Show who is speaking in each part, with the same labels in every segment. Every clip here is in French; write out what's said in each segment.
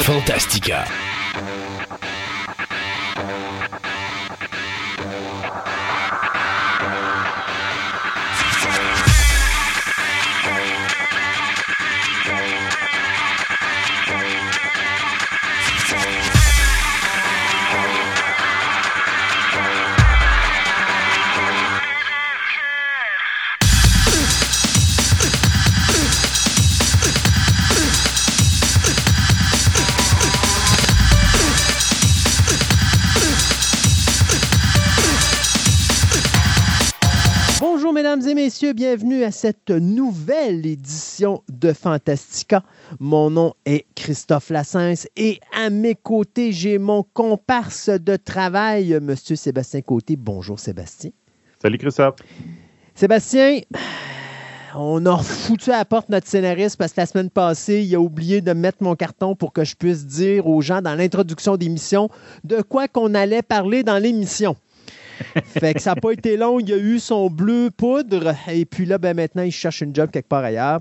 Speaker 1: Fantastica.
Speaker 2: Messieurs, bienvenue à cette nouvelle édition de Fantastica. Mon nom est Christophe Lassens et à mes côtés, j'ai mon comparse de travail, Monsieur Sébastien Côté. Bonjour Sébastien.
Speaker 3: Salut Christophe.
Speaker 2: Sébastien, on a foutu à la porte notre scénariste parce que la semaine passée, il a oublié de mettre mon carton pour que je puisse dire aux gens dans l'introduction d'émission de quoi qu'on allait parler dans l'émission. Fait que ça n'a pas été long. Il a eu son bleu poudre. Et puis là, ben, maintenant, il cherche une job quelque part ailleurs.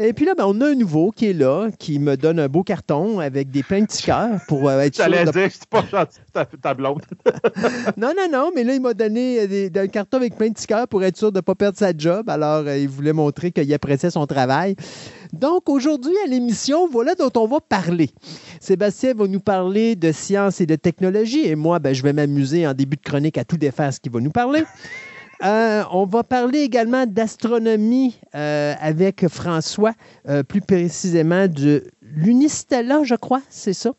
Speaker 2: Et puis là, ben, on a un nouveau qui est là, qui me donne un beau carton avec des pleins de petits cœurs pour euh, être sûr
Speaker 3: J'allais
Speaker 2: de
Speaker 3: dire, c'est pas gentil, ta, ta blonde.
Speaker 2: non, non, non, mais là, il m'a donné euh, des- un carton avec plein de petits cœurs pour être sûr de ne pas perdre sa job. Alors, euh, il voulait montrer qu'il appréciait son travail. Donc, aujourd'hui, à l'émission, voilà dont on va parler. Sébastien va nous parler de science et de technologie, et moi, ben, je vais m'amuser en début de chronique à tout défaire ce qu'il va nous parler. Euh, on va parler également d'astronomie euh, avec François, euh, plus précisément de l'Unistella, je crois, c'est ça?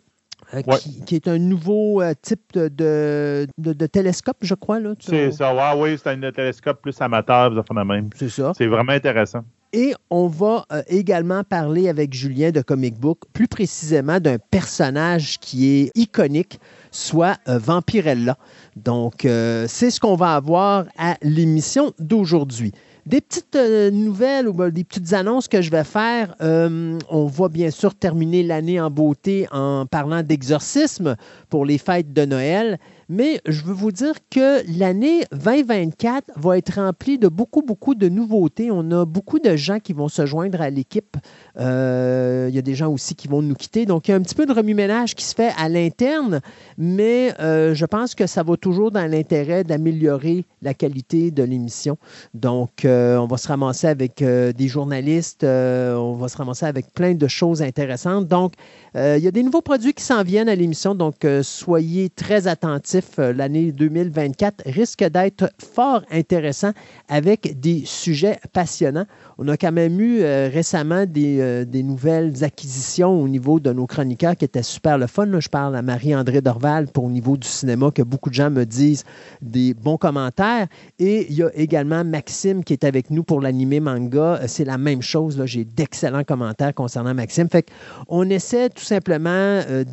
Speaker 2: Euh,
Speaker 3: Ouais.
Speaker 2: qui, qui est un nouveau euh, type de, de- de- de télescope, je crois. Là,
Speaker 3: C'est ça, ouais, oui, c'est un télescope plus amateur, vous de même.
Speaker 2: C'est ça.
Speaker 3: C'est vraiment intéressant.
Speaker 2: Et on va euh, également parler avec Julien de Comic Book, plus précisément d'un personnage qui est iconique, soit euh, Vampirella. Donc, euh, c'est ce qu'on va avoir à l'émission d'aujourd'hui. Des petites euh, nouvelles ou ben, des petites annonces que je vais faire. On va bien sûr terminer l'année en beauté en parlant d'exorcisme pour les fêtes de Noël. Mais je veux vous dire que l'année 2024 va être remplie de beaucoup, beaucoup de nouveautés. On a beaucoup de gens qui vont se joindre à l'équipe. Euh, il y a des gens aussi qui vont nous quitter. Donc, il y a un petit peu de remue-ménage qui se fait à l'interne, mais euh, je pense que ça va toujours dans l'intérêt d'améliorer la qualité de l'émission. Donc, euh, on va se ramasser avec des journalistes, on va se ramasser avec plein de choses intéressantes. Donc, il y a des nouveaux produits qui s'en viennent à l'émission, donc soyez très attentifs. Euh, L'année 2024 risque d'être fort intéressant avec des sujets passionnants. On a quand même eu euh, récemment des, euh, des nouvelles acquisitions au niveau de nos chroniqueurs qui étaient super le fun. Je parle à Marie-André Dorval pour au niveau du cinéma que beaucoup de gens me disent des bons commentaires. Et il y a également Maxime qui est avec nous pour l'animé manga. C'est la même chose. J'ai d'excellents commentaires concernant Maxime. Fait on essaie tout simplement euh,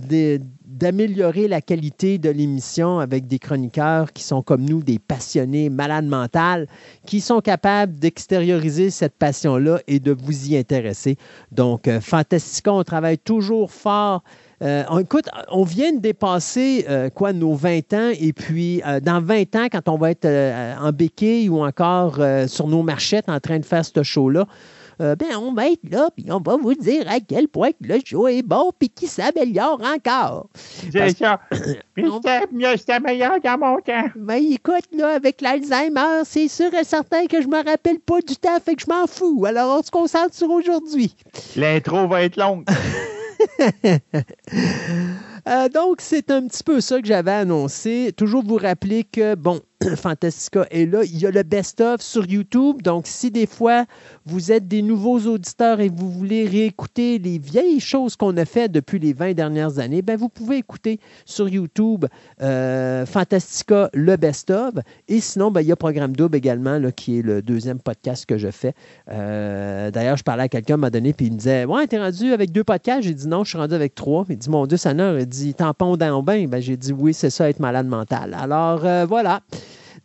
Speaker 2: d'améliorer la qualité de l'émission avec des chroniqueurs qui sont comme nous, des passionnés malades mentales, qui sont capables d'extérioriser cette passion-là et de vous y intéresser. Donc, euh, on travaille toujours fort. Euh, on, écoute, on vient de dépasser euh, quoi, nos 20 ans et puis euh, dans 20 ans, quand on va être en béquille ou encore sur nos marchettes en train de faire ce show-là, euh, ben, on va être là, puis on va vous dire à quel point le show est bon, puis qu'il s'améliore encore.
Speaker 3: C'est ça. Puis c'était mieux, c'était meilleur dans mon temps.
Speaker 2: Ben, écoute, là, avec l'Alzheimer, c'est sûr et certain que je me rappelle pas du temps, fait que je m'en fous. Alors, on se concentre sur aujourd'hui.
Speaker 3: L'intro va être longue.
Speaker 2: Euh, donc, c'est un petit peu ça que j'avais annoncé. Toujours vous rappeler que, bon, Fantastica est là. Il y a le best-of sur YouTube. Donc, si des fois, vous êtes des nouveaux auditeurs et vous voulez réécouter les vieilles choses qu'on a faites depuis les 20 dernières années, ben, vous pouvez écouter sur YouTube euh, Fantastica, le best-of. Et sinon, ben, il y a Programme Double également, là, qui est le deuxième podcast que je fais. Euh, D'ailleurs, je parlais à quelqu'un, m'a donné, puis il me disait Ouais, t'es rendu avec deux podcasts J'ai dit non, je suis rendu avec trois. Il dit Mon Dieu, Seigneur, il dit Tampon dans bain. Ben, J'ai dit Oui, c'est ça, être malade mental. Alors, euh, voilà.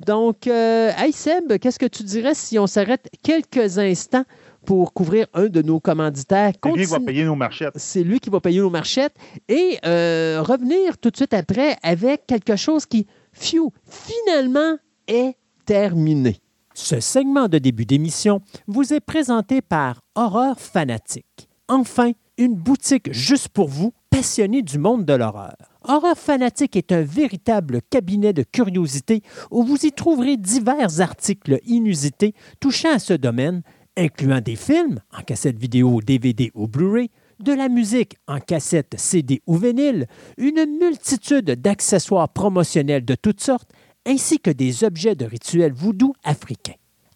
Speaker 2: Donc, euh, hey Seb, qu'est-ce que tu dirais si on s'arrête quelques instants pour couvrir un de nos commanditaires?
Speaker 3: C'est lui qui va payer nos marchettes.
Speaker 2: c'est lui qui va payer nos marchettes et euh, revenir tout de suite après avec quelque chose qui, phew, finalement est terminé. Ce segment de début d'émission vous est présenté par Horreur Fanatique. Enfin, une boutique juste pour vous passionné du monde de l'horreur. Horreur Fanatique est un véritable cabinet de curiosité où vous y trouverez divers articles inusités touchant à ce domaine, incluant des films en cassette vidéo, DVD ou Blu-ray, de la musique en cassette CD ou vinyle, une multitude d'accessoires promotionnels de toutes sortes, ainsi que des objets de rituels voodoo africains.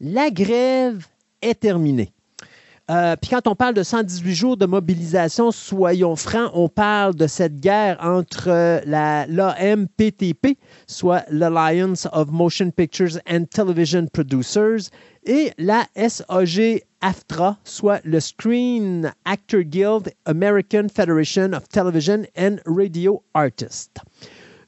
Speaker 2: la grève est terminée. Euh, puis quand on parle de 118 jours de mobilisation, soyons francs, on parle de cette guerre entre l'AMPTP, soit l'Alliance of Motion Pictures and Television Producers, et la SAG AFTRA, soit le Screen Actor Guild American Federation of Television and Radio Artists.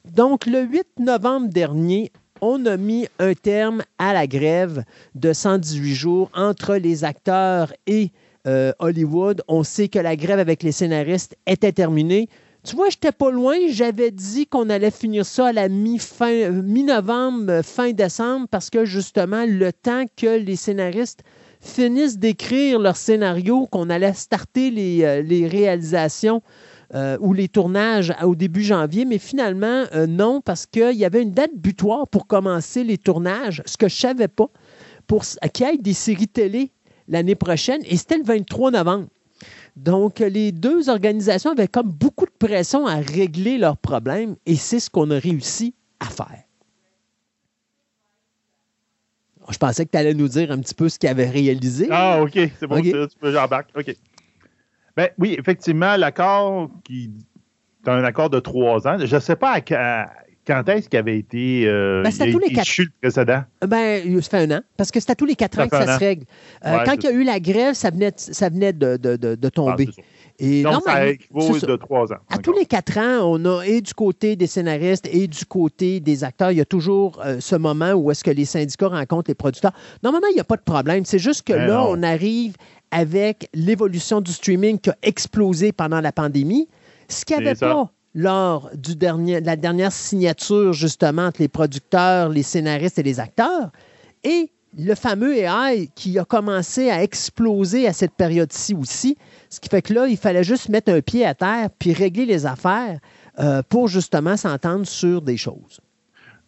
Speaker 2: Donc, le 8 novembre dernier, on a mis un terme à la grève de 118 jours entre les acteurs et euh, Hollywood. On sait que la grève avec les scénaristes était terminée. Tu vois, j'étais pas loin. J'avais dit qu'on allait finir ça à la mi-novembre, fin décembre, parce que justement, le temps que les scénaristes finissent d'écrire leur scénario, qu'on allait starter les, euh, les réalisations euh, ou les tournages au début janvier, mais finalement, euh, non, parce qu'il y avait une date butoir pour commencer les tournages, ce que je ne savais pas, pour qu'il y ait des séries télé l'année prochaine, et c'était le 23 novembre. Donc, les deux organisations avaient comme beaucoup de pression à régler leurs problèmes, et c'est ce qu'on a réussi à faire. Je pensais que tu allais nous dire un petit peu ce qu'ils avaient réalisé.
Speaker 3: Ah, OK, c'est bon, tu peux, j'embarque. OK. Ben, oui, effectivement, l'accord qui est un accord de trois ans. Je ne sais pas quand est-ce qu'il avait été euh,
Speaker 2: ben, tous les quatre...
Speaker 3: le précédent?
Speaker 2: Ben, ça fait un an. Parce que c'est à tous les quatre ans que ça se règle. Euh, quand il y a eu la grève, ça venait, ça venait de, de, de, tomber.
Speaker 3: Ah, et Donc, ça équivaut de trois ans.
Speaker 2: À tous les quatre ans, on a, et du côté des scénaristes et du côté des acteurs, il y a toujours euh, ce moment où est-ce que les syndicats rencontrent les producteurs. Normalement, il n'y a pas de problème. C'est juste que ben là, on arrive avec l'évolution du streaming qui a explosé pendant la pandémie, ce qu'il n'y avait pas lors du dernier, la dernière signature, justement, entre les producteurs, les scénaristes et les acteurs, et le fameux AI qui a commencé à exploser à cette période-ci aussi, ce qui fait que là, il fallait juste mettre un pied à terre puis régler les affaires euh, pour justement s'entendre sur des choses.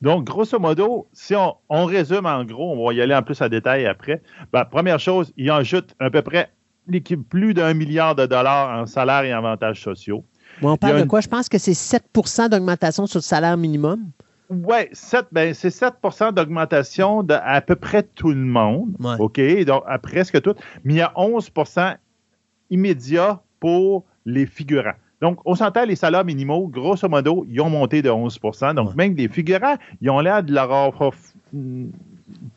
Speaker 3: Donc, grosso modo, si on, résume en gros, on va y aller en plus en détail après. Ben, première chose, il ajoute à peu près plus d'un milliard de dollars en salaire et avantages sociaux.
Speaker 2: on parle de quoi? Je pense que c'est 7% d'augmentation sur le salaire minimum.
Speaker 3: Oui, ben, c'est 7% d'augmentation de à peu près tout le monde. OK? Donc, à presque tout. Mais il y a 11% immédiat pour les figurants. Donc, on s'entend, les salaires minimaux, grosso modo, ils ont monté de 11% Donc, même des figurants, ils ont l'air de leur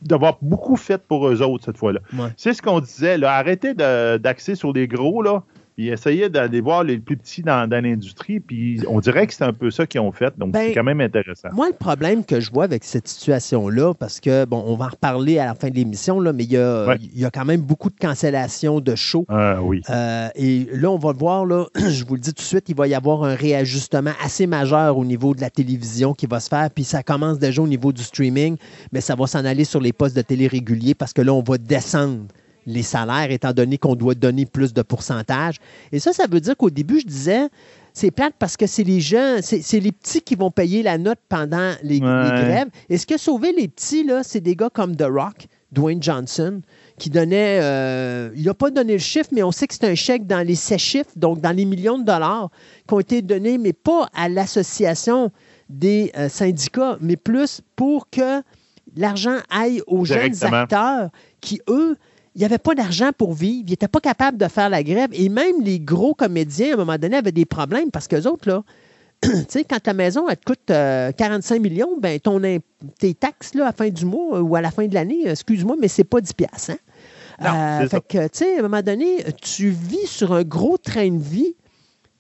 Speaker 3: d'avoir beaucoup fait pour eux autres cette fois-là. C'est ce qu'on disait, là, arrêtez d'axer sur les gros, là, puis essayer d'aller voir les plus petits dans, l'industrie, puis on dirait que c'est un peu ça qu'ils ont fait, donc c'est ben, quand même intéressant.
Speaker 2: Moi, le problème que je vois avec cette situation-là, parce que, bon, on va en reparler à la fin de l'émission, là, mais il y, a, il y a quand même beaucoup de cancellations de shows.
Speaker 3: Ah, oui.
Speaker 2: Euh, et là, on va le voir, là, je vous le dis tout de suite, il va y avoir un réajustement assez majeur au niveau de la télévision qui va se faire, puis ça commence déjà au niveau du streaming, mais ça va s'en aller sur les postes de télé réguliers, parce que là, on va descendre les salaires, étant donné qu'on doit donner plus de pourcentage. Et ça, ça veut dire qu'au début, je disais, c'est plate parce que c'est les gens, c'est les petits qui vont payer la note pendant les, grèves. Et ce qui a sauvé les petits, là, c'est des gars comme The Rock, Dwayne Johnson, qui donnait, euh, il n'a pas donné le chiffre, mais on sait que c'est un chèque dans les sept chiffres, donc dans les millions de dollars qui ont été donnés, mais pas à l'association des euh, syndicats, mais plus pour que l'argent aille aux jeunes acteurs qui, eux, il n'y avait pas d'argent pour vivre, ils n'étaient pas capables de faire la grève. Et même les gros comédiens, à un moment donné, avaient des problèmes parce qu'eux autres, là, tu sais, quand ta maison, elle te coûte 45 euh, millions, ben ton, tes taxes là, à la fin du mois euh, ou à la fin de l'année, excuse-moi, mais c'est pas 10 piastres. Hein? Euh, fait que, tu sais, à un moment donné, tu vis sur un gros train de vie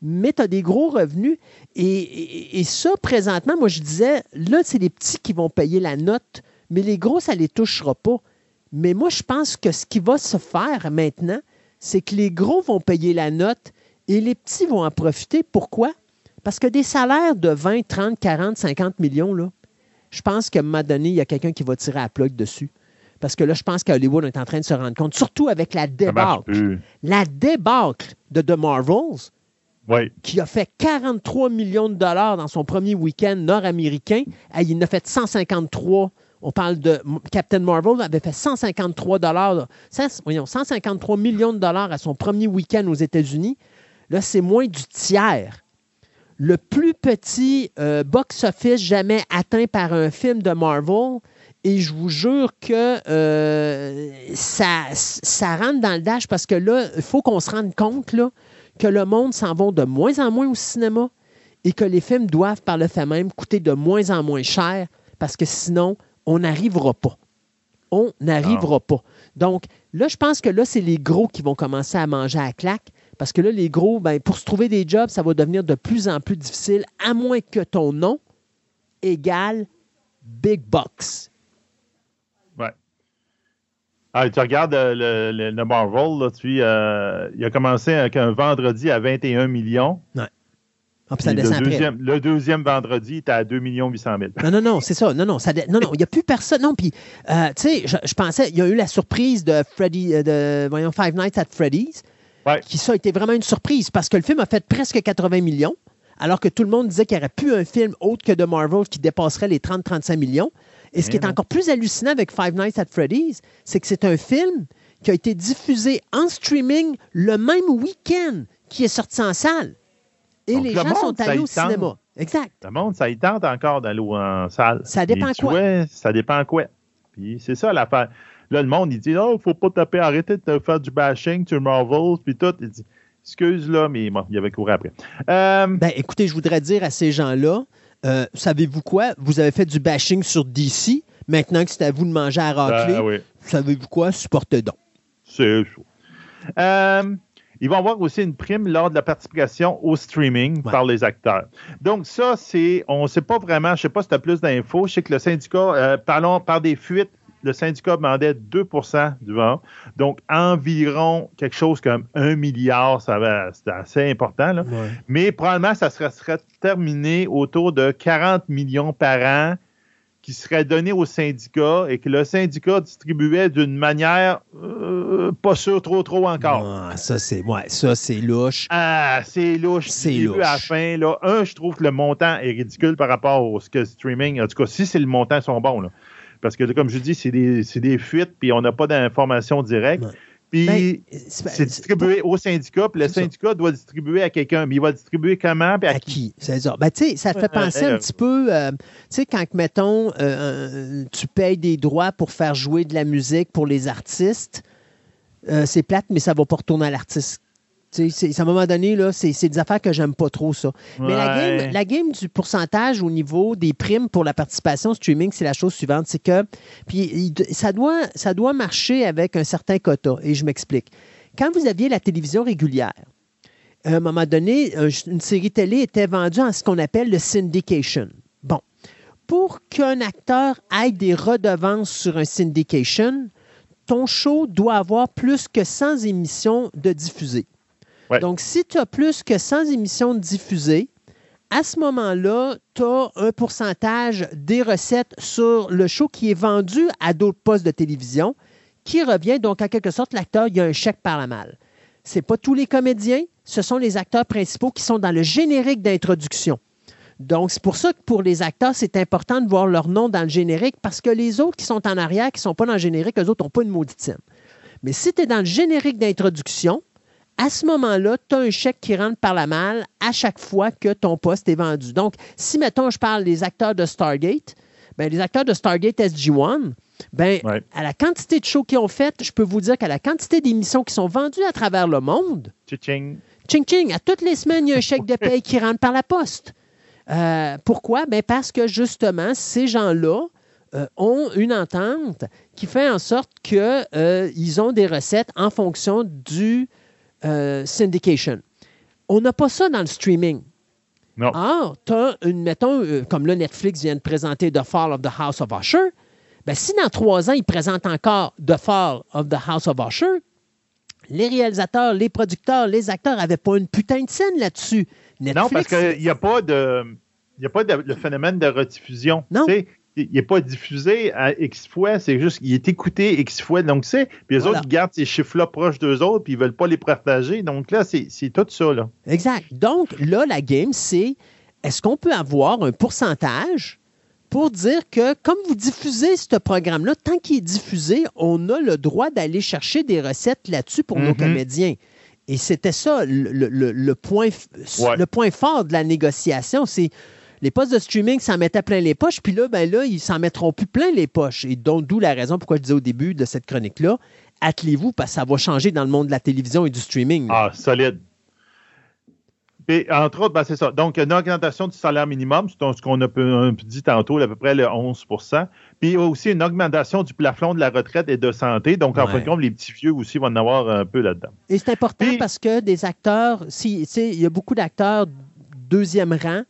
Speaker 2: mais tu as des gros revenus. Et, ça, présentement, moi, je disais, là, c'est les petits qui vont payer la note, mais les gros, ça ne les touchera pas. Mais moi, je pense que ce qui va se faire maintenant, c'est que les gros vont payer la note et les petits vont en profiter. Pourquoi? Parce que des salaires de 20, 30, 40, 50 millions, là, je pense qu'à un moment donné, il y a quelqu'un qui va tirer à plug dessus. Parce que là, je pense qu'Hollywood est en train de se rendre compte, surtout avec la débâcle. La débâcle de The Marvels, qui a fait 43 millions de dollars dans son premier week-end nord-américain. Il en a fait 153 on parle de Captain Marvel avait fait 153 dollars, 153 millions de dollars à son premier week-end aux États-Unis. Là, c'est moins du tiers. Le plus petit euh, box-office jamais atteint par un film de Marvel, et je vous jure que euh, ça, rentre dans le dash parce que là, il faut qu'on se rende compte que le monde s'en va de moins en moins au cinéma et que les films doivent, par le fait même, coûter de moins en moins cher parce que sinon, on n'arrivera pas. On n'arrivera pas. Donc, là, je pense que là, c'est les gros qui vont commencer à manger à claque. Parce que là, les gros, ben, pour se trouver des jobs, ça va devenir de plus en plus difficile, à moins que ton nom égale Big Box.
Speaker 3: Ah, tu regardes euh, le, Marvel, là, tu, euh, il a commencé avec un vendredi à 21 millions.
Speaker 2: Ouais. Ah, ça descend
Speaker 3: le, deuxième, le deuxième vendredi, était à 2 800 000.
Speaker 2: Non, non, non, c'est ça. Non, non, ça non, non, il n'y a plus personne. Non, puis, euh, tu sais, je, pensais, il y a eu la surprise de Freddy, de, voyons, Five Nights at Freddy's,
Speaker 3: ouais.
Speaker 2: qui ça a été vraiment une surprise parce que le film a fait presque 80 millions, alors que tout le monde disait qu'il n'y aurait plus un film autre que de Marvel qui dépasserait les 30-35 millions. Et ce qui est encore plus hallucinant avec Five Nights at Freddy's, c'est que c'est un film qui a été diffusé en streaming le même week-end qui est sorti en salle. Et les gens sont allés au cinéma. Exact.
Speaker 3: Le monde, ça y tente encore d'aller en salle.
Speaker 2: Ça dépend quoi.
Speaker 3: ça dépend quoi. Puis c'est ça l'affaire. Là, le monde, il dit Oh, faut pas taper, arrêter de faire du bashing sur Marvel, puis tout. Il dit Excuse, là, mais bon, il avait couru après.
Speaker 2: Euh, ben, écoutez, je voudrais dire à ces gens-là euh, savez-vous quoi? Vous avez fait du bashing sur DC. Maintenant que c'est à vous de manger à racler, ben savez-vous quoi? Supportez donc.
Speaker 3: C'est chaud. Euh, ils vont avoir aussi une prime lors de la participation au streaming par les acteurs. Donc, ça, c'est, on ne sait pas vraiment, je ne sais pas si tu as plus d'infos. Je sais que le syndicat, euh, parlons par des fuites, le syndicat demandait 2% du vent. Donc, environ quelque chose comme 1 milliard, ça va, c'est assez important. Là. Mais probablement, ça serait, terminé autour de 40 millions par an qui seraient donnés au syndicat et que le syndicat distribuait d'une manière euh, pas sûr trop trop encore.
Speaker 2: Ah, ça c'est ouais, ça c'est louche.
Speaker 3: Ah, c'est louche. C'est louche. À la fin là, un, je trouve que le montant est ridicule par rapport au ce que streaming. En tout cas, si c'est le montant sont bons là. Parce que, comme je dis, c'est des, fuites, puis on n'a pas d'informations directes. Puis ben, c'est distribué au syndicat, puis le syndicat doit distribuer à quelqu'un. Mais il va distribuer comment, puis à, qui?
Speaker 2: C'est ça. Ben, ça te fait penser un petit peu, euh, tu sais, quand, mettons, euh, tu payes des droits pour faire jouer de la musique pour les artistes, euh, c'est plate, mais ça va pas retourner à l'artiste à un moment donné, là, c'est, des affaires que j'aime pas trop, ça. Mais la game, du pourcentage au niveau des primes pour la participation au streaming, c'est la chose suivante. C'est que puis ça doit, ça doit marcher avec un certain quota. Et je m'explique. Quand vous aviez la télévision régulière, à un moment donné, une série télé était vendue en ce qu'on appelle le syndication. Bon. Pour qu'un acteur ait des redevances sur un syndication, ton show doit avoir plus que 100 émissions de diffusées. Donc, si tu as plus que 100 émissions diffusées, à ce moment-là, tu as un pourcentage des recettes sur le show qui est vendu à d'autres postes de télévision qui revient. Donc, en quelque sorte, l'acteur, il y a un chèque par la malle. Ce pas tous les comédiens, ce sont les acteurs principaux qui sont dans le générique d'introduction. Donc, c'est pour ça que pour les acteurs, c'est important de voir leur nom dans le générique parce que les autres qui sont en arrière, qui ne sont pas dans le générique, eux autres n'ont pas une maudite. Mais si tu es dans le générique d'introduction, à ce moment-là, tu as un chèque qui rentre par la malle à chaque fois que ton poste est vendu. Donc, si, mettons, je parle des acteurs de Stargate, ben, les acteurs de Stargate SG-1, ben, à la quantité de shows qu'ils ont fait, je peux vous dire qu'à la quantité d'émissions qui sont vendues à travers le monde,
Speaker 3: ching
Speaker 2: ching, à toutes les semaines, il y a un chèque de paye qui rentre par la poste. Euh, pourquoi? Ben parce que justement, ces gens-là euh, ont une entente qui fait en sorte qu'ils euh, ont des recettes en fonction du euh, syndication. On n'a pas ça dans le streaming.
Speaker 3: Non.
Speaker 2: Ah, tu as une, mettons, euh, comme là, Netflix vient de présenter The Fall of the House of Usher. Ben, si dans trois ans, ils présentent encore The Fall of the House of Usher, les réalisateurs, les producteurs, les acteurs n'avaient pas une putain de scène là-dessus.
Speaker 3: non, parce qu'il n'y a pas de. Il n'y a pas de, le phénomène de rediffusion.
Speaker 2: Non
Speaker 3: il n'est pas diffusé à X fois, c'est juste qu'il est écouté X fois. Donc, c'est. Puis les autres, ils gardent ces chiffres-là proches d'eux autres, puis ils ne veulent pas les partager. Donc là, c'est tout ça. Là.
Speaker 2: Exact. Donc, là, la game, c'est est-ce qu'on peut avoir un pourcentage pour dire que, comme vous diffusez ce programme-là, tant qu'il est diffusé, on a le droit d'aller chercher des recettes là-dessus pour nos mm-hmm. comédiens. Et c'était ça le, point, le point fort de la négociation, c'est les postes de streaming s'en mettaient plein les poches, puis là, ben là, ils s'en mettront plus plein les poches. Et donc, d'où la raison pourquoi je disais au début de cette chronique-là, attelez-vous parce que ça va changer dans le monde de la télévision et du streaming.
Speaker 3: Ah, solide. Et entre autres, ben, c'est ça. Donc, une augmentation du salaire minimum, c'est ce qu'on a dit tantôt, à peu près le 11% Puis aussi une augmentation du plafond de la retraite et de santé. Donc, en fin de compte, les petits vieux aussi vont en avoir un peu là-dedans.
Speaker 2: Et c'est important parce que des acteurs, si, il y a beaucoup d'acteurs deuxième rang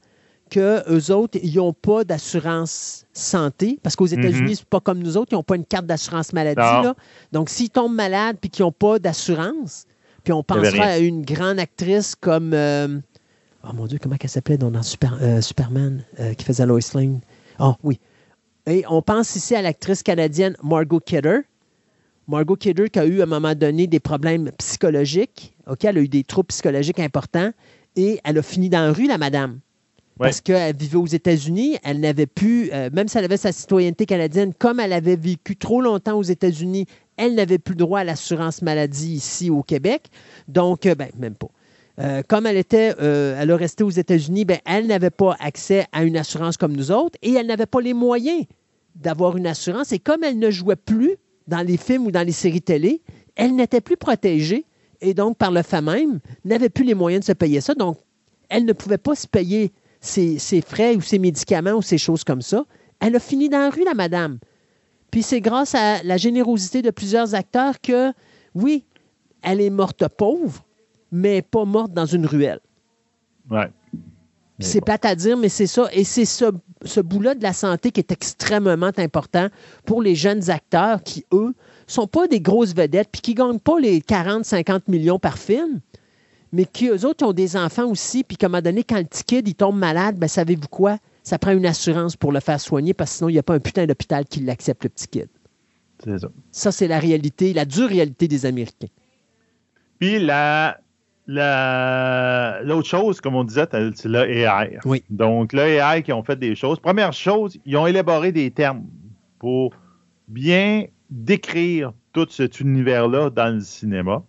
Speaker 2: qu'eux autres, ils n'ont pas d'assurance santé, parce qu'aux États-Unis, mm-hmm. c'est pas comme nous autres, ils n'ont pas une carte d'assurance maladie. Là. Donc, s'ils tombent malades et qu'ils n'ont pas d'assurance, puis on pensera à une grande actrice comme. Euh, oh mon Dieu, comment elle s'appelait dans, euh, Superman, euh, qui faisait Lois Lane? Oh oui. Et on pense ici à l'actrice canadienne Margot Kidder. Margot Kidder qui a eu à un moment donné des problèmes psychologiques. OK, elle a eu des troubles psychologiques importants et elle a fini dans la rue, la madame. Parce qu'elle vivait aux États-Unis, elle n'avait plus, euh, même si elle avait sa citoyenneté canadienne, comme elle avait vécu trop longtemps aux États-Unis, elle n'avait plus droit à l'assurance maladie ici au Québec. Donc, euh, ben, même pas. Euh, comme elle était, elle a resté aux États-Unis, ben, elle n'avait pas accès à une assurance comme nous autres et elle n'avait pas les moyens d'avoir une assurance. Et comme elle ne jouait plus dans les films ou dans les séries télé, elle n'était plus protégée et donc, par le fait même, n'avait plus les moyens de se payer ça. Donc, elle ne pouvait pas se payer ses, frais ou ses médicaments ou ces choses comme ça. Elle a fini dans la rue, la madame. Puis c'est grâce à la générosité de plusieurs acteurs que, oui, elle est morte pauvre, mais pas morte dans une ruelle.
Speaker 3: Ouais.
Speaker 2: C'est plate à dire, mais c'est ça. Et c'est ce, ce bout-là de la santé qui est extrêmement important pour les jeunes acteurs qui, eux, sont pas des grosses vedettes puis qui ne gagnent pas les 40-50 millions par film, mais qui, eux autres, ont des enfants aussi, puis qu'à un moment donné, quand le petit kid, il tombe malade, ben savez-vous quoi? Ça prend une assurance pour le faire soigner, parce que sinon, il n'y a pas un putain d'hôpital qui l'accepte, le petit kid.
Speaker 3: C'est ça.
Speaker 2: Ça, c'est la réalité, la dure réalité des Américains.
Speaker 3: Puis la, l'autre chose, comme on disait, c'est l'AI.
Speaker 2: Oui.
Speaker 3: Donc, l'AI qui ont fait des choses. Première chose, ils ont élaboré des termes pour bien décrire tout cet univers-là dans le cinéma.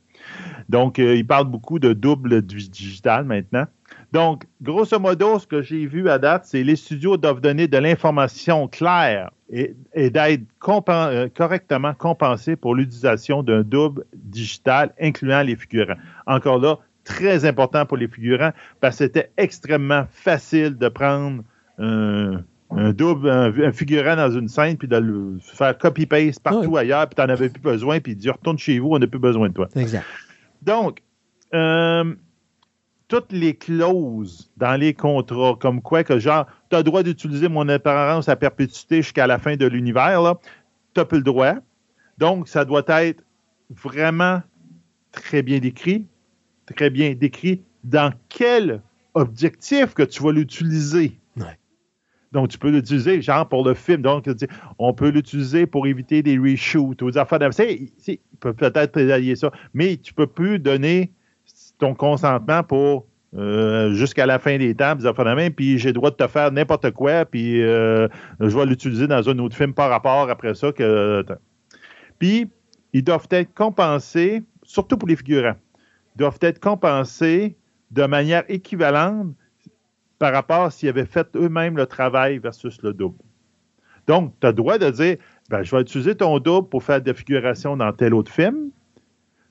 Speaker 3: Donc, euh, il parle beaucoup de double digital maintenant. Donc, grosso modo, ce que j'ai vu à date, c'est les studios doivent donner de l'information claire et, d'être euh, correctement compensés pour l'utilisation d'un double digital, incluant les figurants. Encore là, très important pour les figurants parce que c'était extrêmement facile de prendre un, double, un, figurant dans une scène puis de le faire copy-paste partout ailleurs, puis tu n'en avais plus besoin, puis dire retourne chez vous, on n'a plus besoin de toi.
Speaker 2: Exact.
Speaker 3: Donc, euh, toutes les clauses dans les contrats, comme quoi que genre, tu as le droit d'utiliser mon apparence à perpétuité jusqu'à la fin de l'univers, tu n'as plus le droit. Donc, ça doit être vraiment très bien décrit, très bien décrit dans quel objectif que tu vas l'utiliser. Donc, tu peux l'utiliser, genre, pour le film. Donc, on peut l'utiliser pour éviter des reshoots ou des affaires Il peut peut-être présailler ça, mais tu peux plus donner ton consentement pour euh, jusqu'à la fin des temps, puis j'ai le droit de te faire n'importe quoi, puis euh, je vais l'utiliser dans un autre film par rapport après ça. que Puis, ils doivent être compensés, surtout pour les figurants, ils doivent être compensés de manière équivalente par rapport s'ils avaient fait eux-mêmes le travail versus le double. Donc, tu as le droit de dire ben, je vais utiliser ton double pour faire des figurations dans tel autre film.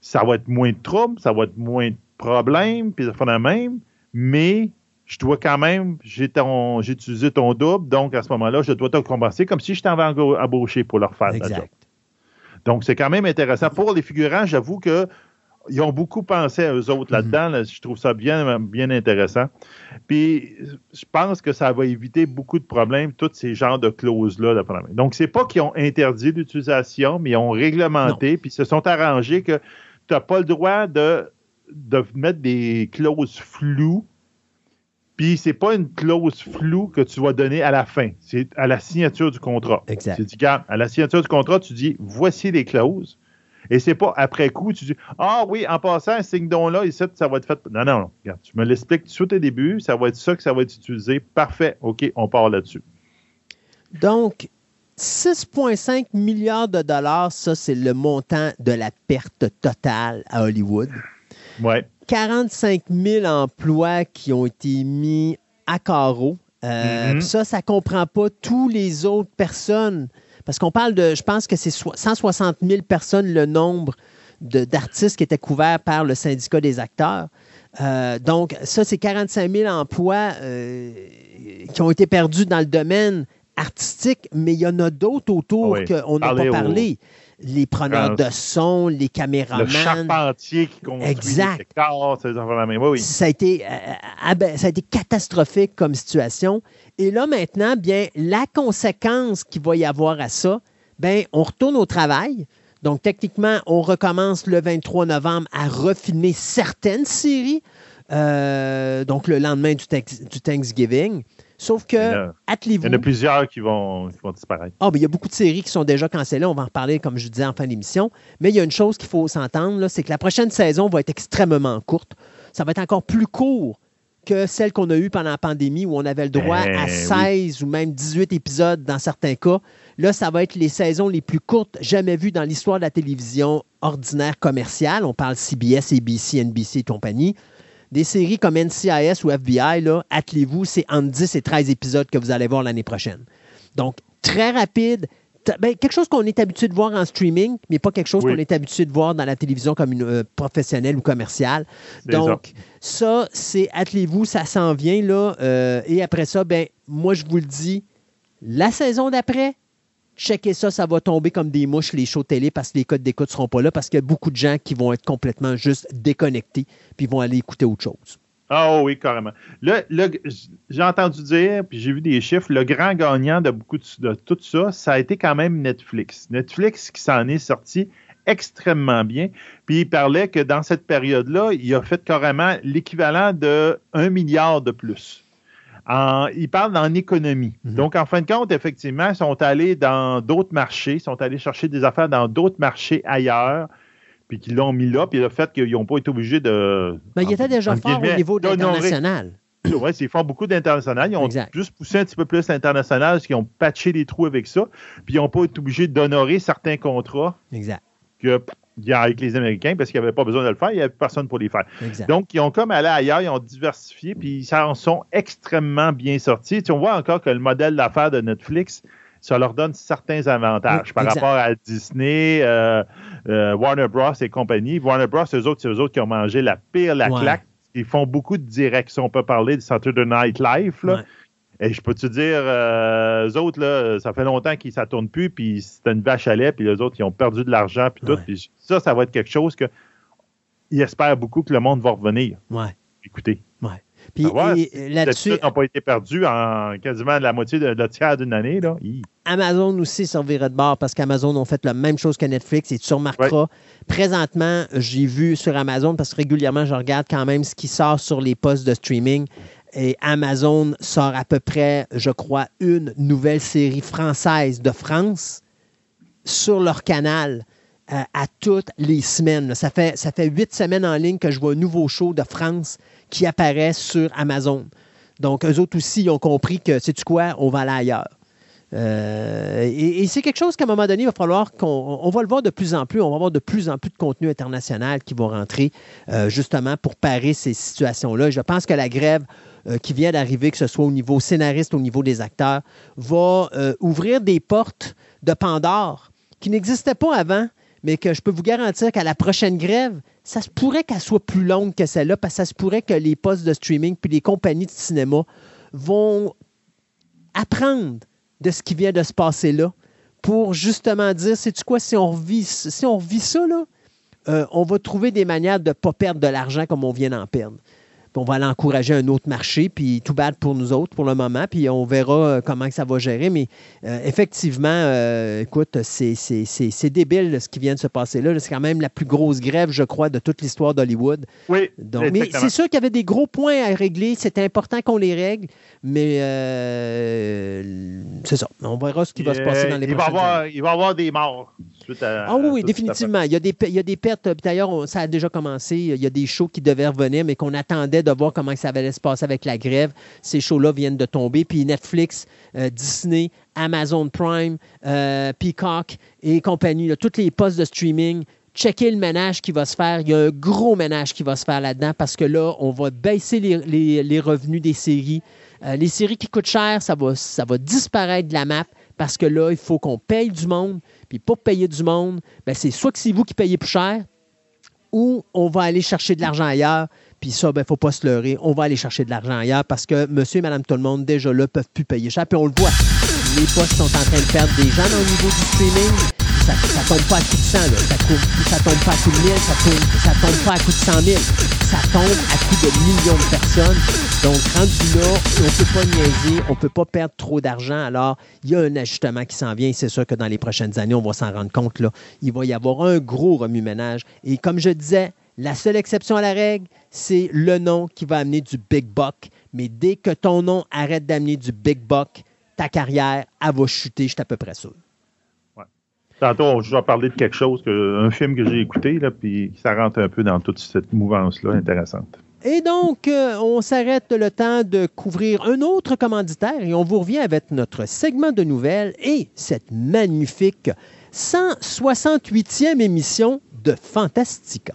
Speaker 3: Ça va être moins de troubles, ça va être moins de problèmes, puis ça fait la même, mais je dois quand même, j'ai, utilisé ton double, donc à ce moment-là, je dois te compenser comme si je t'avais embauché pour leur faire
Speaker 2: exact.
Speaker 3: Donc, c'est quand même intéressant. Pour les figurants, j'avoue que ils ont beaucoup pensé à eux autres mhm. là-dedans. je trouve ça bien, bien intéressant. Puis, je pense que ça va éviter beaucoup de problèmes, tous ces genres de clauses-là. Donc, c'est pas qu'ils ont interdit l'utilisation, mais ils ont réglementé, puis ils se sont arrangés que tu n'as pas le droit de, de mettre des clauses floues. Puis, c'est pas une clause floue que tu vas donner à la fin. C'est à la signature du contrat.
Speaker 2: Exact.
Speaker 3: Tu dis, à la signature du contrat, tu dis, voici les clauses et c'est pas après coup, tu dis Ah oui, en passant, un signe don-là, ici, ça va être fait. Non, non, non. Regarde, tu me l'expliques tout au début, ça va être ça que ça va être utilisé. Parfait. OK, on part là-dessus.
Speaker 2: Donc, 6,5 milliards de dollars, ça, c'est le montant de la perte totale à Hollywood.
Speaker 3: Ouais.
Speaker 2: 45 000 emplois qui ont été mis à carreau. Euh, mm-hmm. Ça, ça ne comprend pas tous les autres personnes parce qu'on parle de, je pense que c'est 160 000 personnes le nombre d'artistes qui étaient couverts par le syndicat des acteurs. Euh, donc, ça, c'est 45 000 emplois euh, qui ont été perdus dans le domaine artistique, mais il y en a d'autres autour qu'on n'a pas parlé les preneurs de son, les caméramans. Le
Speaker 3: charpentier qui construit
Speaker 2: exact.
Speaker 3: Les oui,
Speaker 2: Ça, a été, euh, ça a été catastrophique comme situation. Et là, maintenant, bien, la conséquence qu'il va y avoir à ça, bien, on retourne au travail. Donc, techniquement, on recommence le 23 novembre à refilmer certaines séries. Euh, donc, le lendemain du, du Thanksgiving. Sauf que,
Speaker 3: attelez-vous. Il y en a plusieurs qui vont, disparaître.
Speaker 2: Ah, ben, il y a beaucoup de séries qui sont déjà cancellées. On va en reparler, comme je disais en fin d'émission. Mais il y a une chose qu'il faut s'entendre, c'est que la prochaine saison va être extrêmement courte. Ça va être encore plus court que celle qu'on a eue pendant la pandémie où on avait le droit à 16 ben ou même 18 épisodes dans certains cas. Là, ça va être les saisons les plus courtes jamais vues dans l'histoire de la télévision ordinaire commerciale. On parle CBS, ABC, NBC et compagnie. Des séries comme NCIS ou FBI, là, attelez-vous, c'est entre 10 et 13 épisodes que vous allez voir l'année prochaine. Donc, très rapide, ben, quelque chose qu'on est habitué de voir en streaming, mais pas quelque chose qu'on est habitué de voir dans la télévision comme une euh, professionnelle ou commerciale. Donc, ça, c'est attelez-vous, ça s'en vient là. Euh, et après ça, ben, moi, je vous le dis, la saison d'après, checkez ça, ça va tomber comme des mouches, les shows télé, parce que les codes d'écoute ne seront pas là, parce qu'il y a beaucoup de gens qui vont être complètement juste déconnectés, puis vont aller écouter autre chose.
Speaker 3: Ah oui, carrément. j'ai entendu dire, puis j'ai vu des chiffres, le grand gagnant de beaucoup de, tout ça, ça a été quand même Netflix. Netflix qui s'en est sorti extrêmement bien. Puis il parlait que dans cette période-là, il a fait carrément l'équivalent de 1 milliard de plus. il parle en économie. Mhm. Donc, en fin de compte, effectivement, ils sont allés dans d'autres marchés, ils sont allés chercher des affaires dans d'autres marchés ailleurs puis qu'ils l'ont mis là, puis le fait qu'ils n'ont pas été obligés de.
Speaker 2: Mais ben, il était déjà fort au niveau de l'international.
Speaker 3: Oui, c'est fort beaucoup d'international. Ils ont juste poussé un petit peu plus l'international, parce qu'ils ont patché les trous avec ça, puis ils n'ont pas été obligés d'honorer certains contrats.
Speaker 2: Exact.
Speaker 3: Que, avec les Américains, parce qu'ils n'avaient pas besoin de le faire, il n'y avait personne pour les faire. Donc, ils ont comme allé ailleurs, ils ont diversifié, puis ils en sont extrêmement bien sortis. Tu, on voit encore que le modèle d'affaires de Netflix, ça leur donne certains avantages par rapport à Disney, euh, euh, Warner Bros. et compagnie. Warner Bros., eux autres, c'est eux autres qui ont mangé la pire, la claque. Ils font beaucoup de directions. On peut parler de Saturday Night Live. Là. Et je peux te dire, euh, eux autres, là, ça fait longtemps qu'ils ne tourne plus, puis c'était une vache à lait, puis les autres, ils ont perdu de l'argent, puis tout. ça, ça va être quelque chose que ils espèrent beaucoup que le monde va revenir.
Speaker 2: Ouais.
Speaker 3: Écoutez.
Speaker 2: Puis là-dessus.
Speaker 3: n'ont pas été perdus en quasiment la moitié de, la tiers d'une année. Là.
Speaker 2: Amazon aussi servirait de bord parce qu'Amazon ont fait la même chose que Netflix et tu remarqueras. Présentement, j'ai vu sur Amazon, parce que régulièrement, je regarde quand même ce qui sort sur les postes de streaming. Et Amazon sort à peu près, je crois, une nouvelle série française de France sur leur canal. Euh, à toutes les semaines. Ça fait, ça fait huit semaines en ligne que je vois un nouveau show de France qui apparaît sur Amazon. Donc, eux autres aussi, ils ont compris que, sais-tu quoi, on va aller ailleurs. Euh, et, c'est quelque chose qu'à un moment donné, il va falloir qu'on on va le voir de plus en plus. On va avoir de plus en plus de contenu international qui vont rentrer euh, justement pour parer ces situations-là. Je pense que la grève euh, qui vient d'arriver, que ce soit au niveau scénariste, au niveau des acteurs, va ouvrir des portes de Pandore qui n'existaient pas avant, mais que je peux vous garantir qu'à la prochaine grève, ça se pourrait qu'elle soit plus longue que celle-là, parce que ça se pourrait que les postes de streaming puis les compagnies de cinéma vont apprendre de ce qui vient de se passer là pour justement dire, c'est-tu quoi, si on revit, si on ça, là, on va trouver des manières de ne pas perdre de l'argent comme on vient d'en perdre on va aller encourager un autre marché, puis tout bad pour nous autres pour le moment, puis on verra euh, comment ça va gérer. Mais euh, effectivement, euh, écoute, c'est débile ce qui vient de se passer là. C'est quand même la plus grosse grève, je crois, de toute l'histoire d'Hollywood.
Speaker 3: Oui.
Speaker 2: mais c'est sûr qu'il y avait des gros points à régler. C'était important qu'on les règle, mais c'est ça. On verra ce qui va se passer dans les
Speaker 3: il
Speaker 2: prochaines
Speaker 3: va avoir, Il va y avoir des morts.
Speaker 2: Ah oui, définitivement. Il y, a des, il y a des pertes. D'ailleurs, ça a déjà commencé. Il y a des shows qui devaient revenir, mais qu'on attendait de voir comment ça allait se passer avec la grève. Ces shows-là viennent de tomber. Puis Netflix, euh, Disney, Amazon Prime, euh, Peacock et compagnie, tous les postes de streaming, checker le ménage qui va se faire. Il y a un gros ménage qui va se faire là-dedans parce que là, on va baisser les, revenus des séries. Euh, les séries qui coûtent cher, ça va, ça va disparaître de la map parce que là, il faut qu'on paye du monde. Puis pour payer du monde, ben c'est soit que c'est vous qui payez plus cher ou on va aller chercher de l'argent ailleurs. Puis ça, il ben, ne faut pas se leurrer. On va aller chercher de l'argent ailleurs parce que monsieur et madame tout le monde, déjà là, peuvent plus payer cher. Puis on le voit. Les postes sont en train de perdre des gens au niveau du streaming. Ça ne tombe pas à coup de 100. Là. Ça, tombe pas à coup de 1000. Ça tombe, tombe pas à coup de 100 000. Ça tombe à coup de millions de personnes. Donc, rendu là, on peut pas niaiser. On peut pas perdre trop d'argent. Alors, il y a un ajustement qui s'en vient. C'est sûr que dans les prochaines années, on va s'en rendre compte. Là. Il va y avoir un gros remue-ménage. Et comme je disais, la seule exception à la règle, c'est le nom qui va amener du big buck. Mais dès que ton nom arrête d'amener du big buck, ta carrière, elle va chuter, je suis à peu près sûr.
Speaker 3: Tantôt, je vais parler de quelque chose, un film que j'ai écouté, là, puis ça rentre un peu dans toute cette mouvance-là intéressante.
Speaker 2: Et donc, euh, on s'arrête le temps de couvrir un autre commanditaire et on vous revient avec notre segment de nouvelles et cette magnifique 168e émission de Fantastica.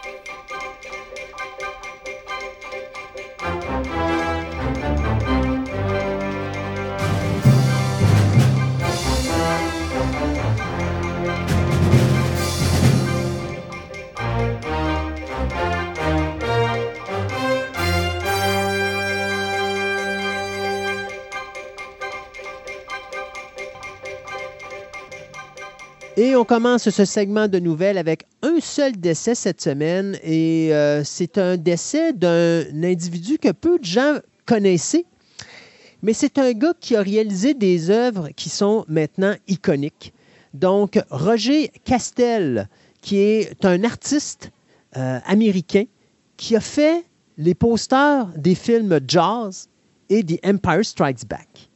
Speaker 2: Et on commence ce segment de nouvelles avec un seul décès cette semaine. Et euh, c'est un décès d'un individu que peu de gens connaissaient. Mais c'est un gars qui a réalisé des œuvres qui sont maintenant iconiques. Donc, Roger Castel, qui est un artiste euh, américain, qui a fait les posters des films Jaws et The Empire Strikes Back.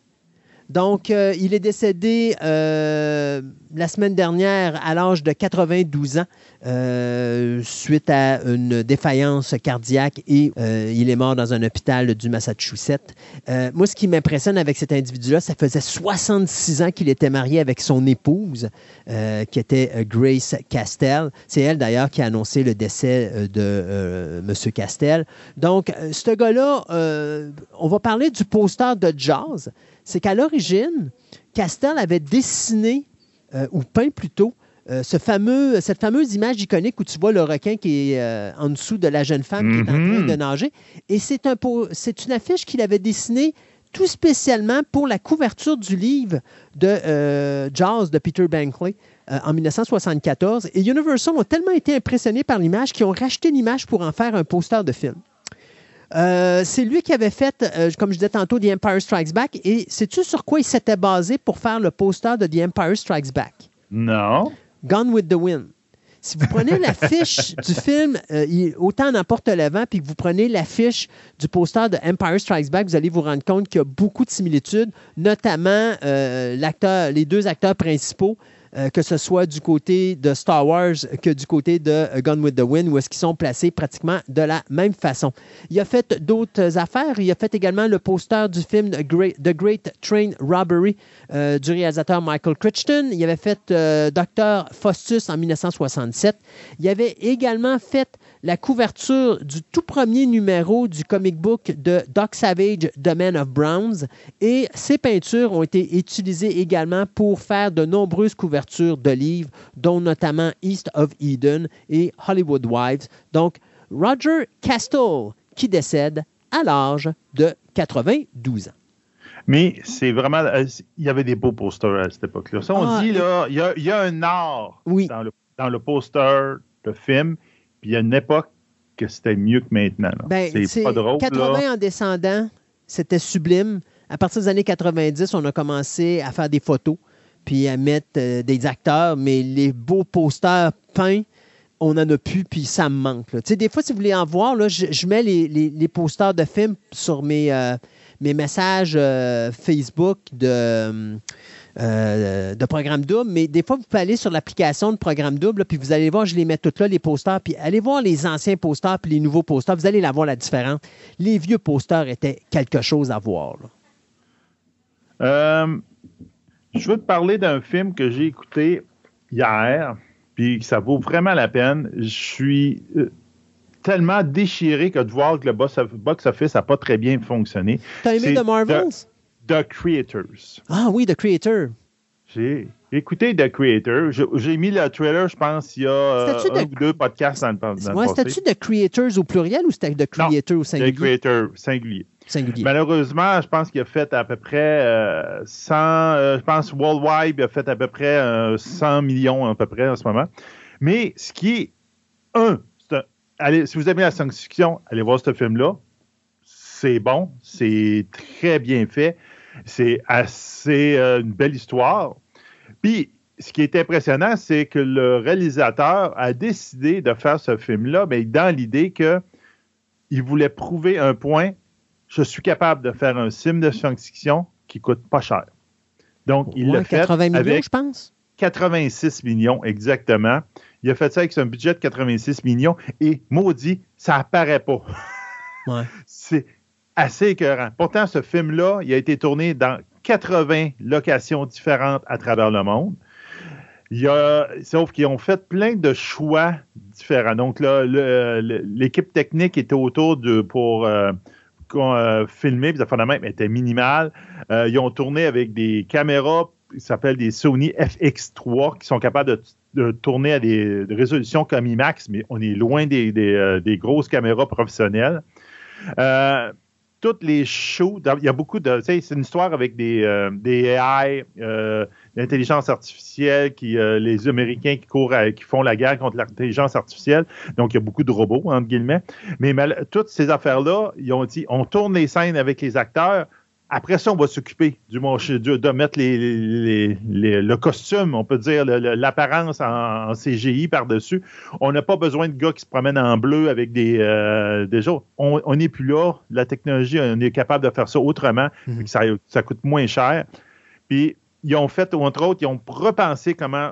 Speaker 2: Donc, euh, il est décédé euh, la semaine dernière à l'âge de 92 ans euh, suite à une défaillance cardiaque et il est mort dans un hôpital du Massachusetts. moi, ce qui m'impressionne avec cet individu-là, ça faisait 66 ans qu'il était marié avec son épouse, qui était Grace Castel. C'est elle, d'ailleurs, qui a annoncé le décès de M. Castel. Donc, ce gars-là, on va parler du poster de Jazz c'est qu'à l'origine, Castel avait dessiné, euh, ou peint plutôt, euh, ce fameux, cette fameuse image iconique où tu vois le requin qui est euh, en dessous de la jeune femme qui est en train de mhm. nager. Et c'est un, une affiche qu'il avait dessinée tout spécialement pour la couverture du livre de Jaws de Peter Bankley en 1974. Et Universal ont tellement été impressionnés par l'image qu'ils ont racheté l'image pour en faire un poster de film. Euh, c'est lui qui avait fait, euh, comme je disais tantôt, The Empire Strikes Back. Et sais-tu sur quoi il s'était basé pour faire le poster de The Empire Strikes Back?
Speaker 3: Non.
Speaker 2: Gone with the Wind. Si vous prenez l'affiche du film euh, Autant n'importe le vent, puis que vous prenez l'affiche du poster de Empire Strikes Back, vous allez vous rendre compte qu'il y a beaucoup de similitudes, notamment l'acteur, les deux acteurs principaux euh, que ce soit du côté de Star Wars que du côté de euh, Gone with the Wind, où est-ce qu'ils sont placés pratiquement de la même façon. Il a fait d'autres affaires. Il a fait également le poster du film The Great, Train Robbery euh, du réalisateur Michael Crichton. Il avait fait Dr. Faustus en 1967. Il avait également fait la couverture du tout premier numéro du comic book de Doc Savage, The Man of Browns. Et ces peintures ont été utilisées également pour faire de nombreuses couvertures de livres, dont notamment East of Eden et Hollywood Wives. Donc, Roger Castell, qui décède à l'âge de 92 ans.
Speaker 3: Mais c'est vraiment. Euh, il y avait des beaux posters à cette époque-là. Ça, on ah, dit, là, il y, a, un art dans, le, dans le poster de film il y a une époque que c'était mieux que maintenant.
Speaker 2: Ben, c'est pas drôle. 80 en descendant, c'était sublime. À partir des années 90, on a commencé à faire des photos puis à mettre euh, des acteurs, mais les beaux posters peints, on n'en a plus, puis ça me manque. Des fois, si vous voulez en voir, là, je, mets les, posters de films sur mes, euh, mes messages euh, Facebook de euh, de Programme Double, mais des fois, vous pouvez aller sur l'application de Programme Double, puis vous allez voir, je les mets toutes là, les posters, puis allez voir les anciens posters, puis les nouveaux posters, vous allez la voir la différence. Les vieux posters étaient quelque chose à voir.
Speaker 3: Euh, je veux te parler d'un film que j'ai écouté hier, puis ça vaut vraiment la peine. Je suis euh, tellement déchiré que de voir que le box-office n'a pas très bien fonctionné.
Speaker 2: T'as aimé The Marvels?
Speaker 3: The Creators.
Speaker 2: Ah oui, The Creator.
Speaker 3: J'ai écouté The Creator. J'ai mis le trailer, je pense, il y a euh, un ou deux podcasts dans, le
Speaker 2: ouais, C'était-tu The Creators au pluriel ou c'était The Creator au singulier?
Speaker 3: The Creator singulier. singulier. Malheureusement, je pense qu'il a fait à peu près 100, euh, euh, je pense Worldwide a fait à peu près 100 millions à peu près en ce moment. Mais ce qui est un, allez, si vous aimez la science-fiction, allez voir ce film-là. C'est bon, c'est très bien fait. C'est assez euh, une belle histoire. Puis, ce qui est impressionnant, c'est que le réalisateur a décidé de faire ce film-là, mais dans l'idée qu'il voulait prouver un point je suis capable de faire un film de science-fiction qui coûte pas cher. Donc, il l'a fait. 80 millions, je pense. 86 millions, exactement. Il a fait ça avec un budget de 86 millions et maudit, ça apparaît pas. Ouais. c'est assez écœurant. Pourtant, ce film-là, il a été tourné dans 80 locations différentes à travers le monde. Il y a, sauf qu'ils ont fait plein de choix différents. Donc là, l'équipe technique était autour de pour euh, euh, filmer, puis ça même était minimal. Euh, ils ont tourné avec des caméras qui s'appellent des Sony FX3 qui sont capables de, tourner à des, résolutions comme IMAX, mais on est loin des, des grosses caméras professionnelles toutes les shows, il y a beaucoup de. C'est une histoire avec des, euh, des AI, euh, l'intelligence artificielle, qui, euh, les Américains qui courent, qui font la guerre contre l'intelligence artificielle. Donc, il y a beaucoup de robots, entre guillemets. Mais toutes ces affaires-là, ils ont dit on tourne les scènes avec les acteurs, après ça, on va s'occuper du de mettre le costume, on peut dire, l'apparence en, CGI par-dessus. On n'a pas besoin de gars qui se promènent en bleu avec des, euh, des autres. On n'est plus là. La technologie, on est capable de faire ça autrement. Mhm. ça, coûte moins cher. Puis, ils ont fait, entre autres, ils ont repensé comment,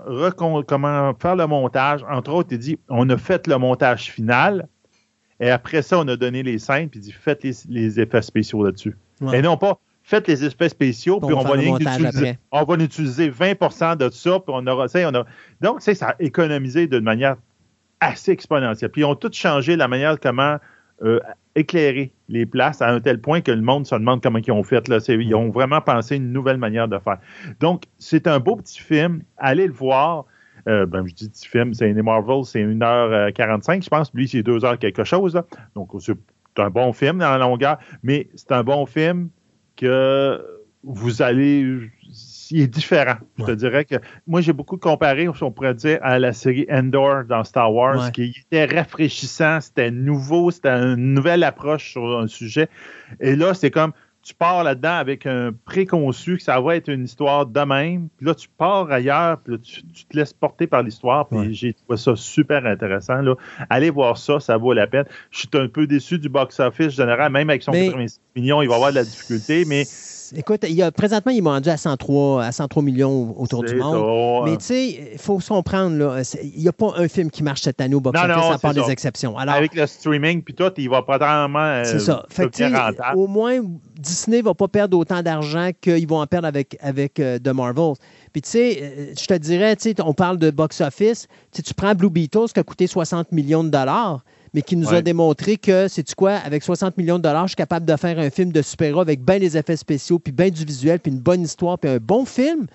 Speaker 3: comment faire le montage. Entre autres, ils dit on a fait le montage final. Et après ça, on a donné les scènes, puis dit faites les effets spéciaux là-dessus. Et non pas faites les espèces spéciaux, puis on va, utiliser, on va utiliser 20% de ça, puis on aura, on a, donc, ça a économisé d'une manière assez exponentielle. Puis ils ont tout changé la manière de comment euh, éclairer les places à un tel point que le monde se demande comment ils ont fait. Là. Ils ont vraiment pensé une nouvelle manière de faire. Donc, c'est un beau petit film. Allez le voir. Euh, ben, je dis petit film, c'est Marvel, c'est 1h45, je pense. Lui, c'est 2h quelque chose. Donc, c'est un bon film dans la longueur, mais c'est un bon film que vous allez il est différent. Je te dirais que moi, j'ai beaucoup comparé, on pourrait dire, à la série Endor dans Star Wars, qui était rafraîchissant, c'était nouveau, c'était une nouvelle approche sur un sujet. Et là, c'est comme tu pars là-dedans avec un préconçu que ça va être une histoire de même. Puis là, tu pars ailleurs, puis là, tu, te laisses porter par l'histoire. Puis j'ai trouvé ça super intéressant. Là. Allez voir ça, ça vaut la peine. Je suis un peu déçu du box-office général, même avec son 86 millions, il va avoir de la difficulté, mais
Speaker 2: Écoute, il y a, présentement, ils m'ont rendu à 103, à 103 millions autour du monde. Mais tu sais, il faut se comprendre, là, il n'y a pas un film qui marche cette année au box-office à part des exceptions.
Speaker 3: Alors, Avec le streaming, puis tout, il va pas vraiment. Euh,
Speaker 2: c'est ça. Fait que, au moins, Disney ne va pas perdre autant d'argent qu'ils vont en perdre avec, avec euh, The Marvels. Puis tu sais, euh, je te dirais, tu sais, on parle de box-office. Tu prends Blue Beatles qui a coûté 60 millions de dollars mais qui nous a démontré que, c'est quoi, avec 60 millions de dollars, je suis capable de faire un film de super-héros avec bien des effets spéciaux, puis bien du visuel, puis une bonne histoire, puis un bon film.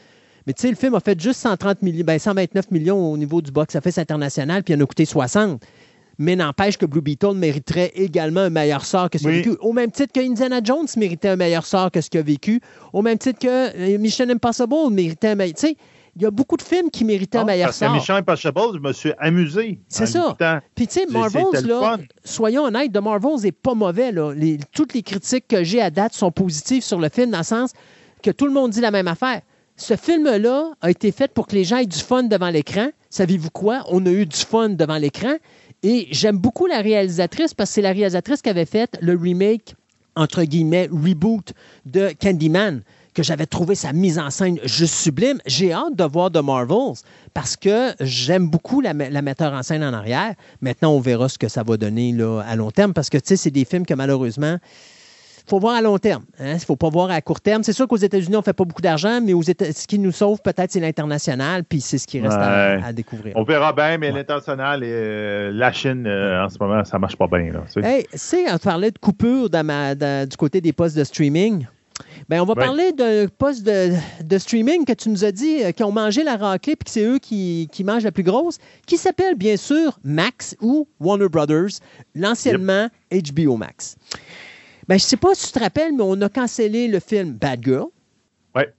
Speaker 2: Mais tu sais, le film a fait juste 130 millions, ben 129 millions au niveau du box-office international, puis il en a coûté 60. Mais n'empêche que Blue Beetle mériterait également un meilleur sort que ce qu'il a vécu. Au même titre que Indiana Jones méritait un meilleur sort que ce qu'il a vécu. Au même titre que euh, Mission Impossible méritait un meilleur. Tu sais, il y a beaucoup de films qui méritaient un meilleur sort.
Speaker 3: Mission Impossible, je me suis amusé.
Speaker 2: C'est ça. Puis tu sais, Marvels, là, soyons honnêtes, The Marvels n'est pas mauvais. Là. toutes les critiques que j'ai à date sont positives sur le film, dans le sens que tout le monde dit la même affaire. Ce film-là a été fait pour que les gens aient du fun devant l'écran. Savez-vous quoi? On a eu du fun devant l'écran. Et j'aime beaucoup la réalisatrice parce que c'est la réalisatrice qui avait fait le remake, entre guillemets, reboot de Candyman que j'avais trouvé sa mise en scène juste sublime. J'ai hâte de voir The Marvels parce que j'aime beaucoup la, metteur en scène en arrière. Maintenant, on verra ce que ça va donner là, à long terme parce que, tu sais, c'est des films que malheureusement, il faut voir à long terme. Il hein. ne faut pas voir à court terme. C'est sûr qu'aux États-Unis, on ne fait pas beaucoup d'argent, mais aux États ce qui nous sauve peut-être, c'est l'international, puis c'est ce qui reste à, découvrir.
Speaker 3: On verra bien, mais l'international et euh, la Chine, euh, en ce moment, ça ne marche pas bien.
Speaker 2: Tu sais, on parlait de coupure du côté des postes de streaming. Bien, on va parler d'un poste de, streaming que tu nous as dit euh, qui ont mangé la raclée puis que c'est eux qui, mangent la plus grosse, qui s'appelle bien sûr Max ou Warner Brothers, l'anciennement HBO Max. Ben, je ne sais pas si tu te rappelles, mais on a cancellé le film Bad Girl.
Speaker 3: Ouais.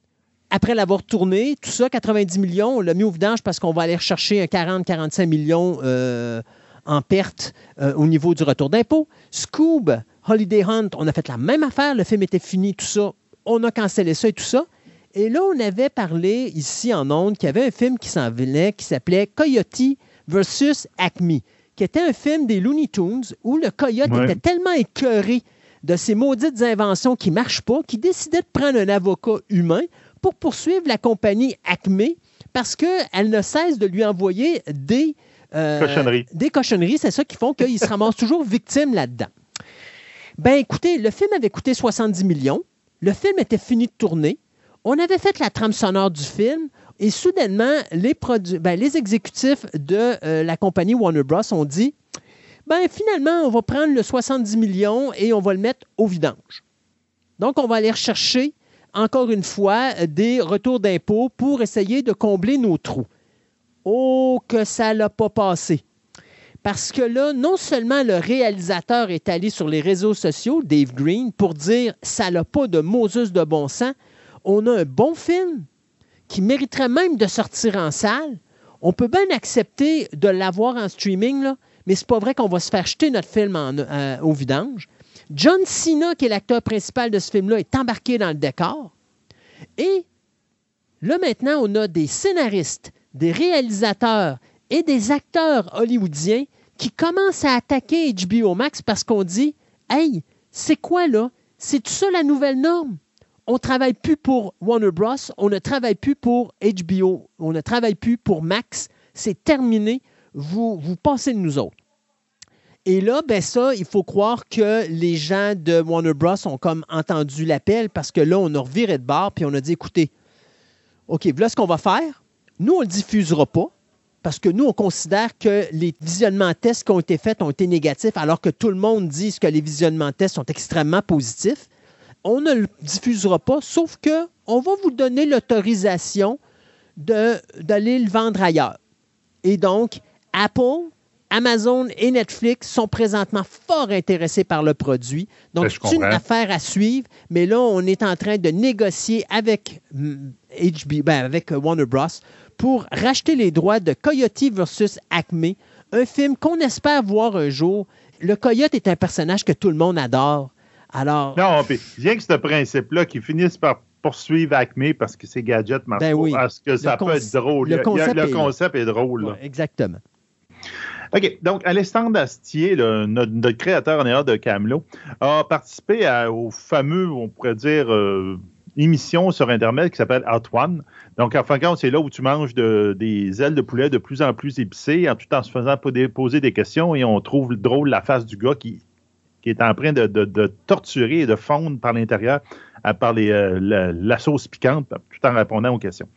Speaker 2: Après l'avoir tourné, tout ça, 90 millions, on l'a mis au vidange parce qu'on va aller rechercher un 40-45 millions euh, en perte euh, au niveau du retour d'impôt. Scoob, Holiday Hunt, on a fait la même affaire, le film était fini, tout ça, on a cancellé ça et tout ça. Et là, on avait parlé ici en Onde qu'il y avait un film qui s'en venait qui s'appelait Coyote versus Acme, qui était un film des Looney Tunes où le coyote était tellement écœuré de ses maudites inventions qui ne marchent pas qu'il décidait de prendre un avocat humain pour poursuivre la compagnie Acme parce qu'elle ne cesse de lui envoyer des,
Speaker 3: euh, cochonneries.
Speaker 2: Des cochonneries, c'est ça qui font qu'il se ramasse toujours victime là-dedans. Ben écoutez, le film avait coûté 70 millions. Le film était fini de tourner. On avait fait la trame sonore du film. Et soudainement, les, ben, exécutifs de euh, la compagnie Warner Bros. ont dit ben finalement, on va prendre le 70 millions et on va le mettre au vidange. Donc, on va aller rechercher, encore une fois, des retours d'impôts pour essayer de combler nos trous. Oh, que ça l'a pas passé. Parce que là, non seulement le réalisateur est allé sur les réseaux sociaux, Dave Green, pour dire ça n'a pas de Moses de bon sens, on a un bon film qui mériterait même de sortir en salle. On peut bien accepter de l'avoir en streaming, là, mais c'est pas vrai qu'on va se faire jeter notre film euh, au vidange. John Cena, qui est l'acteur principal de ce film-là, est embarqué dans le décor. Et là, maintenant, on a des scénaristes, des réalisateurs et des acteurs hollywoodiens qui commencent à attaquer HBO Max parce qu'on dit Hey, c'est quoi là? C'est tout ça la nouvelle norme? On ne travaille plus pour Warner Bros., on ne travaille plus pour HBO, on ne travaille plus pour Max. C'est terminé. Vous, vous passez de nous autres. Et là, ben ça, il faut croire que les gens de Warner Bros. ont comme entendu l'appel parce que là, on a reviré de bord puis on a dit écoutez, OK, voilà ce qu'on va faire. Nous, on ne le diffusera pas parce que nous, on considère que les visionnements tests qui ont été faits ont été négatifs, alors que tout le monde dit que les visionnements tests sont extrêmement positifs. On ne le diffusera pas, sauf que on va vous donner l'autorisation d'aller le vendre ailleurs. Et donc, Apple Amazon et Netflix sont présentement fort intéressés par le produit. Donc, c'est une affaire à suivre. Mais là, on est en train de négocier avec, mm, HB, ben, avec Warner Bros. Pour racheter les droits de Coyote versus Acme, un film qu'on espère voir un jour. Le Coyote est un personnage que tout le monde adore. Alors,
Speaker 3: Non, puis rien que ce principe-là qui finisse par poursuivre Acme parce que ses gadgets marchent
Speaker 2: Ben oui.
Speaker 3: parce que ça peut être drôle.
Speaker 2: le concept
Speaker 3: le
Speaker 2: est-
Speaker 3: concept est drôle.
Speaker 2: ouais, exactement.
Speaker 3: OK. Donc, Alexandre Astier, le- notre, notre créateur en erreur de Camelot, a participé à- au fameux, on pourrait dire, euh, émission sur Internet qui s'appelle Hot One. Donc, en fin de compte, c'est là où tu manges de- des ailes de poulet de plus en plus épicées, en tout en se faisant poser- des questions et on trouve drôle la face du gars qui, est en train de, torturer et de fondre par l'intérieur par euh, la, la sauce piquante tout en répondant aux questions.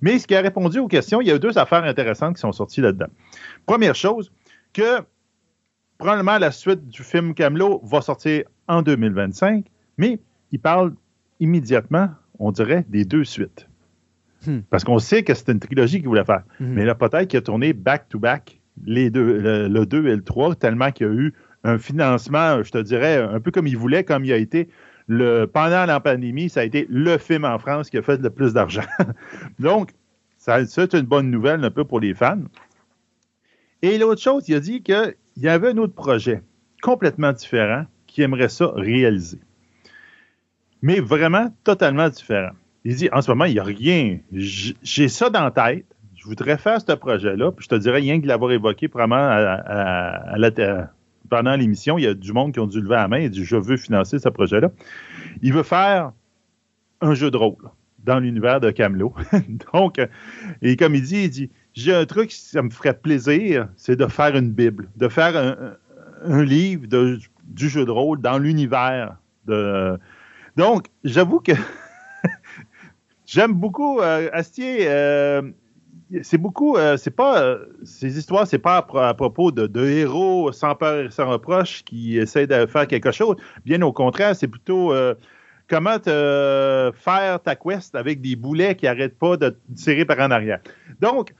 Speaker 3: Mais ce qui a répondu aux questions, il y a deux affaires intéressantes qui sont sorties là-dedans. Première chose, que probablement la suite du film Camelot va sortir en 2025, mais il parle immédiatement, on dirait, des deux suites.
Speaker 2: Hmm.
Speaker 3: Parce qu'on sait que c'était une trilogie qu'il voulait faire.
Speaker 2: Mhm.
Speaker 3: Mais là, peut-être qu'il a tourné back-to-back les deux, le, le 2 et le 3, tellement qu'il y a eu un financement, je te dirais, un peu comme il voulait, comme il a été. Le, pendant la pandémie, ça a été le film en France qui a fait le plus d'argent. Donc, ça, c'est une bonne nouvelle un peu pour les fans. Et l'autre chose, il a dit qu'il y avait un autre projet complètement différent qui aimerait ça réaliser. Mais vraiment totalement différent. Il dit, en ce moment, il n'y a rien. J'ai ça dans la tête. Je voudrais faire ce projet-là. Puis je te dirais rien que de l'avoir évoqué vraiment pendant l'émission. Il y a du monde qui ont dû lever la main et dit, je veux financer ce projet-là. Il veut faire un jeu de rôle dans l'univers de Camelot. Donc, euh, et comme il dit, il dit, j'ai un truc, ça me ferait plaisir, c'est de faire une Bible, de faire un, un livre de- du jeu de rôle dans l'univers de. Donc, j'avoue que j'aime beaucoup euh, Astier. euh, c'est beaucoup, euh, c'est pas, ces histoires, c'est pas à, pro- à propos de, héros sans peur et sans reproche qui essaient de faire quelque chose. Bien au contraire, c'est plutôt comment te faire ta quest avec des boulets qui arrêtent pas de tirer par en arrière. Donc,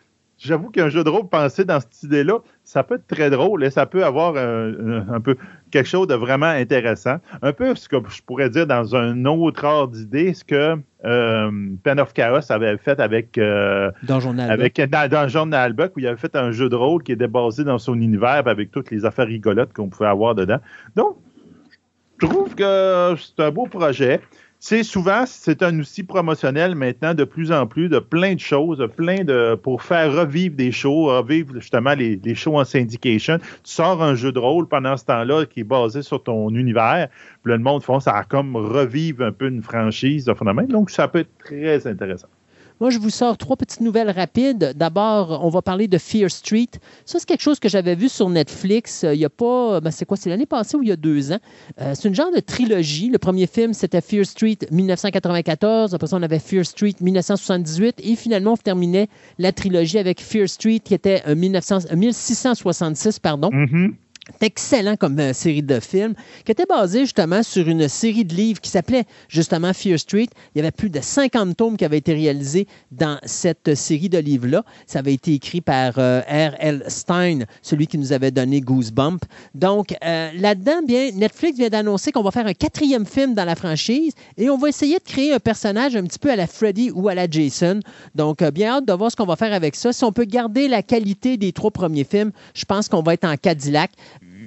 Speaker 3: j'avoue qu'un jeu de rôle pensé dans cette idée-là, ça peut être très drôle et ça peut avoir un, peu quelque chose de vraiment intéressant. Un peu ce que je pourrais dire dans un autre ordre d'idée, ce que euh, Pen of Chaos avait fait avec, euh,
Speaker 2: Dans le journal.
Speaker 3: avec dans, dans John Nalbuck, où il avait fait un jeu de rôle qui était basé dans son univers avec toutes les affaires rigolotes qu'on pouvait avoir dedans. Donc, je trouve que c'est un beau projet. C'est souvent, c'est un outil promotionnel maintenant de plus en plus de plein de choses, plein de pour faire revivre des shows, revivre justement les, les shows en syndication. Tu sors un jeu de rôle pendant ce temps-là qui est basé sur ton univers, puis le monde font ça a comme revivre un peu une franchise de phénomène. Donc ça peut être très intéressant.
Speaker 2: Moi, je vous sors trois petites nouvelles rapides. D'abord, on va parler de Fear Street. Ça, c'est quelque chose que j'avais vu sur Netflix euh, il n'y a pas. ben, c'est quoi C'est l'année passée ou il y a deux ans. Euh, c'est une genre de trilogie. Le premier film, c'était Fear Street 1994. Après ça, on avait Fear Street 1978. Et finalement, on terminait la trilogie avec Fear Street qui était euh, 1900 euh, 1666. Pardon.
Speaker 3: Mhm.
Speaker 2: C'est excellent comme euh, série de films, qui était basée justement sur une série de livres qui s'appelait justement Fear Street. Il y avait plus de 50 tomes qui avaient été réalisés dans cette série de livres-là. Ça avait été écrit par euh, R.L. Stein, celui qui nous avait donné Goosebump. Donc, euh, là-dedans, bien, Netflix vient d'annoncer qu'on va faire un quatrième film dans la franchise et on va essayer de créer un personnage un petit peu à la Freddy ou à la Jason. Donc, euh, bien hâte de voir ce qu'on va faire avec ça. Si on peut garder la qualité des trois premiers films, je pense qu'on va être en Cadillac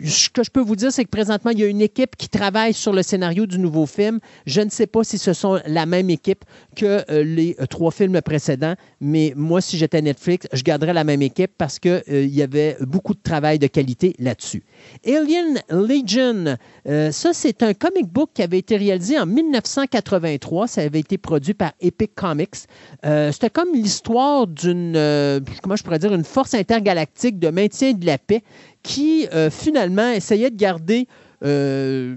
Speaker 2: ce que je peux vous dire, c'est que présentement, il y a une équipe qui travaille sur le scénario du nouveau film. Je ne sais pas si ce sont la même équipe que euh, les euh, trois films précédents, mais moi, si j'étais Netflix, je garderais la même équipe parce qu'il y avait beaucoup de travail de qualité là-dessus. Alien Legion, euh, ça, c'est un comic book qui avait été réalisé en 1983. Ça avait été produit par Epic Comics. Euh, C'était comme l'histoire d'une, euh, comment je pourrais dire, une force intergalactique de maintien de la paix qui euh, finalement essayait de garder euh,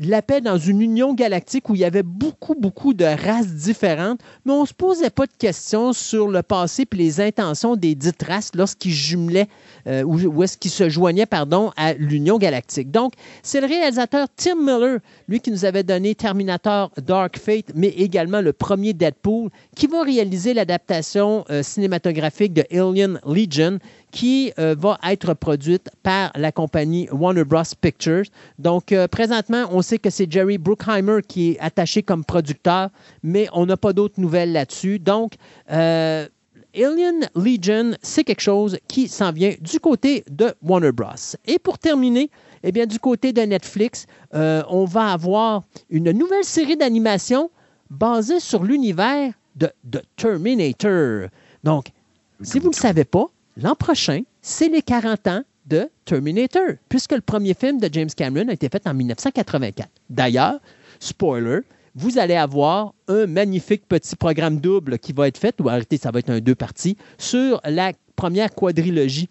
Speaker 2: la paix dans une union galactique où il y avait beaucoup, beaucoup de races différentes, mais on ne se posait pas de questions sur le passé et les intentions des dites races lorsqu'ils jumelaient euh, ou, est-ce qu'ils se joignaient pardon, à l'union galactique. Donc, c'est le réalisateur Tim Miller, lui qui nous avait donné Terminator Dark Fate, mais également le premier Deadpool, qui va réaliser l'adaptation cinématographique de Alien Legion, qui euh, va être produite par la compagnie Warner Bros. Pictures. Donc, euh, présentement, on sait que c'est Jerry Bruckheimer qui est attaché comme producteur, mais on n'a pas d'autres nouvelles là-dessus. Donc, euh, Alien Legion, c'est quelque chose qui s'en vient du côté de Warner Bros. Et pour terminer, eh bien, du côté de Netflix, on va avoir une nouvelle série d'animation basée sur l'univers de, de Terminator. Donc, si vous ne le savez pas, l'an prochain, c'est les 40 ans de Terminator, puisque le premier film de James Cameron a été fait en 1984. D'ailleurs, spoiler, vous allez avoir un magnifique petit programme double qui va être fait, ou arrêtez, ça va être un deux parties, sur la première quadrilogie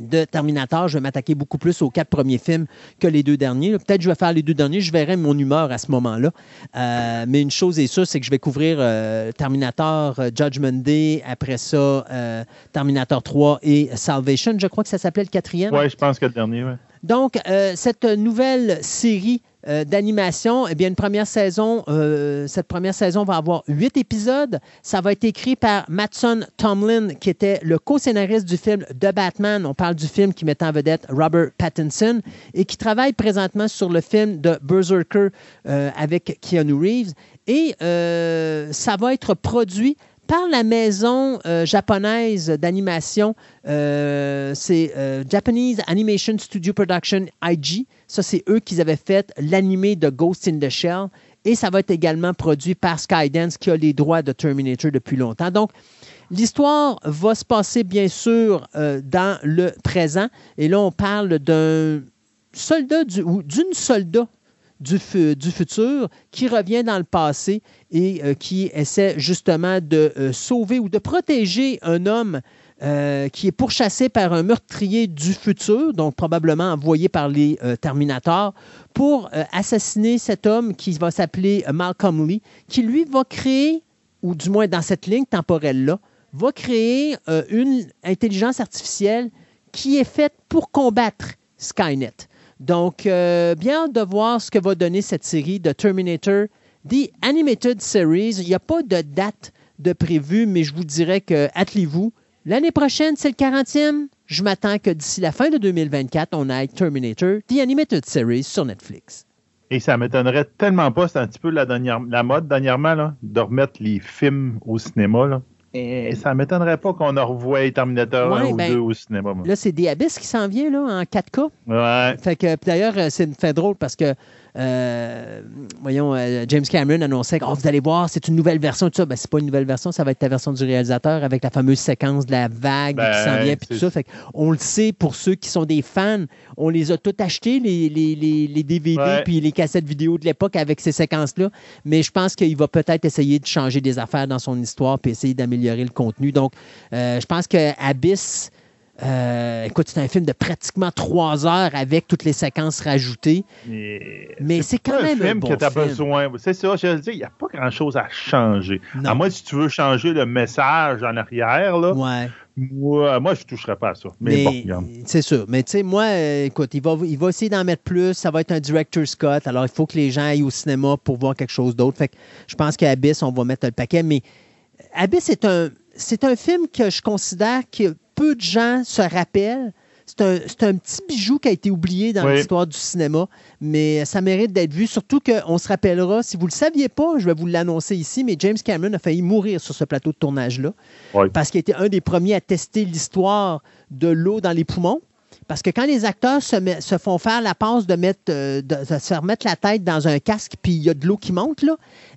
Speaker 2: de Terminator, je vais m'attaquer beaucoup plus aux quatre premiers films que les deux derniers. Peut-être que je vais faire les deux derniers, je verrai mon humeur à ce moment-là. Euh, mais une chose est sûre, c'est que je vais couvrir euh, Terminator, euh, Judgment Day, après ça, Terminator 3 et Salvation. Je crois que ça s'appelait le quatrième.
Speaker 3: Oui, je pense que le dernier, oui.
Speaker 2: Donc, cette nouvelle série euh, d'animation, eh bien, une première saison, euh, cette première saison va avoir huit épisodes. Ça va être écrit par Matson Tomlin, qui était le co-scénariste du film The Batman. On parle du film qui met en vedette Robert Pattinson et qui travaille présentement sur le film de Berserker euh, avec Keanu Reeves. Et ça va être produit par la maison japonaise d'animation, c'est Japanese Animation Studio Production IG. Ça, c'est eux qui avaient fait l'animé de Ghost in the Shell. Et ça va être également produit par Skydance, qui a les droits de Terminator depuis longtemps. Donc, l'histoire va se passer, bien sûr, euh, dans le présent. Et là, on parle d'un soldat ou d'une soldat du, futur qui revient dans le passé et euh, qui essaie justement de euh, sauver ou de protéger un homme euh, qui est pourchassé par un meurtrier du futur, donc probablement envoyé par les euh, Terminators, pour euh, assassiner cet homme qui va s'appeler Malcolm Lee, qui lui va créer, ou du moins dans cette ligne temporelle-là, va créer une intelligence artificielle qui est faite pour combattre Skynet. Donc, bien de voir ce que va donner cette série de Terminator, The Animated Series. Il n'y a pas de date de prévu, mais je vous dirais que, attelez-vous, L'année prochaine, c'est le 40e. Je m'attends que d'ici la fin de 2024, on ait Terminator, The Animated Series sur Netflix.
Speaker 3: Et ça m'étonnerait tellement pas, c'est un petit peu la, dernière, la mode dernièrement, là, de remettre les films au cinéma. Là. Et ça m'étonnerait pas qu'on en revoie Terminator 1 ou 2 ben, au cinéma.
Speaker 2: Là, c'est Abyss qui s'en vient là, en 4K.
Speaker 3: Ouais.
Speaker 2: Fait que d'ailleurs, c'est fait drôle parce que euh, voyons, euh, James Cameron annonçait que oh, vous allez voir, c'est une nouvelle version. Tout ça, ben, c'est pas une nouvelle version, ça va être la version du réalisateur avec la fameuse séquence de la vague qui s'en ben, vient, puis tout ça. Fait on le sait pour ceux qui sont des fans, on les a tous achetés, les, les, les, DVD puis les cassettes vidéo de l'époque avec ces séquences-là. Mais je pense qu'il va peut-être essayer de changer des affaires dans son histoire puis essayer d'améliorer le contenu. Donc, euh, je pense que Abyss euh, écoute, c'est un film de pratiquement trois heures avec toutes les séquences rajoutées. Mais, c'est quand même un film que tu as besoin.
Speaker 3: C'est ça, je veux dire, il n'y a pas grand-chose à changer. À moins si tu veux changer le message en arrière, là,
Speaker 2: ouais.
Speaker 3: moi, moi, je ne toucherai pas à ça. Mais, bon,
Speaker 2: C'est sûr. Mais tu sais, moi, euh, écoute, il va, il va essayer d'en mettre plus. Ça va être un director's Scott. Alors, il faut que les gens aillent au cinéma pour voir quelque chose d'autre. Fait que je pense qu'Abyss, on va mettre le paquet. Mais Abyss, c'est un, c'est un film que je considère que peu de gens se rappellent. C'est un, petit bijou qui a été oublié dans l'histoire du cinéma, mais ça mérite d'être vu. Surtout qu'on se rappellera, si vous ne le saviez pas, je vais vous l'annoncer ici, mais James Cameron a failli mourir sur ce plateau de tournage-là parce qu'il était un des premiers à tester l'histoire de l'eau dans les poumons. Parce que quand les acteurs se, font faire la passe de, mettre, euh, de, se faire mettre la tête dans un casque puis il y a de l'eau qui monte, là,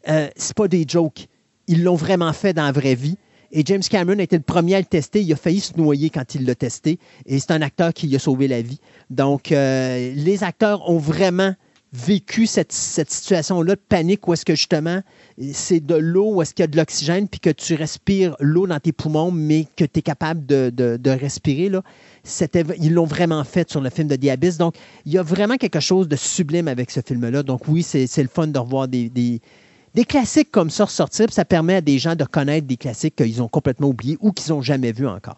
Speaker 2: euh, c'est pas des jokes. Ils l'ont vraiment fait dans la vraie vie. Et James Cameron a été le premier à le tester. Il a failli se noyer quand il l'a testé. Et c'est un acteur qui lui a sauvé la vie. Donc, euh, les acteurs ont vraiment vécu cette, situation-là de panique où est-ce que justement c'est de l'eau, où est-ce qu'il y a de l'oxygène, puis que tu respires l'eau dans tes poumons, mais que tu es capable de, respirer. Là. Ils l'ont vraiment fait sur le film de Diabys. Donc, il y a vraiment quelque chose de sublime avec ce film-là. Donc, oui, c'est le fun de revoir des classiques comme ça ressortir, ça permet à des gens de connaître des classiques qu'ils ont complètement oubliés ou qu'ils n'ont jamais vus encore.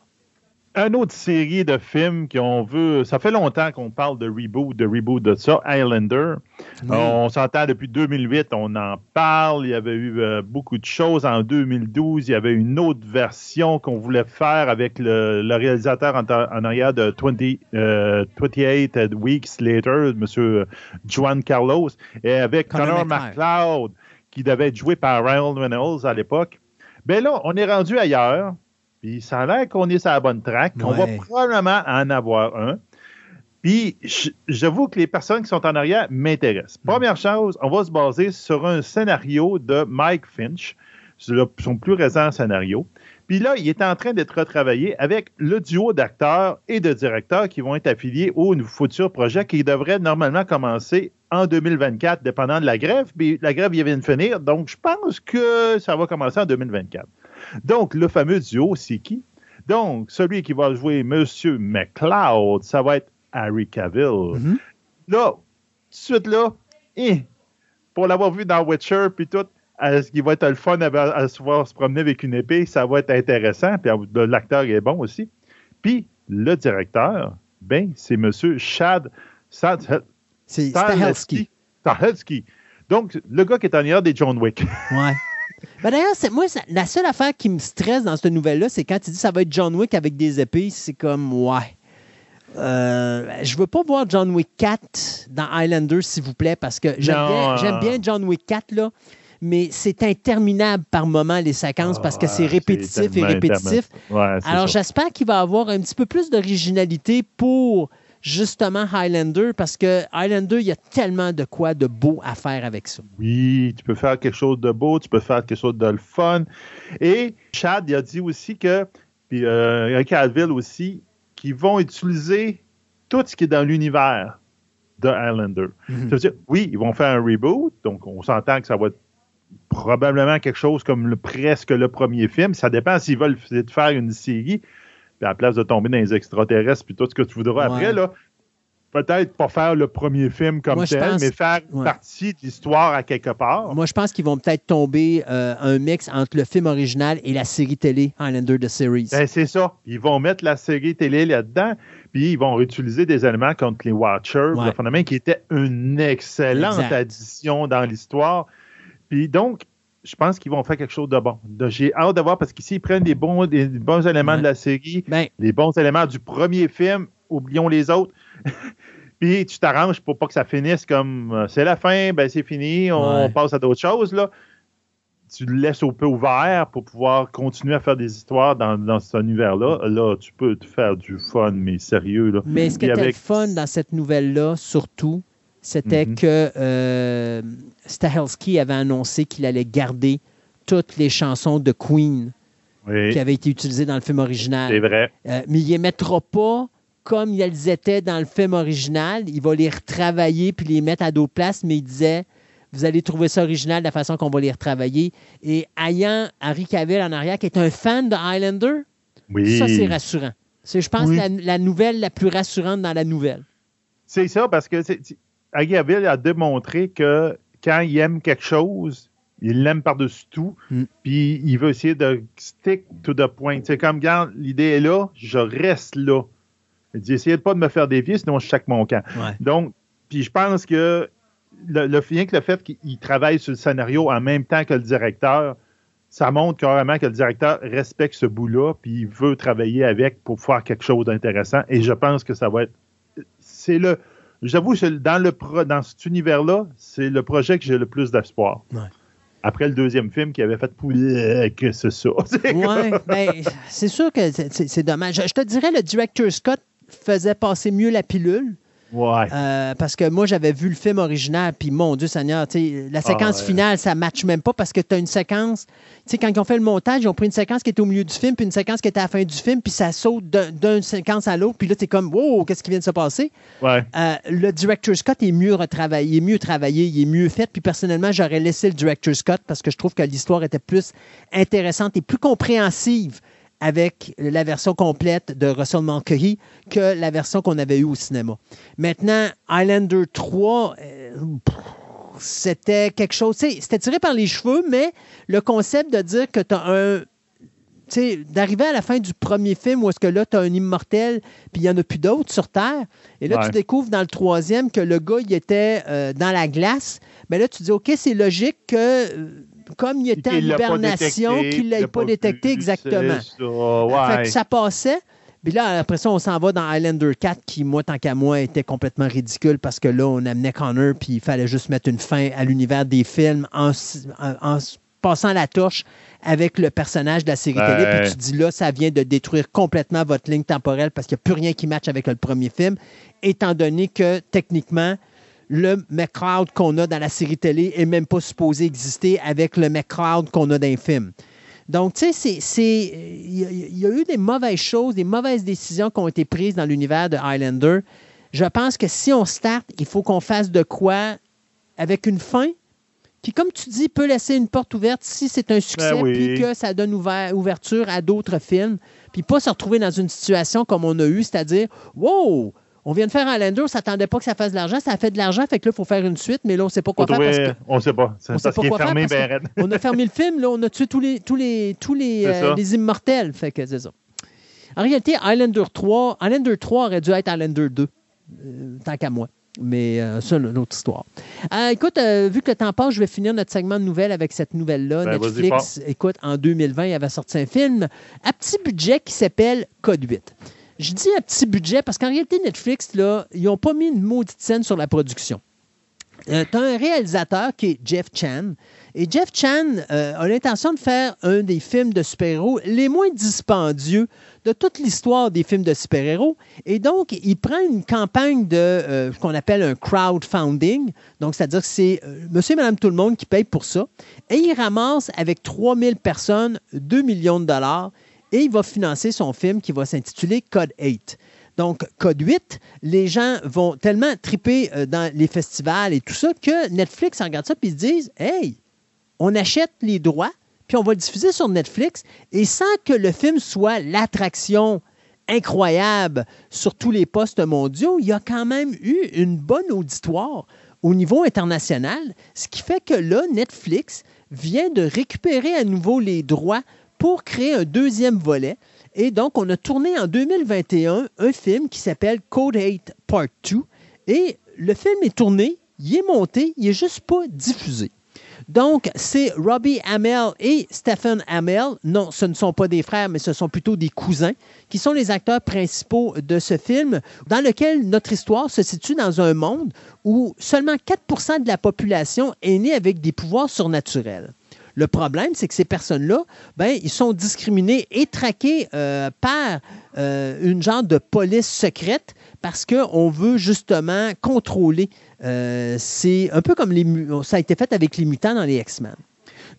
Speaker 3: une autre série de films qu'on veut. Ça fait longtemps qu'on parle de reboot, de reboot de ça, Highlander. On s'entend depuis 2008, on en parle. Il y avait eu euh, beaucoup de choses. En 2012, il y avait une autre version qu'on voulait faire avec le, réalisateur en, arrière de 28 euh, Weeks Later, M. Juan Carlos, et avec Connor, McLeod, qui devait être joué par Ryan Reynolds à l'époque. Ben là, on est rendu ailleurs. Puis ça a l'air qu'on est sur la bonne track, qu'on va probablement en avoir un. Puis j'avoue que les personnes qui sont en arrière m'intéressent. Mm. Première chose, on va se baser sur un scénario de Mike Finch, son plus récent scénario. Puis là, il est en train d'être retravaillé avec le duo d'acteurs et de directeurs qui vont être affiliés au futur projet qui devrait normalement commencer en 2024, dépendant de la grève. Puis la grève, vient de finir, donc je pense que ça va commencer en 2024. Donc, le fameux duo, c'est qui? Donc, celui qui va jouer M. McCloud, ça va être Harry Cavill. Mm-hmm. Là, tout de suite là, eh, pour l'avoir vu dans Witcher, puis tout, est-ce qu'il va être le fun à, se voir se promener avec une épée? Ça va être intéressant. Puis l'acteur est bon aussi. Puis le directeur, ben, c'est M. Chad
Speaker 2: Stahelski.
Speaker 3: Stahelski. Donc, le gars qui est en arrière des John Wick.
Speaker 2: Ouais. Ben D'ailleurs, moi, la seule affaire qui me stresse dans cette nouvelle-là, c'est quand il dit que ça va être John Wick avec des épées, c'est comme, ouais. Euh, je veux pas voir John Wick 4 dans Highlander, s'il vous plaît, parce que j'aime bien, bien, John Wick 4, là, mais c'est interminable par moment, les séquences, parce que c'est ah, répétitif et répétitif. Alors, j'espère qu'il va avoir un petit peu plus d'originalité pour justement Highlander parce que Highlander, il y a tellement de quoi de beau à faire avec ça.
Speaker 3: Oui, tu peux faire quelque chose de beau, tu peux faire quelque chose de le fun. Et Chad, il a dit aussi que, puis euh, Calville aussi, qu'ils vont utiliser tout ce qui est dans l'univers de Highlander. Mhm. dire, oui, ils vont faire un reboot, donc on s'entend que ça va être probablement quelque chose comme le, presque le premier film. Ça dépend s'ils veulent faire une série puis à la place de tomber dans les extraterrestres, puis tout ce que tu voudras après, là, peut-être pas faire le premier film comme tel, mais faire partie de l'histoire à quelque part.
Speaker 2: Moi, je pense qu'ils vont peut-être tomber euh, un mix entre le film original et la série télé Highlander The Series.
Speaker 3: Ben, c'est ça. Ils vont mettre la série télé là-dedans, puis ils vont réutiliser des éléments contre les Watchers, ouais. qui était une excellente addition dans l'histoire. Puis donc, je pense qu'ils vont faire quelque chose de bon. J'ai hâte de voir parce qu'ici, ils prennent des bons, des bons éléments de la série, ben. les bons éléments du premier film, oublions les autres. Puis tu t'arranges pour pas que ça finisse comme euh, c'est la fin, ben c'est fini, on passe à d'autres choses. Là. Tu le laisses au peu ouvert pour pouvoir continuer à faire des histoires dans, dans cet univers-là. Là, tu peux te faire du fun, mais sérieux. Là.
Speaker 2: Mais ce qui est fun dans cette nouvelle-là, surtout, c'était mhm. que euh, Stahelski avait annoncé qu'il allait garder toutes les chansons de Queen qui avaient été utilisées dans le film original.
Speaker 3: C'est vrai.
Speaker 2: Euh, mais il ne les mettra pas comme elles étaient dans le film original. Il va les retravailler puis les mettre à d'autres places, mais il disait vous allez trouver ça original de la façon qu'on va les retravailler. Et ayant Harry Cavill en arrière, qui est un fan de Highlander, ça, c'est rassurant. C'est, je pense, la, nouvelle la plus rassurante dans la nouvelle.
Speaker 3: C'est ça, parce que Aguaville a démontré que quand il aime quelque chose, il l'aime par-dessus tout, mm. puis il veut essayer de stick to the point. C'est comme, quand l'idée est là, je reste là. Il dit, essayez pas de me faire dévier, sinon je chaque mon camp. Donc, puis je pense que le, le, rien que le fait qu'il travaille sur le scénario en même temps que le directeur, ça montre carrément que le directeur respecte ce bout-là, puis il veut travailler avec pour faire quelque chose d'intéressant. Et je pense que ça va être. C'est le, J'avoue, dans, le dans cet univers-là, c'est le projet que j'ai le plus d'espoir. Après le deuxième film qui avait fait poulet que c'est ça.
Speaker 2: Oui, ben, c'est sûr que c'est dommage. Je te dirais, le directeur Scott faisait passer mieux la pilule.
Speaker 3: Ouais.
Speaker 2: Euh, parce que moi, j'avais vu le film original, puis mon Dieu Seigneur, la séquence ah, finale, ça ne matche même pas parce que tu as une séquence. Quand ils ont fait le montage, ils ont pris une séquence qui était au milieu du film, puis une séquence qui était à la fin du film, puis ça saute d'une séquence à l'autre, puis là, tu es comme, wow, qu'est-ce qui vient de se passer?
Speaker 3: Ouais.
Speaker 2: Euh, le director Scott est mieux retravaillé, il est mieux travaillé, il est mieux fait, puis personnellement, j'aurais laissé le director Scott parce que je trouve que l'histoire était plus intéressante et plus compréhensive avec la version complète de Russell Mulcahy que la version qu'on avait eue au cinéma. Maintenant, Highlander 3, euh, c'était quelque chose, c'était tiré par les cheveux, mais le concept de dire que tu as un d'arriver à la fin du premier film où est-ce que là, tu as un immortel, puis il n'y en a plus d'autres sur Terre. Et là, tu découvres dans le troisième que le gars, il était euh, dans la glace. Mais là, tu dis, OK, c'est logique que, euh, comme il était en hibernation, qu'il ne l'ait pas, détecté exactement. Ça. ça passait. Puis là, après ça, on s'en va dans Highlander 4, qui, moi, tant qu'à moi, était complètement ridicule parce que là, on amenait Connor, puis il fallait juste mettre une fin à l'univers des films en, en passant la torche avec le personnage de la série télé. Puis tu dis là, ça vient de détruire complètement votre ligne temporelle parce qu'il n'y a plus rien qui matche avec le premier film, étant donné que techniquement, le McCloud qu'on a dans la série télé est même pas supposé exister avec le McCloud qu'on a dans les films. Donc, tu sais, il y, a eu des mauvaises choses, des mauvaises décisions qui ont été prises dans l'univers de Highlander. Je pense que si on start, il faut qu'on fasse de quoi avec une fin, qui, comme tu dis, peut laisser une porte ouverte si c'est un succès, ben puis que ça donne ouverture à d'autres films, puis pas se retrouver dans une situation comme on a eu, c'est-à-dire, wow, on vient de faire un Lander, on s'attendait pas que ça fasse de l'argent, ça a fait de l'argent, fait que là, il faut faire une suite, mais là, on sait pas quoi faire. Parce
Speaker 3: on ne sait pas.
Speaker 2: On sait pas quoi faire. Ben on a fermé le film, là, on a tué tous les, tous les, tous les, euh, les immortels, fait que c'est ça. En réalité, Highlander 3, Highlander 3 aurait dû être Highlander 2, euh, tant qu'à moi. Mais euh, ça, une autre histoire. Euh, écoute, euh, vu que le temps passe, je vais finir notre segment de nouvelles avec cette nouvelle-là. Ben, Netflix, écoute, en 2020, il avait sorti un film à petit budget qui s'appelle Code 8. Je dis à petit budget parce qu'en réalité, Netflix, là, ils n'ont pas mis une maudite scène sur la production. tu as un réalisateur qui est Jeff Chan. Et Jeff Chan a l'intention de faire un des films de super-héros les moins dispendieux de toute l'histoire des films de super-héros. Et donc, il prend une campagne de euh, ce qu'on appelle un crowdfunding. Donc, c'est-à-dire que c'est euh, monsieur et madame tout le monde qui paye pour ça. Et il ramasse avec 3000 personnes 2 millions de dollars et il va financer son film qui va s'intituler Code 8. Donc, Code 8, les gens vont tellement triper euh, dans les festivals et tout ça que Netflix regarde ça et ils se disent Hey, on achète les droits puis on va le diffuser sur Netflix, et sans que le film soit l'attraction incroyable sur tous les postes mondiaux, il y a quand même eu une bonne auditoire au niveau international, ce qui fait que là, Netflix vient de récupérer à nouveau les droits pour créer un deuxième volet. Et donc, on a tourné en 2021 un film qui s'appelle Code 8 Part 2. Et le film est tourné, il est monté, il n'est juste pas diffusé. Donc, c'est Robbie Amell et Stephen Amell. Non, ce ne sont pas des frères, mais ce sont plutôt des cousins, qui sont les acteurs principaux de ce film, dans lequel notre histoire se situe dans un monde où seulement 4% de la population est née avec des pouvoirs surnaturels. Le problème, c'est que ces personnes-là, ben, ils sont discriminés et traqués euh, par euh, une genre de police secrète parce qu'on veut justement contrôler. Euh, c'est un peu comme ça a été fait avec les mutants dans les X-Men.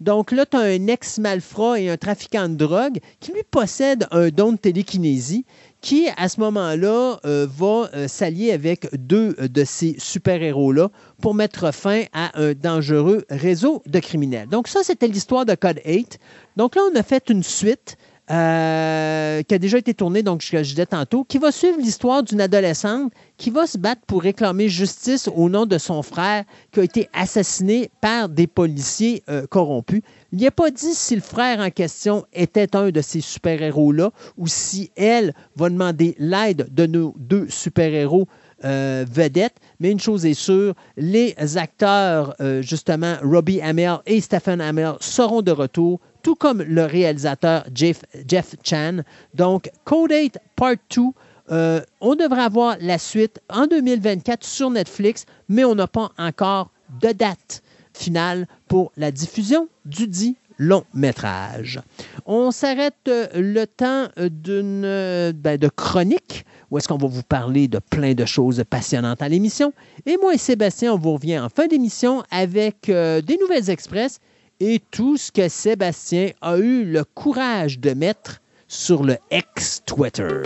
Speaker 2: Donc là, tu as un ex-malfrat et un trafiquant de drogue qui lui possède un don de télékinésie qui, à ce moment-là, euh, va euh, s'allier avec deux de ces super-héros-là pour mettre fin à un dangereux réseau de criminels. Donc ça, c'était l'histoire de Code 8. Donc là, on a fait une suite euh, qui a déjà été tourné, donc je, je disais tantôt, qui va suivre l'histoire d'une adolescente qui va se battre pour réclamer justice au nom de son frère qui a été assassiné par des policiers euh, corrompus. Il n'y a pas dit si le frère en question était un de ces super-héros-là ou si elle va demander l'aide de nos deux super-héros euh, vedettes. Mais une chose est sûre, les acteurs, justement, Robbie Amell et Stephen Amell seront de retour tout comme le réalisateur Jeff, Jeff Chan. Donc, Code 8 Part 2, euh, on devrait avoir la suite en 2024 sur Netflix, mais on n'a pas encore de date finale pour la diffusion du dit long métrage. On s'arrête euh, le temps d'une euh, ben, de chronique où est-ce qu'on va vous parler de plein de choses passionnantes à l'émission. Et moi et Sébastien, on vous revient en fin d'émission avec des nouvelles express et tout ce que Sébastien a eu le courage de mettre sur le ex-Twitter.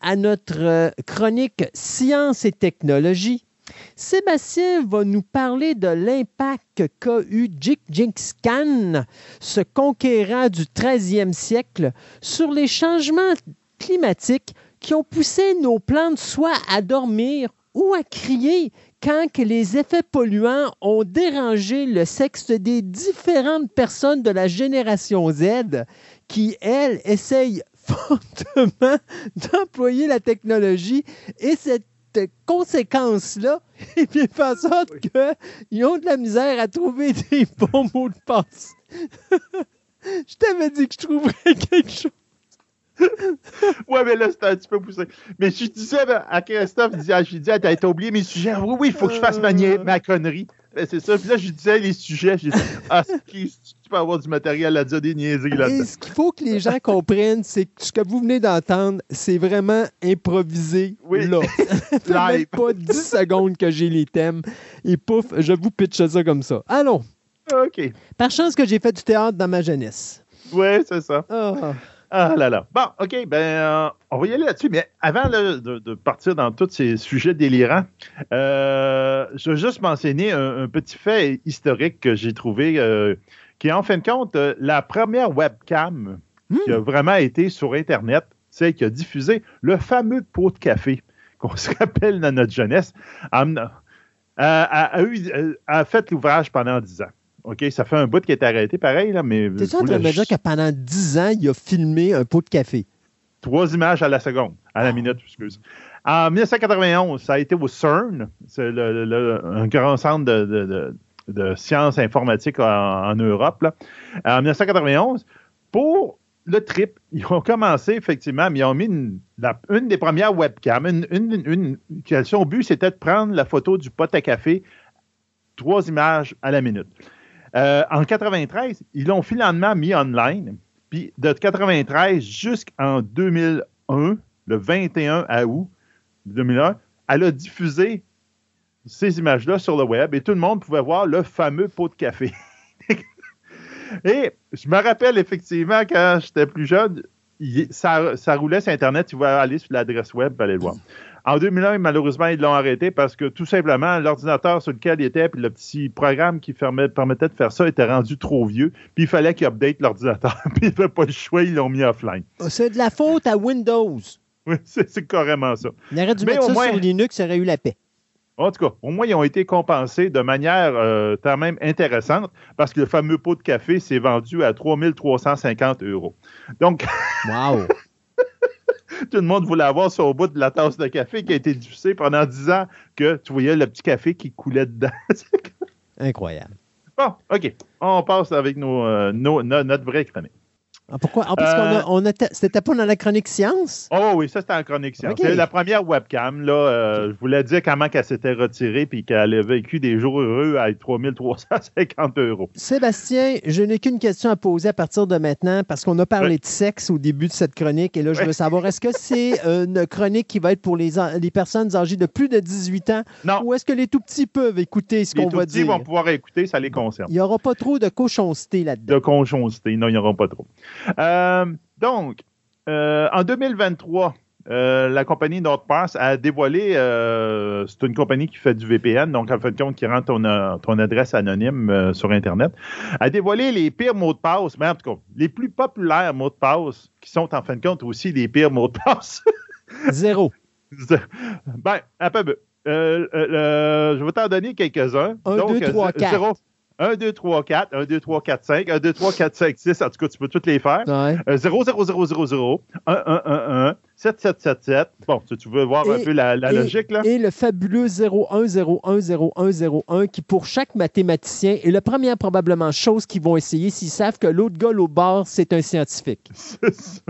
Speaker 2: À notre euh, chronique Science et technologie. Sébastien va nous parler de l'impact qu'a eu Jik Khan, ce conquérant du 13e siècle, sur les changements climatiques qui ont poussé nos plantes soit à dormir ou à crier quand les effets polluants ont dérangé le sexe des différentes personnes de la génération Z qui, elles, essayent fortement d'employer la technologie et cette conséquence-là, et bien, fait en sorte qu'ils ont de la misère à trouver des bons mots de passe. je t'avais dit que je trouverais quelque chose.
Speaker 3: ouais, mais là, c'était un petit peu poussé. Mais je disais à Christophe, je disais, je disais, t'as oublié mes sujets. Oui, oui, il faut que je fasse ma, ma connerie. Ben, c'est ça. Puis là, je disais les sujets. J'ai dit, ah, tu peux avoir du matériel à dire des niaiseries là-dedans.
Speaker 2: ce qu'il faut que les gens comprennent, c'est que ce que vous venez d'entendre, c'est vraiment improvisé oui. là. Live. pas 10 secondes que j'ai les thèmes. Et pouf, je vous pitche ça comme ça. Allons.
Speaker 3: OK.
Speaker 2: Par chance que j'ai fait du théâtre dans ma jeunesse.
Speaker 3: Oui, c'est ça. Ah. Ah là là. Bon, OK, ben, euh, on va y aller là-dessus. Mais avant de, partir dans tous ces sujets délirants, euh, je veux juste mentionner un, petit fait historique que j'ai trouvé, euh, qui est en fin de compte la première webcam qui a hmm. vraiment été sur Internet, c'est qui a diffusé le fameux pot de café qu'on se rappelle dans notre jeunesse, a, a fait l'ouvrage pendant 10 ans. OK, ça fait un bout qui est arrêté, pareil, là, mais.
Speaker 2: T'es en train de me dire que pendant 10 ans, il a filmé un pot de café?
Speaker 3: Trois images à la seconde, à la ah. minute, excuse. En 1991, ça a été au CERN, c'est un grand centre de, sciences informatiques en, Europe. En 1991, pour le trip, ils ont commencé effectivement, mais ils ont mis une, des premières webcams. Une, une, son but, c'était de prendre la photo du pot à café, trois images à la minute. Euh, en 93, ils l'ont finalement mis online. Puis de 93 jusqu'en 2001, le 21 août 2001, elle a diffusé ces images-là sur le web et tout le monde pouvait voir le fameux pot de café. et je me rappelle effectivement quand j'étais plus jeune, ça, ça, roulait sur Internet, tu vas aller sur l'adresse web aller le voir. En 2001, malheureusement, ils l'ont arrêté parce que tout simplement, l'ordinateur sur lequel il était, puis le petit programme qui permettait de faire ça était rendu trop vieux, puis il fallait qu'ils update l'ordinateur, puis il n'avait pas le choix, ils l'ont mis offline.
Speaker 2: Ah, c'est de la faute à Windows.
Speaker 3: Oui, c'est carrément ça.
Speaker 2: Il aurait dû mettre ça sur Linux, ça aurait eu la paix.
Speaker 3: En tout cas, au moins, ils ont été compensés de manière euh, quand même intéressante parce que le fameux pot de café s'est vendu à 3350 euros. Donc.
Speaker 2: Wow!
Speaker 3: Tout le monde voulait avoir sur au bout de la tasse de café qui a été diffusée pendant 10 ans que tu voyais le petit café qui coulait dedans.
Speaker 2: Incroyable.
Speaker 3: Bon, OK. On passe avec nos, euh, notre vraie chronique.
Speaker 2: Ah, pourquoi? Ah, parce qu'on euh, c'était pas dans la chronique science?
Speaker 3: Oh oui, ça c'était en chronique science. C'est la première webcam. Là, euh, je voulais dire comment qu'elle s'était retirée puis qu'elle a vécu des jours heureux avec 3350 euros.
Speaker 2: Sébastien, je n'ai qu'une question à poser à partir de maintenant parce qu'on a parlé de sexe au début de cette chronique et là, je veux savoir, est-ce que c'est une chronique qui va être pour les, les personnes âgées de plus de 18 ans?
Speaker 3: Non.
Speaker 2: Ou est-ce que les tout-petits peuvent écouter ce qu'on va dire?
Speaker 3: Les tout-petits vont pouvoir écouter, ça les concerne.
Speaker 2: Il n'y aura pas trop de cochonceté là-dedans.
Speaker 3: De cochonceté, non, il n'y aura pas trop. Euh, donc, euh, en 2023, euh, la compagnie NordPass a dévoilé, c'est une compagnie qui fait du VPN, donc en fait compte qui rend ton, ton adresse anonyme sur Internet, a dévoilé les pires mots de passe, mais en tout cas, les plus populaires mots de passe, qui sont en fin de compte aussi les pires mots de passe.
Speaker 2: Zéro.
Speaker 3: ben, un peu. je vais t'en donner quelques-uns.
Speaker 2: 1, 2, 3, 4.
Speaker 3: 1, 2, 3, 4, 1, 2, 3, 4, 5, 1, 2, 3, 4, 5, 6. En tout cas, tu peux toutes les faire.
Speaker 2: Ouais.
Speaker 3: 0, 0, 0, 0, 0, 1, 1, 1, 1, 7, 7, 7, 7. Bon, tu, tu veux voir un peu la, la
Speaker 2: et,
Speaker 3: logique, là?
Speaker 2: Et le fabuleux 0, 1, 0, 1, 0, 1, 0, 1, qui, pour chaque mathématicien, est la première probablement chose qu'ils vont essayer s'ils savent que l'autre gars au bord, c'est un scientifique.
Speaker 3: C'est ça.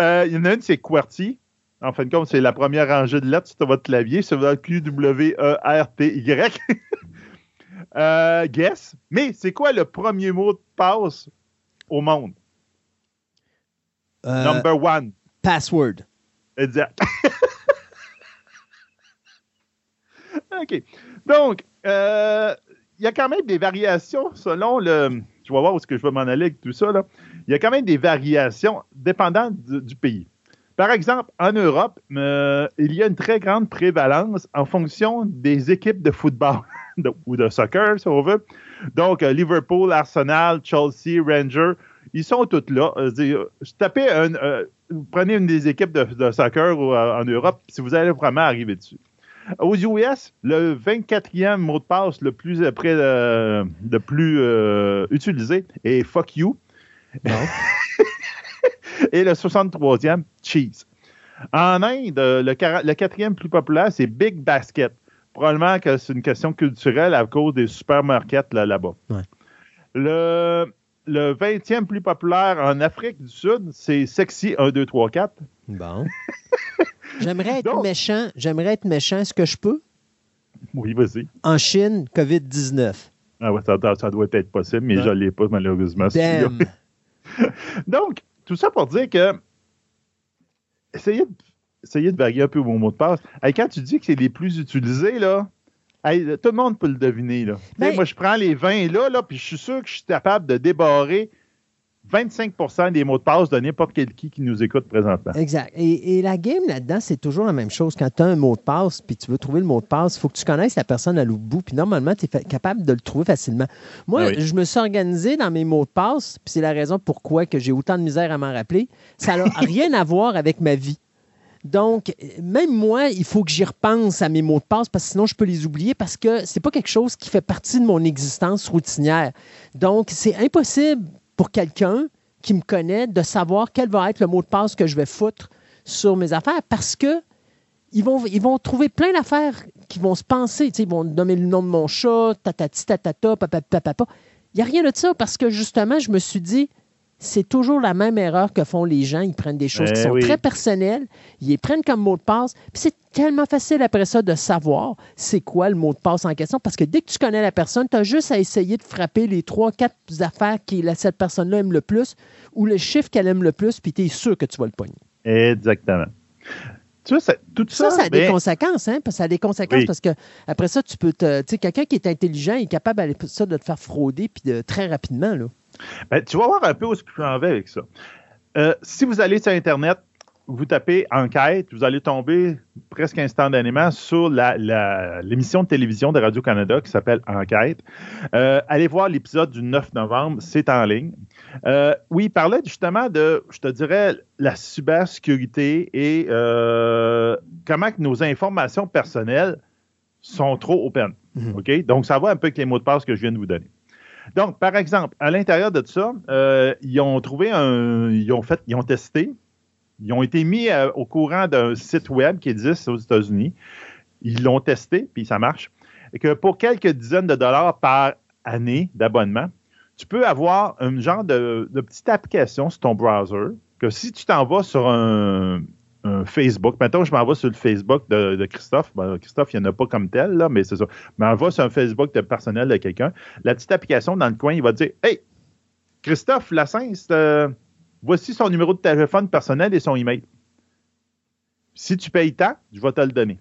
Speaker 3: Euh, il y en a une, c'est QWERTY. En fin de compte, c'est la première rangée de lettres sur votre clavier. C'est Q-W-E-R-T-Y. Euh, guess. Mais c'est quoi le premier mot de passe au monde?
Speaker 2: Euh,
Speaker 3: Number one.
Speaker 2: Password.
Speaker 3: Exact. OK. Donc, euh, il y a quand même des variations selon le. Tu vas voir où est-ce que je vais m'en aller avec tout ça. Là. Il y a quand même des variations dépendant du, pays. Par exemple, en Europe, euh, il y a une très grande prévalence en fonction des équipes de football ou de soccer, si on veut. Donc, euh, Liverpool, Arsenal, Chelsea, Rangers, ils sont tous là. Euh, un, vous prenez une des équipes de, soccer en Europe, si vous allez vraiment arriver dessus. Aux US, le 24e mot de passe le plus après le, plus utilisé est fuck you. Et le 63e, cheese. En Inde, le, quatrième plus populaire, c'est Big Basket. Probablement que c'est une question culturelle à cause des supermarkets là-bas. Le, le 20e plus populaire en Afrique du Sud, c'est Sexy 1, 2, 3, 4.
Speaker 2: Bon. J'aimerais être méchant. J'aimerais être méchant. Est-ce que je peux?
Speaker 3: Oui, vas-y.
Speaker 2: En Chine, COVID-19.
Speaker 3: Ah ouais, ça, doit être possible, mais je ne l'ai pas, malheureusement. Donc, tout ça pour dire que essayez de, de varier un peu vos mots de passe. quand tu dis que c'est les plus utilisés, là, tout le monde peut le deviner. Là. Ben moi, je prends les 20 là, là puis je suis sûr que je suis capable de débarrer 25% des mots de passe de n'importe quel qui qui nous écoute présentement.
Speaker 2: Exact. Et, la game là-dedans, c'est toujours la même chose. Quand tu as un mot de passe, puis tu veux trouver le mot de passe, il faut que tu connaisses la personne à l'autre bout, puis normalement, tu es capable de le trouver facilement. Moi, ah je me suis organisé dans mes mots de passe, puis c'est la raison pourquoi que j'ai autant de misère à m'en rappeler. Ça n'a rien à voir avec ma vie. Donc, même moi, il faut que j'y repense à mes mots de passe parce que sinon je peux les oublier parce que c'est pas quelque chose qui fait partie de mon existence routinière. Donc, c'est impossible pour quelqu'un qui me connaît de savoir quel va être le mot de passe que je vais foutre sur mes affaires parce que ils vont, trouver plein d'affaires qui vont se penser. Ils vont nommer le nom de mon chat, tatati, tatata, papa, papa. Il n'y a rien de ça parce que justement, je me suis dit, c'est toujours la même erreur que font les gens. Ils prennent des choses qui eh sont très personnelles, ils les prennent comme mot de passe, puis c'est tellement facile après ça de savoir c'est quoi le mot de passe en question, parce que dès que tu connais la personne, tu as juste à essayer de frapper les trois, quatre affaires que cette personne-là aime le plus, ou le chiffre qu'elle aime le plus, puis tu es sûr que tu vas le pogner.
Speaker 3: Exactement.
Speaker 2: Tu vois, tout ça, ça, a des conséquences, hein? Parce ça a des conséquences parce que après ça, tu peux te. Tu sais, quelqu'un qui est intelligent est capable ça, de te faire frauder puis de, très rapidement. Là.
Speaker 3: Ben, tu vas voir un peu où je m'en vais avec ça. Euh, si vous allez sur Internet, vous tapez enquête, vous allez tomber presque instantanément sur l'émission de télévision de Radio-Canada qui s'appelle Enquête. Euh, allez voir l'épisode du 9 novembre, c'est en ligne. Euh, oui, il parlait justement de, je te dirais, la cybersécurité et comment que nos informations personnelles sont trop open. Mhm. OK? Donc, ça va un peu avec les mots de passe que je viens de vous donner. Donc, par exemple, à l'intérieur de ça, euh, ils ont trouvé un. Ils ont fait, ils ont testé. Ils ont été mis euh, au courant d'un site web qui existe aux États-Unis. Ils l'ont testé, puis ça marche. Et que pour quelques dizaines de dollars par année d'abonnement, tu peux avoir un genre de, de petite application sur ton browser que si tu t'en vas sur un, un Facebook. Maintenant, je m'en vais sur le Facebook de, Christophe. Christophe, il n'y en a pas comme tel, là, mais c'est ça. Je m'en vais sur un Facebook de personnel de quelqu'un. La petite application dans le coin, il va dire Hey, Christophe Lassens, euh, voici son numéro de téléphone personnel et son email. Si tu payes tant, je vais te le donner.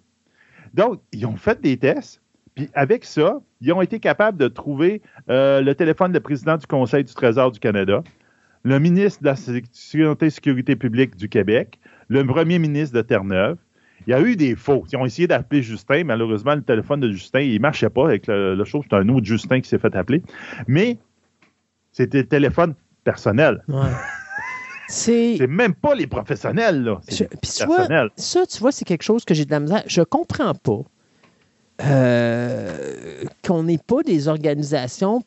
Speaker 3: Donc, ils ont fait des tests. Puis avec ça, ils ont été capables de trouver euh, le téléphone du président du Conseil du Trésor du Canada, le ministre de la Sécurité et Sécurité publique du Québec, le premier ministre de Terre-Neuve. Il y a eu des faux. Ils ont essayé d'appeler Justin. Malheureusement, le téléphone de Justin, il ne marchait pas avec le, le show. C'est un autre Justin qui s'est fait appeler. Mais c'était le téléphone personnel. C'est même pas les professionnels, là.
Speaker 2: Personnel. ça, tu vois, c'est quelque chose que j'ai de la misère. Je comprends pas euh, qu'on n'ait pas des organisations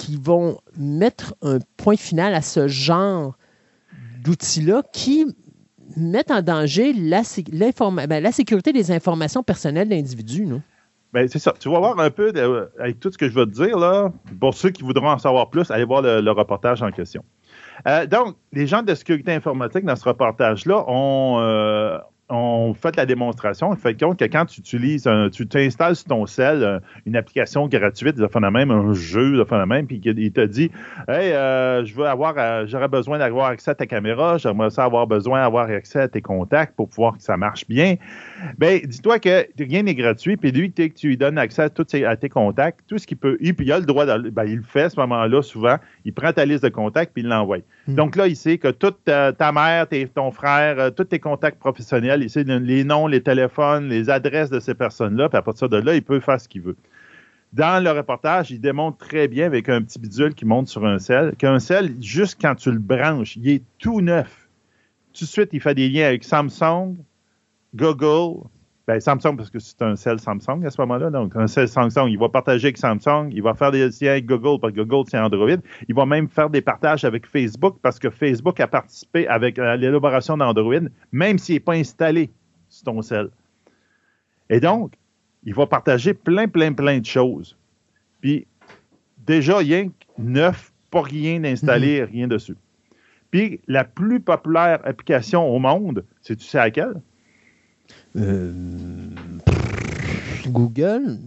Speaker 2: qui vont mettre un point final à ce genre d'outils-là qui mettent en danger la, ben, sécurité des informations personnelles d'individus.
Speaker 3: Ben, c'est ça. Tu vas voir un peu, avec tout ce que je vais te dire, là, pour ceux qui voudront en savoir plus, allez voir le, reportage en question. Euh, donc, les gens de sécurité informatique dans ce reportage-là ont, euh, on fait la démonstration. On fait compte que quand tu utilises, tu t'installes sur ton cell euh, une application gratuite, de même, un jeu, de même, puis il te dit Hey, euh, je veux avoir, euh, j'aurais besoin d'avoir accès à ta caméra, j'aimerais ça avoir besoin d'avoir accès à tes contacts pour pouvoir que ça marche bien. Ben, dis-toi que rien n'est gratuit, puis lui, que tu lui donnes accès à, tes contacts, tout ce qu'il peut, puis il a le droit, de, ben, il le fait à ce moment-là, souvent, il prend ta liste de contacts, puis il l'envoie. Hmm. Donc là, il sait que toute ta, mère, ton frère, tous tes contacts professionnels, les noms, les téléphones, les adresses de ces personnes-là, puis à partir de là, il peut faire ce qu'il veut. Dans le reportage, il démontre très bien avec un petit bidule qui monte sur un sel qu'un sel, juste quand tu le branches, il est tout neuf. Tout de suite, il fait des liens avec Samsung, Google, ben Samsung parce que c'est un sel Samsung à ce moment-là. Donc, un sel Samsung, il va partager avec Samsung, il va faire des liens avec Google parce que Google, c'est Android. Il va même faire des partages avec Facebook parce que Facebook a participé avec l'élaboration d'Android, même s'il n'est pas installé sur ton sel. Et donc, il va partager plein, plein, plein de choses. Puis, déjà, il y a neuf, pas rien installé, mhm. rien dessus. Puis, la plus populaire application au monde, c'est tu sais laquelle? Euh,
Speaker 2: Google?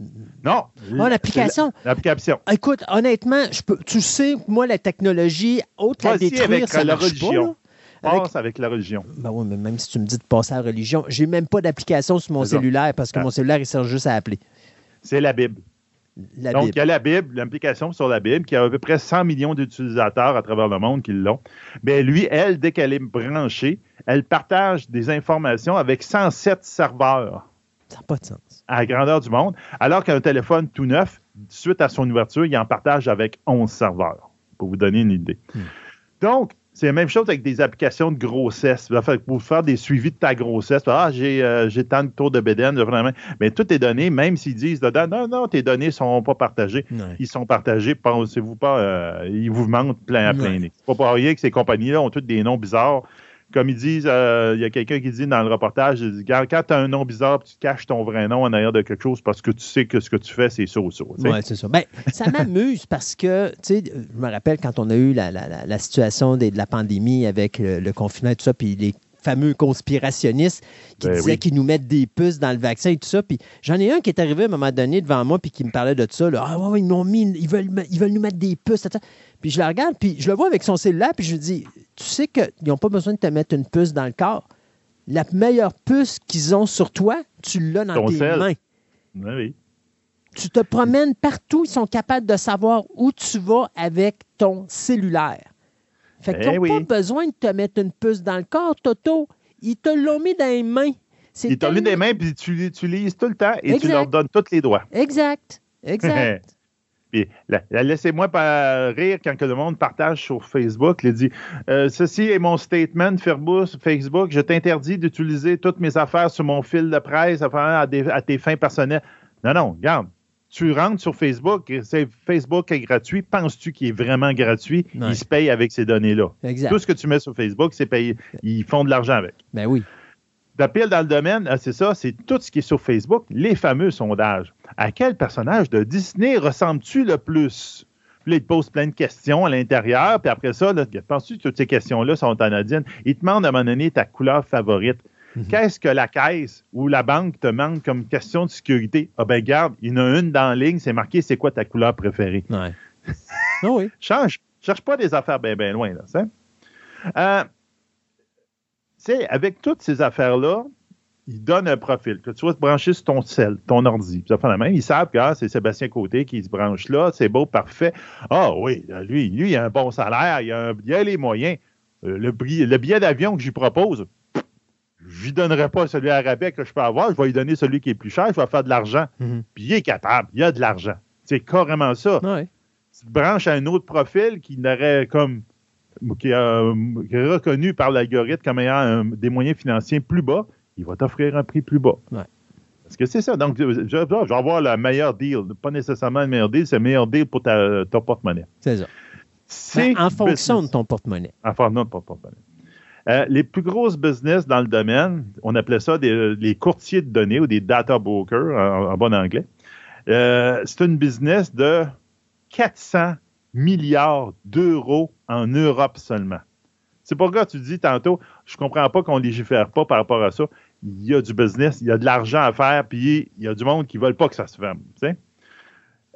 Speaker 3: Non.
Speaker 2: Oh, l'application.
Speaker 3: L'application.
Speaker 2: Écoute, honnêtement, je peux, tu sais, moi, la technologie, autre à détruire, avec ça la religion.
Speaker 3: Passe avec la religion.
Speaker 2: Ben oui, mais même si tu me dis de passer à la religion, j'ai même pas d'application sur mon cellulaire parce que ah. mon cellulaire, il sert juste à appeler.
Speaker 3: C'est la Bible. Donc, il y a la Bible, l'application sur la Bible, qui a à peu près 100 millions d'utilisateurs à travers le monde qui l'ont. Mais lui, elle, dès qu'elle est branchée, elle partage des informations avec 107 serveurs.
Speaker 2: Ça n'a pas de sens.
Speaker 3: À la grandeur du monde. Alors qu'un téléphone tout neuf, suite à son ouverture, il en partage avec 11 serveurs, pour vous donner une idée. Hmm. Donc, c'est la même chose avec des applications de grossesse. Pour faire des suivis de ta grossesse, ah, j'ai, euh, tant de tours de bédaine, mais toutes tes données, même s'ils disent dedans, non, non, tes données ne sont pas partagées. Ils sont partagés, pensez-vous pas, euh, ils vous mentent plein à plein. C'est pas pour rien que ces compagnies-là ont toutes des noms bizarres comme ils disent, euh, il y a quelqu'un qui dit dans le reportage, quand, tu as un nom bizarre, tu caches ton vrai nom en arrière de quelque chose parce que tu sais que ce que tu fais, c'est ça ou ça.
Speaker 2: Oui, c'est ça. Ben, ça m'amuse parce que, tu sais, je me rappelle quand on a eu la, situation de, la pandémie avec le, confinement et tout ça, puis les fameux conspirationnistes qui ben disaient qu'ils nous mettent des puces dans le vaccin et tout ça. Puis j'en ai un qui est arrivé à un moment donné devant moi puis qui me parlait de ça. ah ouais, ils m'ont mis, ils veulent, ils veulent nous mettre des puces. Puis je la regarde, puis je le vois avec son cellulaire, puis je lui dis Tu sais qu'ils n'ont pas besoin de te mettre une puce dans le corps. La meilleure puce qu'ils ont sur toi, tu l'as dans tes mains.
Speaker 3: Oui.
Speaker 2: Tu te promènes partout, ils sont capables de savoir où tu vas avec ton cellulaire. Fait qu'ils n'ont eh pas besoin de te mettre une puce dans le corps, Toto. Ils te l'ont mis dans les mains.
Speaker 3: Ils t'ont mis dans les mains, puis tu l'utilises tout le temps et tu leur donnes tous les droits.
Speaker 2: Exact. Exact.
Speaker 3: Laissez-moi rire quand que le monde partage sur Facebook. Il dit euh, Ceci est mon statement, Facebook. Je t'interdis d'utiliser toutes mes affaires sur mon fil de presse à, à, tes fins personnelles. Non, non, regarde. Tu rentres sur Facebook, c'est Facebook est gratuit. Penses-tu qu'il est vraiment gratuit? Il se paye avec ces données-là. Tout ce que tu mets sur Facebook, c'est payé. Ils font de l'argent avec.
Speaker 2: Ben oui.
Speaker 3: De pile dans le domaine, ah, c'est ça, c'est tout ce qui est sur Facebook, les fameux sondages. À quel personnage de Disney ressembles-tu le plus? Puis là, il te pose plein de questions à l'intérieur, puis après ça, penses-tu que toutes ces questions-là sont anodines? Il te demande à un moment donné ta couleur favorite. Mhm. Qu'est-ce que la caisse ou la banque te demande comme question de sécurité? Ah ben garde, il y en a une dans la ligne, c'est marqué c'est quoi ta couleur préférée?
Speaker 2: Ouais. Ah oui.
Speaker 3: Change. Cherche pas des affaires bien bien loin, là. Euh, sais, avec toutes ces affaires-là, ils donnent un profil. Que tu vas te brancher sur ton cell, ton ordi. Ça fait la même. Ils savent que ah, c'est Sébastien Côté qui se branche là, c'est beau, parfait. Ah oui, lui, lui, il a un bon salaire, il a, a les moyens. Euh, le, le billet d'avion que j'y propose, je lui donnerai pas celui à rabais que je peux avoir, je vais lui donner celui qui est plus cher, je vais faire de l'argent. Mm-hmm. Puis il est capable, il a de l'argent. C'est carrément ça.
Speaker 2: Ouais.
Speaker 3: Tu te branches à un autre profil qui n'aurait comme qui, est reconnu par l'algorithme comme ayant des moyens financiers plus bas, il va t'offrir un prix plus bas. Parce que c'est ça. Donc, je, vais avoir le meilleur deal. Pas nécessairement le meilleur deal, c'est le meilleur deal pour ta, ton porte-monnaie.
Speaker 2: C'est ça. C'est en fonction de ton porte-monnaie.
Speaker 3: En fonction de ton porte-monnaie. Euh, les plus grosses business dans le domaine, on appelait ça des, les courtiers de données ou des data brokers en, bon anglais. Euh, c'est une business de 400 milliards d'euros en Europe seulement. C'est pourquoi tu dis tantôt, je ne comprends pas qu'on légifère pas par rapport à ça. il y a du business, il y a de l'argent à faire, puis il y a du monde qui ne veulent pas que ça se ferme.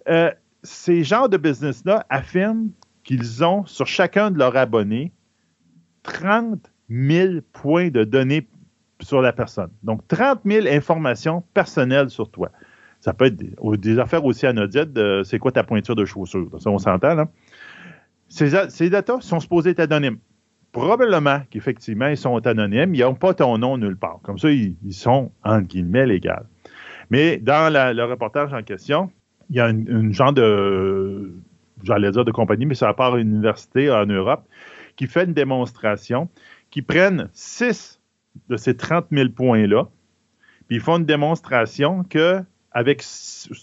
Speaker 3: Euh, ces genres de business-là affirment qu'ils ont sur chacun de leurs abonnés 30 000 points de données sur la personne. Donc, 30 000 informations personnelles sur toi. Ça peut être des, affaires aussi anodines de c'est quoi ta pointure de chaussure? Ça, on s'entend, là? Ces, ces datas sont supposés être anonymes. Probablement qu'effectivement, ils sont anonymes. Ils n'ont pas ton nom nulle part. Comme ça, ils, sont, entre guillemets, légaux. Mais dans le reportage en question, il y a une, genre de, j'allais dire de compagnie, mais ça part une université en Europe, qui fait une démonstration, qui prennent six de ces 30 000 points-là, puis ils font une démonstration que avec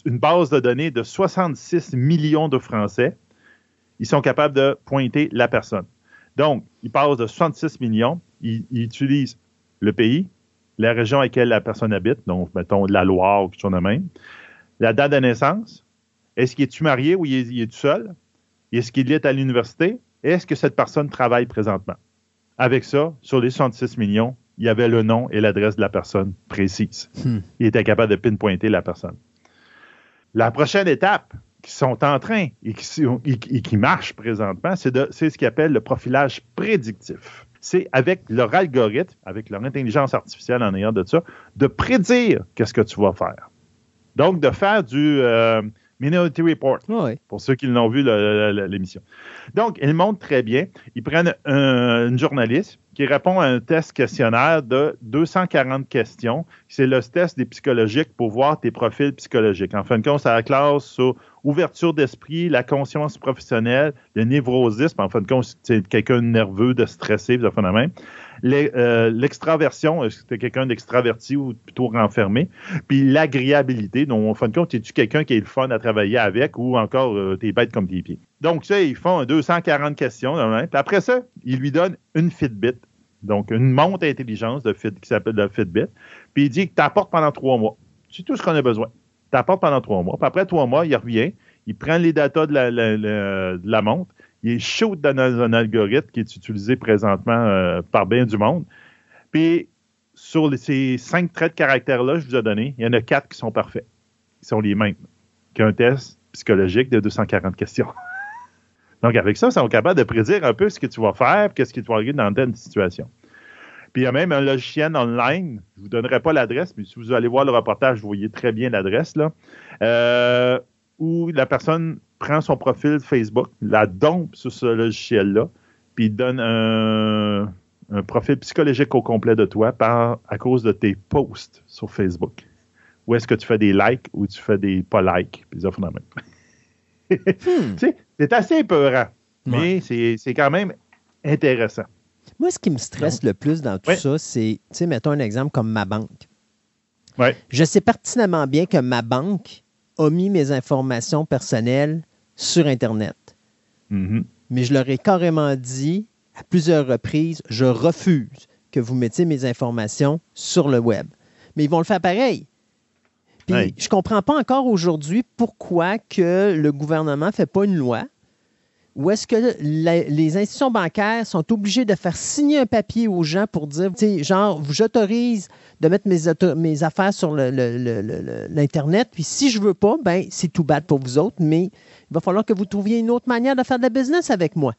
Speaker 3: une base de données de 66 millions de Français, ils sont capables de pointer la personne. Donc, ils passent de 66 millions, ils, utilisent le pays, la région à laquelle la personne habite, donc, mettons, la Loire ou quelque chose de même, la date de naissance, est-ce qu'il est-tu marié ou il est, tout seul? Est-ce qu'il est à l'université? Est-ce que cette personne travaille présentement? Avec ça, sur les 66 millions, il y avait le nom et l'adresse de la personne précise. Hmm. Il était capable de pinpointer la personne. La prochaine étape, qui sont en train et qui, marchent présentement, c'est ce qu'ils appellent le profilage prédictif. C'est avec leur algorithme, avec leur intelligence artificielle en ayant de ça, de prédire qu'est-ce que tu vas faire. Donc, de faire du, euh, Minority Report, pour ceux qui l'ont vu l'émission. Donc, ils montrent très bien. Ils prennent une journaliste qui répond à un test questionnaire de 240 questions. C'est le test des psychologiques pour voir tes profils psychologiques. En fin de compte, la classe sur ouverture d'esprit, la conscience professionnelle, le névrosisme. En fin de compte, c'est quelqu'un de nerveux, de stressé, de Euh, l'extraversion, est-ce que tu es quelqu'un d'extraverti ou plutôt renfermé? Puis l'agréabilité, donc en fin de compte, es-tu quelqu'un qui est le fun à travailler avec ou encore euh, t'es bête comme tes pieds? Donc, ça, ils font 240 questions. Puis après ça, ils lui donnent une Fitbit. Donc, une montre intelligence de qui s'appelle la Fitbit. Puis il dit que tu apportes pendant trois mois. C'est tout ce qu'on a besoin. Tu apportes pendant trois mois. Puis après trois mois, il revient. Il prend les datas de la, de la montre il est chaud dans un algorithme qui est utilisé présentement euh, par bien du monde. Puis, sur ces cinq traits de caractère-là, je vous ai donné, il y en a quatre qui sont parfaits. Ils sont les mêmes qu'un test psychologique de 240 questions. Donc, avec ça, ils sont capables de prédire un peu ce que tu vas faire, qu'est-ce qui te va arriver dans telle situation. Puis, il y a même un logiciel online, je ne vous donnerai pas l'adresse, mais si vous allez voir le reportage, vous voyez très bien l'adresse, là, euh, où la personne prend son profil Facebook, la dompe sur ce logiciel-là, puis il donne un, profil psychologique au complet de toi par, à cause de tes posts sur Facebook. Où est-ce que tu fais des likes ou tu fais des pas likes, puis ça hmm. C'est assez épeurant, mais c'est quand même intéressant.
Speaker 2: Moi, ce qui me stresse le plus dans tout ça, c'est, tu sais, mettons un exemple comme ma banque.
Speaker 3: Ouais.
Speaker 2: Je sais pertinemment bien que ma banque a mis mes informations personnelles sur Internet.
Speaker 3: Mm-hmm.
Speaker 2: Mais je leur ai carrément dit à plusieurs reprises, je refuse que vous mettiez mes informations sur le web. Mais ils vont le faire pareil. Puis je ne comprends pas encore aujourd'hui pourquoi que le gouvernement ne fait pas une loi ou est-ce que les institutions bancaires sont obligées de faire signer un papier aux gens pour dire, genre, j'autorise de mettre mes, affaires sur l'Internet, puis si je veux pas, ben c'est tout bad pour vous autres, mais il va falloir que vous trouviez une autre manière de faire de la business avec moi.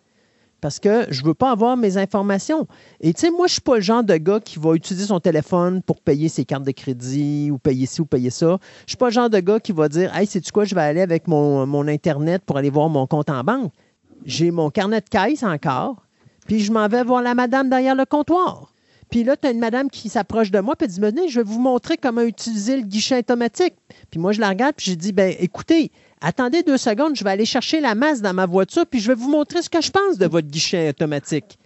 Speaker 2: Parce que je ne veux pas avoir mes informations. Et tu sais, moi, je ne suis pas le genre de gars qui va utiliser son téléphone pour payer ses cartes de crédit ou payer ci ou payer ça. Je ne suis pas le genre de gars qui va dire Hey, sais-tu quoi, je vais aller avec mon Internet pour aller voir mon compte en banque j'ai mon carnet de caisse encore, puis je m'en vais voir la madame derrière le comptoir. Puis là, tu as une madame qui s'approche de moi, puis elle dit Venez, je vais vous montrer comment utiliser le guichet automatique. Puis moi, je la regarde, puis j'ai dit ben écoutez, attendez deux secondes, je vais aller chercher la masse dans ma voiture, puis je vais vous montrer ce que je pense de votre guichet automatique.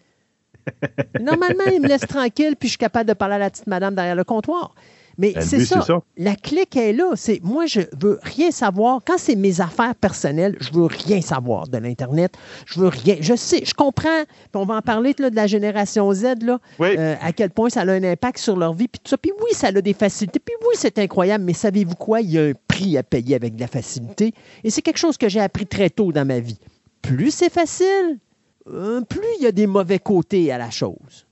Speaker 2: Normalement, il me laisse tranquille, puis je suis capable de parler à la petite madame derrière le comptoir. Mais c'est ça, La clique est là. C'est moi, je veux rien savoir. Quand c'est mes affaires personnelles, je veux rien savoir de l'Internet. Je veux rien. Je sais, je comprends. on va en parler de la génération Z, là, euh, à quel point ça a un impact sur leur vie. Puis tout ça. Puis oui, ça a des facilités. Puis oui, c'est incroyable. Mais savez-vous quoi? Il y a un prix à payer avec de la facilité. Et c'est quelque chose que j'ai appris très tôt dans ma vie. Plus c'est facile, euh, plus il y a des mauvais côtés à la chose.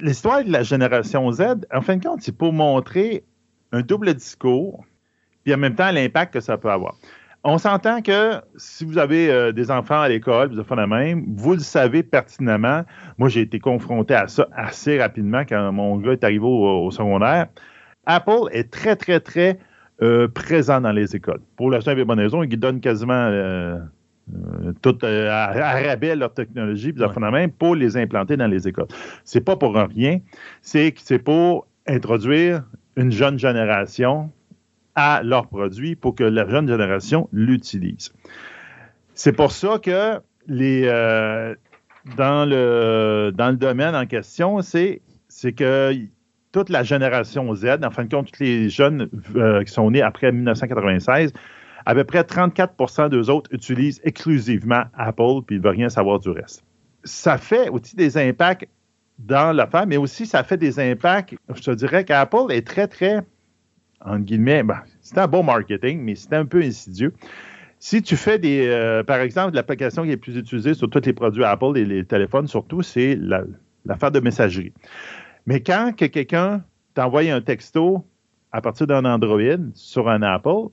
Speaker 3: L'histoire de la génération Z, en fin de compte, c'est pour montrer un double discours, puis en même temps l'impact que ça peut avoir. On s'entend que si vous avez euh, des enfants à l'école, vous faites la même, vous le savez pertinemment. Moi, j'ai été confronté à ça assez rapidement quand mon gars est arrivé au, secondaire. Apple est très, très, très euh, présent dans les écoles. Pour la simple et bonne raison, ils donnent quasiment euh, tout à, rabais leur technologie, puis ouais. même pour les implanter dans les écoles. C'est pas pour rien, c'est que c'est pour introduire une jeune génération à leurs produits pour que la jeune génération l'utilise. C'est pour ça que les, euh, dans, le, dans le domaine en question, c'est, c'est que toute la génération Z, en fin de compte, tous les jeunes euh, qui sont nés après 1996, à peu près 34% d'eux autres utilisent exclusivement Apple, puis ils ne veulent rien savoir du reste. Ça fait aussi des impacts dans l'affaire, mais aussi ça fait des impacts, je te dirais qu'Apple est très, très entre guillemets, ben, c'est un bon marketing, mais c'est un peu insidieux. Si tu fais des, euh, par exemple, l'application qui est plus utilisée sur tous les produits Apple et les téléphones, surtout, c'est l'affaire de messagerie. Mais quand que quelqu'un t'envoie un texto à partir d'un Android sur un Apple,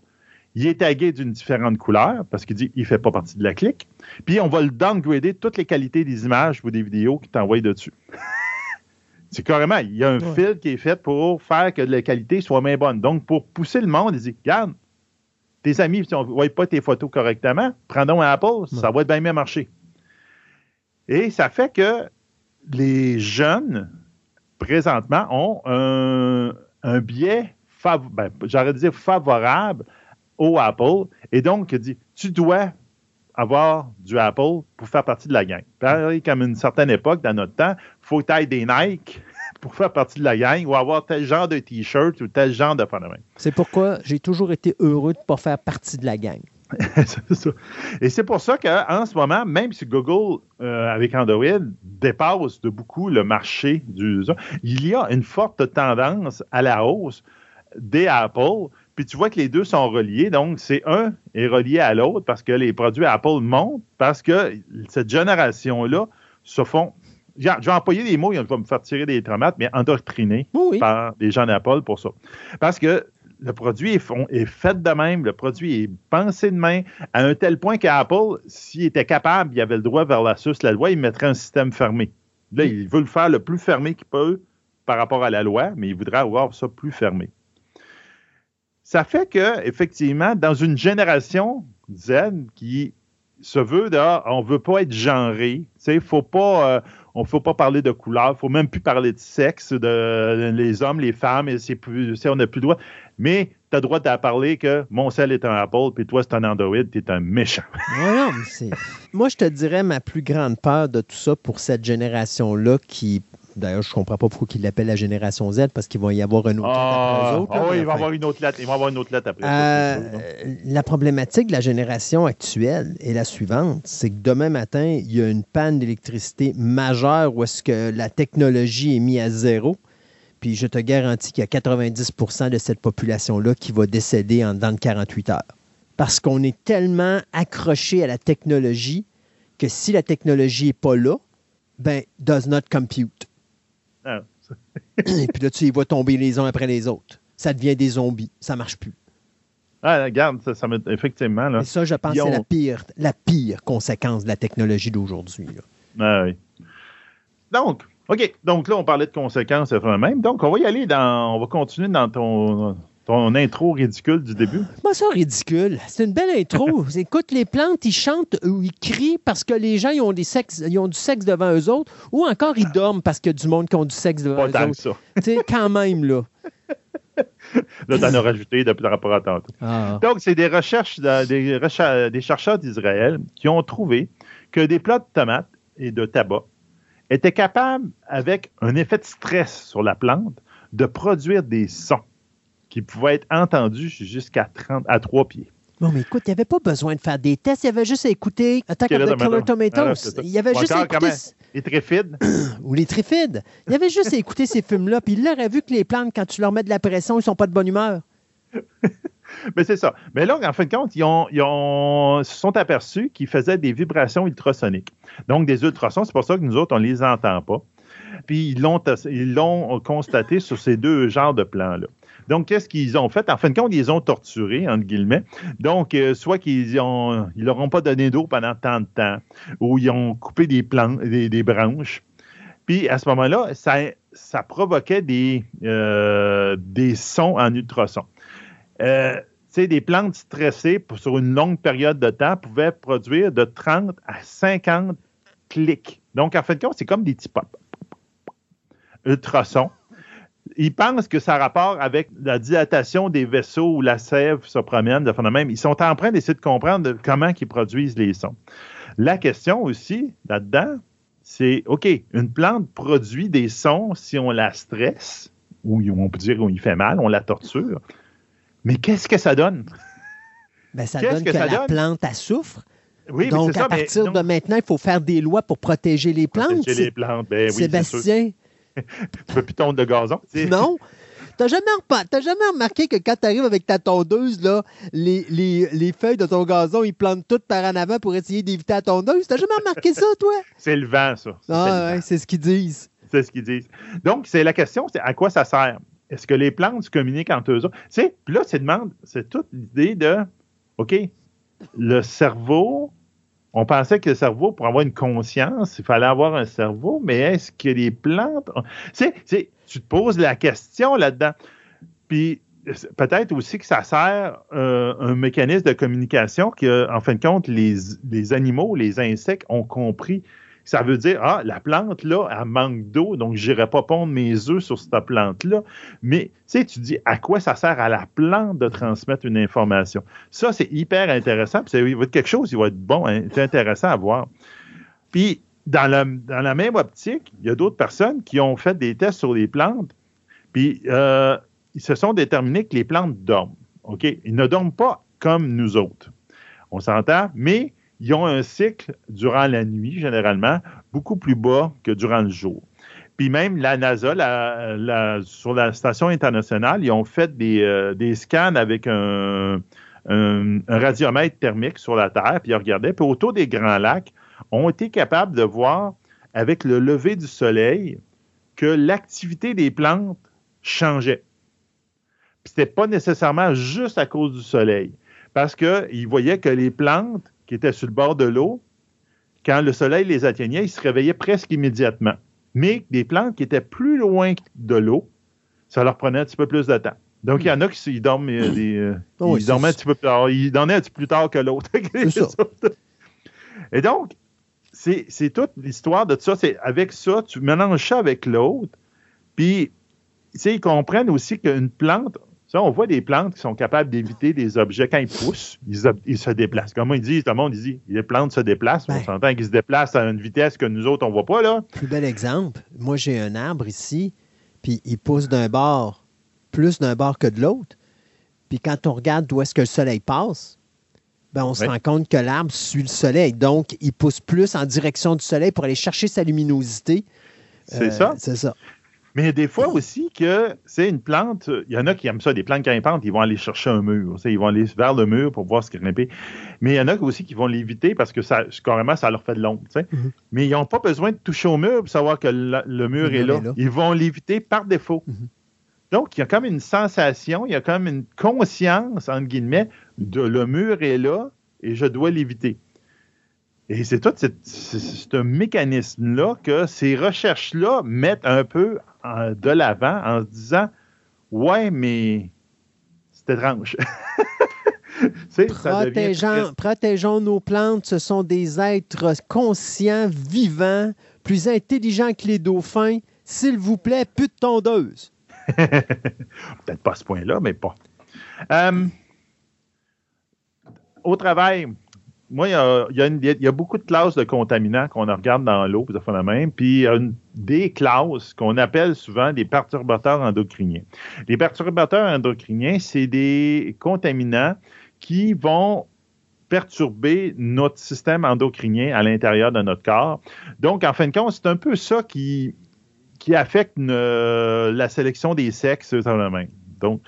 Speaker 3: il est tagué d'une différente couleur parce qu'il dit qu'il ne fait pas partie de la clique. Puis on va le downgrader toutes les qualités des images ou des vidéos qu'il t'envoie dessus. C'est carrément, il y a un fil qui est fait pour faire que la qualité soit moins bonne. Donc, pour pousser le monde, il dit Regarde, tes amis, si on ne voit pas tes photos correctement, prends donc un Apple, ça va être bien mieux marcher. Et ça fait que les jeunes, présentement, ont un, biais, ben, j'aurais dire favorable au Apple. Et donc, il dit Tu dois avoir du Apple pour faire partie de la gang. Pareil comme une certaine époque, dans notre temps, il faut tailler des Nike pour faire partie de la gang ou avoir tel genre de T-shirt ou tel genre de phénomène.
Speaker 2: C'est pourquoi j'ai toujours été heureux de ne pas faire partie de la gang.
Speaker 3: ça. Et c'est pour ça qu'en ce moment, même si Google, euh, avec Android, dépasse de beaucoup le marché du... Il y a une forte tendance à la hausse des Apple puis tu vois que les deux sont reliés. Donc, c'est un est relié à l'autre parce que les produits Apple montent, parce que cette génération-là se font. Je vais employer des mots, il va me faire tirer des tomates, mais endoctrinés par des gens d'Apple pour ça. Parce que le produit est, fait de même, le produit est pensé de même, à un tel point qu'Apple, s'il était capable, il avait le droit vers la la loi, il mettrait un système fermé. Là, il veut le faire le plus fermé qu'il peut par rapport à la loi, mais il voudrait avoir ça plus fermé. Ça fait que, effectivement, dans une génération Z qui se veut de, on veut pas être genré, tu faut euh, faut pas parler de couleur, faut même plus parler de sexe, de les hommes, les femmes, c'est plus, on n'a plus le droit. Mais tu as le droit de parler que mon sel est un Apple, puis toi, c'est un Android, tu es un méchant.
Speaker 2: Moi, je te dirais ma plus grande peur de tout ça pour cette génération-là qui D'ailleurs, je ne comprends pas pourquoi ils l'appellent la génération Z, parce qu'il va y avoir un autre
Speaker 3: ah, après eux autres. Ah oui, il va y avoir une autre lettre. Il va avoir une autre lettre après.
Speaker 2: Euh, la problématique de la génération actuelle est la suivante. C'est que demain matin, il y a une panne d'électricité majeure où est-ce que la technologie est mise à zéro. Puis je te garantis qu'il y a 90% de cette population-là qui va décéder en dedans de 48 heures. Parce qu'on est tellement accroché à la technologie que si la technologie n'est pas là, ben, does not compute. Ah. Et puis là, tu les vois tomber les uns après les autres. Ça devient des zombies. Ça marche plus.
Speaker 3: Ah, regarde, ça, ça effectivement. Là,
Speaker 2: Et ça, je pense, c'est la pire, la pire conséquence de la technologie d'aujourd'hui.
Speaker 3: Ah, oui. Donc, OK. Donc là, on parlait de conséquences même. Donc, on va y aller dans. On va continuer dans ton ton intro ridicule du début?
Speaker 2: Pas ça ridicule. C'est une belle intro. Écoute, les plantes, ils chantent ou ils crient parce que les gens ils ont, des sexes, ils ont du sexe devant eux autres ou encore ils dorment parce qu'il y a du monde qui ont du sexe devant eux autres. Ça. Tu sais, quand même, là.
Speaker 3: là, t'en as rajouté depuis le rapport à tantôt. Ah. Donc, c'est des recherches, des, des chercheurs d'Israël qui ont trouvé que des plats de tomates et de tabac étaient capables, avec un effet de stress sur la plante, de produire des sons qui pouvait être entendu jusqu'à 30 à 3 pieds.
Speaker 2: Bon, mais écoute, il n'y avait pas besoin de faire des tests. Il y avait juste à écouter Attack of the Killer Tomatoes. il y avait juste à écouter...
Speaker 3: Les Tréfides.
Speaker 2: Ou les Tréfides. Il y avait juste à écouter ces films-là, puis il aurait vu que les plantes, quand tu leur mets de la pression, ils ne sont pas de bonne humeur.
Speaker 3: mais c'est ça. Mais là, en fin de compte, ils, ont, se sont aperçus qu'ils faisaient des vibrations ultrasoniques. Donc, des ultrasons, c'est pour ça que nous autres, on ne les entend pas. Puis ils l'ont, ils l'ont constaté sur ces deux genres de plants-là. Donc, qu'est-ce qu'ils ont fait? En fin de compte, ils ont torturés, entre guillemets. Donc, euh, soit qu'ils ont, ils leur ont pas donné d'eau pendant tant de temps, ou ils ont coupé des, branches. Puis, à ce moment-là, ça, provoquait des, euh, des sons en ultrasons. Euh, des plantes stressées sur une longue période de temps pouvaient produire de 30 à 50 clics. Donc, en fin de compte, c'est comme des petits pop. Ultrasons ils pensent que ça a rapport avec la dilatation des vaisseaux où la sève se promène, de même. Ils sont en train d'essayer de comprendre comment ils produisent les sons. La question aussi, là-dedans, c'est, OK, une plante produit des sons si on la stresse, ou on peut dire qu'on fait mal, on la torture. Mais qu'est-ce que ça donne?
Speaker 2: Ben, ça donne que, la plante, elle souffre. Oui, Donc, à partir de maintenant, il faut faire des lois pour protéger les plantes.
Speaker 3: Protéger les plantes, ben oui,
Speaker 2: Sébastien,
Speaker 3: tu veux plus tondre de gazon?
Speaker 2: Non. T'as jamais, jamais remarqué que quand tu arrives avec ta tondeuse, là, les, les, feuilles de ton gazon, ils plantent toutes par en avant pour essayer d'éviter la tondeuse? T'as jamais remarqué ça, toi?
Speaker 3: C'est le vent, ça.
Speaker 2: Ah, ouais, c'est ce qu'ils disent.
Speaker 3: C'est ce qu'ils disent. Donc, c'est la question, c'est à quoi ça sert? Est-ce que les plantes communiquent entre eux autres? Tu sais, puis là, c'est toute l'idée de, OK, le cerveau on pensait que le cerveau, pour avoir une conscience, il fallait avoir un cerveau, mais est-ce que les plantes. Tu sais, tu te poses la question là-dedans. Puis peut-être aussi que ça sert euh, un mécanisme de communication que, en fin de compte, les animaux, les insectes ont compris ça veut dire, ah, la plante, là, elle manque d'eau, donc je n'irai pas pondre mes œufs sur cette plante-là. Mais, tu sais, tu dis, à quoi ça sert à la plante de transmettre une information? Ça, c'est hyper intéressant. Puis, il va être quelque chose, il va être bon, hein, c'est intéressant à voir. Puis, dans la, dans la même optique, il y a d'autres personnes qui ont fait des tests sur les plantes, puis euh, ils se sont déterminés que les plantes dorment. OK? Ils ne dorment pas comme nous autres. On s'entend, mais ils ont un cycle durant la nuit, généralement, beaucoup plus bas que durant le jour. Puis même la NASA, sur la station internationale, ils ont fait des, euh, scans avec un, radiomètre thermique sur la Terre, puis ils regardaient. Puis autour des Grands Lacs, ont été capables de voir avec le lever du soleil que l'activité des plantes changeait. Puis c'était pas nécessairement juste à cause du soleil, parce qu'ils voyaient que les plantes qui étaient sur le bord de l'eau, quand le soleil les atteignait, ils se réveillaient presque immédiatement. Mais des plantes qui étaient plus loin de l'eau, ça leur prenait un petit peu plus de temps. Donc, il y en a qui dorment, euh, euh, oh ils dormaient un petit peu plus tard. Ils dormaient un petit peu plus tard que l'autre. Et donc, c'est toute l'histoire de ça. C'est avec ça, tu mélanges ça avec l'autre. Puis, ils comprennent aussi qu'une plante, on voit des plantes qui sont capables d'éviter des objets quand ils poussent, ils, se déplacent. Comme ils disent, tout le monde dit, les plantes se déplacent. on ben. s'entend qu'ils se déplacent à une vitesse que nous autres, on ne voit pas. là.
Speaker 2: Plus bel exemple, moi j'ai un arbre ici, puis il pousse d'un bord, plus d'un bord que de l'autre. Puis quand on regarde d'où est-ce que le soleil passe, ben on se rend compte que l'arbre suit le soleil. Donc, il pousse plus en direction du soleil pour aller chercher sa luminosité.
Speaker 3: C'est ça.
Speaker 2: Euh, c'est ça.
Speaker 3: Mais des fois aussi que c'est une plante, il y en a qui aiment ça, des plantes grimpantes, ils vont aller chercher un mur, ils vont aller vers le mur pour voir ce qui grimper. Mais il y en a aussi qui vont l'éviter parce que ça, carrément, ça leur fait de l'ombre. Mm-hmm. Mais ils n'ont pas besoin de toucher au mur pour savoir que le, mur, est, là. Ils vont l'éviter par défaut. Mm-hmm. Donc, il y a comme une sensation, il y a comme une conscience, entre guillemets, de le mur est là et je dois l'éviter. Et c'est tout ce mécanisme-là que ces recherches-là mettent un peu de l'avant en se disant Ouais, mais c'est étrange.
Speaker 2: Protégeons, nos plantes, ce sont des êtres conscients, vivants, plus intelligents que les dauphins. S'il vous plaît, plus de tondeuse.
Speaker 3: Peut-être pas à ce point-là, mais pas. Euh, au travail, moi, il y, a, beaucoup de classes de contaminants qu'on regarde dans l'eau, puis la même, puis il y a des classes qu'on appelle souvent des perturbateurs endocriniens. Les perturbateurs endocriniens, c'est des contaminants qui vont perturber notre système endocrinien à l'intérieur de notre corps. Donc, en fin de compte, c'est un peu ça qui, qui affecte la sélection des sexes. Même. Donc,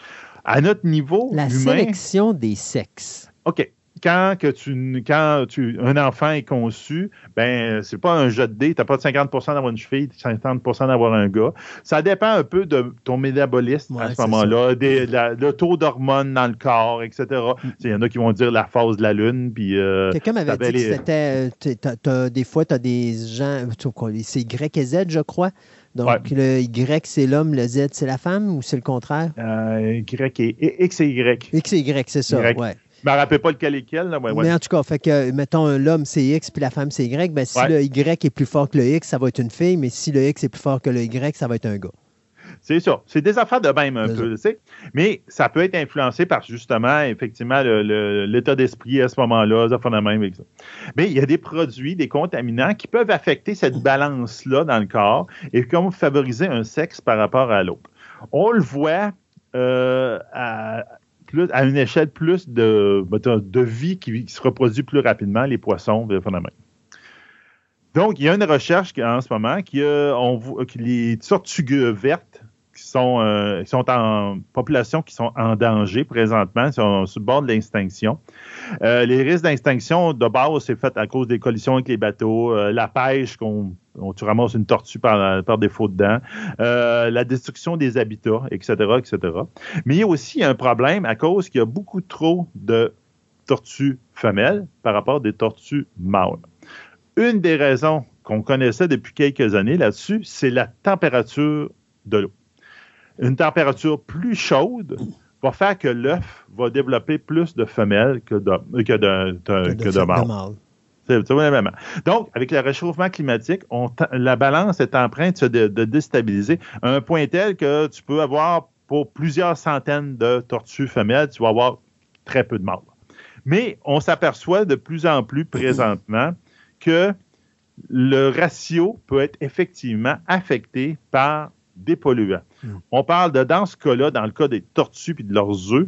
Speaker 3: à notre niveau
Speaker 2: la sélection des sexes.
Speaker 3: OK quand, que tu, quand tu, un enfant est conçu, ben c'est pas un jet de dés, tu n'as pas de 50% d'avoir une fille, 50% d'avoir un gars. Ça dépend un peu de ton métabolisme à ce moment-là, le taux d'hormones dans le corps, etc. Mm. Il y en a qui vont dire la phase de la lune. Puis,
Speaker 2: euh, Quelqu'un m'avait dit que c'était. Euh, des fois, tu as des gens. C'est Y et Z, je crois. Donc, le Y, c'est l'homme, le Z, c'est la femme ou c'est le contraire?
Speaker 3: Euh, y et X et Y.
Speaker 2: X et Y, c'est ça, ouais.
Speaker 3: Je me rappelle pas lequel est lequel. Là.
Speaker 2: Mais en tout cas, fait que, mettons, l'homme, c'est X, puis la femme, c'est Y. Ben, si le Y est plus fort que le X, ça va être une fille, mais si le X est plus fort que le Y, ça va être un gars.
Speaker 3: C'est ça. C'est des affaires de même un peu, tu sais. Mais ça peut être influencé par justement, effectivement, l'état d'esprit à ce moment-là, ça fait de même avec ça. Mais il y a des produits, des contaminants qui peuvent affecter cette balance-là dans le corps et comme favoriser un sexe par rapport à l'autre. On le voit euh, à, à une échelle plus de, de vie qui, se reproduit plus rapidement, les poissons, phénomène. Donc, il y a une recherche en ce moment qui, on, que les tortues vertes qui sont, euh, sont en population qui sont en danger présentement, sont sur le bord de l'extinction. Euh, les risques d'extinction de base, c'est fait à cause des collisions avec les bateaux, euh, la pêche, qu'on tu ramasses une tortue par, par défaut dedans, la destruction des habitats, etc., etc. Mais il y a aussi un problème à cause qu'il y a beaucoup trop de tortues femelles par rapport à des tortues mâles. Une des raisons qu'on connaissait depuis quelques années là-dessus, c'est la température de l'eau une température plus chaude va faire que l'œuf va développer plus de femelles que de, que de, que mâles. Donc, avec le réchauffement climatique, la balance est en train de, de, déstabiliser à un point tel que tu peux avoir pour plusieurs centaines de tortues femelles, tu vas avoir très peu de mâles. Mais on s'aperçoit de plus en plus présentement que le ratio peut être effectivement affecté par des polluants. Hmm. On parle de, dans ce cas-là, dans le cas des tortues et de leurs œufs,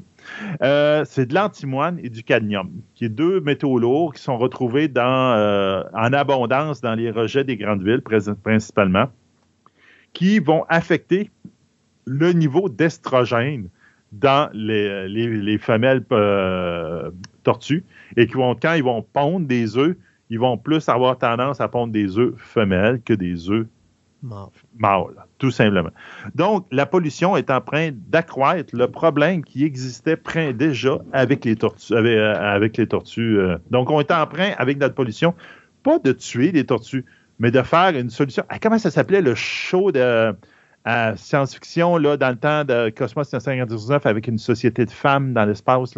Speaker 3: euh, c'est de l'antimoine et du cadmium, qui est deux métaux lourds qui sont retrouvés euh, en abondance dans les rejets des grandes villes, principalement, qui vont affecter le niveau d'estrogène dans les, femelles euh, tortues et qui vont, quand ils vont pondre des œufs, ils vont plus avoir tendance à pondre des œufs femelles que des œufs mâles, tout simplement. Donc, la pollution est en train d'accroître le problème qui existait déjà avec les tortues. Euh. Euh. Donc, on est en train, avec notre pollution, pas de tuer les tortues, mais de faire une solution. Ah, comment ça s'appelait le show de science-fiction dans le temps de Cosmos 1959 avec une société de femmes dans l'espace?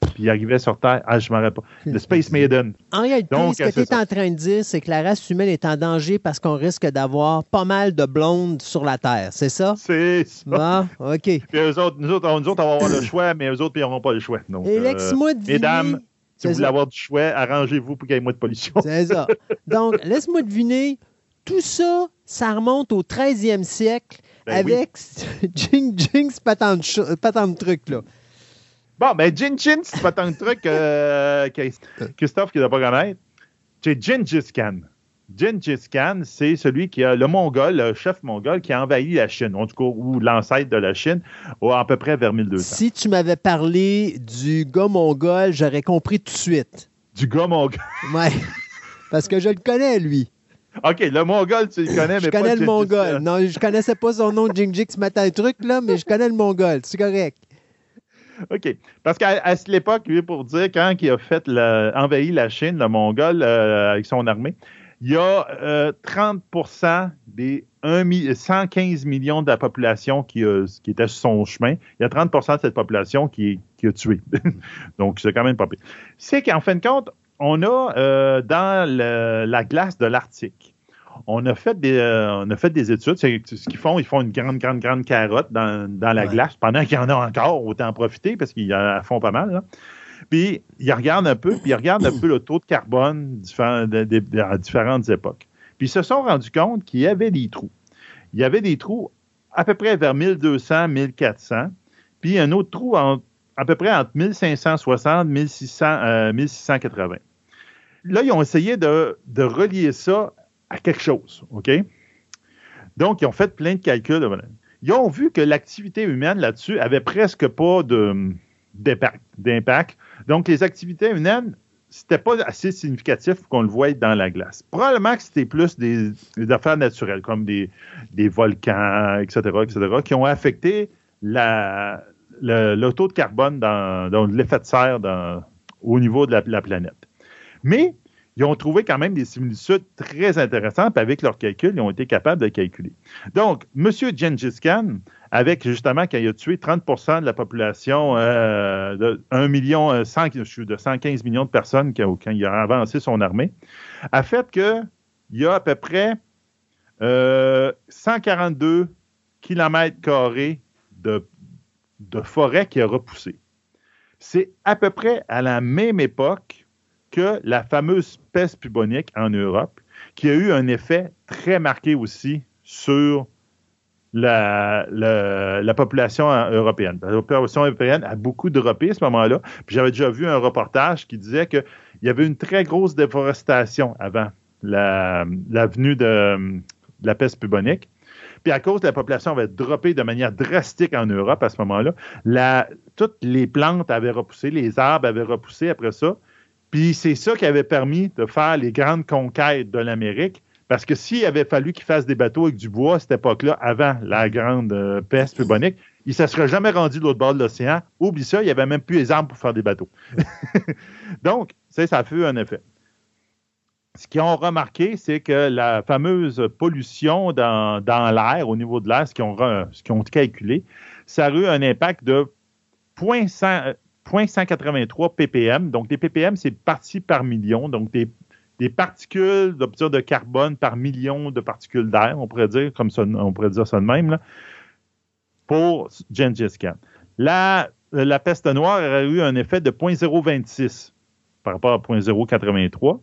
Speaker 3: Puis il arrivait sur Terre. Ah, je ne m'en pas. Le Space Maiden.
Speaker 2: En réalité, ce que tu es en train de dire, c'est que la race humaine est en danger parce qu'on risque d'avoir pas mal de blondes sur la Terre, c'est ça?
Speaker 3: C'est ça.
Speaker 2: OK.
Speaker 3: Puis eux autres, nous, autres, nous autres, on va avoir le choix, mais eux autres, ils n'auront pas le choix. Donc,
Speaker 2: Et laisse-moi
Speaker 3: euh, Mesdames, si vous voulez avoir du choix, arrangez-vous pour qu'il y ait moins de pollution.
Speaker 2: C'est ça. Donc, laisse-moi deviner, tout ça, ça remonte au 13e siècle ben avec Jing Jing, pas tant de trucs, là.
Speaker 3: Bon, ben, Jin Chin, c'est pas tant de truc euh, Christophe qui ne doit pas connaître. C'est Gengis Khan. Gengis Khan, c'est celui qui a le Mongol, le chef mongol qui a envahi la Chine, en tout cas, ou l'ancêtre de la Chine, à peu près vers 1200.
Speaker 2: Si tu m'avais parlé du gars mongol, j'aurais compris tout de suite.
Speaker 3: Du gars mongol?
Speaker 2: Oui, parce que je le connais, lui.
Speaker 3: OK, le mongol, tu le connais, mais
Speaker 2: je connais le mongol. Non, je connaissais pas son nom, Jingjik, ce matin, truc, là, mais je connais le mongol. C'est correct.
Speaker 3: OK. Parce qu'à cette époque, pour dire, quand il a fait envahi la Chine, le Mongol, euh, avec son armée, il y a 30% euh, des 115 millions de la population qui, qui, était sur son chemin. Il y a 30% de cette population qui, qui a tué. Donc, c'est quand même pas pire. C'est qu'en fin de compte, on a euh, dans la glace de l'Arctique, on a fait des, euh, on a fait des études. ce qu'ils font, ils font une grande, grande, grande carotte dans, la glace. Pendant qu'il y en a encore, autant en profiter parce qu'ils en font pas mal. Puis ils regardent un peu, puis ils regardent un peu le taux de carbone à différentes époques. Puis ils se sont rendus compte qu'il y avait des trous. Il y avait des trous à peu près vers 1200, 1400, puis un autre trou à peu près entre 1560 1600, 1680. Là, ils ont essayé de, de relier ça à quelque chose. OK? Donc, ils ont fait plein de calculs. Ils ont vu que l'activité humaine là-dessus avait presque pas d'impact. Donc, les activités humaines, c'était pas assez significatif qu'on le voie dans la glace. Probablement que c'était plus des, affaires naturelles, comme des, volcans, etc., etc., qui ont affecté le, taux de carbone dans, l'effet de serre au niveau de la planète. Mais ils ont trouvé quand même des similitudes très intéressantes avec leurs calculs, ils ont été capables de calculer. Donc, M. Gengis Khan, avec justement quand il a tué 30% de la population euh, de 1 million, euh, de 115 millions de personnes quand, il a avancé son armée, a fait qu'il y a à peu près 142 euh, kilomètres carrés de, de forêt qui a repoussé. C'est à peu près à la même époque que la fameuse peste bubonique en Europe, qui a eu un effet très marqué aussi sur la, population européenne. La population européenne a beaucoup droppé à ce moment-là. J'avais déjà vu un reportage qui disait qu'il y avait une très grosse déforestation avant la, venue de, la peste bubonique. Puis à cause de la population avait droppé de manière drastique en Europe à ce moment-là, toutes les plantes avaient repoussé, les arbres avaient repoussé après ça. Puis c'est ça qui avait permis de faire les grandes conquêtes de l'Amérique. Parce que s'il avait fallu qu'il fasse des bateaux avec du bois à cette époque-là, avant la grande euh, peste bubonique, il ne se serait jamais rendu de l'autre bord de l'océan. Oublie ça, il n'y avait même plus les armes pour faire des bateaux. Donc, ça, ça fait un effet. Ce qu'ils ont remarqué, c'est que la fameuse pollution dans, l'air, au niveau de l'air, ce qu'ils ont, calculé, ça a eu un impact de 0.100, 0.183 ppm. Donc, des ppm, c'est parties par million. Donc, des, particules de carbone par million de particules d'air, on pourrait dire, comme ça, on pourrait dire ça de même, pour Gengis Khan. La, la peste noire aurait eu un effet de 0.026 par rapport à 0.083.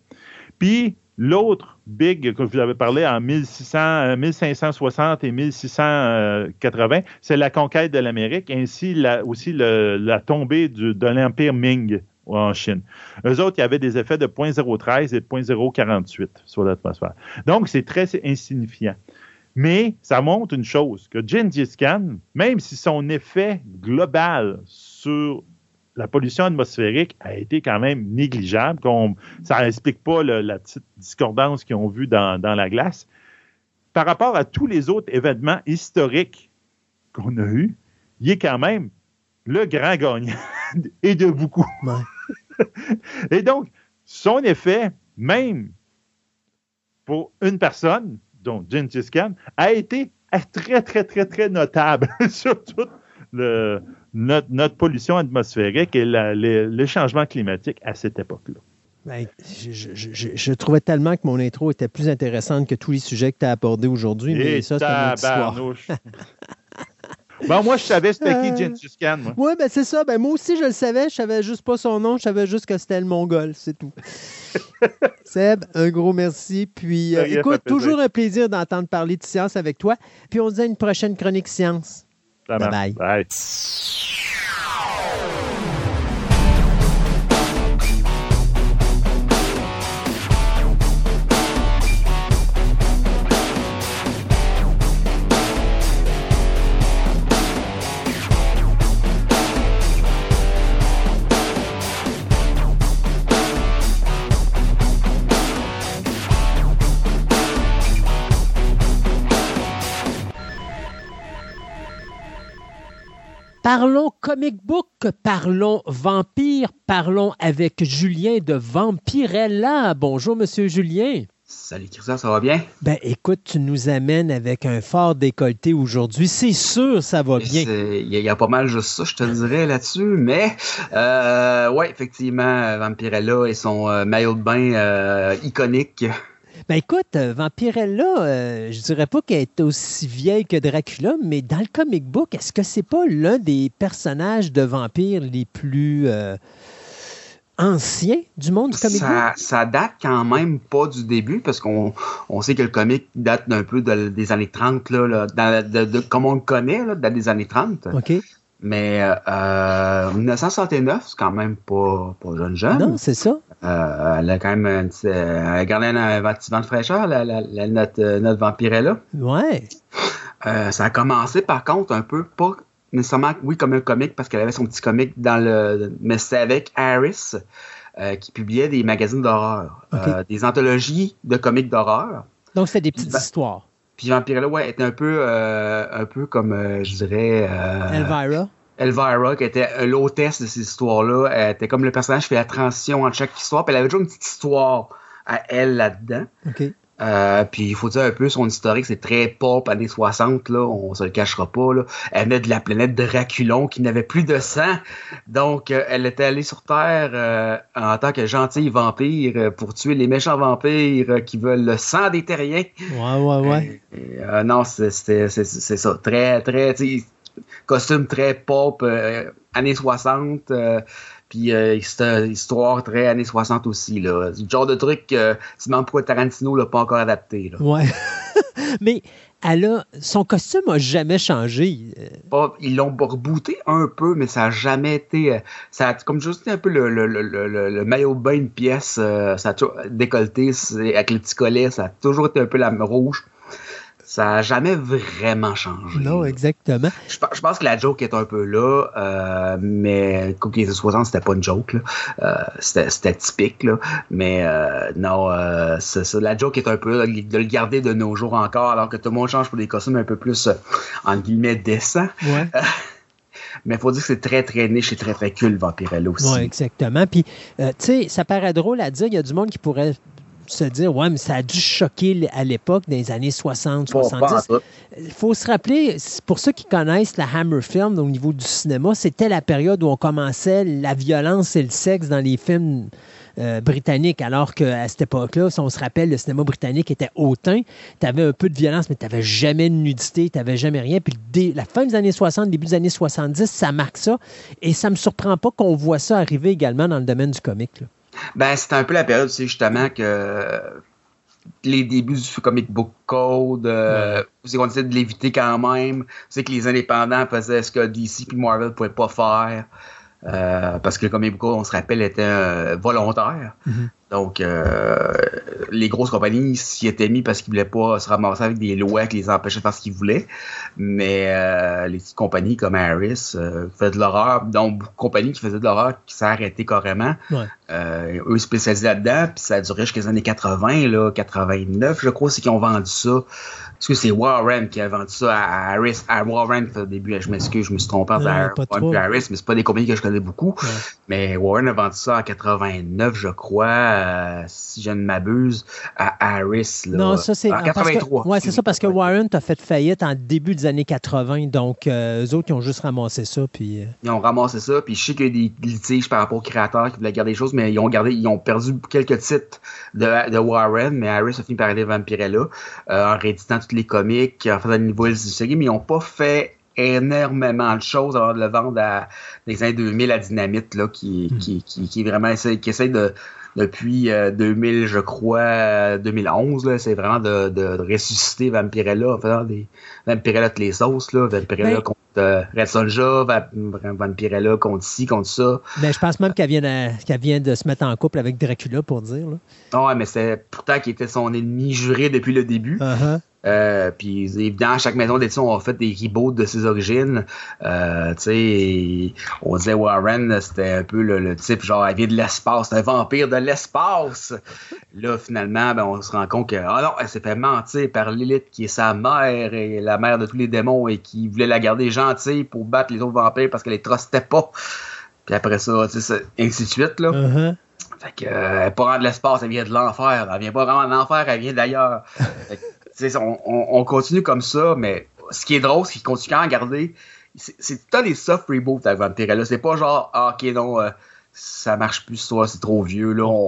Speaker 3: Puis, L'autre big que je vous avais parlé en 1600, 1560 euh, et 1680, c'est la conquête de l'Amérique, ainsi aussi la tombée de l'Empire Ming en Chine. Eux autres, il y avait des effets de 0.013 et de 0.048 sur l'atmosphère. Donc, c'est très insignifiant. Mais ça montre une chose, que Gengis Khan, même si son effet global sur la pollution atmosphérique a été quand même négligeable. ça n'explique pas la petite discordance qu'ils ont vue dans, la glace. Par rapport à tous les autres événements historiques qu'on a eus, il est quand même le grand gagnant et de beaucoup. et donc, son effet, même pour une personne, dont Gengis Khan, a été très, très, très, très notable sur tout le, notre, pollution atmosphérique et les, changements climatiques à cette époque-là.
Speaker 2: Ben, je, trouvais tellement que mon intro était plus intéressante que tous les sujets que tu as abordés aujourd'hui, mais ça, c'est une histoire.
Speaker 3: bon, moi, je savais c'était qui Gengis euh, Khan.
Speaker 2: Oui, ben c'est ça. Ben, moi aussi, je le savais. Je savais juste pas son nom. Je savais juste que c'était le Mongol. C'est tout. Seb, un gros merci. Puis, euh, écoute, toujours un plaisir d'entendre parler de science avec toi. Puis, on se dit à une prochaine chronique science.
Speaker 3: Bye bye.
Speaker 2: Parlons comic book, parlons vampire, parlons avec Julien de Vampirella. Bonjour, Monsieur Julien.
Speaker 1: Salut Christophe, ça va bien?
Speaker 2: Ben écoute, tu nous amènes avec un fort décolleté aujourd'hui. C'est sûr, ça va bien.
Speaker 1: Il y, a pas mal juste ça, je te dirais là-dessus. Mais euh, ouais, effectivement, Vampirella et son euh, maillot de bain euh, iconique.
Speaker 2: Ben écoute, euh, Vampirella, euh, je dirais pas qu'elle est aussi vieille que Dracula, mais dans le comic book, est-ce que c'est pas l'un des personnages de vampires les plus euh, anciens du monde du comic
Speaker 1: ça,
Speaker 2: book?
Speaker 1: Ça date quand même pas du début, parce qu'on sait que le comic date d'un peu des années 30, là, comme on le connaît, là, date des années 30.
Speaker 2: OK.
Speaker 1: Mais euh, 1969, c'est quand même pas, pas jeune jeune.
Speaker 2: Non, c'est ça.
Speaker 1: Euh, elle a quand même un petit, euh, elle a gardé un, petit vent de fraîcheur, la, la, notre, euh, notre vampirella.
Speaker 2: Ouais.
Speaker 1: ça a commencé par contre un peu pas nécessairement, oui, comme un comic, parce qu'elle avait son petit comic dans le. Mais c'était avec Harris, qui publiait des magazines d'horreur, des anthologies de comics d'horreur.
Speaker 2: Donc, c'était des petites histoires.
Speaker 1: Puis Vampirella, ouais, était un peu, un peu comme, je dirais.
Speaker 2: Elvira.
Speaker 1: Elvira, qui était l'hôtesse de ces histoires-là. Elle était comme le personnage qui fait la transition entre chaque histoire. Puis elle avait toujours une petite histoire à elle là-dedans. Euh, puis il faut dire un peu son historique, c'est très pop années 60, là, on se le cachera pas. Là. Elle venait de la planète Draculon qui n'avait plus de sang. Donc euh, elle était allée sur Terre euh, en tant que gentille vampire pour tuer les méchants vampires qui veulent le sang des terriens.
Speaker 2: Ouais, ouais,
Speaker 1: ouais. non, c'est ça. Très, très, costume très pop, années 60. Puis euh, c'est une histoire très années 60 aussi. Là. C'est le genre de truc que tu demandes pourquoi Tarantino l'a pas encore adapté. Là.
Speaker 2: Ouais. Mais elle a, son costume n'a jamais changé.
Speaker 1: ils l'ont rebooté un peu, mais ça n'a jamais été. Euh, ça a, comme juste un peu le, le, le, le maillot de bain, une pièce, euh, ça a décolleté avec le petit collet, ça a toujours été un peu la rouge. Ça n'a jamais vraiment changé.
Speaker 2: Non, exactement.
Speaker 1: Je, pense que la joke est un peu là, euh, mais Cookies 60, c'était pas une joke. Euh, c'était typique. Là. Mais euh, non, ça, la joke est un peu là, de le garder de nos jours encore, alors que tout le monde change pour des costumes un peu plus, en guillemets, décents.
Speaker 2: Ouais.
Speaker 1: mais il faut dire que c'est très, très niche et très, très cool, Vampirella aussi.
Speaker 2: Oui, exactement. Puis, tu sais, ça paraît drôle à dire, il y a du monde qui pourrait se dire, ouais, mais ça a dû choquer à l'époque, dans les années 60, 70. Il faut se rappeler, pour ceux qui connaissent la Hammer Film au niveau du cinéma, c'était la période où on commençait la violence et le sexe dans les films euh, britanniques, alors qu'à cette époque-là, si on se rappelle, le cinéma britannique était hautain. Tu avais un peu de violence, mais tu n'avais jamais de nudité, tu n'avais jamais rien. Puis la fin des années 60, début des années 70, ça marque ça. Et ça ne me surprend pas qu'on voit ça arriver également dans le domaine du comique.
Speaker 1: Ben, c'était un peu la période, c'est justement que les débuts du comic book code, euh, qu'on essaie de l'éviter quand même. C'est que les indépendants faisaient ce que DC et Marvel ne pouvaient pas faire. Euh, parce que le comic book code, on se rappelle, était euh, volontaire. Mm-hmm. Donc, euh, les grosses compagnies s'y étaient mis parce qu'ils voulaient pas se ramasser avec des lois qui les empêchaient de faire ce qu'ils voulaient. Mais euh, les petites compagnies comme Harris euh, faisaient de l'horreur, donc beaucoup de compagnies qui faisaient de l'horreur qui s'est arrêté carrément. Eux spécialisés là-dedans, puis ça a duré jusqu'à les années 80, là, 89, je crois, c'est qu'ils ont vendu ça. Est-ce que c'est Warren qui a vendu ça à Harris? À Warren, au début, je m'excuse, je me suis trompé de Harris, mais c'est pas des compagnies que je connais beaucoup. Mais Warren a vendu ça en 89, je crois, euh, si je ne m'abuse, à Harris. Là,
Speaker 2: non, ça c'est
Speaker 1: en 83.
Speaker 2: Oui, c'est ça, parce que Warren a fait faillite en début des années 80, donc euh, eux autres, ils ont juste ramassé ça. Puis, euh,
Speaker 1: Ils ont ramassé ça, puis je sais qu'il y a des litiges par rapport aux créateurs qui voulaient garder des choses, mais ils ont gardé, ils ont perdu quelques titres de, de Warren, mais Harris a fini par aller Vampirella en rééditant les comics, en faisant une nouvelle série, mais ils n'ont pas fait énormément de choses avant de le vendre à des années 2000 à Dynamite, là, qui, hmm. qui, qui, qui, vraiment essaie, qui essaie de, depuis 2000, euh, je crois, 2011, c'est vraiment de, de, ressusciter Vampirella en faisant des Vampirella toutes les sauces, là, Vampirella ben contre euh, Red Sonja, Vampirella contre ci, contre ça.
Speaker 2: Ben, je pense même qu'elle vient, de, vient de se mettre en couple avec Dracula, pour dire. Là.
Speaker 1: Ah ouais, mais c'est pourtant qui était son ennemi juré depuis le début.
Speaker 2: Uh-huh.
Speaker 1: Euh, puis évidemment, chaque maison d'édition a fait des reboots de ses origines. Euh, tu sais, on disait Warren, c'était un peu le, type genre, elle vient de l'espace, c'est un vampire de l'espace. Là, finalement, ben, on se rend compte que, ah non, elle s'est fait mentir par Lilith, qui est sa mère et la mère de tous les démons et qui voulait la garder gentille pour battre les autres vampires parce qu'elle les trustait pas. Puis après ça, tu sais, ainsi de suite, là.
Speaker 2: Uh-huh.
Speaker 1: Fait que, euh, elle pas de l'espace, elle vient de l'enfer. Elle vient pas vraiment de l'enfer, elle vient d'ailleurs. on, continue comme ça, mais ce qui est drôle, c'est qu'il continue à garder. C'est tout le des soft reboots à Vampirella. C'est pas genre, ah, ok, non, euh, ça marche plus, toi, c'est trop vieux. Là, on,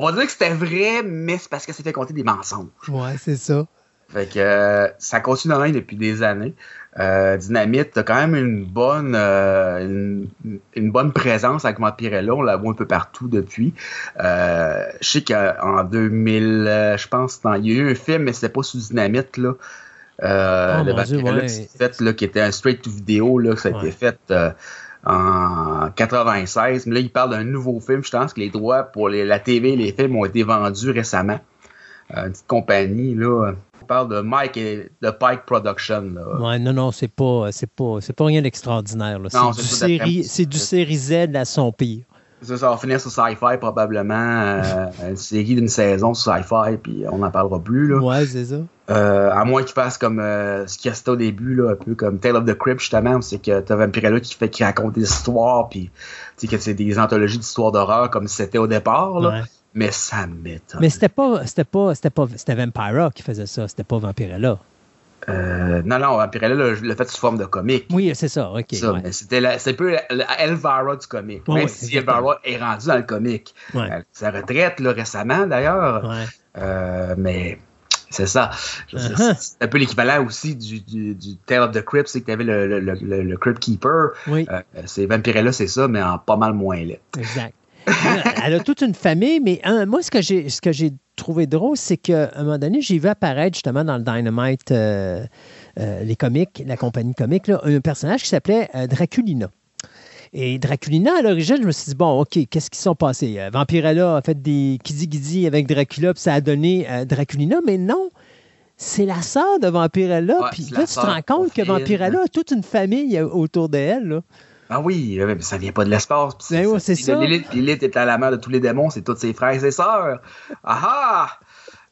Speaker 1: va, dire que c'était vrai, mais c'est parce que c'était compter des mensonges.
Speaker 2: Ouais, c'est ça.
Speaker 1: Fait que euh, ça continue même depuis des années. Euh, Dynamite a quand même une bonne euh, une, bonne présence avec Vampirella. On la voit un peu partout depuis. Euh, je sais qu'en 2000, je pense, il y a eu un film, mais c'était pas sous Dynamite. Là.
Speaker 2: Euh, oh,
Speaker 1: le fait, là, qui était un straight to vidéo, là, ça a été fait en 96. Mais là, il parle d'un nouveau film. Je pense que les droits pour les, la TV et les films ont été vendus récemment. une petite compagnie, là parle de Mike et de Pike Production. Là.
Speaker 2: Ouais, non, non, c'est pas, c'est pas, c'est pas rien d'extraordinaire. C'est du, série, c'est du série Z à son pire.
Speaker 1: Ça, ça va finir sur Sci-Fi probablement. Euh, une série d'une saison sur Sci-Fi, puis on n'en parlera plus. Là.
Speaker 2: Ouais, c'est ça.
Speaker 1: Euh, à moins qu'il fasse comme euh, ce qu'il y a au début, là, un peu comme Tale of the Crypt, justement, c'est que t'as Vampirella qui fait qui raconte des histoires, puis que c'est des anthologies d'histoires d'horreur comme c'était au départ. Là. Mais ça m'étonne.
Speaker 2: Mais c'était pas, c'était pas, c'était pas, c'était Vampira qui faisait ça, c'était pas Vampirella.
Speaker 1: Euh, non, non, Vampirella l'a fait sous forme de comique.
Speaker 2: Oui, c'est ça, ok.
Speaker 1: C'était c'est un peu Elvara du comique. même si Elvara est rendu dans le comique. sa retraite là, récemment, d'ailleurs. Euh, mais c'est ça. Uh-huh. C'est un peu l'équivalent aussi du, du, Tale of the Crypt, c'est que tu avais le, le, le, le, Crypt Keeper.
Speaker 2: Oui.
Speaker 1: Euh, c'est Vampirella, c'est ça, mais en pas mal moins laid.
Speaker 2: Exact. elle a toute une famille, mais moi, ce que j'ai, ce que j'ai trouvé drôle, c'est qu'à un moment donné, j'ai vu apparaître justement dans le Dynamite, euh, euh, les comics, la compagnie comique, un personnage qui s'appelait euh, Draculina. Et Draculina, à l'origine, je me suis dit, bon, OK, qu'est-ce qui sont passés? Vampirella a fait des kiddy avec Dracula, puis ça a donné Draculina, mais non, c'est la sœur de Vampirella. puis là, tu te rends compte que Vampirella a toute une famille autour d'elle.
Speaker 1: Ah oui, mais ça vient pas de l'espace.
Speaker 2: Ben c'est ça.
Speaker 1: Lilith est à la mère de tous les démons, c'est tous ses frères et ses sœurs. Ah ah!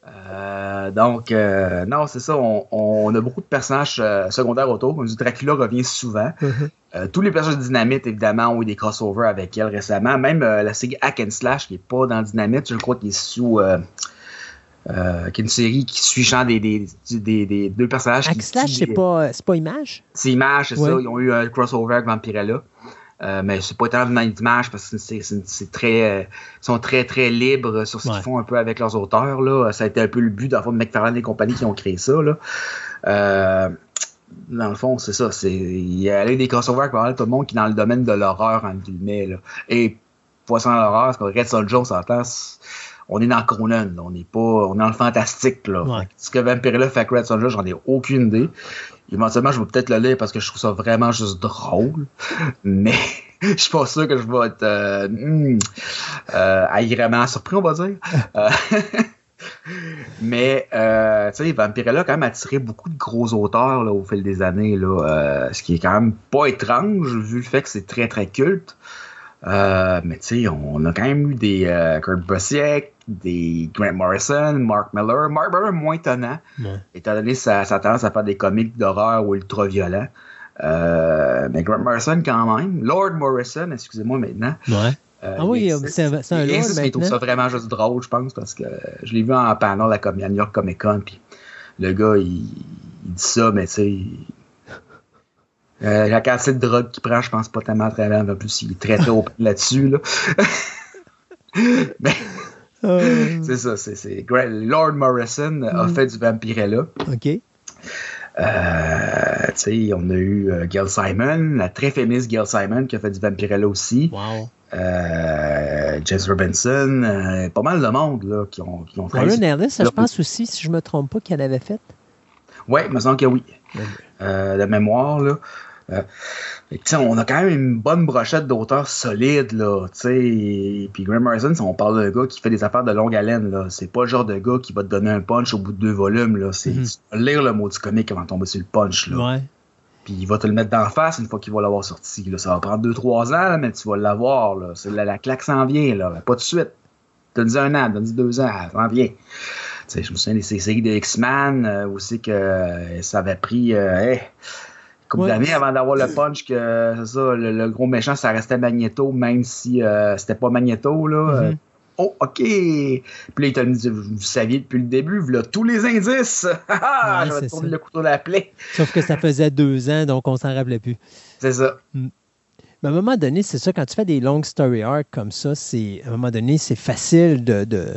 Speaker 1: Euh, donc, euh, non, c'est ça. On, a beaucoup de personnages euh, secondaires autour. Dracula revient souvent. Mm-hmm. tous les personnages de Dynamite, évidemment, ont eu des crossovers avec elle récemment. Même la série Hack and Slash, qui n'est pas dans Dynamite, je crois qu'il est sous euh, qui est une série qui suit genre des, des, des, des deux personnages.
Speaker 2: Qui Slash, c'est pas, pas Image?
Speaker 1: C'est Image, c'est ça. Ils ont eu un crossover avec Vampirella. Euh, mais c'est pas étonnant de d'image parce que c'est très euh, ils sont très très libres sur ce qu'ils font un peu avec leurs auteurs là ça a été un peu le but dans le fond de McFarlane et compagnie qui ont créé ça là euh, dans le fond c'est ça c'est il y a des crossovers avec tout le monde qui est dans le domaine de l'horreur en guillemets là et poisson à l'horreur parce que Red Sol Jones s'entend on est dans Conan, on n'est pas, on est dans le fantastique, là. Ce que Vampirella fait avec Red Sonja, j'en ai aucune idée. Éventuellement, je vais peut-être le lire parce que je trouve ça vraiment juste drôle. Mais je suis pas sûr que je vais être euh, hmm, euh, agréablement surpris, on va dire. Euh, mais, euh, tu sais, Vampirella a quand même attiré beaucoup de gros auteurs là, au fil des années, là, euh, ce qui est quand même pas étrange vu le fait que c'est très, très culte. Euh, mais tu sais, on a quand même eu des Kurt Busiek, des Grant Morrison, Mark Miller. Mark Miller moins étonnant, étant donné sa, sa, tendance à faire des comics d'horreur ou ultra-violents. Euh, mais Grant Morrison quand même. Lord Morrison, excusez-moi maintenant.
Speaker 2: Ouais. Euh, ah oui, c'est un Lord maintenant.
Speaker 1: Il trouve ça vraiment juste drôle, je pense, parce que je l'ai vu en panel à, à New York Comic Con, puis le gars, il, il dit ça, mais tu sais, euh, la quantité de drogue qu'il prend, je pense pas tellement très bien. En plus, il est très tôt là-dessus. Là. Mais euh. C'est ça, c'est Lord Morrison a mm. fait du Vampirella.
Speaker 2: OK.
Speaker 1: Euh, sais, on a eu euh, Gail Simon, la très féministe Gail Simon qui a fait du Vampirella aussi.
Speaker 2: Wow.
Speaker 1: Euh, Jess Robinson, euh, pas mal de monde là, qui ont, qui ont
Speaker 2: fait. Warren Ellis, je pense aussi, si je me trompe pas, qu'elle avait fait.
Speaker 1: Oui, il me semble que oui. Euh, de mémoire, là. Euh, on a quand même une bonne brochette d'auteurs solides, là, Puis Graham Morrison, on parle d'un gars qui fait des affaires de longue haleine, là. C'est pas le genre de gars qui va te donner un punch au bout de deux volumes, là. C'est mm-hmm. lire le mot du comique avant de tomber sur le punch, là.
Speaker 2: Ouais.
Speaker 1: Puis il va te le mettre d'en face une fois qu'il va l'avoir sorti. Là. Ça va prendre deux, trois ans, mais tu vas l'avoir. Là. La, la claque s'en vient, là. Pas de suite. Donne-y un an, donne-y deux ans, ça s'en vient. je me souviens des séries de X-Men euh, aussi que euh, ça avait pris euh, comme d'années avant d'avoir le punch que ça, le, gros méchant, ça restait Magneto, même si c'était pas Magneto. Là. Mm-hmm. oh, OK. Puis là, il t'a dit, vous saviez depuis le début, vous tous les indices. Ah, je vais tourner le couteau de la plaie.
Speaker 2: Sauf que ça faisait deux ans, donc on s'en rappelait plus.
Speaker 1: C'est ça.
Speaker 2: Mm. Mais à un moment donné, c'est ça, quand tu fais des longues story arcs comme ça, c'est à un moment donné, c'est facile de, de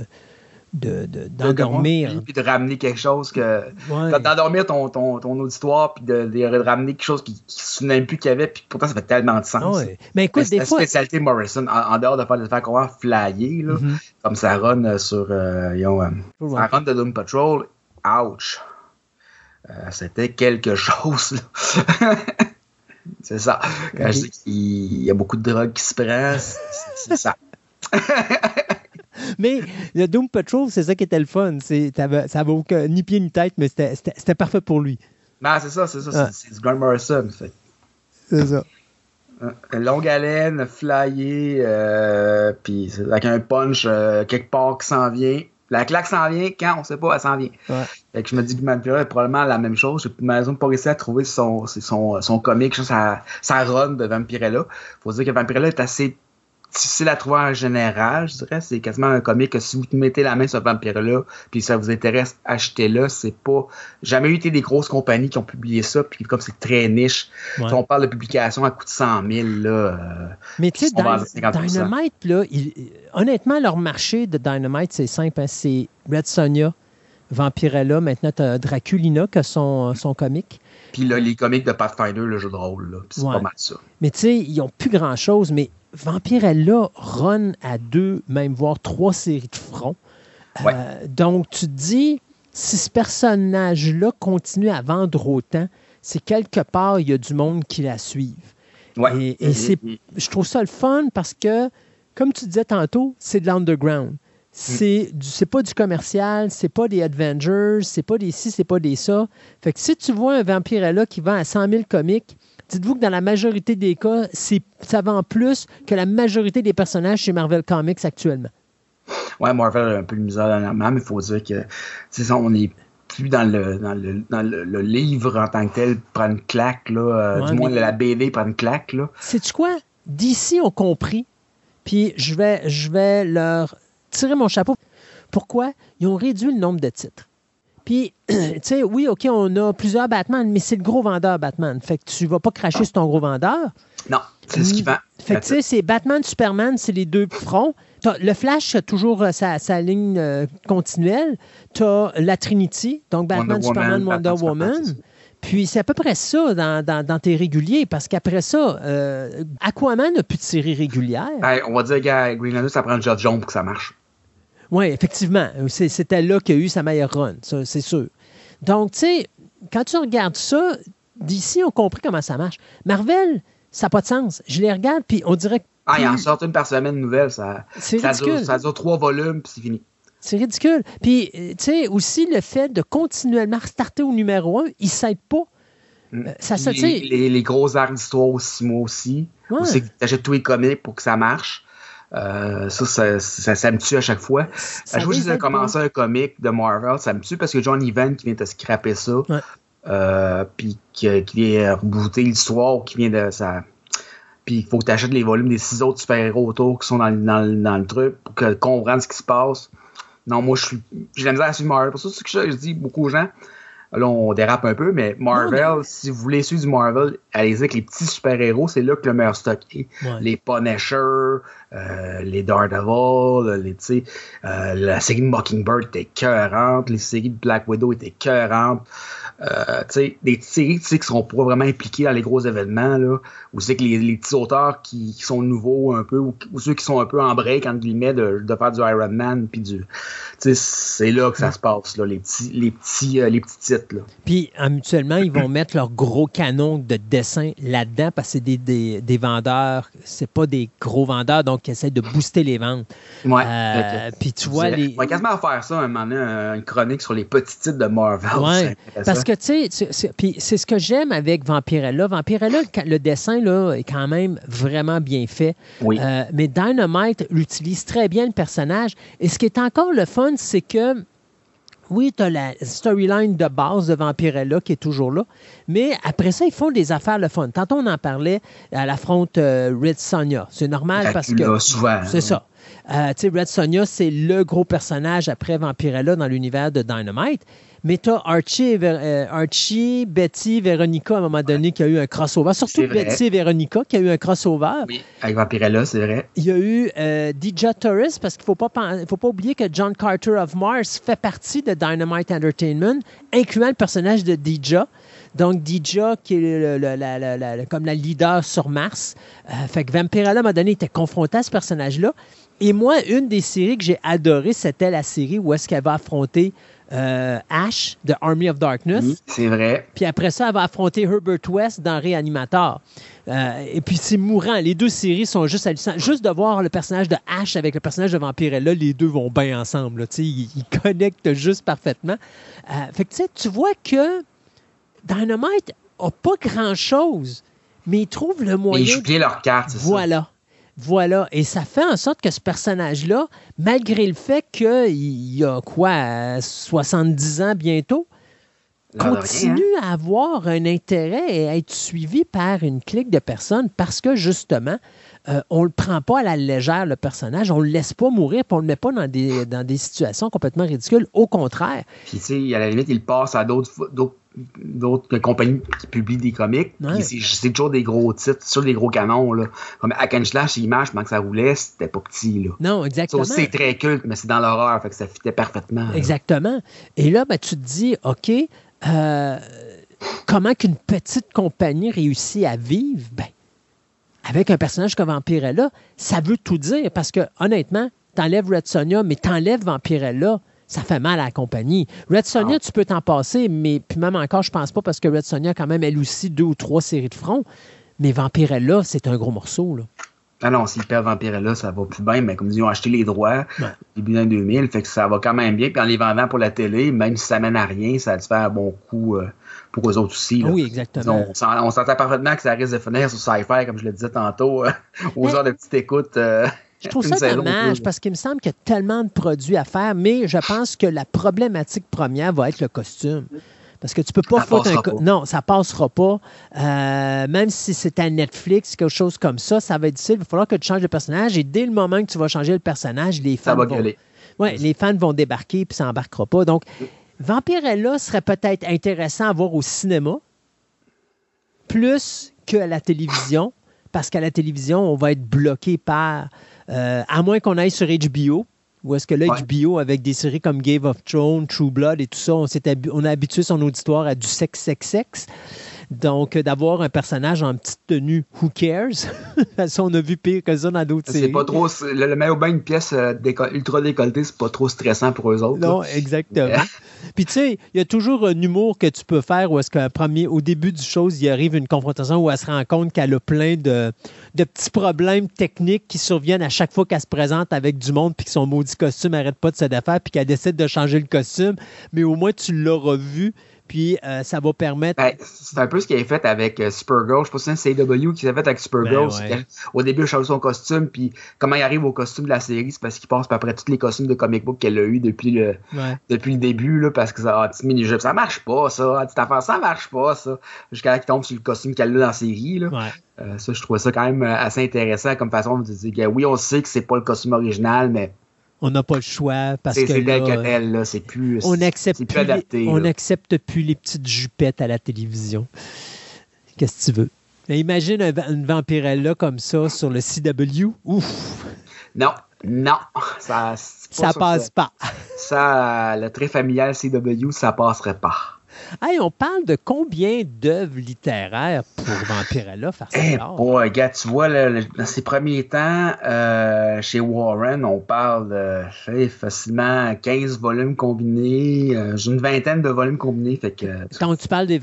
Speaker 2: d'endormir.
Speaker 1: De, puis de ramener quelque chose que. D'endormir ton, ton, ton, auditoire, puis de, de, ramener quelque chose qui ne se plus qu'il y avait, puis pourtant ça fait tellement de sens.
Speaker 2: Mais écoute, des
Speaker 1: la
Speaker 2: fois.
Speaker 1: spécialité Morrison, en, dehors de faire des affaires qu'on va flyer, là, mm-hmm. comme ça run euh, sur. Euh, euh, ça run de Doom Patrol, ouch. C'était quelque chose, C'est ça. Quand je dis qu'il y a beaucoup de drogue qui se prend, c'est ça.
Speaker 2: mais le Doom Patrol, c'est ça qui était le fun. Ça n'avait aucun, ni pied ni tête, mais c'était parfait pour lui.
Speaker 1: Ben, c'est ça, c'est ça. C'est du Grant Morrison.
Speaker 2: C'est ça.
Speaker 1: Longue haleine, flyé, euh, puis avec un punch euh, quelque part qui s'en vient. La claque s'en vient quand? On sait pas, elle s'en vient.
Speaker 2: Fait
Speaker 1: que je me dis que Vampirella est probablement la même chose. J'ai malheureusement pas réussi à trouver son, son, son comique, sa, sa run de Vampirella. Faut dire que Vampirella est assez difficile à trouver en général, je dirais. C'est quasiment un comique que si vous mettez la main sur Vampire-là, puis ça vous intéresse, achetez-le. C'est pas. Jamais eu été des grosses compagnies qui ont publié ça, puis comme c'est très niche. on parle de publication à coût de 100 000, là. Euh,
Speaker 2: Mais tu sais, Dynamite, là, honnêtement, leur marché de Dynamite, c'est simple. Hein. c'est Red Sonja, Vampirella. Maintenant, tu as Draculina qui a son, son comique.
Speaker 1: Puis là, les comics de Pathfinder, le jeu de rôle, c'est pas mal ça.
Speaker 2: Mais tu sais, ils ont plus grand-chose, mais Vampirella run à deux, même voire trois séries de front. Euh, donc, tu te dis, si ce personnage-là continue à vendre autant, c'est quelque part, il y a du monde qui la suive. Et, c'est, je trouve ça le fun parce que, comme tu disais tantôt, c'est de l'underground. C'est, c'est pas du commercial, c'est pas des Avengers, c'est pas des ci, c'est pas des ça. Fait que si tu vois un Vampirella qui vend à 100 000 comics, dites-vous que dans la majorité des cas, ça vend plus que la majorité des personnages chez Marvel Comics actuellement.
Speaker 1: Ouais, Marvel a un peu de misère dernièrement, mais il faut dire que ça, on est plus dans le, dans le, livre en tant que tel, prend une claque, là, euh, du moins la BD prend une claque.
Speaker 2: Sais-tu quoi? D'ici ont compris, puis je vais, je vais leur tirer mon chapeau. Pourquoi? Ils ont réduit le nombre de titres. Puis, tu sais, oui, OK, on a plusieurs Batman, mais c'est le gros vendeur Batman. Fait que tu vas pas cracher sur ton gros vendeur.
Speaker 1: Non, c'est ce qui vend.
Speaker 2: Fait que, tu sais, c'est Batman, Superman, c'est les deux fronts. Le Flash a toujours euh, sa, ligne euh, continuelle. Tu as la Trinity, donc Batman, Superman, Wonder Woman. Puis c'est à peu près ça dans, tes réguliers, parce qu'après ça, euh, Aquaman n'a plus de série régulière.
Speaker 1: on va dire que Green Lantern, ça prend le Jones pour que ça marche.
Speaker 2: Oui, effectivement. C'était là qu'il y a eu sa meilleure run, c'est sûr. Donc, tu sais, quand tu regardes ça, d'ici, on compris comment ça marche. Marvel, ça n'a pas de sens. Je les regarde, puis on dirait que.
Speaker 1: Ah, il en sort une par semaine nouvelle. Ça, ça, dure, ça dure trois volumes, puis c'est fini.
Speaker 2: C'est ridicule. Puis, euh, tu sais, aussi le fait de continuellement restarter au numéro un, il ne s'aide pas.
Speaker 1: Mm. Euh, ça, les, les, les, gros arcs d'histoire aussi, moi aussi. Ouais. c'est que tu achètes tous les comics pour que ça marche. Euh, ça, ça, me tue à chaque fois. À chaque fois que j'ai commencé un comic de Marvel, ça me tue parce que John Evans qui vient de scraper ça, euh, puis qui, qui, vient rebooter l'histoire, qui vient de ça. Puis il faut que tu achètes les volumes des six autres super-héros autour qui sont dans, dans, dans, le truc pour que, comprendre ce qui se passe. Non, moi, je suis. J'ai la misère à suivre Marvel. Pour ça, c'est ce que je dis beaucoup aux gens. Là, on dérape un peu, mais Marvel, si vous voulez suivre du Marvel, allez-y avec les petits super-héros, c'est là que le meilleur stock est. Les Punisher, euh, les Daredevil, les, euh, la série de Mockingbird était cœurante, les séries de Black Widow étaient cœurantes. Euh, des séries qui seront pas vraiment impliquées dans les gros événements, là, ou c'est que les, petits auteurs qui, sont nouveaux un peu, ou, ceux qui sont un peu en break, entre guillemets, de, de faire du Iron Man, puis du. C'est là que ça se passe, là, les, petits, les, petits, euh, les petits titres. Là.
Speaker 2: Puis, mutuellement, ils vont mettre leur gros canon de dessin là-dedans parce que c'est des, des, des, vendeurs, c'est pas des gros vendeurs, donc ils essaient de booster les ventes.
Speaker 1: Ouais. Euh,
Speaker 2: puis, tu vois. Les...
Speaker 1: On va quasiment faire ça un moment donné, une chronique sur les petits titres de Marvel.
Speaker 2: Ouais. Parce que, tu sais, puis c'est ce que j'aime avec Vampirella. Vampirella, le dessin là, est quand même vraiment bien fait.
Speaker 1: Oui.
Speaker 2: Euh, mais Dynamite utilise très bien le personnage. Et ce qui est encore le fun, c'est que oui, tu as la storyline de base de Vampirella qui est toujours là, mais après ça, ils font des affaires le fun. Tantôt, on en parlait à l'affronte euh, Red Sonja. C'est normal parce que.
Speaker 1: souvent.
Speaker 2: C'est ça. Euh, Red Sonja, c'est le gros personnage après Vampirella dans l'univers de Dynamite. Mais tu as Archie, euh, Archie, Betty, Veronica à un moment donné qui a eu un crossover. Surtout Betty et Veronica qui a eu un crossover.
Speaker 1: Oui, avec Vampirella, c'est vrai.
Speaker 2: Il y a eu euh, DJ Torres parce qu'il ne faut pas, faut pas oublier que John Carter of Mars fait partie de Dynamite Entertainment, incluant le personnage de DJ. Donc, DJ, qui est comme la leader sur Mars. Euh, fait que Vampirella, à un moment donné, était confronté à ce personnage-là. Et moi, une des séries que j'ai adorées, c'était la série où est-ce qu'elle va affronter euh, Ash de Army of Darkness. Oui,
Speaker 1: c'est vrai.
Speaker 2: Puis après ça, elle va affronter Herbert West dans Reanimator. Euh, et puis c'est mourant. Les deux séries sont juste hallucinantes. Juste de voir le personnage de Ash avec le personnage de Vampirella, les deux vont bien ensemble. Ils, ils, connectent juste parfaitement. Euh, fait que tu vois que Dynamite n'a pas grand-chose, mais ils trouvent le moyen.
Speaker 1: ils jouent bien leur carte, c'est
Speaker 2: Voilà. Voilà. Et ça fait en sorte que ce personnage-là, malgré le fait qu'il a quoi, 70 ans bientôt, continue à avoir un intérêt et à être suivi par une clique de personnes parce que justement, euh, on ne le prend pas à la légère, le personnage. On ne le laisse pas mourir, puis on ne le met pas dans des, dans des situations complètement ridicules. Au contraire.
Speaker 1: Puis, tu sais, à la limite, il passe à d'autres d'autres compagnies qui publient des comics. C'est toujours des gros titres, sur des gros canons. Là. Comme Hack and Slash, Image, pendant que ça roulait, c'était pas petit. Là.
Speaker 2: Non, exactement.
Speaker 1: C'est très culte, mais c'est dans l'horreur, fait que ça fitait parfaitement.
Speaker 2: Exactement. Et là, ben, tu te dis, OK, euh, comment qu'une petite compagnie réussit à vivre? Ben, avec un personnage comme Vampirella, ça veut tout dire parce que, honnêtement, t'enlèves Red Sonja, mais t'enlèves Vampirella ça fait mal à la compagnie. Red Sonja, ah. tu peux t'en passer, mais puis même encore, je pense pas parce que Red Sonja a quand même, elle aussi, deux ou trois séries de front. Mais Vampirella, c'est un gros morceau. Là.
Speaker 1: Ah non, s'ils perdent Vampirella, ça va plus bien, mais comme ils ont acheté les droits début d'un 2000, fait que ça va quand même bien. Puis en les vendant pour la télé, même si ça mène à rien, ça a dû faire un bon coup euh, pour eux autres aussi.
Speaker 2: Oui, exactement.
Speaker 1: On, s'entend parfaitement que ça risque de finir sur Sci-Fi, comme je le disais tantôt, euh, aux heures de petite écoute. Euh,
Speaker 2: je trouve ça dommage parce qu'il me semble qu'il y a tellement de produits à faire, mais je pense que la problématique première va être le costume. Parce que tu peux pas foutre un. Non, ça passera pas. Euh, même si c'est à Netflix, quelque chose comme ça, ça va être difficile. Il va falloir que tu changes de personnage et dès le moment que tu vas changer le personnage, les fans. vont... Ouais, les fans vont débarquer puis ça n'embarquera pas. Donc, Vampirella serait peut-être intéressant à voir au cinéma plus qu'à la télévision, parce qu'à la télévision, on va être bloqué par euh, à moins qu'on aille sur HBO, ou est-ce que là, HBO, avec des séries comme Game of Thrones, True Blood et tout ça, on, on a habitué son auditoire à du sexe, sexe, sexe. Donc, euh, d'avoir un personnage en petite tenue, who cares? Parce on a vu pire que ça dans d'autres séries.
Speaker 1: C'est pas trop. Le, le bain une pièce euh, ultra décolletée, c'est pas trop stressant pour eux autres.
Speaker 2: Non, exactement. Puis, tu sais, il y a toujours un humour que tu peux faire où est-ce qu'au premier, au début du show, il arrive une confrontation où elle se rend compte qu'elle a plein de, de, petits problèmes techniques qui surviennent à chaque fois qu'elle se présente avec du monde puis que son maudit costume n'arrête pas de se défaire puis qu'elle décide de changer le costume. Mais au moins, tu l'auras vu puis euh, ça va permettre.
Speaker 1: Ben, c'est un peu ce qu'il a fait avec euh, Supergirl. Je pense que c'est CW qui s'est fait avec Supergirl. Ben au début, il change son costume, puis comment il arrive au costume de la série, c'est parce qu'il passe après tous les costumes de comic book qu'elle a eu depuis le, depuis le début, là, parce que ça, ah, mini-jeu, ça marche pas, ça. Petite affaire, ça marche pas, ça. Jusqu'à qu'il tombe sur le costume qu'elle a dans la série. Là. Euh, ça, je trouvais ça quand même assez intéressant comme façon de dire que oui, on sait que c'est pas le costume original, mais
Speaker 2: on n'a pas le choix parce que
Speaker 1: là, c'est plus,
Speaker 2: on accepte plus, adapté, on n'accepte plus les petites jupettes à la télévision. Qu'est-ce que tu veux? Mais imagine une vampirella comme ça sur le CW. Ouf!
Speaker 1: Non, non, ça,
Speaker 2: ça passe pas.
Speaker 1: Ça, le très familial CW, ça passerait pas.
Speaker 2: Hey, on parle de combien d'œuvres littéraires pour Vampirella faire ça?
Speaker 1: Eh, boy, gars, tu vois, dans ses premiers temps, euh, chez Warren, on parle de facilement 15 volumes combinés, euh, une vingtaine de volumes combinés. Fait que,
Speaker 2: Quand tu parles des,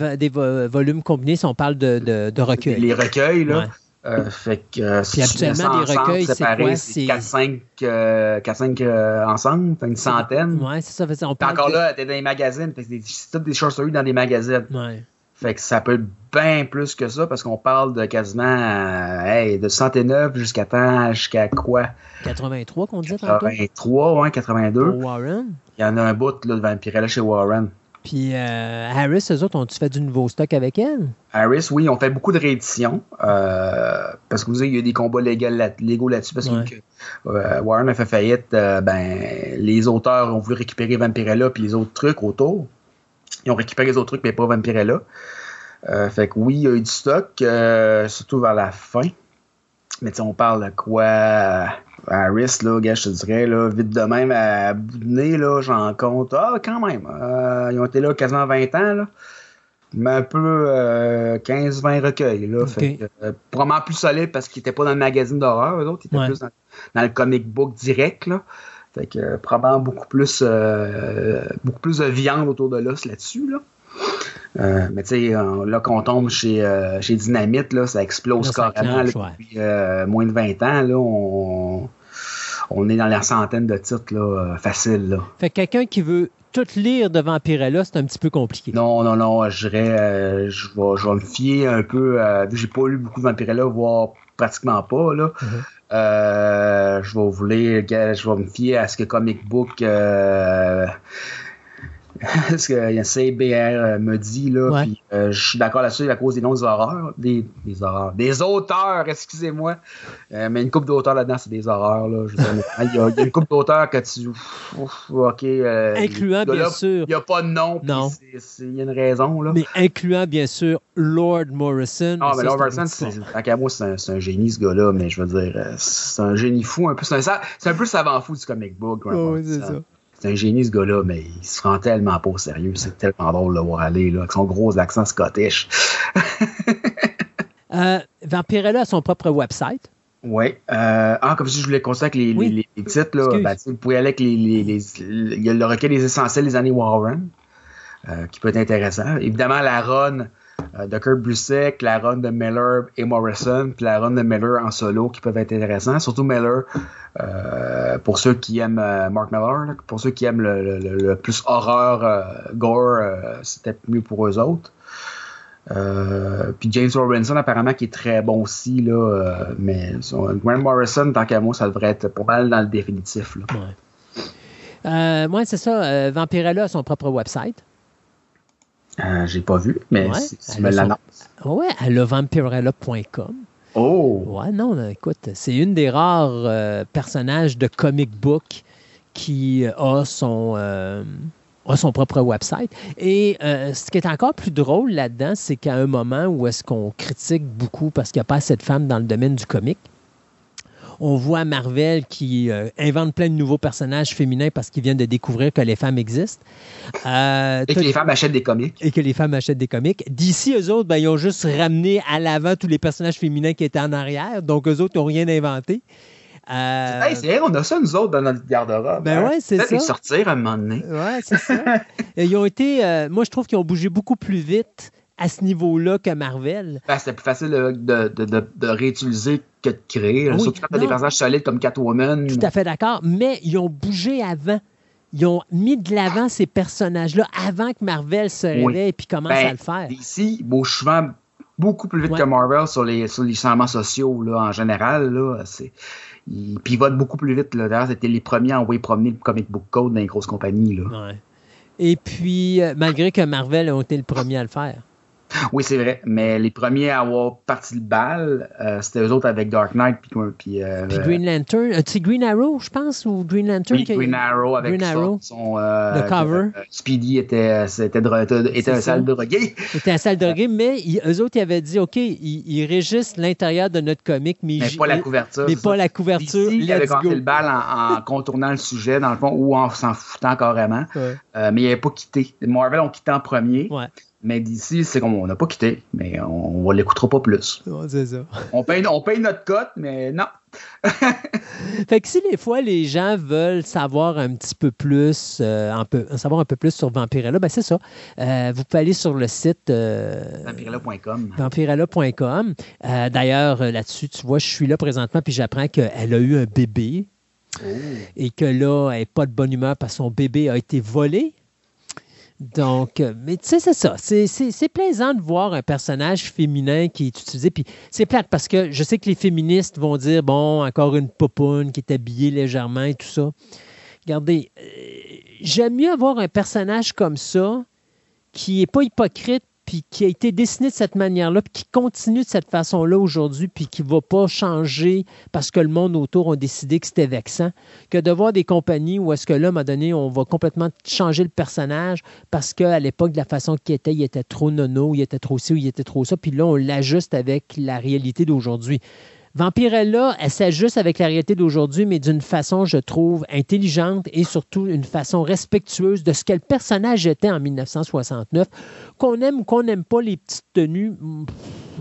Speaker 2: volumes combinés, si on parle de, de, de recueils.
Speaker 1: Les recueils, là. Euh, fait que euh,
Speaker 2: Puis actuellement, les recueils, c'est quoi?
Speaker 1: C'est 4-5 euh, ensemble, une centaine.
Speaker 2: Ouais, c'est ça. Fait,
Speaker 1: on parle Encore là, t'es dans les magazines, c'est toutes des short dans des magazines.
Speaker 2: Ouais.
Speaker 1: Fait que ça peut être bien plus que ça parce qu'on parle de quasiment hey, de 109 jusqu'à temps, jusqu'à quoi?
Speaker 2: 83 qu'on dit
Speaker 1: tantôt? 83, ouais, 82.
Speaker 2: Warren?
Speaker 1: Il y en a un bout là, de Vampirella chez Warren.
Speaker 2: Puis euh, Harris, eux autres, ont-tu fait du nouveau stock avec elle?
Speaker 1: Harris, oui, on fait beaucoup de rééditions. Euh, parce que vous savez, il y a des combats légaux, là-dessus. Parce que euh, Warren a fait faillite. ben, les auteurs ont voulu récupérer Vampirella puis les autres trucs autour. Ils ont récupéré les autres trucs, mais pas Vampirella. fait que oui, il y a eu du stock, surtout vers la fin. Mais on parle de quoi? Harris, là, gars, je te dirais, là, vite de même, à bout de nez, là, j'en compte. Ah, quand même. Euh, ils ont été là quasiment 20 ans, là. mais un peu 15-20 recueils. Là, fait probablement plus solide parce qu'il n'était pas dans le magazine d'horreur, eux autres, ils étaient plus dans, le comic book direct. Là. Fait que probablement beaucoup plus, beaucoup plus de viande autour de l'os là-dessus. Là. Euh, mais tu sais, là, qu'on tombe chez, euh, chez Dynamite, là, ça explose carrément. depuis euh, moins de 20 ans, là, on, on est dans la centaine de titres là, faciles. Là.
Speaker 2: Fait que quelqu'un qui veut tout lire de Vampirella, c'est un petit peu compliqué.
Speaker 1: Non, non, non. Je dirais, je, vais, je vais me fier un peu. J'ai pas lu beaucoup de Vampirella, voire pratiquement pas. Là. Mm-hmm. je vais vouloir, je vais me fier à ce que Comic Book ce que CBR euh, me dit, là, puis euh, je suis d'accord là-dessus à cause des noms des horreurs, des, des horreurs, des auteurs, excusez-moi, euh, mais une coupe d'auteurs là-dedans, c'est des horreurs, là, il, y a, une coupe d'auteurs que tu, ok,
Speaker 2: incluant bien sûr,
Speaker 1: il n'y a pas de nom,
Speaker 2: non,
Speaker 1: il y a une raison, là,
Speaker 2: mais incluant bien sûr Lord Morrison.
Speaker 1: Ah, mais Lord Morrison, c'est, moi, c'est un, un, génie ce gars-là, mais je veux dire, c'est un génie fou, un peu, c'est un, un peu savant fou du comic book,
Speaker 2: oui, c'est ça
Speaker 1: c'est un génie ce gars-là, mais il se rend tellement pas au sérieux. C'est tellement drôle de le voir aller, là, avec son gros accent scottish.
Speaker 2: euh, Vampirella a son propre website.
Speaker 1: Oui. Euh, ah, comme si je voulais conseiller avec les, les, titres, là, ben, vous pouvez aller avec les, les, Il y a le recueil des essentiels des années Warren, euh, qui peut être intéressant. Évidemment, la run de Kurt Busiek, la run de Miller et Morrison, puis la run de Miller en solo qui peuvent être intéressants. Surtout Miller, euh, pour ceux qui aiment euh, Mark Miller, pour ceux qui aiment le, plus horreur, gore, c'était mieux pour eux autres. puis James Robinson, apparemment, qui est très bon aussi, là, mais Grant Morrison, tant qu'à moi, ça devrait être pas mal dans le définitif.
Speaker 2: Moi, c'est ça. Vampirella a son propre website.
Speaker 1: Euh, j'ai pas vu, mais si tu me l'annonces.
Speaker 2: Oui, à levampirella.com.
Speaker 1: Oh!
Speaker 2: Ouais, non, écoute, c'est une des rares euh, personnages de comic book qui a son, euh, a son propre website. Et ce qui est encore plus drôle là-dedans, c'est qu'à un moment où est-ce qu'on critique beaucoup parce qu'il n'y a pas assez de femmes dans le domaine du comic, on voit Marvel qui euh, invente plein de nouveaux personnages féminins parce qu'ils viennent de découvrir que les femmes existent.
Speaker 1: Euh, et que les femmes achètent des comics.
Speaker 2: Et que les femmes achètent des comics. D'ici, eux autres, ben, ils ont juste ramené à l'avant tous les personnages féminins qui étaient en arrière. Donc, eux autres, n'ont rien inventé.
Speaker 1: Euh... c'est on a ça, nous autres, dans notre garde-robe.
Speaker 2: Ben hein? ouais, c'est ça.
Speaker 1: sortir à un moment donné.
Speaker 2: Ouais, c'est ça. ils ont été, euh, moi, je trouve qu'ils ont bougé beaucoup plus vite à ce niveau-là que Marvel.
Speaker 1: Ben, c'est plus facile de, de, de, de, réutiliser que de créer. Surtout quand tu as des personnages solides comme Catwoman.
Speaker 2: Tout à fait d'accord. Mais ils ont bougé avant. Ils ont mis de l'avant ces personnages-là avant que Marvel se réveille et puis commence ben, à le faire.
Speaker 1: Ici, ils bougent souvent beaucoup plus vite que Marvel sur les, sur les changements sociaux là, en général. Là, ils, puis ils votent beaucoup plus vite. D'ailleurs, c'était les premiers à envoyer promener le comic book code dans les grosses compagnies. Là.
Speaker 2: Et puis, euh, malgré que Marvel a été le premier à le faire.
Speaker 1: Oui, c'est vrai. Mais les premiers à avoir parti le bal, euh, c'était eux autres avec Dark Knight. Puis,
Speaker 2: puis, euh, Green Lantern. Euh, c'est Green Arrow, je pense, ou Green Lantern?
Speaker 1: Green Arrow avec Green son, le cover. Speedy était, était, était, un sale drogué.
Speaker 2: Était un sale drogué, mais eux autres, ils avaient dit OK, ils, ils régissent l'intérieur de notre comic, mais,
Speaker 1: mais pas la couverture.
Speaker 2: Mais pas la couverture.
Speaker 1: Ici, il avait compté le bal en, contournant le sujet, dans le fond, ou en s'en foutant carrément. mais il n'avait pas quitté. Marvel ont quitté en premier.
Speaker 2: Ouais.
Speaker 1: Mais d'ici, c'est comme on n'a pas quitté, mais on ne l'écoutera pas plus.
Speaker 2: c'est ça.
Speaker 1: on, paye, on paye notre cote, mais non.
Speaker 2: fait que si des fois les gens veulent savoir un petit peu plus, euh, un peu, savoir un peu plus sur Vampirella, ben c'est ça. Euh, vous pouvez aller sur le site euh,
Speaker 1: vampirella.com.
Speaker 2: Vampirella.com. D'ailleurs, là-dessus, tu vois, je suis là présentement, puis j'apprends qu'elle a eu un bébé. Oh. Et que là, elle n'est pas de bonne humeur parce que son bébé a été volé. Donc, euh, mais tu sais, c'est ça. C'est plaisant de voir un personnage féminin qui est utilisé. Puis c'est plate parce que je sais que les féministes vont dire bon, encore une popoune qui est habillée légèrement et tout ça. Regardez, euh, j'aime mieux avoir un personnage comme ça qui n'est pas hypocrite puis qui a été dessiné de cette manière-là, puis qui continue de cette façon-là aujourd'hui, puis qui ne va pas changer parce que le monde autour a décidé que c'était vexant, que de voir des compagnies où est-ce que là, à un moment donné, on va complètement changer le personnage parce qu'à l'époque, de la façon qu'il était, il était trop nono, il était trop ci ou il était trop ça, puis là, on l'ajuste avec la réalité d'aujourd'hui. Vampirella, elle s'ajuste avec la réalité d'aujourd'hui, mais d'une façon, je trouve, intelligente et surtout une façon respectueuse de ce que le personnage était en 1969. Qu'on aime ou qu'on n'aime pas les petites tenues,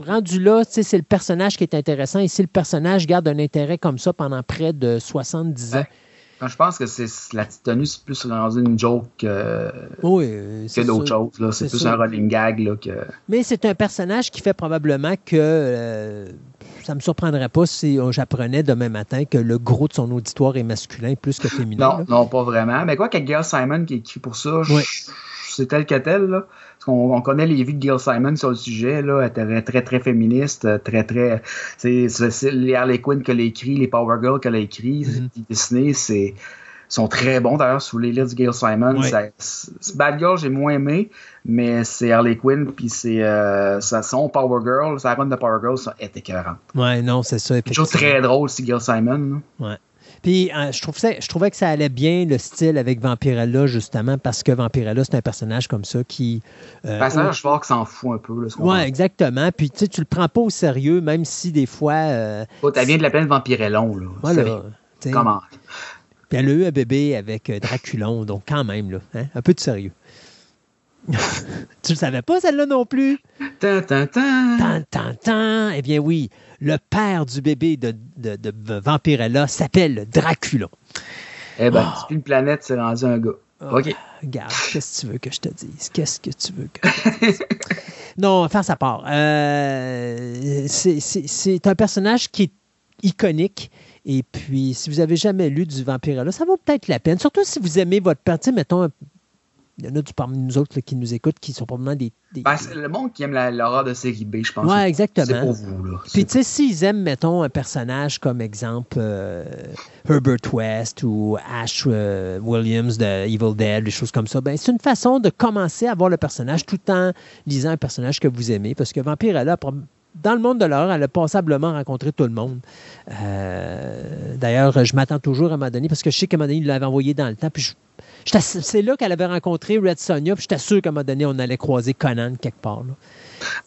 Speaker 2: rendu là, c'est le personnage qui est intéressant et si le personnage garde un intérêt comme ça pendant près de 70 ans,
Speaker 1: je pense que c'est la petite tenue, c'est plus rendu une joke que, d'autres choses. C'est plus un running gag. Là, que...
Speaker 2: Mais c'est un personnage qui fait probablement que euh, ça ne me surprendrait pas si j'apprenais demain matin que le gros de son auditoire est masculin plus que féminin.
Speaker 1: Non, non, pas vraiment. Mais quoi qu'il y Simon qui est écrit pour ça, c'est tel que tel. Là. On, connaît les vies de Gail Simon sur le sujet. Là. Elle était très, très féministe, très, très. C'est les Harley Quinn qu'elle a écrit, les Power Girls qu'elle a écrit, mm-hmm. Disney, c'est sont très bons d'ailleurs sous les livres de Gail Simon. Bad Girl, j'ai moins aimé, mais c'est Harley Quinn, puis c'est euh, son Power Girl, sa run de Power Girl, ça est écœurant.
Speaker 2: Ouais, non, c'est ça.
Speaker 1: C'est toujours très drôle, c'est Gail Simon.
Speaker 2: Ouais. Puis euh, je, trouve je trouvais que ça allait bien le style avec Vampirella, justement, parce que Vampirella, c'est un personnage comme ça qui.
Speaker 1: Euh, personnage fort qui s'en fout un peu.
Speaker 2: Oui, exactement. Puis tu sais, tu le prends pas au sérieux, même si des fois. Euh,
Speaker 1: oh, tu viens de la plaine Vampirellon, là.
Speaker 2: Voilà.
Speaker 1: Comment?
Speaker 2: Puis elle a eu un bébé avec euh, Draculon, donc quand même, là, hein, un peu de sérieux. tu le savais pas, celle-là non plus?
Speaker 1: Tan, tan, tan.
Speaker 2: Tan, tan, Eh bien oui, le père du bébé de, de, Vampirella s'appelle Draculon.
Speaker 1: Eh bien, oh. une planète, c'est rendu un gars. Oh, OK.
Speaker 2: Regarde, qu'est-ce que tu veux que je te dise? Qu'est-ce que tu veux que je te dise? non, faire sa part. Euh, c'est un personnage qui est iconique. Et puis, si vous avez jamais lu du Vampirella, ça vaut peut-être la peine. Surtout si vous aimez votre père. mettons, il y en a parmi nous autres qui nous écoutent qui sont probablement des.
Speaker 1: Ben, c'est le monde qui aime l'aura de série B, je pense.
Speaker 2: Oui, exactement.
Speaker 1: C'est pour vous. Là.
Speaker 2: Puis, tu sais, s'ils aiment, mettons, un personnage comme exemple euh, Herbert West ou Ash euh, Williams de Evil Dead, des choses comme ça, ben, c'est une façon de commencer à voir le personnage tout en lisant un personnage que vous aimez. Parce que Vampirella, dans le monde de l'horreur, elle a passablement rencontré tout le monde. Euh, d'ailleurs, je m'attends toujours à un moment donné, parce que je sais qu'à un moment donné, il l'avait envoyé dans le temps, puis c'est là qu'elle avait rencontré Red Sonja, puis j'étais sûr qu'à un moment donné, on allait croiser Conan quelque part.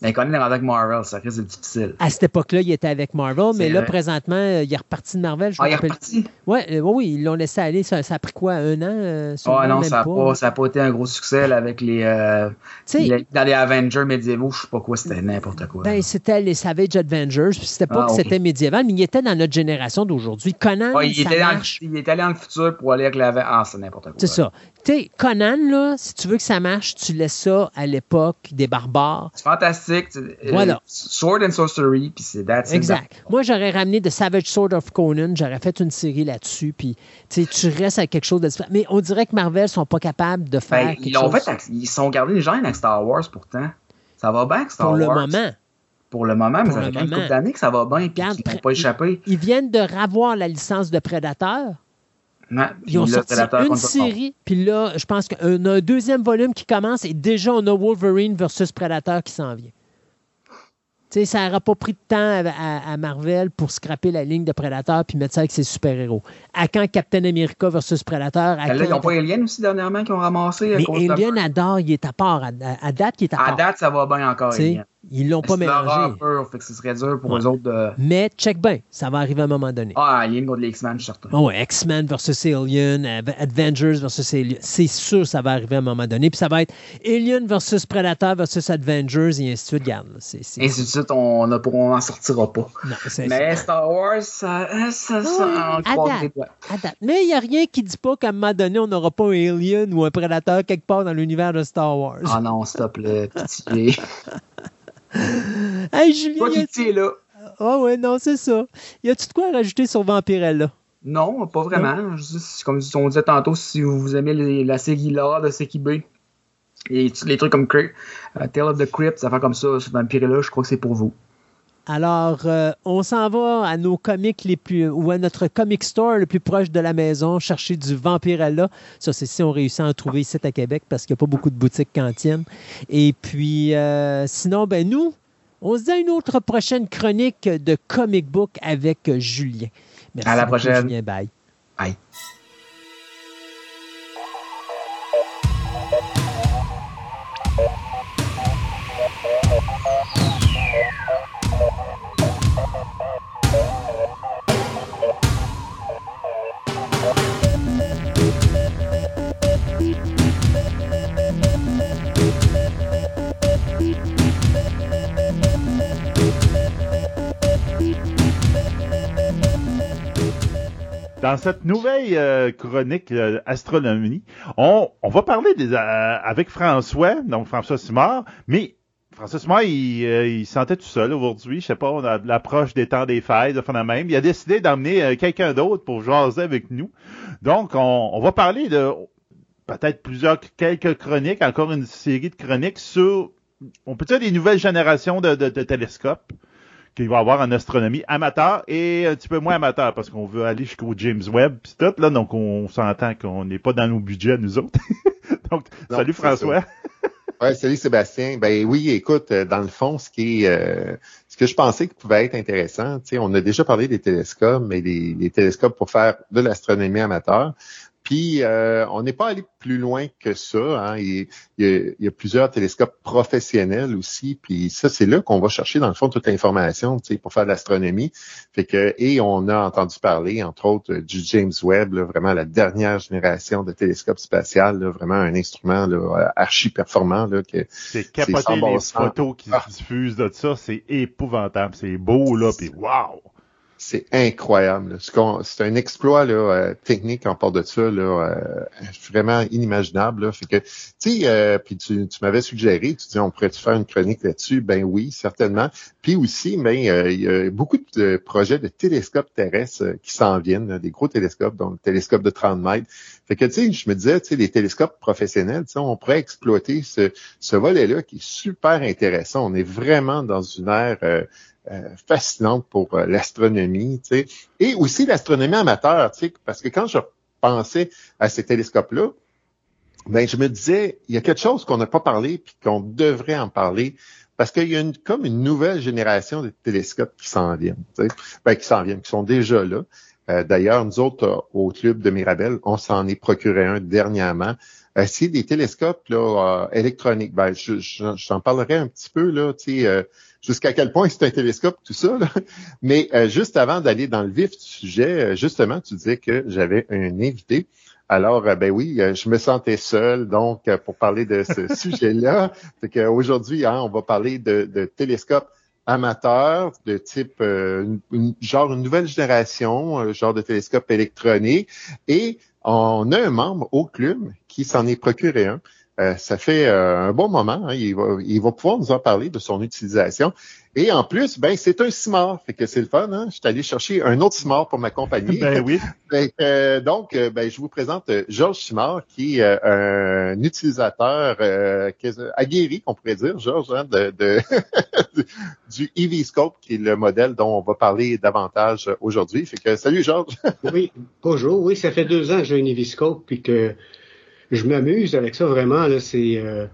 Speaker 1: Mais Conan est avec Marvel, ça risque d'être difficile.
Speaker 2: À cette époque-là, il était avec Marvel, mais là, présentement, euh, il est reparti de Marvel.
Speaker 1: Je ah, il est reparti?
Speaker 2: Ouais, euh, oui, ils l'ont laissé aller. Ça, a pris quoi, un an? Euh,
Speaker 1: ah non, ça n'a pas, été un gros succès avec les, Dans les Avengers médiévaux, je sais pas quoi, c'était n'importe quoi.
Speaker 2: Ben, c'était les Savage Avengers, puis c'était pas ah, que c'était médiéval, mais il était dans notre génération d'aujourd'hui. Conan,
Speaker 1: il,
Speaker 2: était
Speaker 1: il est allé dans le futur pour aller avec la... Ah, c'est n'importe quoi.
Speaker 2: C'est ça. Tu sais, Conan, là, si tu veux que ça marche, tu laisses ça à l'époque des barbares.
Speaker 1: C'est fantastique. Voilà. Sword and Sorcery, puis c'est that's
Speaker 2: Exact. Moi, j'aurais ramené The Savage Sword of Conan, j'aurais fait une série là-dessus, puis tu restes à quelque chose de différent. Mais on dirait que Marvel sont pas capables de faire ben, quelque
Speaker 1: ils
Speaker 2: chose.
Speaker 1: Fait, ils sont gardés les gens avec Star Wars pourtant. Ça va bien avec Star
Speaker 2: Wars.
Speaker 1: Pour
Speaker 2: le moment.
Speaker 1: Pour le moment, mais ça fait une couple d'années que ça va bien, puis ils n'ont pas échappé.
Speaker 2: Ils, viennent de ravoir la licence de Predator. Ils ont sorti une série, puis là, je pense qu'on a un deuxième volume qui commence et déjà on a Wolverine versus Predator qui s'en vient ça n'aura pas pris de temps à, Marvel pour scraper la ligne de Predator puis mettre ça avec ses super-héros. À quand Captain America versus Predator?
Speaker 1: À ils n'ont pas Alien aussi dernièrement qui ont ramassé.
Speaker 2: Mais Alien adore, il est à part. À, date, il est à part.
Speaker 1: À date, ça va bien encore, Alien.
Speaker 2: Ils l'ont pas mélangé.
Speaker 1: Pur, fait que ce serait dur pour eux autres de.
Speaker 2: Mais check bien, ça va arriver à un moment donné.
Speaker 1: Ah, Alien contre les X-Men, je suis certain.
Speaker 2: Oh, ouais, X-Men versus Alien, Avengers versus Alien. C'est sûr ça va arriver à un moment donné. Puis ça va être Alien versus Predator versus Avengers et ainsi de suite. Regarde.
Speaker 1: C'est, c'est... Ainsi de suite, on n'en sortira pas.
Speaker 2: Non,
Speaker 1: Mais Star Wars, ça, ça, ça
Speaker 2: oh, date, Mais il n'y a rien qui dit pas qu'à un moment donné, on n'aura pas un Alien ou un Predator quelque part dans l'univers de Star Wars.
Speaker 1: Ah non, stop le pitié.
Speaker 2: hey, Julien.
Speaker 1: Qui là.
Speaker 2: Ah ouais, non, c'est ça. Y a-tu de quoi rajouter sur Vampirella?
Speaker 1: Non, pas vraiment. comme on disait tantôt, si vous aimez la série là de Seki B, et les trucs comme uh, Tale of the Crypt, ça fait comme ça, sur Vampirella, je crois que c'est pour vous.
Speaker 2: Alors, euh, on s'en va à nos comics les plus, ou à notre comic store le plus proche de la maison, chercher du Vampirella. Ça, c'est si on réussit à en trouver ici à Québec parce qu'il n'y a pas beaucoup de boutiques cantines. Et puis, euh, sinon, ben nous, on se dit à une autre prochaine chronique de comic book avec Julien.
Speaker 1: Merci à la prochaine.
Speaker 2: Julien. Bye.
Speaker 1: Bye.
Speaker 3: Dans cette nouvelle euh, chronique euh, astronomie, on, on, va parler des, avec François, donc François Simard, mais François Simard, il, il se sentait tout seul aujourd'hui. Je sais pas, on a l'approche des temps des fêtes, de la même. Il a décidé d'emmener quelqu'un d'autre pour jaser avec nous. Donc, on, on va parler de peut-être plusieurs, quelques chroniques, encore une série de chroniques sur, on peut dire des nouvelles générations de, de, de télescopes qu'il va avoir en astronomie amateur et un petit peu moins amateur parce qu'on veut aller jusqu'au James Webb pis tout là donc on s'entend qu'on n'est pas dans nos budgets nous autres. donc salut François.
Speaker 4: ouais, salut Sébastien. Ben oui, écoute, euh, dans le fond, ce qui est euh, ce que je pensais qui pouvait être intéressant, tu sais, on a déjà parlé des télescopes, mais des, des télescopes pour faire de l'astronomie amateur. Puis, euh, on n'est pas allé plus loin que ça. Hein. Il, y a, plusieurs télescopes professionnels aussi. Puis ça, c'est là qu'on va chercher, dans le fond, toute l'information pour faire de l'astronomie. Fait que, et on a entendu parler, entre autres, du James Webb, vraiment la dernière génération de télescopes spatial, vraiment un instrument là, archi performant. Là,
Speaker 3: c'est capoté les photos qui se diffusent de ça. C'est épouvantable. C'est beau, là, puis wow!
Speaker 4: C'est incroyable. C'est un exploit là, euh, technique en part de ça, là, euh, vraiment inimaginable. Là. Fait que, tu sais, euh, puis tu, m'avais suggéré, tu dis, on pourrait-tu faire une chronique là-dessus? Ben oui, certainement. Puis aussi, ben, il y a beaucoup de projets de télescopes terrestres qui s'en viennent, des gros télescopes, donc le télescope de 30 mètres. Fait que, tu sais, je me disais, tu sais, les télescopes professionnels, on pourrait exploiter ce, ce volet-là qui est super intéressant. On est vraiment dans une ère euh, fascinante pour euh, l'astronomie, tu sais, et aussi l'astronomie amateur, tu sais, parce que quand je pensais à ces télescopes-là, ben je me disais, il y a quelque chose qu'on n'a pas parlé puis qu'on devrait en parler parce qu'il y a une, comme une nouvelle génération de télescopes qui s'en viennent, ben, qui s'en viennent, qui sont déjà là. Euh, d'ailleurs, nous autres, au club de Mirabel, on s'en est procuré un dernièrement. c'est des télescopes là, électroniques. Ben, je, j'en parlerai un petit peu là. Tu sais, jusqu'à quel point c'est un télescope, tout ça. Mais euh, juste avant d'aller dans le vif du sujet, euh, justement, tu disais que j'avais un invité. Alors, euh, ben oui, je me sentais seul, donc, pour parler de ce sujet-là. Fait qu'aujourd'hui, hein, on va parler de, de télescopes amateurs de type genre une nouvelle génération, genre de télescope électronique. Et on a un membre au club qui s'en est procuré un. Euh, ça fait euh, un bon moment. Hein. il, va, il va pouvoir nous en parler de son utilisation. Et en plus, ben c'est un Simard, fait que c'est le fun. Hein? Je suis allé chercher un autre Simard pour m'accompagner.
Speaker 3: ben oui.
Speaker 4: Euh, donc, ben, je vous présente Georges Simard, qui est un utilisateur aguerri, on pourrait dire, Georges, hein, de, de du EV-Scope, qui est le modèle dont on va parler davantage aujourd'hui. Fait que salut Georges.
Speaker 5: oui, bonjour. Oui, ça fait deux ans que j'ai un EV-Scope, puis que je m'amuse avec ça vraiment. Là, c'est euh,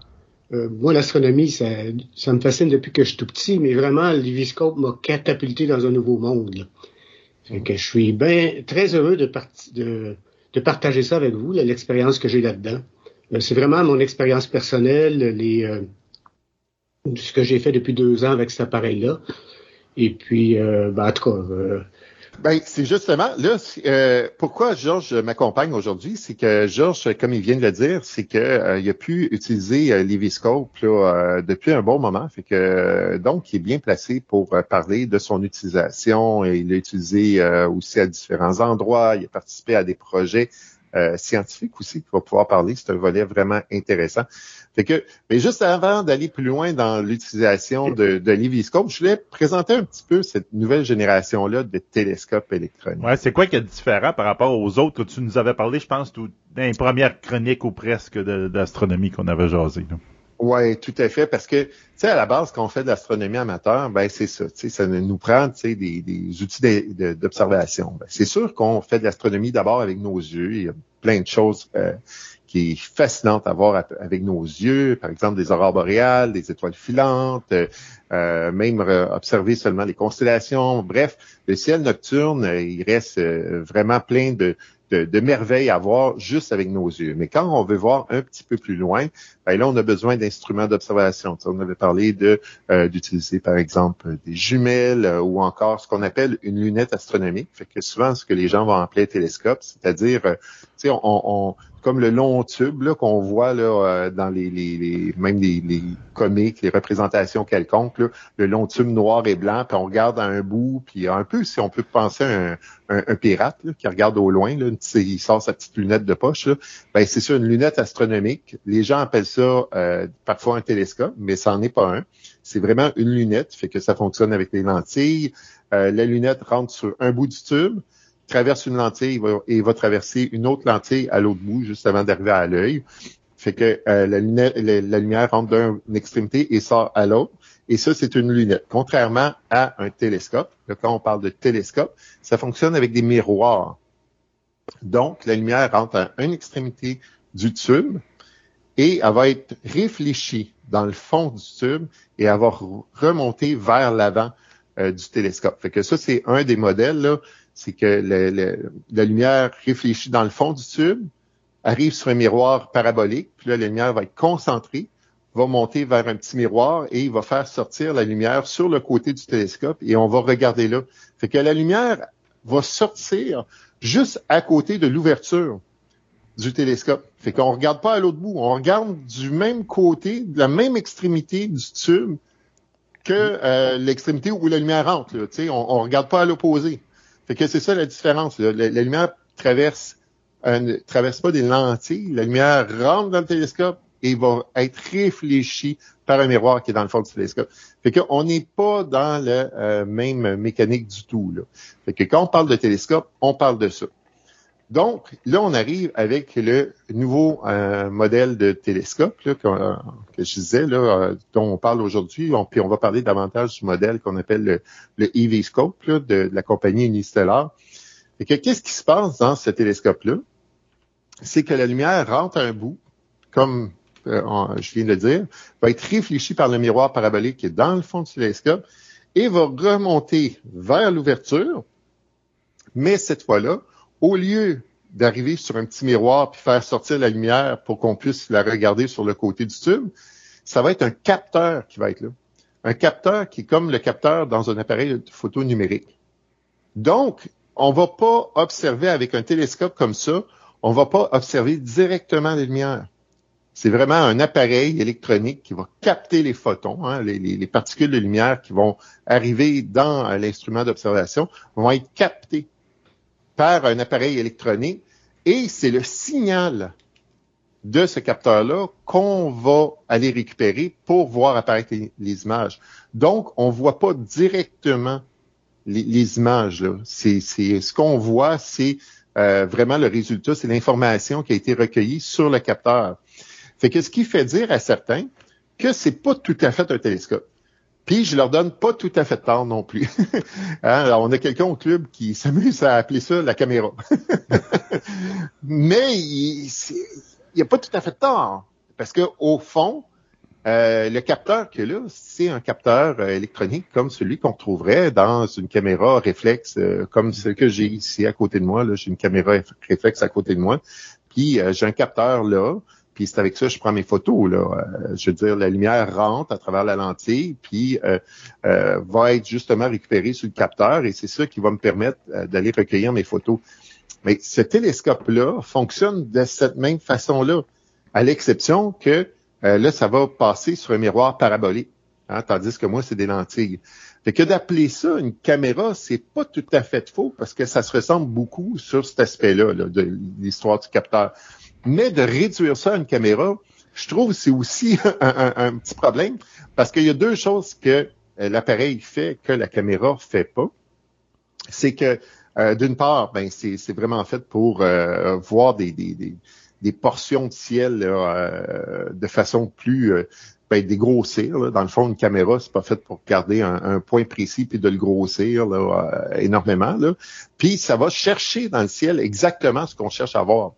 Speaker 5: euh, moi l'astronomie, ça, ça me fascine depuis que je suis tout petit, mais vraiment l'Iviscope m'a catapulté dans un nouveau monde. Fait que je suis bien très heureux de, de, de, partager ça avec vous, l'expérience que j'ai là-dedans. Euh, c'est vraiment mon expérience personnelle, les ce que j'ai fait depuis deux ans avec cet appareil-là. Et puis, ben, en tout cas,
Speaker 4: ben, c'est justement là euh, pourquoi Georges m'accompagne aujourd'hui, c'est que Georges, comme il vient de le dire, c'est que euh, il a pu utiliser euh, euh, depuis un bon moment, fait que donc il est bien placé pour parler de son utilisation. Il l'a utilisé aussi à différents endroits. Il a participé à des projets scientifiques aussi qu'il va pouvoir parler. C'est un volet vraiment intéressant. Fait que, mais juste avant d'aller plus loin dans l'utilisation de, de l'Eviscope, je voulais présenter un petit peu cette nouvelle génération-là de télescopes électroniques.
Speaker 3: Ouais, c'est quoi qui est différent par rapport aux autres que tu nous avais parlé, je pense, dans les premières chroniques ou presque d'astronomie qu'on avait jasé.
Speaker 4: Oui, tout à fait, parce que, tu sais, à la base, quand on fait de l'astronomie amateur, ben c'est ça, tu sais, ça nous prend, tu sais, des, des outils d'observation. Ben, c'est sûr qu'on fait de l'astronomie d'abord avec nos yeux, il y a plein de choses euh, qui est fascinante à voir avec nos yeux, par exemple des aurores boréales, des étoiles filantes, euh, même observer seulement les constellations. Bref, le ciel nocturne, il reste euh, vraiment plein de, de, merveilles à voir juste avec nos yeux. Mais quand on veut voir un petit peu plus loin, ben là, on a besoin d'instruments d'observation. On avait parlé de euh, d'utiliser, par exemple, des jumelles ou encore ce qu'on appelle une lunette astronomique. Fait que souvent, ce que les gens vont appeler télescope, c'est-à-dire, tu sais, on, on comme le long tube qu'on voit là, euh, dans les, les, même les, les, comics, les représentations quelconques, le long tube noir et blanc, puis on regarde à un bout, puis un peu si on peut penser à un, pirate qui regarde au loin, là, il sort sa petite lunette de poche, ben c'est ça, une lunette astronomique. Les gens appellent ça euh, parfois un télescope, mais ça n'en est pas un. C'est vraiment une lunette, fait que ça fonctionne avec les lentilles. Euh, la lunette rentre sur un bout du tube traverse une lentille et va traverser une autre lentille à l'autre bout juste avant d'arriver à l'œil. Fait que euh, la, lumière, rentre d'une extrémité et sort à l'autre. Et ça, c'est une lunette. Contrairement à un télescope, quand on parle de télescope, ça fonctionne avec des miroirs. Donc, la lumière rentre à une extrémité du tube et elle va être réfléchie dans le fond du tube et elle va remonter vers l'avant euh, du télescope. Fait que ça, c'est un des modèles. Là c'est que la lumière réfléchie dans le fond du tube, arrive sur un miroir parabolique, puis là, la lumière va être concentrée, va monter vers un petit miroir et il va faire sortir la lumière sur le côté du télescope et on va regarder là. Fait que la lumière va sortir juste à côté de l'ouverture du télescope. Fait qu'on regarde pas à l'autre bout, on regarde du même côté, de la même extrémité du tube que euh, l'extrémité où la lumière rentre. Là. On, on regarde pas à l'opposé. Fait que c'est ça la différence. La, lumière traverse ne traverse pas des lentilles. La lumière rentre dans le télescope et va être réfléchie par un miroir qui est dans le fond du télescope. Fait qu'on n'est pas dans la euh, même mécanique du tout. Là. Fait que quand on parle de télescope, on parle de ça. Donc, là, on arrive avec le nouveau euh, modèle de télescope là, que, euh, je disais, là, euh, dont on parle aujourd'hui. puis on va parler davantage du modèle qu'on appelle le, le EV-Scope de, de, la compagnie Unistellar. Et que qu'est-ce qui se passe dans ce télescope-là? C'est que la lumière rentre un bout, comme je viens de le dire, va être réfléchie par le miroir parabolique qui est dans le fond du télescope et va remonter vers l'ouverture. Mais cette fois-là, au lieu d'arriver sur un petit miroir puis faire sortir la lumière pour qu'on puisse la regarder sur le côté du tube, ça va être un capteur qui va être là. Un capteur qui est comme le capteur dans un appareil photo numérique. Donc, on va pas observer avec un télescope comme ça, on va pas observer directement les lumières. C'est vraiment un appareil électronique qui va capter les photons, hein, les, les, particules de lumière qui vont arriver dans l'instrument d'observation, vont être captées par un appareil électronique et c'est le signal de ce capteur-là qu'on va aller récupérer pour voir apparaître les, images. Donc, on voit pas directement les, images. C'est, ce qu'on voit, c'est euh, vraiment le résultat, c'est l'information qui a été recueillie sur le capteur. Fait que ce qui fait dire à certains que c'est pas tout à fait un télescope. Puis je leur donne pas tout à fait tort non plus. hein, on a quelqu'un au club qui s'amuse à appeler ça la caméra. Mais il n'y a pas tout à fait tort. Parce que au fond, euh, le capteur que là, c'est un capteur euh, électronique comme celui qu'on trouverait dans une caméra réflexe, euh, comme ce que j'ai ici à côté de moi. J'ai une caméra réflexe à côté de moi. Puis j'ai un capteur là puis c'est avec ça que je prends mes photos. Là. Euh, je veux dire, la lumière rentre à travers la lentille, puis euh, euh, va être justement récupérée sur le capteur, et c'est ça qui va me permettre d'aller recueillir mes photos. Mais ce télescope-là fonctionne de cette même façon-là, à l'exception que là, ça va passer sur un miroir parabolique, hein, tandis que moi, c'est des lentilles. Fait que d'appeler ça une caméra, c'est pas tout à fait faux parce que ça se ressemble beaucoup sur cet aspect-là là, de l'histoire du capteur. Mais de réduire ça à une caméra, je trouve c'est aussi un, petit problème parce qu'il y a deux choses que euh, l'appareil fait que la caméra fait pas. C'est que euh, d'une part, ben c'est vraiment fait pour euh, voir des, des, des, portions de ciel de façon plus ben, dégrossir. Dans le fond, une caméra, c'est pas fait pour garder un, point précis puis de le grossir énormément. Là. Puis ça va chercher dans le ciel exactement ce qu'on cherche à voir.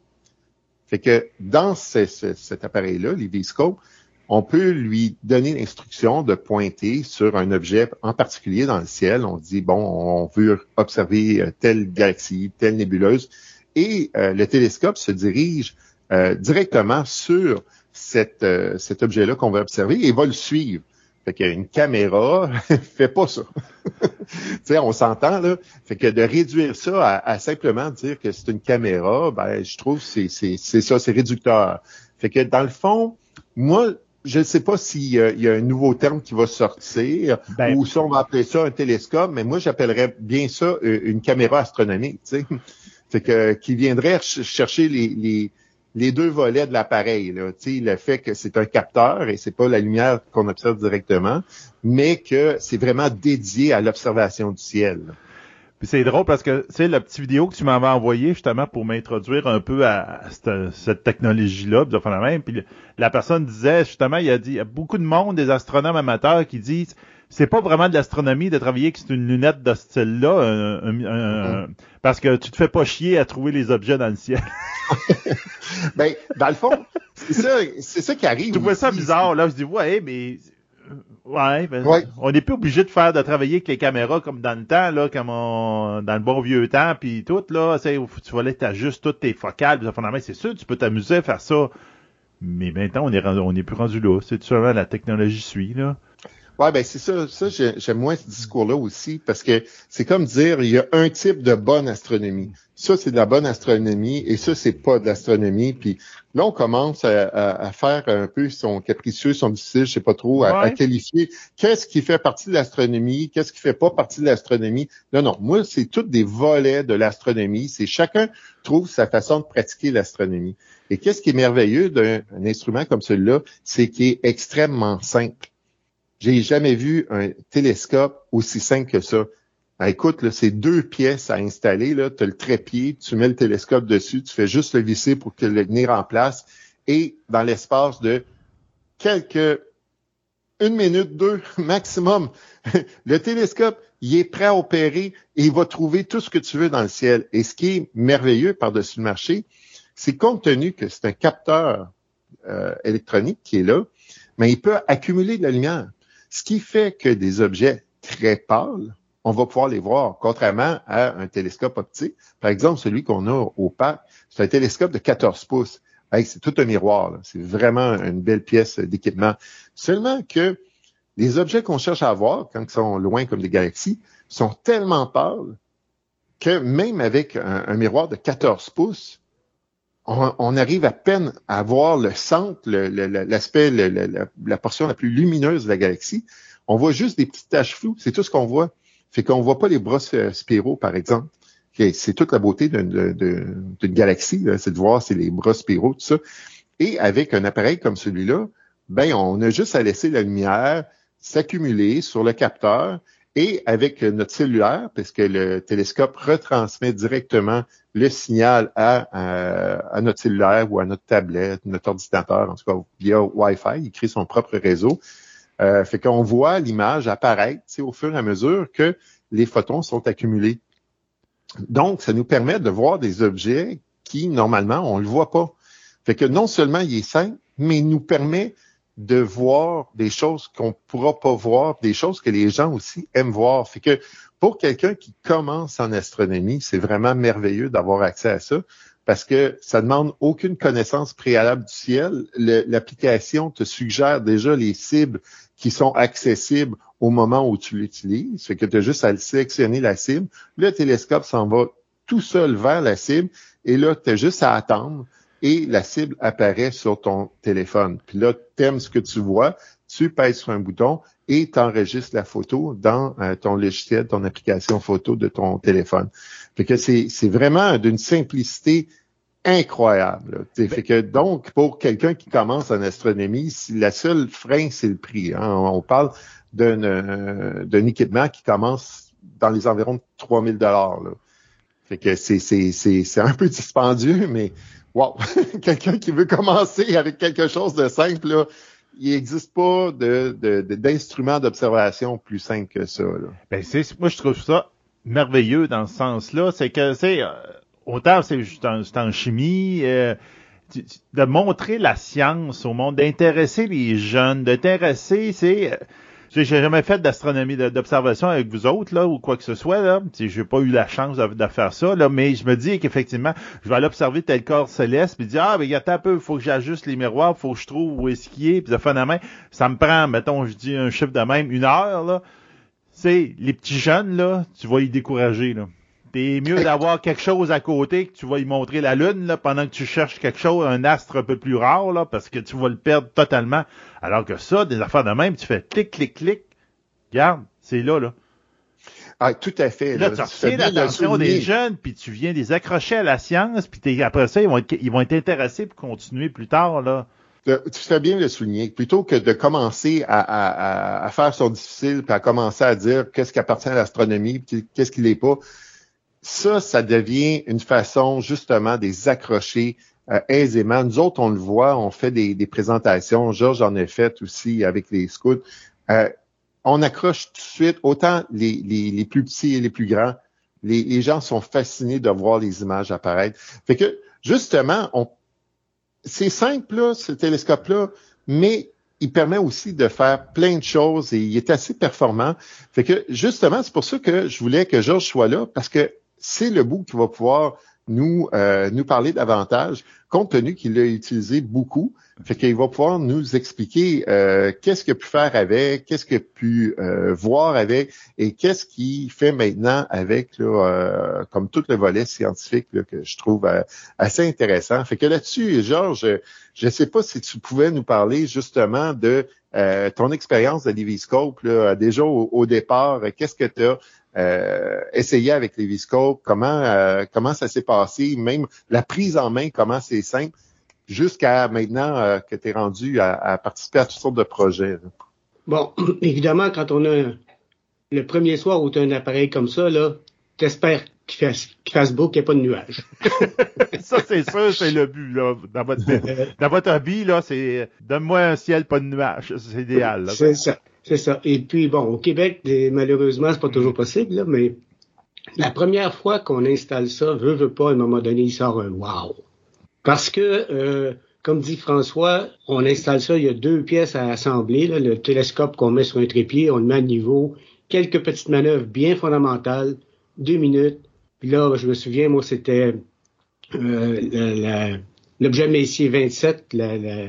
Speaker 4: Fait que dans cet appareil-là, l'Iviscope, on peut lui donner l'instruction de pointer sur un objet en particulier dans le ciel. On dit, bon, on veut observer euh, telle galaxie, telle nébuleuse, et euh, le télescope se dirige euh, directement sur cet objet-là qu'on va observer et va le suivre. Fait qu'une caméra fait pas ça. tu sais, on s'entend, là. Fait que de réduire ça à, simplement dire que c'est une caméra, ben, je trouve que c'est ça, c'est réducteur. Fait que dans le fond, moi, je ne sais pas s'il y, a un nouveau terme qui va sortir ben, ou si on va appeler ça un télescope, mais moi j'appellerais bien ça euh, une caméra astronomique, tu sais. Fait que qui viendrait chercher les, les, deux volets de l'appareil, le fait que c'est un capteur et c'est pas la lumière qu'on observe directement, mais que c'est vraiment dédié à l'observation du ciel.
Speaker 3: Puis c'est drôle parce que, tu sais, la petite vidéo que tu m'avais envoyée justement pour m'introduire un peu à, cette, technologie-là, puis la personne disait justement, il a dit, il y a beaucoup de monde, des astronomes amateurs qui disent, c'est pas vraiment de l'astronomie de travailler avec une lunette de ce style-là, mm-hmm. parce que tu te fais pas chier à trouver les objets dans le ciel.
Speaker 4: ben, dans le fond, c'est ça, ça qui arrive.
Speaker 3: Tu vois ça bizarre, là. Je dis, ouais, mais ben, ouais, on n'est plus obligé de faire de travailler avec les caméras comme dans le temps, là, comme on, dans le bon vieux temps, puis tout, là, tu vas là, juste toutes tes focales, c'est sûr, tu peux t'amuser à faire ça. Mais maintenant, on est on n'est plus rendu là. C'est tout simplement la technologie suit, là?
Speaker 4: Ouais, ben c'est ça. Ça, j'aime moins ce discours-là aussi parce que c'est comme dire il y a un type de bonne astronomie. Ça, c'est de la bonne astronomie et ça, c'est pas de l'astronomie. Puis là, on commence à, faire un peu son capricieux, son difficile, je sais pas trop, à, qualifier qu'est-ce qui fait partie de l'astronomie, qu'est-ce qui fait pas partie de l'astronomie. Non, non. Moi, c'est tous des volets de l'astronomie. C'est chacun trouve sa façon de pratiquer l'astronomie. Et qu'est-ce qui est merveilleux d'un instrument comme celui-là, c'est qu'il est extrêmement simple. J'ai jamais vu un télescope aussi simple que ça. Ben, écoute, c'est deux pièces à installer. Tu as le trépied, tu mets le télescope dessus, tu fais juste le visser pour que le venir en place. Et dans l'espace de quelques une minute, deux maximum, le télescope, il est prêt à opérer et il va trouver tout ce que tu veux dans le ciel. Et ce qui est merveilleux par-dessus le marché, c'est compte tenu que c'est un capteur euh, électronique qui est là, mais il peut accumuler de la lumière. Ce qui fait que des objets très pâles, on va pouvoir les voir, contrairement à un télescope optique. Par exemple, celui qu'on a au parc, c'est un télescope de 14 pouces. c'est tout un miroir. C'est vraiment une belle pièce d'équipement. Seulement que les objets qu'on cherche à voir, quand ils sont loin comme des galaxies, sont tellement pâles que même avec un, miroir de 14 pouces, on, arrive à peine à voir le centre, l'aspect, la, portion la plus lumineuse de la galaxie. On voit juste des petites taches floues. C'est tout ce qu'on voit. Fait qu'on voit pas les bras spiraux, par exemple. C'est toute la beauté d'une galaxie, c'est de voir c'est les bras spiraux, tout ça. Et avec un appareil comme celui-là, ben on a juste à laisser la lumière s'accumuler sur le capteur et avec notre cellulaire, parce que le télescope retransmet directement le signal à, notre cellulaire ou à notre tablette, notre ordinateur, en tout cas via Wi-Fi, il crée son propre réseau. Euh, fait qu'on voit l'image apparaître au fur et à mesure que les photons sont accumulés. Donc, ça nous permet de voir des objets qui, normalement, on ne le voit pas. Fait que non seulement il est simple, mais il nous permet de voir des choses qu'on pourra pas voir, des choses que les gens aussi aiment voir. Fait que pour quelqu'un qui commence en astronomie, c'est vraiment merveilleux d'avoir accès à ça parce que ça demande aucune connaissance préalable du ciel. L'application te suggère déjà les cibles qui sont accessibles au moment où tu l'utilises. Fait que tu as juste à sélectionner la cible. Le télescope s'en va tout seul vers la cible et là, tu as juste à attendre et la cible apparaît sur ton téléphone. Puis là, tu aimes ce que tu vois, tu pèses sur un bouton et tu enregistres la photo dans euh, ton logiciel, ton application photo de ton téléphone. Fait que c'est, vraiment d'une simplicité incroyable. Fait que donc, pour quelqu'un qui commence en astronomie, la seule frein, c'est le prix. Hein. On, parle d'un, euh, d'un équipement qui commence dans les environs de 3000 dollars. Fait que c'est, c'est un peu dispendieux, mais wow, quelqu'un qui veut commencer avec quelque chose de simple, là, il n'existe pas d'instrument de, d'observation plus simple que ça. Là.
Speaker 3: Ben, moi, je trouve ça merveilleux dans ce sens-là. C'est que, c'est euh, autant c'est en, en, chimie, euh, de montrer la science au monde, d'intéresser les jeunes, d'intéresser, c'est... J'ai jamais fait d'astronomie d'observation avec vous autres, là, ou quoi que ce soit, là. J'ai pas eu la chance de, faire ça, là, mais je me dis qu'effectivement, je vais aller observer tel corps céleste, puis dire, ah, ben, attends un peu, faut que j'ajuste les miroirs, faut que je trouve où est-ce qu'il est, puis de fin de main, ça me prend, mettons, je dis un chiffre de même, une heure, là. C'est les petits jeunes, là, tu vas y décourager, là. C'est mieux d'avoir quelque chose à côté que tu vas y montrer la lune là, pendant que tu cherches quelque chose, un astre un peu plus rare, là, parce que tu vas le perdre totalement. Alors que ça, des affaires de même, tu fais clic, clic, clic. Regarde, c'est là, là.
Speaker 4: Ah, tout à fait.
Speaker 3: Là, tu retiens l'attention des jeunes, puis tu viens les accrocher à la science, puis après ça, ils vont, être, ils vont être intéressés pour continuer plus tard, là.
Speaker 4: Tu fais bien le souligner. Plutôt que de commencer à, à, à faire son difficile, puis à commencer à dire qu'est-ce qui appartient à l'astronomie, qu'est-ce qui l'est pas, ça, ça devient une façon justement de les accrocher euh, aisément. Nous autres, on le voit, on fait des, présentations. Georges en a fait aussi avec les scouts. Euh, on accroche tout de suite autant les, plus petits et les plus grands. Les, gens sont fascinés de voir les images apparaître. Fait que justement, on, c'est simple là, ce télescope-là, mais il permet aussi de faire plein de choses et il est assez performant. Fait que justement, c'est pour ça que je voulais que Georges soit là parce que c'est le bout qui va pouvoir nous, euh, nous parler davantage, compte tenu qu'il l'a utilisé beaucoup. Fait qu'il va pouvoir nous expliquer euh, qu'est-ce qu'il a pu faire avec, qu'est-ce qu'il a pu euh, voir avec, et qu'est-ce qu'il fait maintenant avec, là, comme tout le volet scientifique que je trouve assez intéressant. Fait que là-dessus, Georges, je ne sais pas si tu pouvais nous parler justement de ton expérience de Liviscope, déjà au, au départ, qu'est-ce que tu as euh, essayer avec les viscopes, comment euh, comment ça s'est passé, même la prise en main, comment c'est simple, jusqu'à maintenant euh, que tu es rendu à, participer à toutes sortes de projets.
Speaker 5: Bon, évidemment, quand on a le premier soir où tu as un appareil comme ça, là, t'espères qu'il fasse, qu'il fasse beau, qu'il n'y ait pas de nuages.
Speaker 3: ça, c'est sûr, c'est le but, là. Dans votre, dans votre hobby, là, c'est donne-moi un ciel, pas de nuages. C'est idéal.
Speaker 5: C'est ça. C'est ça. Et puis, bon, au Québec, malheureusement, c'est pas toujours possible, là, mais la première fois qu'on installe ça, veut, veut pas, à un moment donné, il sort un wow. Parce que, euh, comme dit François, on installe ça, il y a deux pièces à assembler, là, le télescope qu'on met sur un trépied, on le met à niveau, quelques petites manœuvres bien fondamentales, deux minutes. Puis là, je me souviens, moi, c'était euh, l'objet Messier 27, la, la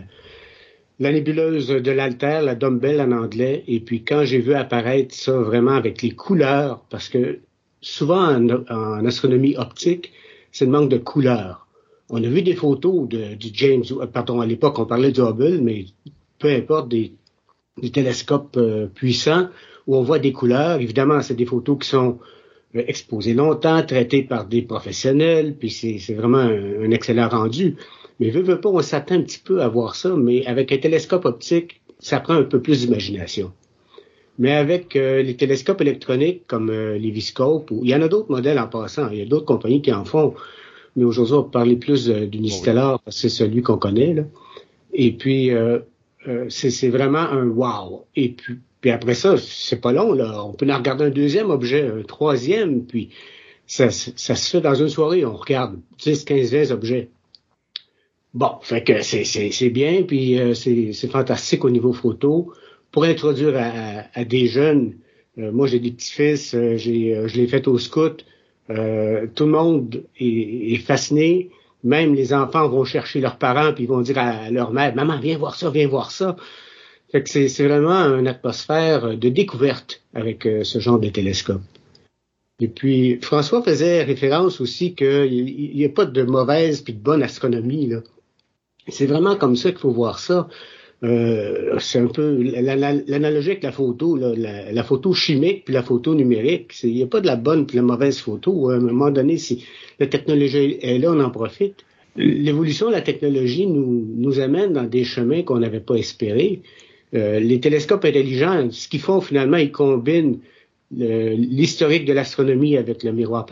Speaker 5: la nébuleuse de l'altère, la dumbbell en anglais, et puis quand j'ai vu apparaître ça vraiment avec les couleurs, parce que souvent en, astronomie optique, c'est le manque de couleurs. On a vu des photos de, James, euh, pardon, à l'époque on parlait du Hubble, mais peu importe des, télescopes euh, puissants où on voit des couleurs. Évidemment, c'est des photos qui sont euh, exposées longtemps, traitées par des professionnels, puis c'est vraiment un excellent rendu. Mais veut, veut pas, on s'attend un petit peu à voir ça, mais avec un télescope optique, ça prend un peu plus d'imagination. Mais avec euh, les télescopes électroniques comme euh, les Viscope, il y en a d'autres modèles en passant, il y a d'autres compagnies qui en font, mais aujourd'hui on va parler plus euh, d'Unistellar, parce que c'est celui qu'on connaît. Là. Et puis euh, c'est vraiment un wow. Et puis, puis après ça, c'est pas long, là. On peut en regarder un deuxième objet, un troisième, puis ça, ça se fait dans une soirée, on regarde 10, 15, 20 objets. Bon, fait que c'est bien, puis euh, c'est fantastique au niveau photo. Pour introduire à, des jeunes, euh, moi j'ai des petits-fils, euh, je l'ai fait au scout, tout le monde est, fasciné. Même les enfants vont chercher leurs parents, puis ils vont dire à, leur mère, maman, viens voir ça, viens voir ça. Fait que c'est vraiment une atmosphère de découverte avec ce genre de télescope. Et puis, François faisait référence aussi qu'il n'y a pas de mauvaise puis de bonne astronomie. Là. C'est vraiment comme ça qu'il faut voir ça. Euh, c'est un peu l'analogie avec la photo, la, photo chimique puis la photo numérique. Il n'y a pas de la bonne puis la mauvaise photo. À un moment donné, si la technologie est là, on en profite. L'évolution de la technologie nous, amène dans des chemins qu'on n'avait pas espérés. Euh, les télescopes intelligents, ce qu'ils font finalement, ils combinent l'historique de l'astronomie avec le miroir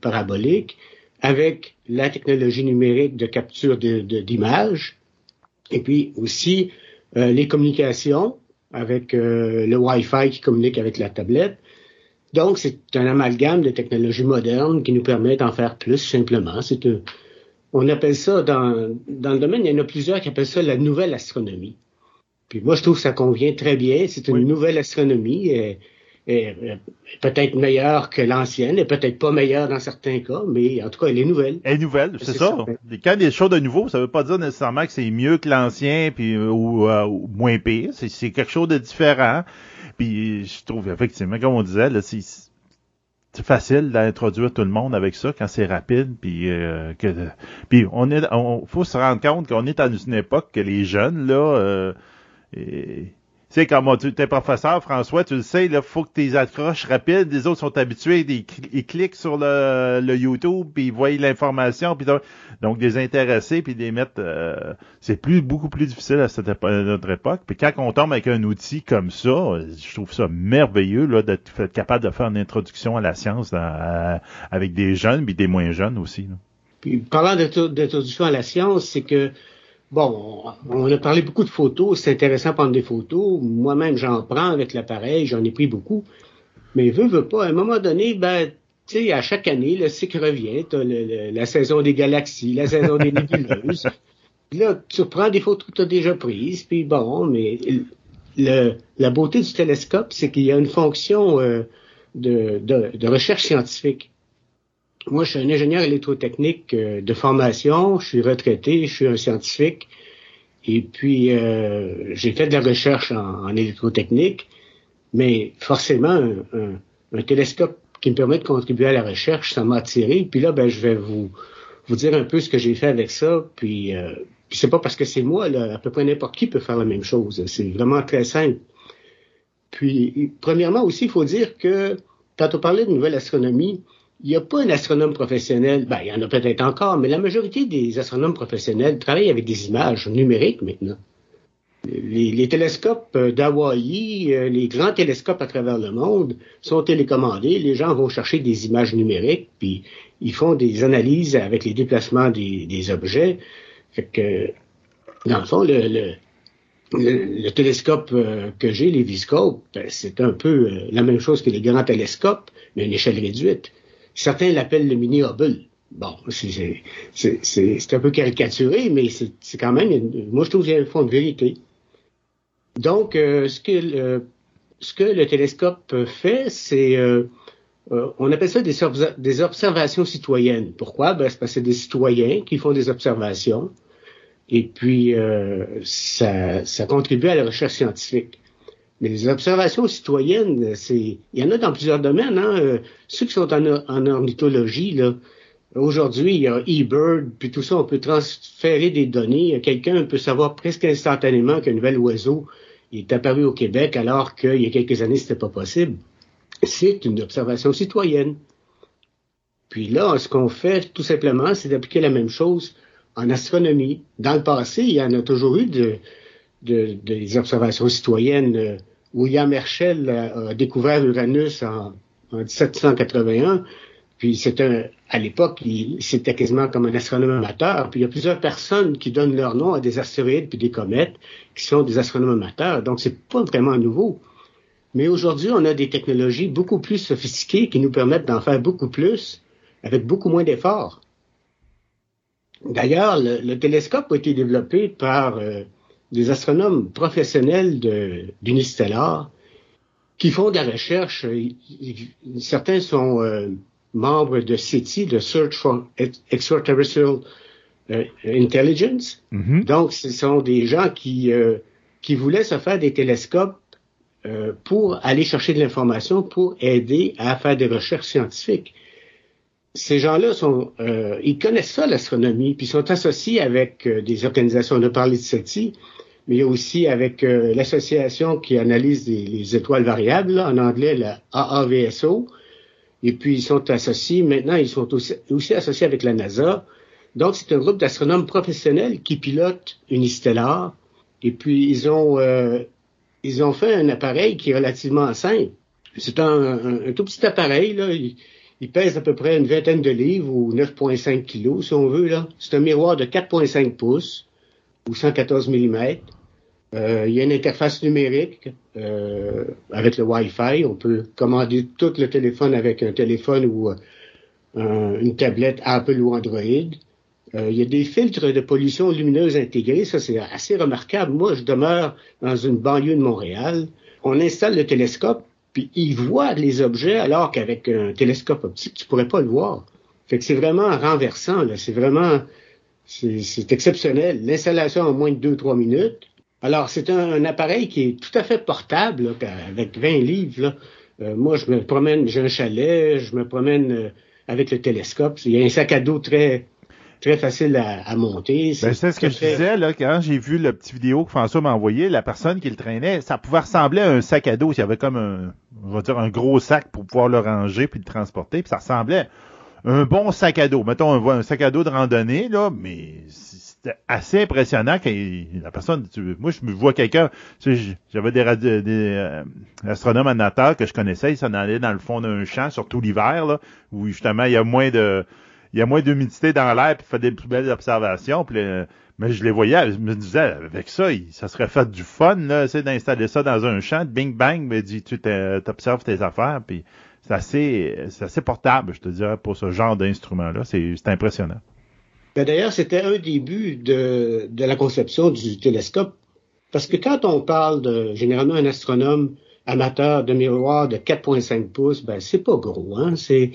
Speaker 5: parabolique avec la technologie numérique de capture d'images, et puis aussi euh, les communications avec euh, le Wi-Fi qui communique avec la tablette. Donc, c'est un amalgame de technologies modernes qui nous permet d'en faire plus simplement. C'est on appelle ça dans, dans le domaine, il y en a plusieurs qui appellent ça la nouvelle astronomie. Puis moi, je trouve que ça convient très bien. C'est une nouvelle astronomie. Et, peut-être meilleure que l'ancienne, et peut-être pas meilleure dans certains cas, mais en tout cas, elle est nouvelle.
Speaker 3: Elle est nouvelle, c'est ça. Quand il y a des choses de nouveau, ça veut pas dire nécessairement que c'est mieux que l'ancien puis euh, ou, moins pire. C'est quelque chose de différent. Puis je trouve effectivement, comme on disait, là, c'est c'est facile d'introduire tout le monde avec ça quand c'est rapide puis euh, que puis on est on faut se rendre compte qu'on est dans une époque que les jeunes là euh, sais, quand tu es professeur, François, tu le sais, il faut que tes accroches rapides. Les autres sont habitués, ils, cliquent sur le, le, YouTube, puis ils voient l'information, puis donc des intéressés, puis les mettre. Euh, c'est plus beaucoup plus difficile à, cette, notre époque. Puis quand on tombe avec un outil comme ça, je trouve ça merveilleux là d'être capable de faire une introduction à la science avec des jeunes, puis des moins jeunes aussi.
Speaker 5: Puis parlant d'introduction à la science, c'est que Bon, on a parlé beaucoup de photos. C'est intéressant de prendre des photos. Moi-même, j'en prends avec l'appareil. J'en ai pris beaucoup. Mais veut, veut pas. À un moment donné, ben, tu sais, à chaque année, le cycle revient. T'as la saison des galaxies, la saison des nébuleuses. là, tu prends des photos que tu as déjà prises. Puis bon, mais le, la beauté du télescope, c'est qu'il y a une fonction euh, de, de, de recherche scientifique. Moi, je suis un ingénieur électrotechnique euh, de formation, je suis retraité, je suis un scientifique, et puis euh, j'ai fait de la recherche en, électrotechnique, mais forcément, un, télescope qui me permet de contribuer à la recherche, ça m'a attiré. Puis là, ben, je vais vous, vous dire un peu ce que j'ai fait avec ça. Puis, euh, puis c'est pas parce que c'est moi, là, à peu près n'importe qui peut faire la même chose. C'est vraiment très simple. Puis, premièrement aussi, il faut dire que quand on parlait de nouvelle astronomie, il n'y a pas un astronome professionnel, ben, il y en a peut-être encore, mais la majorité des astronomes professionnels travaillent avec des images numériques maintenant. Les, télescopes euh, d'Hawaï, euh, les grands télescopes à travers le monde sont télécommandés. Les gens vont chercher des images numériques, puis ils font des analyses avec les déplacements des, objets. Fait que, dans le fond, le, le, télescope euh, que j'ai, les Viscopes, ben, c'est un peu la même chose que les grands télescopes, mais à une échelle réduite. Certains l'appellent le mini Hubble. Bon, c'est un peu caricaturé, mais c'est quand même, moi je trouve qu'il y a fond de vérité. Donc, euh, ce, que le, ce que le télescope fait, c'est, euh, euh, on appelle ça des, observations citoyennes. Pourquoi? Ben, c'est parce que c'est des citoyens qui font des observations, et puis ça, ça contribue à la recherche scientifique. Les observations citoyennes, c'est, il y en a dans plusieurs domaines. Hein. Euh, ceux qui sont en, ornithologie, aujourd'hui, il y a eBird, puis tout ça, on peut transférer des données. Quelqu'un peut savoir presque instantanément qu'un nouvel oiseau est apparu au Québec, alors qu'il y a quelques années, c'était pas possible. C'est une observation citoyenne. Puis là, ce qu'on fait, tout simplement, c'est d'appliquer la même chose en astronomie. Dans le passé, il y en a toujours eu de, de des observations citoyennes euh, William Herschel a, découvert Uranus en, 1781. Puis c'était à l'époque, c'était quasiment comme un astronome amateur. Puis il y a plusieurs personnes qui donnent leur nom à des astéroïdes puis des comètes qui sont des astronomes amateurs. Donc c'est pas vraiment nouveau. Mais aujourd'hui, on a des technologies beaucoup plus sophistiquées qui nous permettent d'en faire beaucoup plus avec beaucoup moins d'efforts. D'ailleurs, le, télescope a été développé par euh, des astronomes professionnels d'Unistellar qui font de la recherche. Certains sont euh, membres de SETI, de Search for Extraterrestrial euh, Intelligence. Mm-hmm. Donc, ce sont des gens qui, euh, qui voulaient se faire des télescopes pour aller chercher de l'information, pour aider à faire des recherches scientifiques. Ces gens-là sont, ils connaissent ça l'astronomie, puis sont associés avec des organisations. On a parlé de SETI, mais aussi avec euh, l'association qui analyse les, étoiles variables, en anglais la AAVSO. Et puis ils sont associés, maintenant ils sont aussi, associés avec la NASA. Donc c'est un groupe d'astronomes professionnels qui pilotent une stellar. Et puis ils ont euh, ils ont fait un appareil qui est relativement simple. C'est un, tout petit appareil là. Il, il, pèse à peu près une vingtaine de livres ou 9,5 kilos si on veut. C'est un miroir de 4,5 pouces ou 114 mm. Euh, il y a une interface numérique euh, avec le Wi-Fi. On peut commander tout le téléphone avec un téléphone ou euh, une tablette Apple ou Android. Euh, il y a des filtres de pollution lumineuse intégrés, ça c'est assez remarquable. Moi, je demeure dans une banlieue de Montréal. On installe le télescope, puis il voit les objets, alors qu'avec un télescope optique, tu pourrais pas le voir. Fait que c'est vraiment renversant, là. C'est vraiment, c'est exceptionnel. L'installation en moins de 2-3 minutes. Alors, c'est un, appareil qui est tout à fait portable, avec 20 livres. Là. Euh, moi, je me promène, j'ai un chalet, je me promène euh, avec le télescope. Il y a un sac à dos très très facile à, monter.
Speaker 3: C'est ben, ce que je disais là, quand j'ai vu la petite vidéo que François m'a envoyé, la personne qui le traînait, ça pouvait ressembler à un sac à dos. Il y avait comme un, on va dire, un gros sac pour pouvoir le ranger puis le transporter. Puis ça ressemblait un bon sac à dos. Mettons, on voit un sac à dos de randonnée, là, mais c'était assez impressionnant que la personne, moi, je me vois quelqu'un, j'avais des, des euh, astronomes que je connaissais, ils s'en allaient dans le fond d'un champ, surtout l'hiver, là, où justement, il y a moins de, il y a moins d'humidité dans l'air, puis fait des plus belles observations. Mais je les voyais, je me disais, avec ça, ça serait fait du fun, là, d'installer ça dans un champ, bing bang, mais dis, tu t'observes tes affaires, puis c'est assez, c'est assez portable, je te dirais, pour ce genre d'instrument-là. C'est impressionnant.
Speaker 5: Ben D'ailleurs, c'était un des buts de, de la conception du télescope, parce que quand on parle de, généralement, un astronome amateur de miroir de 4,5 pouces, ben c'est pas gros, hein, c'est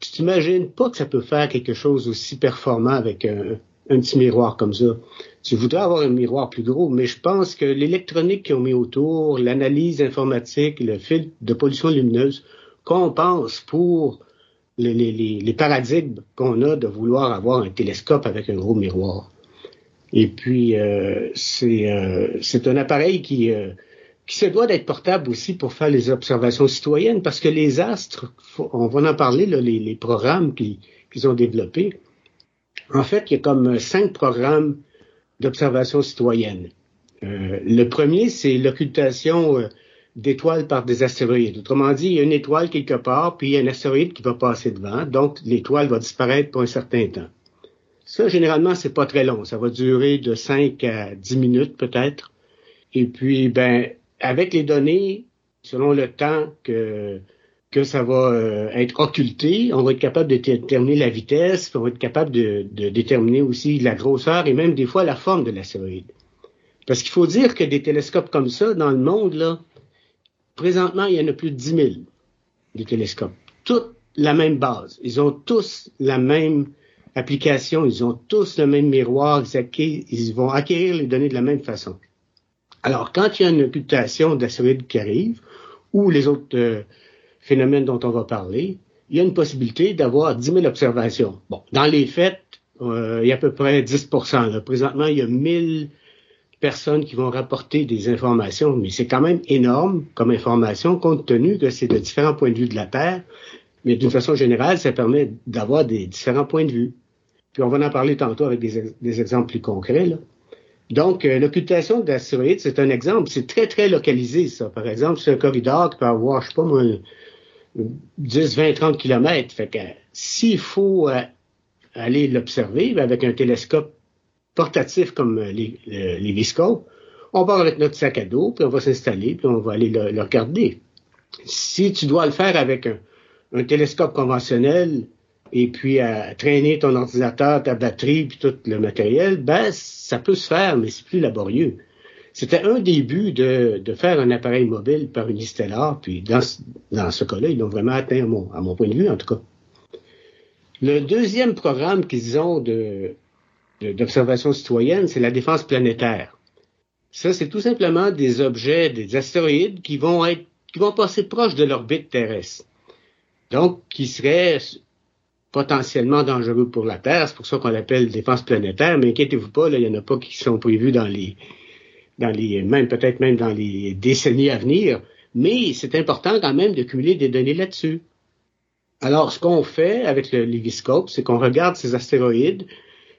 Speaker 5: tu t'imagines pas que ça peut faire quelque chose aussi performant avec un, petit miroir comme ça. Tu voudrais avoir un miroir plus gros, mais je pense que l'électronique qu'ils ont mis autour, l'analyse informatique, le fil de pollution lumineuse, compense pour les, paradigmes qu'on a de vouloir avoir un télescope avec un gros miroir. Et puis, euh, euh, c'est un appareil qui, euh, qui se doit d'être portable aussi pour faire les observations citoyennes, parce que les astres, on va en parler, les, programmes qu'ils ont développés. En fait, il y a comme cinq programmes d'observation citoyenne. Euh, le premier, c'est l'occultation euh, d'étoiles par des astéroïdes. Autrement dit, il y a une étoile quelque part, puis il y a un astéroïde qui va passer devant, donc l'étoile va disparaître pour un certain temps. Ça, généralement, c'est pas très long. Ça va durer de 5 à 10 minutes peut-être. Et puis, ben, avec les données, selon le temps que, que ça va euh, être occulté, on va être capable de déterminer la vitesse, on va être capable de, déterminer aussi la grosseur et même des fois la forme de l'astéroïde. Parce qu'il faut dire que des télescopes comme ça, dans le monde, là, présentement, il y en a plus de 10 000 des télescopes. Toutes la même base. Ils ont tous la même application, ils ont tous le même miroir, ils vont acquérir les données de la même façon. Alors, quand il y a une occultation d'astéroïdes qui arrive, ou les autres euh, phénomènes dont on va parler, il y a une possibilité d'avoir 10 000 observations. Bon, dans les faits, euh, il y a à peu près 10% Présentement, il y a 1000 personnes qui vont rapporter des informations, mais c'est quand même énorme comme information, compte tenu que c'est de différents points de vue de la Terre. Mais d'une façon générale, ça permet d'avoir des différents points de vue. Puis on va en parler tantôt avec des, exemples plus concrets. Là. Donc, euh, l'occultation d'astéroïdes, c'est un exemple. C'est très, très localisé, ça. Par exemple, c'est un corridor qui peut avoir, je sais pas moi, 10, 20, 30 kilomètres. Fait que s'il faut euh, aller l'observer ben, avec un télescope portatif comme euh, les, les on va avec notre sac à dos, puis on va s'installer, puis on va aller le, regarder. Si tu dois le faire avec un, un télescope conventionnel, et puis à traîner ton ordinateur, ta batterie, puis tout le matériel, ben ça peut se faire, mais c'est plus laborieux. C'était un des buts de, de, faire un appareil mobile par Unistellar, puis dans, dans ce cas-là, ils l'ont vraiment atteint mon, à mon point de vue, en tout cas. Le deuxième programme qu'ils ont de, d'observation citoyenne, c'est la défense planétaire. Ça, c'est tout simplement des objets, des astéroïdes qui vont être, qui vont passer proche de l'orbite terrestre. Donc, qui seraient potentiellement dangereux pour la Terre. C'est pour ça qu'on l'appelle défense planétaire. Mais inquiétez-vous pas, il n'y en a pas qui sont prévus dans les, dans les, même peut-être même dans les décennies à venir. Mais c'est important quand même de cumuler des données là-dessus. Alors, ce qu'on fait avec le Léviscope, c'est qu'on regarde ces astéroïdes.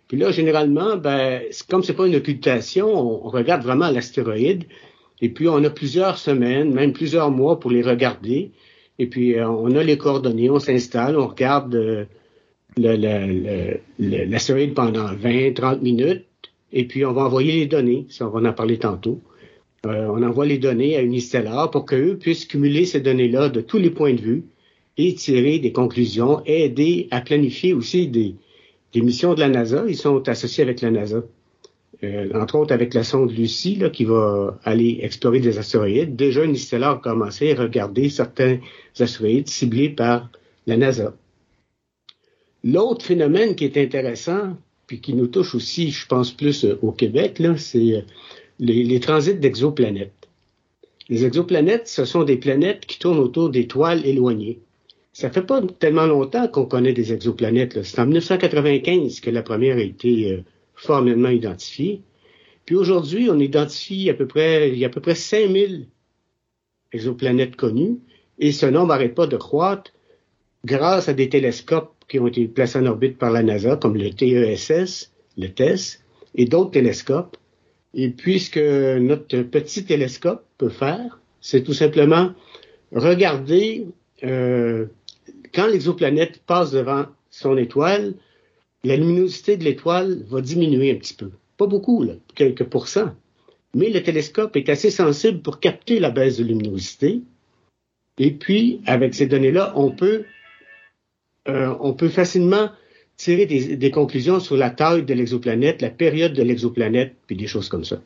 Speaker 5: Puis là, généralement, ben, comme c'est pas une occultation, on, regarde vraiment l'astéroïde. Et puis, on a plusieurs semaines, même plusieurs mois pour les regarder. Et puis, euh, on a les coordonnées, on s'installe, on regarde euh, l'astéroïde pendant 20, 30 minutes, et puis on va envoyer les données, ça on va en parler tantôt. Euh, on envoie les données à Unistellar pour qu'eux puissent cumuler ces données-là de tous les points de vue et tirer des conclusions, aider à planifier aussi des, des missions de la NASA. Ils sont associés avec la NASA. Euh, entre autres avec la sonde Lucie là, qui va aller explorer des astéroïdes. Déjà, Unistellar a commencé à regarder certains astéroïdes ciblés par la NASA. L'autre phénomène qui est intéressant, puis qui nous touche aussi, je pense plus euh, au Québec, c'est euh, les, les, transits d'exoplanètes. Les exoplanètes, ce sont des planètes qui tournent autour d'étoiles éloignées. Ça fait pas tellement longtemps qu'on connaît des exoplanètes. C'est en 1995 que la première a été euh, formellement identifiée. Puis aujourd'hui, on identifie à peu près, il y a à peu près 5000 exoplanètes connues, et ce nombre n'arrête pas de croître grâce à des télescopes qui ont été placés en orbite par la NASA, comme le TESS, le TESS, et d'autres télescopes. Et puisque notre petit télescope peut faire, c'est tout simplement regarder euh, quand l'exoplanète passe devant son étoile, la luminosité de l'étoile va diminuer un petit peu. Pas beaucoup, là, quelques pourcents. Mais le télescope est assez sensible pour capter la baisse de luminosité. Et puis, avec ces données-là, on peut, euh, on peut facilement tirer des, des, conclusions sur la taille de l'exoplanète, la période de l'exoplanète, puis des choses comme ça.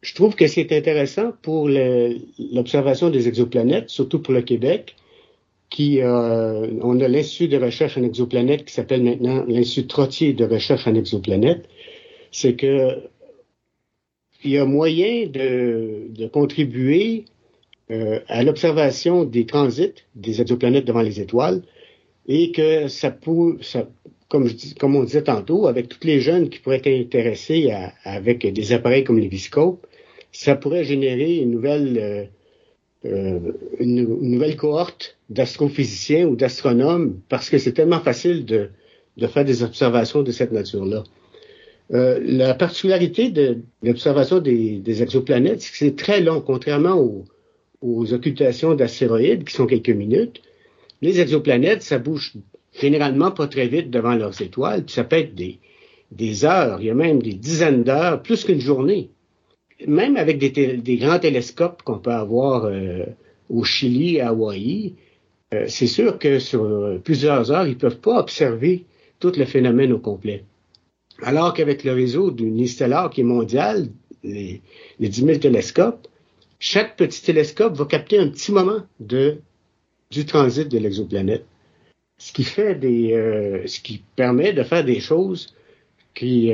Speaker 5: Je trouve que c'est intéressant pour l'observation des exoplanètes, surtout pour le Québec, qui euh, on a l'Institut de recherche en exoplanètes qui s'appelle maintenant l'Institut Trottier de recherche en exoplanètes, c'est que il y a moyen de, contribuer euh, à l'observation des transits des exoplanètes devant les étoiles et que ça peut, comme, je dis, comme on disait tantôt, avec tous les jeunes qui pourraient être intéressés avec des appareils comme les Viscopes, ça pourrait générer une nouvelle euh, euh, une, nouvelle cohorte d'astrophysiciens ou d'astronomes parce que c'est tellement facile de, de, faire des observations de cette nature-là. Euh, la particularité de, l'observation des, des, exoplanètes, c'est que c'est très long, contrairement aux, aux occultations d'astéroïdes qui sont quelques minutes. Les exoplanètes, ça bouge généralement pas très vite devant leurs étoiles, puis ça peut être des, des heures, il y a même des dizaines d'heures, plus qu'une journée même avec des, grands télescopes qu'on peut avoir euh, au Chili, à Hawaï, euh, c'est sûr que sur plusieurs heures, ils ne peuvent pas observer tout le phénomène au complet. Alors qu'avec le réseau d'Unistellar qui est mondial, les, les 10 000 télescopes, chaque petit télescope va capter un petit moment de, du transit de l'exoplanète. Ce qui fait des, euh, ce qui permet de faire des choses qui,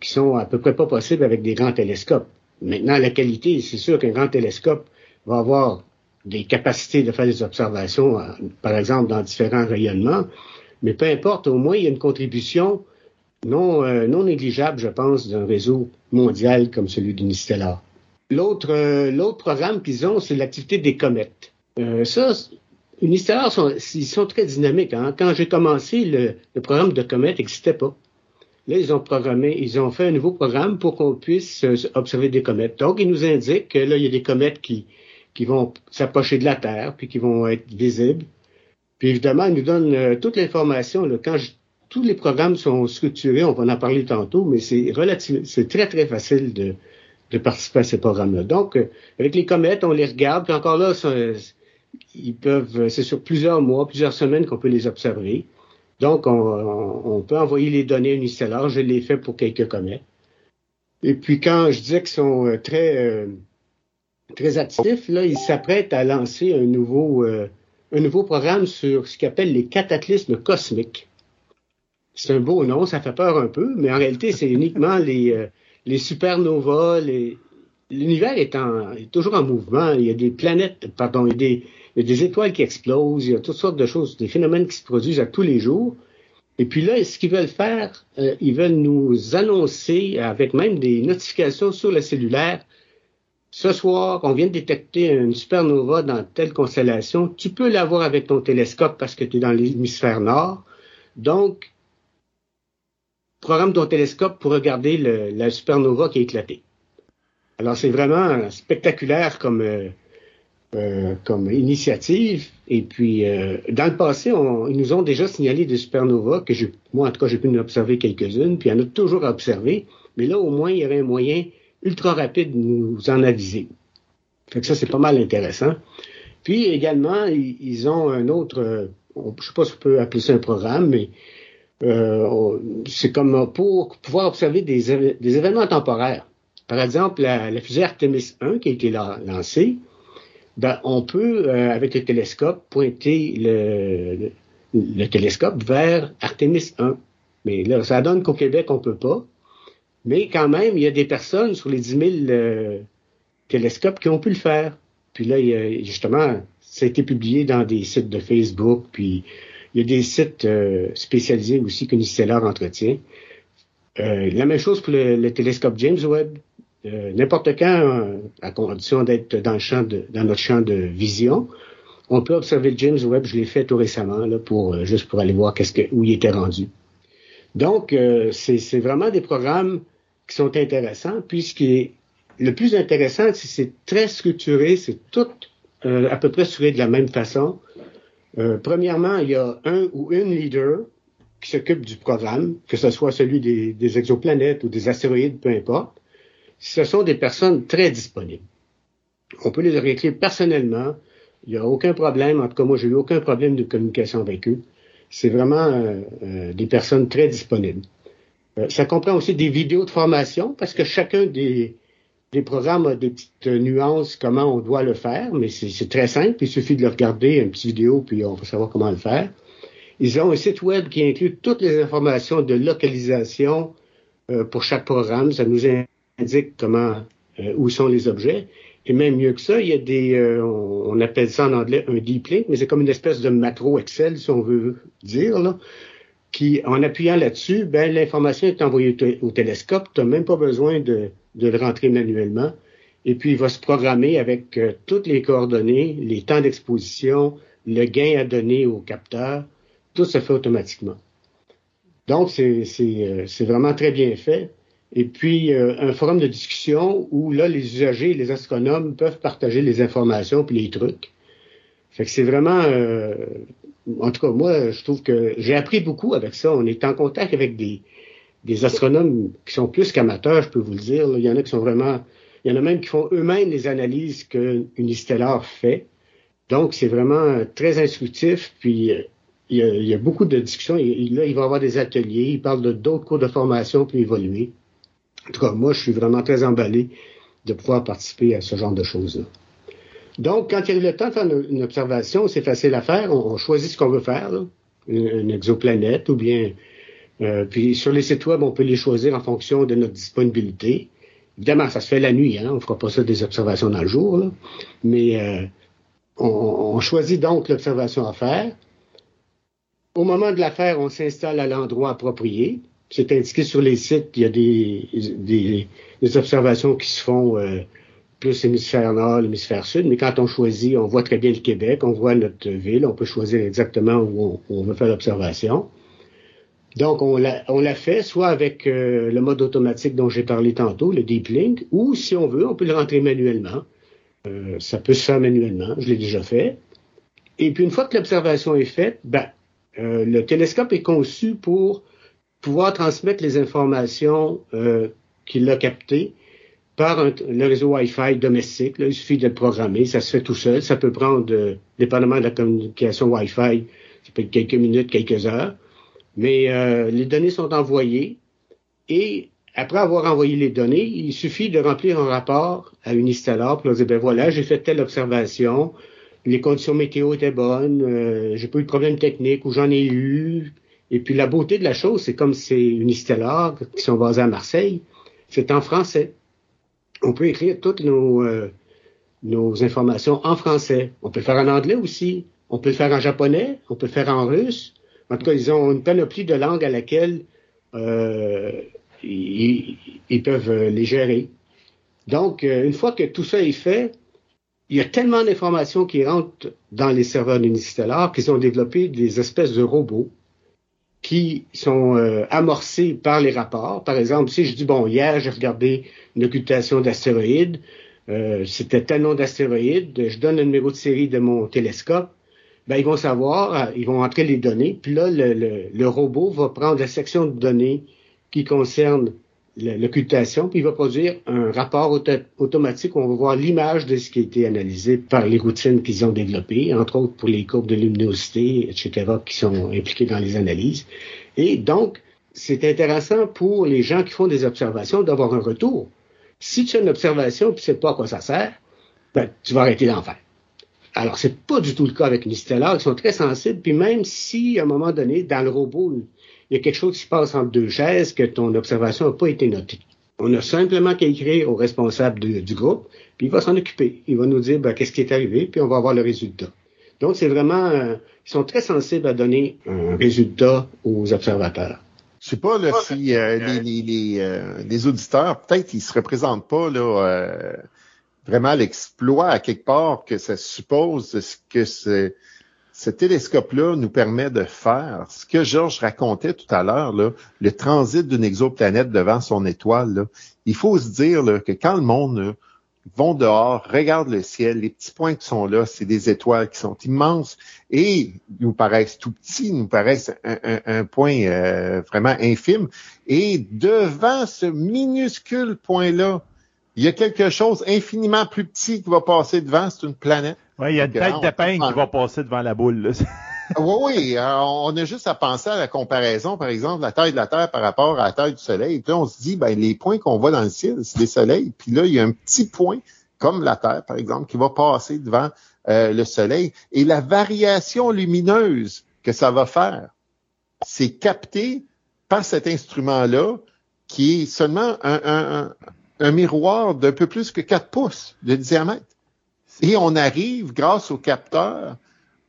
Speaker 5: qui sont à peu près pas possibles avec des grands télescopes. Maintenant, la qualité, c'est sûr qu'un grand télescope va avoir des capacités de faire des observations, euh, par exemple, dans différents rayonnements, mais peu importe, au moins, il y a une contribution non, euh, non négligeable, je pense, d'un réseau mondial comme celui d'Unistellar. L'autre euh, l'autre programme qu'ils ont, c'est l'activité des comètes. Ça, Unistellar, ils sont très dynamiques. Hein. Quand j'ai commencé, le, le programme de comètes n'existait pas. Là, ils ont programmé, ils ont fait un nouveau programme pour qu'on puisse euh, observer des comètes. Donc, ils nous indiquent que là, il y a des comètes qui, qui vont s'approcher de la Terre, puis qui vont être visibles. Puis évidemment, ils nous donnent euh, toute l'information. Quand tous les programmes sont structurés, on va en parler tantôt, mais c'est relativement, c'est très très facile de, de participer à ces programmes-là. Donc, euh, avec les comètes, on les regarde, puis encore là, ils peuvent, c'est sur plusieurs mois, plusieurs semaines qu'on peut les observer. Donc, on, peut envoyer les données unistellaires. Je l'ai fait pour quelques comètes. Et puis, quand je disais qu'ils sont euh, très, euh, très actifs, là, ils s'apprêtent à lancer un nouveau, euh, un nouveau programme sur ce qu'ils appellent les cataclysmes cosmiques. C'est un beau nom, ça fait peur un peu, mais en réalité, c'est uniquement les, les supernovas, l'univers est, est toujours en mouvement. Il y a des planètes, pardon, il y a des, il y a des étoiles qui explosent, il y a toutes sortes de choses, des phénomènes qui se produisent à tous les jours. Et puis là, ce qu'ils veulent faire, euh, ils veulent nous annoncer avec même des notifications sur le cellulaire. Ce soir, on vient de détecter une supernova dans telle constellation. Tu peux l'avoir avec ton télescope parce que tu es dans l'hémisphère nord. Donc, programme ton télescope pour regarder la supernova qui a éclaté. Alors, c'est vraiment spectaculaire comme, euh, euh, comme initiative. Et puis, euh, dans le passé, ils nous ont déjà signalé des supernovas, que moi, en tout cas, j'ai pu en observer quelques-unes, puis il y en a toujours à observer. Mais là, au moins, il y avait un moyen ultra rapide de nous en aviser. Fait que ça, c'est pas mal intéressant. Puis également, ils, ont un autre, euh, je sais pas si on peut appeler ça un programme, mais c'est comme pour pouvoir observer des, événements temporaires. Par exemple, la, fusée Artemis 1 qui a été lancée, ben, on peut, euh, avec le télescope, pointer le, le, télescope vers Artemis 1. Mais là, ça donne qu'au Québec, on peut pas. Mais quand même, il y a des personnes sur les 10 000 euh, télescopes qui ont pu le faire. Puis là, il y a, justement, ça a été publié dans des sites de Facebook, puis il y a des sites euh, spécialisés aussi que Nistellar entretient. La même chose pour le, télescope James Webb. Euh, n'importe quand, à condition d'être dans notre champ de vision, on peut observer James Webb. Je l'ai fait tout récemment, pour juste pour aller voir où il était rendu. Donc, c'est vraiment des programmes qui sont intéressants. Puis ce qui est le plus intéressant, c'est c'est très structuré, c'est tout euh, à peu près structuré de la même façon. Euh, premièrement, il y a un ou une leader qui s'occupe du programme, que ce soit celui des, exoplanètes ou des astéroïdes, peu importe. Ce sont des personnes très disponibles. On peut les réécrire personnellement. Il n'y a aucun problème. En tout cas, moi, j'ai eu aucun problème de communication avec eux. C'est vraiment euh, des personnes très disponibles. ça comprend aussi des vidéos de formation parce que chacun des, programmes ont des petites nuances, comment on doit le faire, mais c'est très simple. Il suffit de le regarder, une petite vidéo, puis on va savoir comment le faire. Ils ont un site web qui inclut toutes les informations de localisation euh, pour chaque programme. Ça nous indique comment, euh, où sont les objets. Et même mieux que ça, il y a des, euh, on appelle ça en anglais un deep link, mais c'est comme une espèce de macro Excel, si on veut dire, là, qui, en appuyant là-dessus, ben, l'information est envoyée au, télescope. Tu n'as même pas besoin de, de, le rentrer manuellement. Et puis, il va se programmer avec euh, toutes les coordonnées, les temps d'exposition, le gain à donner au capteur. Tout se fait automatiquement. Donc, c'est euh, vraiment très bien fait. Et puis, euh, un forum de discussion où là, les usagers, les astronomes peuvent partager les informations puis les trucs. Fait que c'est vraiment en tout cas, moi, je trouve que j'ai appris beaucoup avec ça. On est en contact avec des, astronomes qui sont plus qu'amateurs, je peux vous le dire. Il y en a qui sont vraiment... Il y en a même qui font eux-mêmes les analyses qu'une Unistellar fait. Donc, c'est vraiment très instructif. Puis, euh, il y, a, beaucoup de discussions. Et, là, il va y avoir des ateliers. Il parle d'autres cours de formation pour évoluer. En tout cas, moi, je suis vraiment très emballé de pouvoir participer à ce genre de choses-là. Donc, quand il y a le temps de faire une, observation, c'est facile à faire. On, choisit ce qu'on veut faire, Une, exoplanète ou bien... Euh, puis sur les sites web, on peut les choisir en fonction de notre disponibilité. Évidemment, ça se fait la nuit, hein? on ne fera pas ça des observations dans le jour, mais euh, on, choisit donc l'observation à faire. Au moment de la faire, on s'installe à l'endroit approprié. C'est indiqué sur les sites, il y a des, observations qui se font euh, plus hémisphère nord, l'hémisphère sud, mais quand on choisit, on voit très bien le Québec, on voit notre ville, on peut choisir exactement où on, veut faire l'observation. Donc, on l'a fait soit avec euh, le mode automatique dont j'ai parlé tantôt, le deep link, ou si on veut, on peut le rentrer manuellement. Euh, ça peut se faire manuellement, je l'ai déjà fait. Et puis, une fois que l'observation est faite, ben, le télescope est conçu pour pouvoir transmettre les informations qu'il a captées par le réseau Wi-Fi domestique. il suffit de le programmer, ça se fait tout seul. Ça peut prendre, euh, dépendamment de la communication Wi-Fi, ça peut être quelques minutes, quelques heures. Mais euh, les données sont envoyées et après avoir envoyé les données, il suffit de remplir un rapport à Unistellar pour dire, ben voilà, j'ai fait telle observation, les conditions météo étaient bonnes, euh, j'ai pas eu de problème technique ou j'en ai eu. Et puis la beauté de la chose, c'est comme c'est Unistellar qui sont basés à Marseille, c'est en français on peut écrire toutes nos, euh, nos informations en français. On peut le faire en anglais aussi. On peut le faire en japonais. On peut le faire en russe. En tout cas, ils ont une panoplie de langues à laquelle euh, ils, peuvent euh, les gérer. Donc, une fois que tout ça est fait, il y a tellement d'informations qui rentrent dans les serveurs d'Unistellar qu'ils ont développé des espèces de robots qui sont amorcés par les rapports. Par exemple, si je dis, bon, hier, j'ai regardé une occultation d'astéroïdes. Euh, c'était tel nom d'astéroïde, je donne le numéro de série de mon télescope, ben, ils vont savoir, euh, ils vont entrer les données, puis là, le, le, robot va prendre la section de données qui concerne l'occultation, puis il va produire un rapport automatique où on va voir l'image de ce qui a été analysé par les routines qu'ils ont développées, entre autres pour les courbes de luminosité, etc., qui sont impliquées dans les analyses. Et donc, c'est intéressant pour les gens qui font des observations d'avoir un retour. Si tu as une observation et tu sais pas à quoi ça sert, ben, tu vas arrêter d'en faire. Alors, c'est pas du tout le cas avec les stellars, qui sont très sensibles, puis même si, à un moment donné, dans le robot, il y a quelque chose qui se passe entre deux chaises, que ton observation n'a pas été notée. On a simplement qu'à écrire au responsable du groupe, puis il va s'en occuper. Il va nous dire ben, qu'est-ce qui est arrivé, puis on va avoir le résultat. Donc, c'est vraiment, euh, ils sont très sensibles à donner un résultat aux observateurs.
Speaker 4: Je sais pas là, si euh, les, les, les, euh, les, auditeurs, peut-être ils se représentent pas là, vraiment l'exploit à quelque part que ça suppose ce que ce télescope-là nous permet de faire. Ce que Georges racontait tout à l'heure, le transit d'une exoplanète devant son étoile, là, il faut se dire là, que quand le monde vont dehors, regarde le ciel, les petits points qui sont là, c'est des étoiles qui sont immenses et nous paraissent tout petits, nous paraissent un, point euh, vraiment infime. Et devant ce minuscule point-là, il y a quelque chose infiniment plus petit qui va passer devant, c'est une planète.
Speaker 3: Oui, il y a une tête de peigne qui va passer devant la boule. Là.
Speaker 4: oui, oui. on a juste à penser à la comparaison, par exemple, de la taille de la Terre par rapport à la taille du Soleil. Puis là, on se dit, ben, les points qu'on voit dans le ciel, c'est des soleils. Puis là, il y a un petit point, comme la Terre, par exemple, qui va passer devant euh, le Soleil. Et la variation lumineuse que ça va faire, c'est capté par cet instrument-là, qui est seulement un, un miroir d'un peu plus que 4 pouces de diamètre. Et on arrive, grâce au capteur,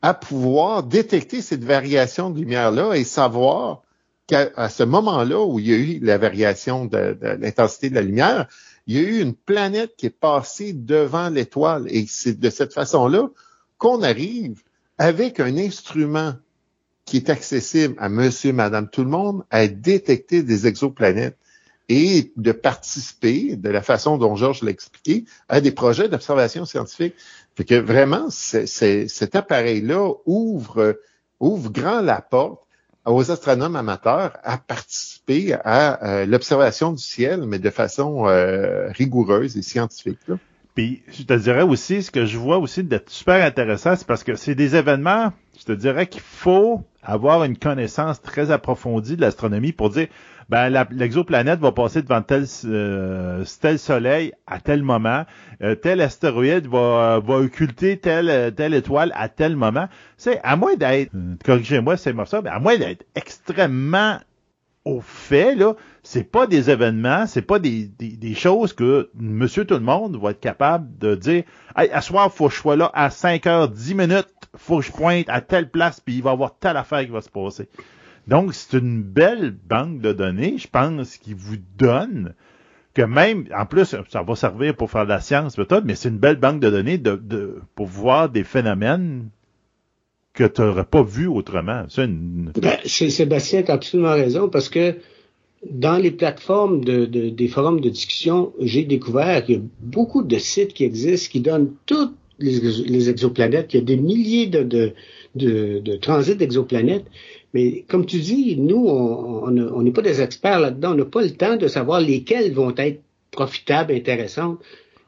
Speaker 4: à pouvoir détecter cette variation de lumière-là et savoir qu'à ce moment-là où il y a eu la variation de, l'intensité de la lumière, il y a eu une planète qui est passée devant l'étoile. Et c'est de cette façon-là qu'on arrive avec un instrument qui est accessible à monsieur, madame, tout le monde, à détecter des exoplanètes et de participer, de la façon dont Georges l'a expliqué, à des projets d'observation scientifique. Fait que vraiment, cet appareil-là ouvre, ouvre grand la porte aux astronomes amateurs à participer à euh, l'observation du ciel, mais de façon euh, rigoureuse et scientifique.
Speaker 3: Puis je te dirais aussi, ce que je vois aussi d'être super intéressant, c'est parce que c'est des événements, je te dirais qu'il faut avoir une connaissance très approfondie de l'astronomie pour dire ben l'exoplanète va passer devant tel, euh, tel soleil à tel moment, euh, tel astéroïde va, va occulter telle, telle étoile à tel moment. C'est à moins d'être, corrigez-moi c'est ça, mais à moins d'être extrêmement au fait, là, c'est pas des événements, c'est pas des, des, choses que monsieur tout le monde va être capable de dire Hey, à soir, faut que je sois là à 5 heures 10 minutes, faut que je pointe à telle place, puis il va y avoir telle affaire qui va se passer. Donc, c'est une belle banque de données, je pense, qui vous donne que même, en plus, ça va servir pour faire de la science, peut-être, mais c'est une belle banque de données de, pour voir des phénomènes que tu n'aurais pas vus autrement.
Speaker 5: Ben, Sébastien a absolument raison parce que dans les plateformes de, des forums de discussion, j'ai découvert qu'il y a beaucoup de sites qui existent qui donnent toutes les, exoplanètes, qu'il y a des milliers de transits d'exoplanètes. Mais comme tu dis, nous, on n'est pas des experts là-dedans. On n'a pas le temps de savoir lesquels vont être profitables, intéressantes.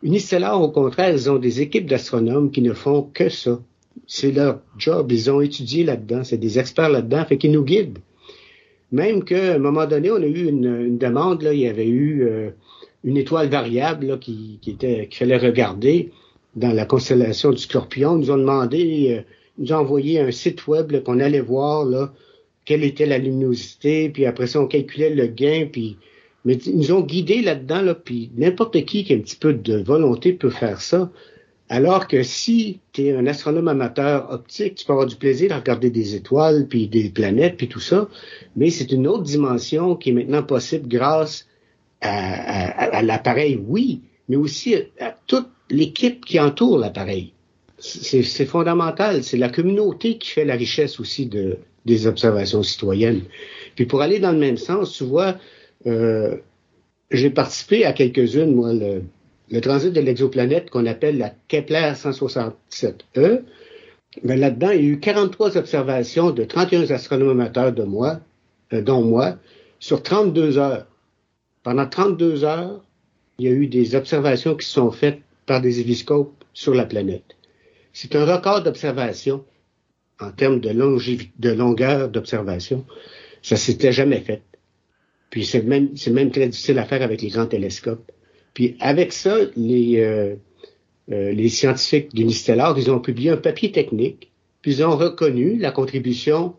Speaker 5: Unistellar, au contraire, ils ont des équipes d'astronomes qui ne font que ça. C'est leur job. Ils ont étudié là-dedans. C'est des experts là-dedans, fait qu'ils nous guident. Même qu'à un moment donné, on a eu une, demande, il y avait eu euh, une étoile variable qui, était qu'il fallait regarder dans la constellation du Scorpion. Ils nous ont demandé, euh, ils nous ont envoyé un site web qu'on allait voir là, quelle était la luminosité, puis après ça, on calculait le gain, puis mais ils nous ont guidés là-dedans, là, puis n'importe qui qui a un petit peu de volonté peut faire ça. Alors que si tu es un astronome amateur optique, tu peux avoir du plaisir à regarder des étoiles, puis des planètes, puis tout ça, mais c'est une autre dimension qui est maintenant possible grâce à, l'appareil, oui, mais aussi à toute l'équipe qui entoure l'appareil. C'est fondamental, c'est la communauté qui fait la richesse aussi de, des observations citoyennes. Puis pour aller dans le même sens, tu vois, euh, j'ai participé à quelques-unes, moi, le, transit de l'exoplanète qu'on appelle la Kepler 167e. Mais là-dedans, il y a eu 43 observations de 31 astronomes amateurs de moi, euh, dont moi, sur 32 heures. Pendant 32 heures, il y a eu des observations qui sont faites par des héliscopes sur la planète. C'est un record d'observation en termes de, longueur d'observation. Ça s'était jamais fait. Puis c'est même, c'est même très difficile à faire avec les grands télescopes. Puis avec ça, les, euh, euh, les scientifiques d'Unistellar, ils ont publié un papier technique, puis ils ont reconnu la contribution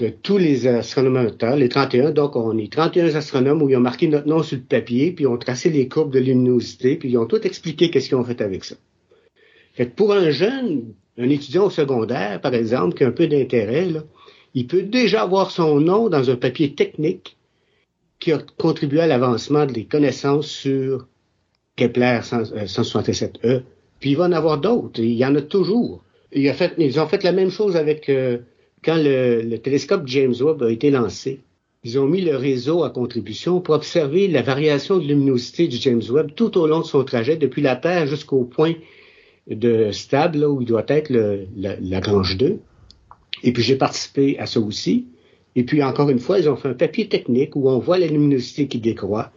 Speaker 5: de tous les astronomes les 31. Donc, on est 31 astronomes où ils ont marqué notre nom sur le papier, puis ils ont tracé les courbes de luminosité, puis ils ont tout expliqué qu'est-ce qu'ils ont fait avec ça. Fait que pour un jeune, un étudiant au secondaire, par exemple, qui a un peu d'intérêt, il peut déjà avoir son nom dans un papier technique qui a contribué à l'avancement des connaissances sur Kepler 167e. Euh, Puis il va en avoir d'autres. Il y en a toujours. Ils ont fait la même chose avec euh, quand le, télescope James Webb a été lancé. Ils ont mis le réseau à contribution pour observer la variation de luminosité du James Webb tout au long de son trajet, depuis la Terre jusqu'au point de stable, là, où il doit être le, la, Lagrange 2. Et puis j'ai participé à ça aussi. Et puis encore une fois, ils ont fait un papier technique où on voit la luminosité qui décroît.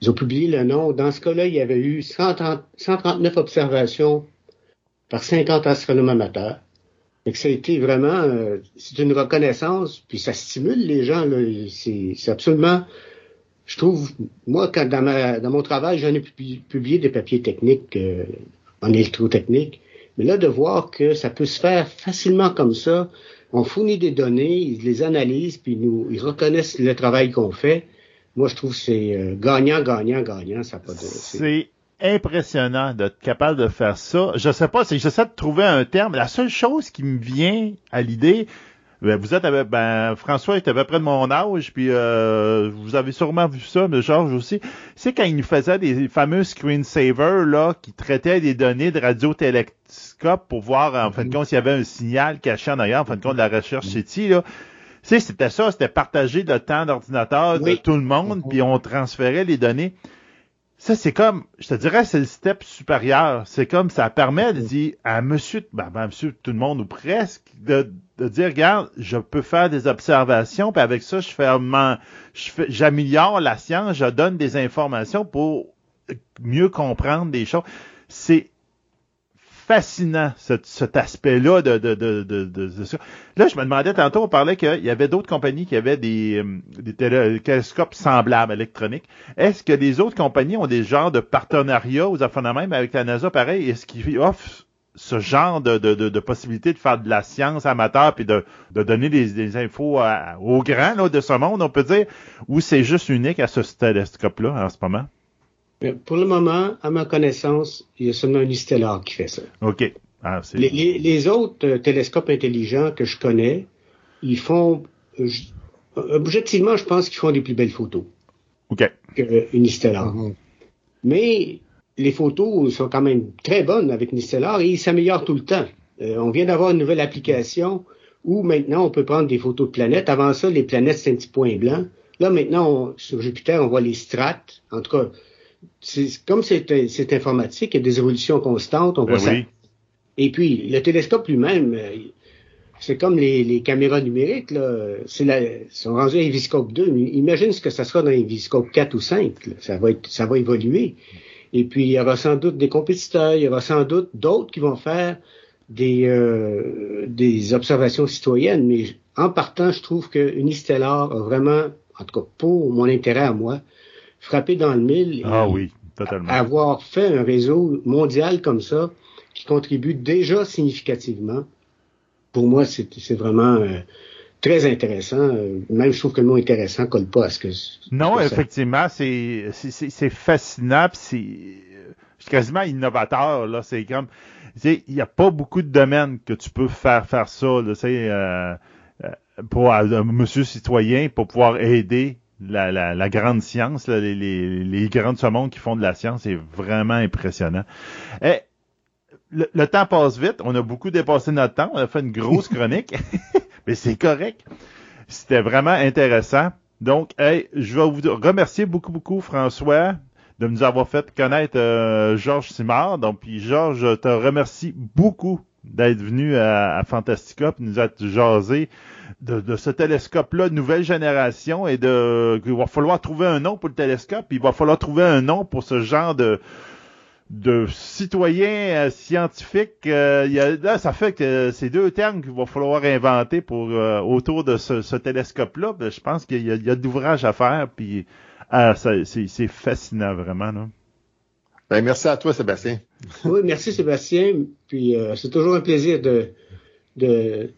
Speaker 5: Ils ont publié le nom. Dans ce cas-là, il y avait eu 139 observations par 50 astronomes amateurs. Et que ça a été vraiment, euh, c'est une reconnaissance, puis ça stimule les gens. C'est absolument, je trouve, moi, quand dans, ma, dans mon travail, j'en ai publié des papiers techniques euh, en électrotechnique, mais là, de voir que ça peut se faire facilement comme ça, on fournit des données, ils les analysent, puis nous, ils reconnaissent le travail qu'on fait. Moi, je trouve que c'est euh, gagnant, gagnant, gagnant. Ça pas de.
Speaker 3: C'est impressionnant d'être capable de faire ça. Je sais pas, j'essaie de trouver un terme. La seule chose qui me vient à l'idée, ben, vous êtes ben, François est à peu près de mon âge, puis euh, vous avez sûrement vu ça, mais Georges aussi. C'est quand il nous faisait des fameux screensavers là qui traitaient des données de radiotélescope pour voir en fin de mm-hmm. compte s'il y avait un signal caché en arrière, en fin de compte de la recherche mm-hmm. CETI là. Tu sais, c'était ça, c'était partager le temps d'ordinateur de tout le monde, puis on transférait les données. Ça, c'est comme, je te dirais, c'est le step supérieur. C'est comme, ça permet de dire à monsieur, ben, ben, monsieur tout le monde ou presque, de, de dire, regarde, je peux faire des observations, puis avec ça, je fais, je j'améliore la science, je donne des informations pour mieux comprendre des choses. C'est fascinant, cet aspect-là de, de, de, de, ça. Là, je me demandais tantôt, on parlait qu'il y avait d'autres compagnies qui avaient des, euh, des télescopes semblables électroniques. Est-ce que les autres compagnies ont des genres de partenariats aux affaires même avec la NASA pareil? Est-ce qu'ils offrent ce genre de, de, de, possibilité de faire de la science amateur puis de, de donner des, infos aux grands là, de ce monde, on peut dire, ou c'est juste unique à ce télescope-là en ce moment?
Speaker 5: Pour le moment, à ma connaissance, il y a seulement un Stellar qui fait ça.
Speaker 3: OK.
Speaker 5: Ah, les, autres euh, télescopes intelligents que je connais, ils font... Euh, objectivement, je pense qu'ils font des plus belles photos.
Speaker 3: OK.
Speaker 5: Que Unistellar. Mm-hmm. Mais les photos sont quand même très bonnes avec Unistellar et ils s'améliorent tout le temps. Euh, on vient d'avoir une nouvelle application où maintenant on peut prendre des photos de planètes. Avant ça, les planètes, c'est un petit point blanc. Là, maintenant, sur Jupiter, on voit les strates. En tout cas, comme c'est informatique, il y a des évolutions constantes, on ben voit ça. Et puis, le télescope lui-même, euh, c'est comme les, caméras numériques, là. C'est la, sont rendus à Inviscope 2. imagine ce que ça sera dans Inviscope 4 ou 5. Ça va être, ça va évoluer. Et puis, il y aura sans doute des compétiteurs, il y aura sans doute d'autres qui vont faire des, euh, des observations citoyennes. Mais en partant, je trouve que Unistellar a vraiment, en tout cas pour mon intérêt à moi, frappé dans le mille.
Speaker 3: Ah oui, totalement.
Speaker 5: Avoir fait un réseau mondial comme ça, qui contribue déjà significativement, pour moi, c'est vraiment euh, très intéressant. Euh, même je trouve que le mot intéressant colle pas à ce que.
Speaker 3: Non, effectivement, c'est fascinant, c'est quasiment innovateur. Là, c'est comme, il n'y a pas beaucoup de domaines que tu peux faire faire ça. Là, euh, euh, pour un monsieur citoyen pour pouvoir aider la, la, la, grande science, les, les, les grands de ce monde qui font de la science, c'est vraiment impressionnant. Et, eh, le, temps passe vite, on a beaucoup dépassé notre temps, on a fait une grosse chronique, mais c'est correct. C'était vraiment intéressant. Donc, hey, je vais vous remercier beaucoup, beaucoup, François, de nous avoir fait connaître euh, Georges Simard. Donc, puis Georges, je te remercie beaucoup d'être venu à, à Fantastica, puis nous être jasé de, ce télescope-là, nouvelle génération, et de il va falloir trouver un nom pour le télescope, il va falloir trouver un nom pour ce genre de de citoyens euh, scientifiques. Euh, y a, là, ça fait que c'est deux termes qu'il va falloir inventer pour euh, autour de ce, télescope-là. Ben, je pense qu'il y a, y a de l'ouvrage à faire, puis ah, c'est fascinant vraiment. Là.
Speaker 4: Ben, merci à toi, Sébastien.
Speaker 5: oui, merci Sébastien. Puis c'est toujours un plaisir de, de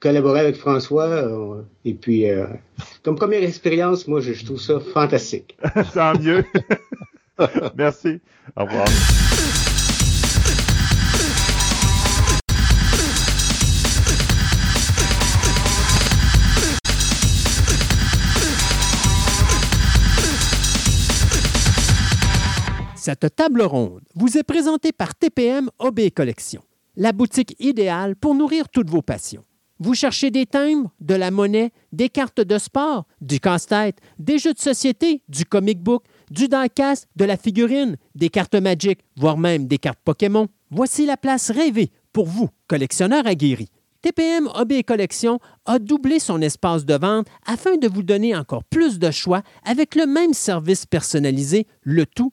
Speaker 5: collaborer avec François. et puis, comme première expérience, moi, je, je trouve ça fantastique.
Speaker 3: Tant mieux. Merci. Au revoir.
Speaker 2: Cette table ronde vous est présentée par TPM OB Collection, la boutique idéale pour nourrir toutes vos passions. Vous cherchez des timbres, de la monnaie, des cartes de sport, du casse-tête, des jeux de société, du comic book, du diecast, de la figurine, des cartes Magic, voire même des cartes Pokémon. Voici la place rêvée pour vous, collectionneurs aguerris. TPM Hobby Collection a doublé son espace de vente afin de vous donner encore plus de choix avec le même service personnalisé, le tout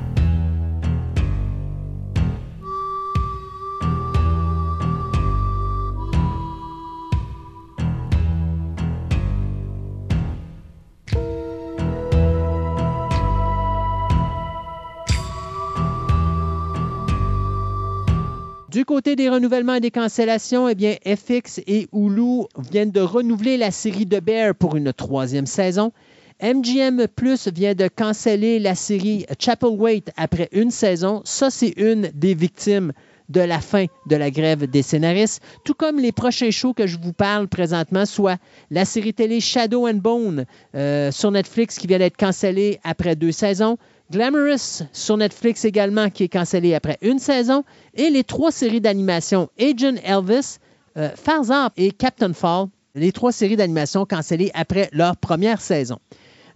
Speaker 2: Du côté des renouvellements et des cancellations, eh bien, FX et Hulu viennent de renouveler la série de Bear pour une troisième saison. MGM Plus vient de canceller la série Chapel Wait après une saison. Ça, c'est une des victimes de la fin de la grève des scénaristes, tout comme les prochains shows que je vous parle présentement, soit la série télé Shadow and Bone euh, sur Netflix qui vient d'être cancellée après deux saisons, Glamorous sur Netflix également, qui est cancellé après une saison, et les trois séries d'animation Agent Elvis, euh, Farzard et Captain Fall, les trois séries d'animation cancellées après leur première saison.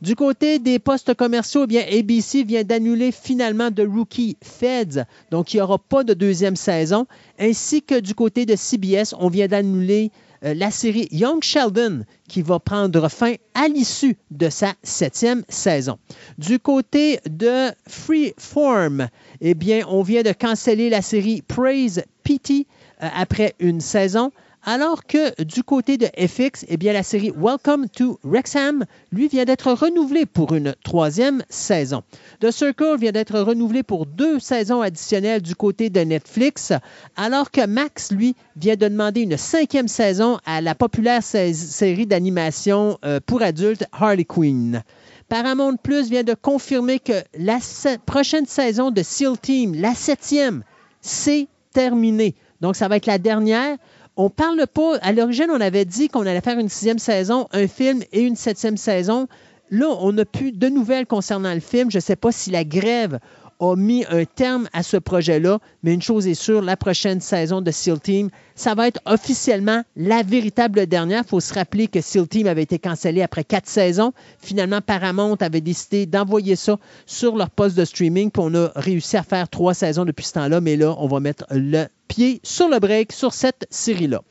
Speaker 2: Du côté des postes commerciaux, eh bien, ABC vient d'annuler finalement The Rookie Feds, donc il n'y aura pas de deuxième saison, ainsi que du côté de CBS, on vient d'annuler la série Young Sheldon qui va prendre fin à l'issue de sa septième saison. Du côté de Freeform, eh bien, on vient de canceller la série Praise Pity euh, après une saison. Alors que du côté de FX, eh bien, la série Welcome to Wrexham, lui, vient d'être renouvelée pour une troisième saison. The Circle vient d'être renouvelé pour deux saisons additionnelles du côté de Netflix, alors que Max, lui, vient de demander une cinquième saison à la populaire série d'animation euh, pour adultes Harley Quinn. Paramount Plus vient de confirmer que la prochaine saison de SEAL Team, la septième, c'est terminé. Donc, ça va être la dernière. On parle pas. À l'origine, on avait dit qu'on allait faire une sixième saison, un film et une septième saison. Là, on n'a plus de nouvelles concernant le film. Je ne sais pas si la grève a mis un terme à ce projet-là, mais une chose est sûre, la prochaine saison de SEAL Team, ça va être officiellement la véritable dernière. Il faut se rappeler que SEAL Team avait été cancellé après quatre saisons. Finalement, Paramount avait décidé d'envoyer ça sur leur poste de streaming, puis on a réussi à faire trois saisons depuis ce temps-là, mais là, on va mettre le pied sur le break sur cette série-là.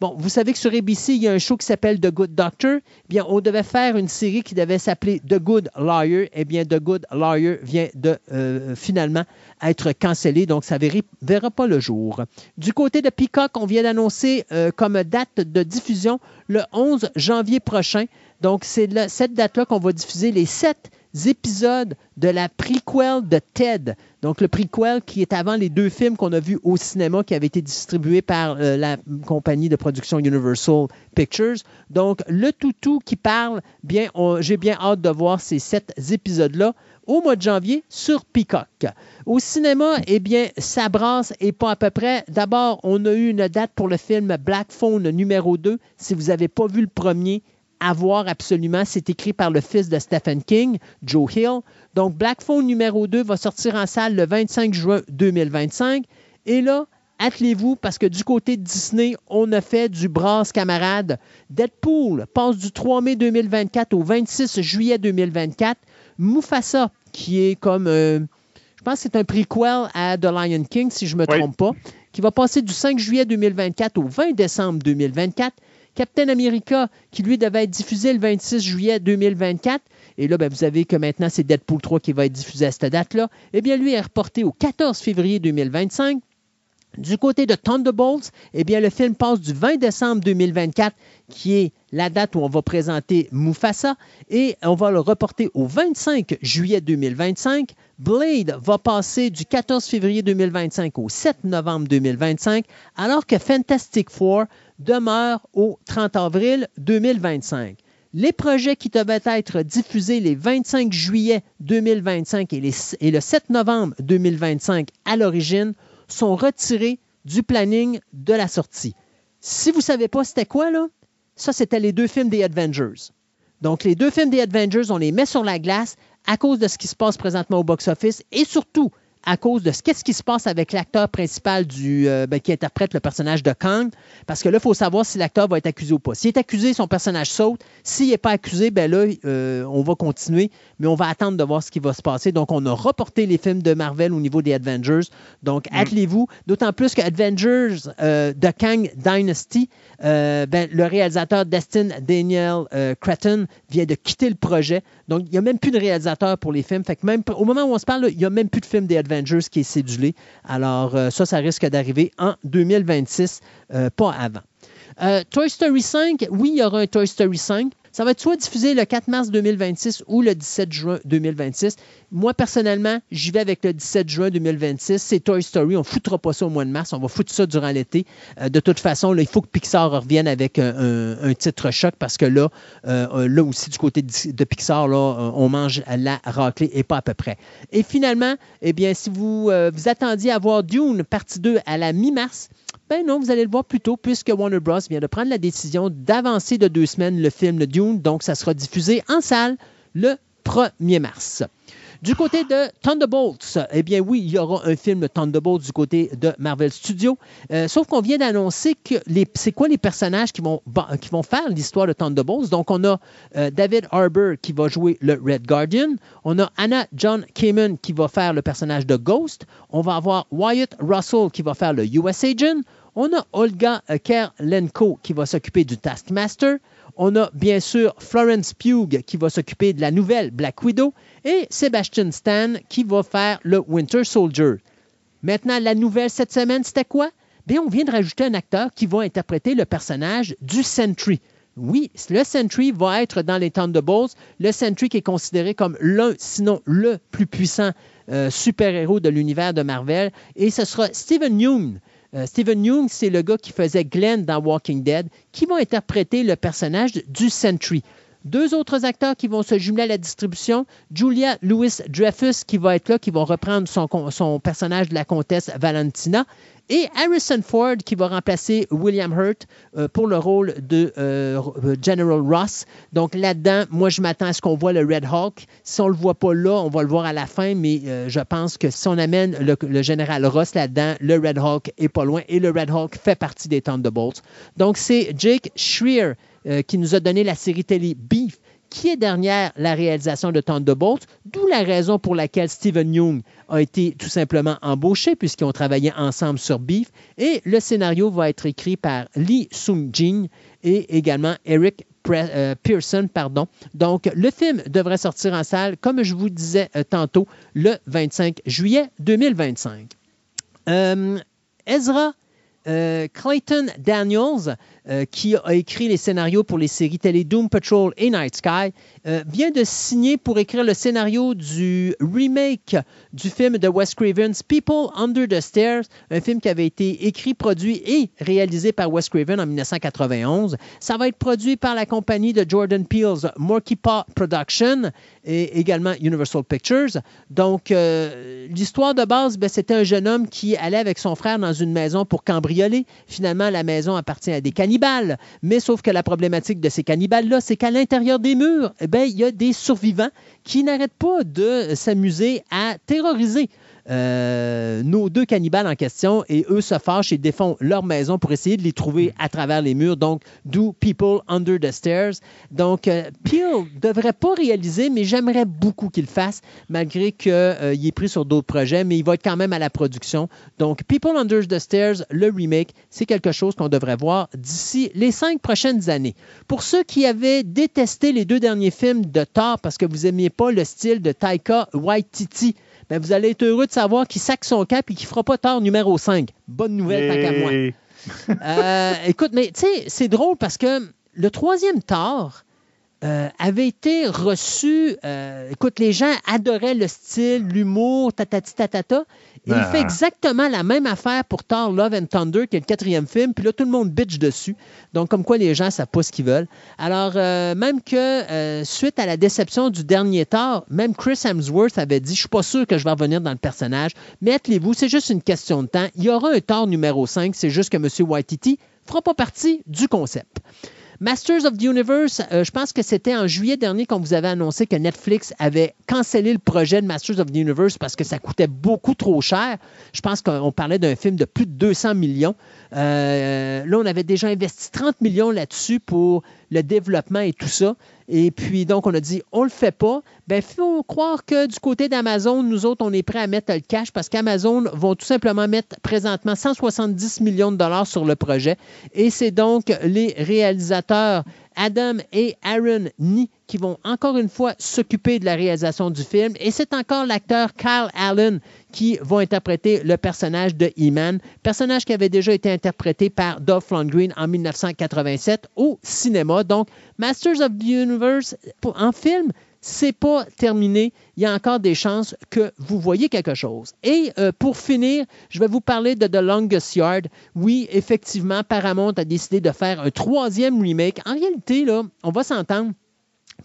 Speaker 2: Bon, vous savez que sur ABC, il y a un show qui s'appelle The Good Doctor. Eh bien, on devait faire une série qui devait s'appeler The Good Lawyer. Eh bien, The Good Lawyer vient de euh, finalement être cancellé, donc ça ne verra pas le jour. Du côté de Peacock, on vient d'annoncer euh, comme date de diffusion le 11 janvier prochain. Donc, c'est cette date-là qu'on va diffuser les sept épisodes de la prequel de Ted. Donc, le prequel qui est avant les deux films qu'on a vus au cinéma qui avaient été distribués par euh, la compagnie de production Universal Pictures. Donc, le toutou qui parle, bien, j'ai bien hâte de voir ces sept épisodes-là au mois de janvier sur Peacock. Au cinéma, eh bien, ça brasse et pas à peu près. D'abord, on a eu une date pour le film Black Phone numéro 2. Si vous n'avez pas vu le premier, à voir absolument. C'est écrit par le fils de Stephen King, Joe Hill. Donc, Black Phone numéro 2 va sortir en salle le 25 juin 2025. Et là, attelez-vous parce que du côté de Disney, on a fait du brasse camarade. Deadpool passe du 3 mai 2024 au 26 juillet 2024. Mufasa, qui est comme, euh, je pense que c'est un prequel à The Lion King, si je ne me trompe pas, qui va passer du 5 juillet 2024 au 20 décembre 2024. Captain America, qui lui devait être diffusé le 26 juillet 2024. Et là, ben, vous savez que maintenant, c'est Deadpool 3 qui va être diffusé à cette date-là. Eh bien, lui est reporté au 14 février 2025. Du côté de Thunderbolts, eh bien, le film passe du 20 décembre 2024, qui est la date où on va présenter Mufasa, et on va le reporter au 25 juillet 2025. Blade va passer du 14 février 2025 au 7 novembre 2025, alors que Fantastic Four demeure au 30 avril 2025. Les projets qui devaient être diffusés les 25 juillet 2025 et, et le 7 novembre 2025 à l'origine sont retirés du planning de la sortie. Si vous ne savez pas c'était quoi, là, ça, c'était les deux films des Avengers. Donc, les deux films des Avengers, on les met sur la glace à cause de ce qui se passe présentement au box-office et surtout à cause de ce qu'est-ce qui se passe avec l'acteur principal du, euh, ben, qui interprète le personnage de Kang. Parce que là, il faut savoir si l'acteur va être accusé ou pas. S'il est accusé, son personnage saute. S'il n'est pas accusé, ben là, euh, on va continuer, mais on va attendre de voir ce qui va se passer. Donc, on a reporté les films de Marvel au niveau des Avengers. Donc, mm. attelez-vous. D'autant plus que Avengers euh, de Kang Dynasty, ben, le réalisateur Destin Daniel Cretton vient de quitter le projet. Donc, il n'y a même plus de réalisateur pour les films. Fait que même au moment où on se parle, il n'y a même plus de films des Avengers qui est cédulé. Alors, euh, ça, ça risque d'arriver en 2026, euh, pas avant. Euh, Toy Story 5, oui, il y aura un Toy Story 5. Ça va être soit diffusé le 4 mars 2026 ou le 17 juin 2026. Moi, personnellement, j'y vais avec le 17 juin 2026. C'est Toy Story. On ne foutra pas ça au mois de mars. On va foutre ça durant l'été. Euh, de toute façon, il faut que Pixar revienne avec un, titre choc parce que là, euh, là aussi, du côté de, Pixar, là, on mange la raclée et pas à peu près. Et finalement, eh bien, si vous euh, vous attendiez à voir Dune partie 2 à la mi-mars, ben non, vous allez le voir plus tôt, puisque Warner Bros. vient de prendre la décision d'avancer de deux semaines le film Dune, donc ça sera diffusé en salle le 1er mars. Du côté de Thunderbolts, eh bien oui, il y aura un film Thunderbolts du côté de Marvel Studios. Euh, sauf qu'on vient d'annoncer que c'est quoi les personnages qui vont, qui vont faire l'histoire de Thunderbolts. Donc on a euh, David Harbour qui va jouer le Red Guardian. On a Anna John Kamen qui va faire le personnage de Ghost. On va avoir Wyatt Russell qui va faire le US Agent. On a Olga Kerlenko qui va s'occuper du Taskmaster. On a bien sûr Florence Pugh qui va s'occuper de la nouvelle Black Widow et Sebastian Stan qui va faire le Winter Soldier. Maintenant, la nouvelle cette semaine, c'était quoi? Bien, on vient de rajouter un acteur qui va interpréter le personnage du Sentry. Oui, le Sentry va être dans les Thunderbolts. Le Sentry qui est considéré comme l'un, sinon le plus puissant euh, super-héros de l'univers de Marvel. Et ce sera Stephen Young euh, Stephen Young, c'est le gars qui faisait Glenn dans Walking Dead, qui va interpréter le personnage du Sentry? Deux autres acteurs qui vont se jumeler à la distribution, Julia Louis-Dreyfus qui va être là, qui va reprendre son, son personnage de la comtesse Valentina, et Harrison Ford qui va remplacer William Hurt euh, pour le rôle de euh, General Ross. Donc là-dedans, moi je m'attends à ce qu'on voit le Red Hawk. Si on le voit pas là, on va le voir à la fin, mais euh, je pense que si on amène le, Général Ross là-dedans, le Red Hawk est pas loin et le Red Hawk fait partie des Thunderbolts. Donc c'est Jake Schreier qui nous a donné la série télé Beef qui est derrière la réalisation de Thunderbolts, d'où la raison pour laquelle Stephen Young a été tout simplement embauché puisqu'ils ont travaillé ensemble sur Beef. Et le scénario va être écrit par Lee Sung-jin et également Eric euh, Pearson. Pardon. Donc, le film devrait sortir en salle, comme je vous disais euh, tantôt, le 25 juillet 2025. Euh, Ezra Clayton Daniels euh, qui a écrit les scénarios pour les séries télé Doom Patrol et Night Sky, euh, vient de signer pour écrire le scénario du remake du film de Wes Craven's People Under the Stairs, un film qui avait été écrit, produit et réalisé par Wes Craven en 1991. Ça va être produit par la compagnie de Jordan Peele's Morky Paw Production et également Universal Pictures. Donc, euh, l'histoire de base, ben, c'était un jeune homme qui allait avec son frère dans une maison pour cambrioler. Finalement, la maison appartient à des cannibales mais sauf que la problématique de ces cannibales-là, c'est qu'à l'intérieur des murs, eh il y a des survivants qui n'arrêtent pas de s'amuser à terroriser euh, nos deux cannibales en question et eux se fâchent et défont leur maison pour essayer de les trouver à travers les murs. Donc, Do People Under the Stairs. Donc, euh, Peel devrait pas réaliser, mais j'aimerais beaucoup qu'il le fasse, malgré qu'il euh, est pris sur d'autres projets, mais il va être quand même à la production. Donc, People Under the Stairs, le remake, c'est quelque chose qu'on devrait voir d'ici les cinq prochaines années. Pour ceux qui avaient détesté les deux derniers films de Thor parce que vous n'aimiez pas le style de Taika Waititi, ben vous allez être heureux de savoir qu'il sac son cap et qu'il ne fera pas Thor numéro 5. Bonne nouvelle, tant qu'à moi. Euh, écoute, mais tu sais, c'est drôle parce que le troisième Thor, euh, avait été reçu. Euh, écoute, les gens adoraient le style, l'humour, tatati tatata. Il fait ah. exactement la même affaire pour Thor Love and Thunder, qui est le quatrième film. Puis là, tout le monde bitch dessus. Donc, comme quoi les gens savent pas ce qu'ils veulent. Alors, euh, même que suite à la déception du dernier Thor, même Chris Hemsworth avait dit Je suis pas sûr que je vais revenir dans le personnage. Mais attelez-vous, c'est juste une question de temps. Il y aura un Thor numéro 5. C'est juste que M. Waititi ne fera pas partie du concept. Masters of the Universe, euh, je pense que c'était en juillet dernier quand vous avez annoncé que Netflix avait cancellé le projet de Masters of the Universe parce que ça coûtait beaucoup trop cher. Je pense qu'on parlait d'un film de plus de 200 millions. Euh, là, on avait déjà investi 30 millions là-dessus pour le développement et tout ça. Et puis, donc, on a dit, on le fait pas. Bien, il faut croire que du côté d'Amazon, nous autres, on est prêt à mettre le cash parce qu'Amazon vont tout simplement mettre présentement 170 millions de dollars sur le projet. Et c'est donc les réalisateurs Adam et Aaron Nee qui vont encore une fois s'occuper de la réalisation du film. Et c'est encore l'acteur Kyle Allen qui va interpréter le personnage de E-Man, personnage qui avait déjà été interprété par Dolph Lundgren en 1987 au cinéma. Donc, Masters of the Universe en film, c'est pas terminé. Il y a encore des chances que vous voyez quelque chose. Et euh, pour finir, je vais vous parler de The Longest Yard. Oui, effectivement, Paramount a décidé de faire un troisième remake. En réalité, là, on va s'entendre.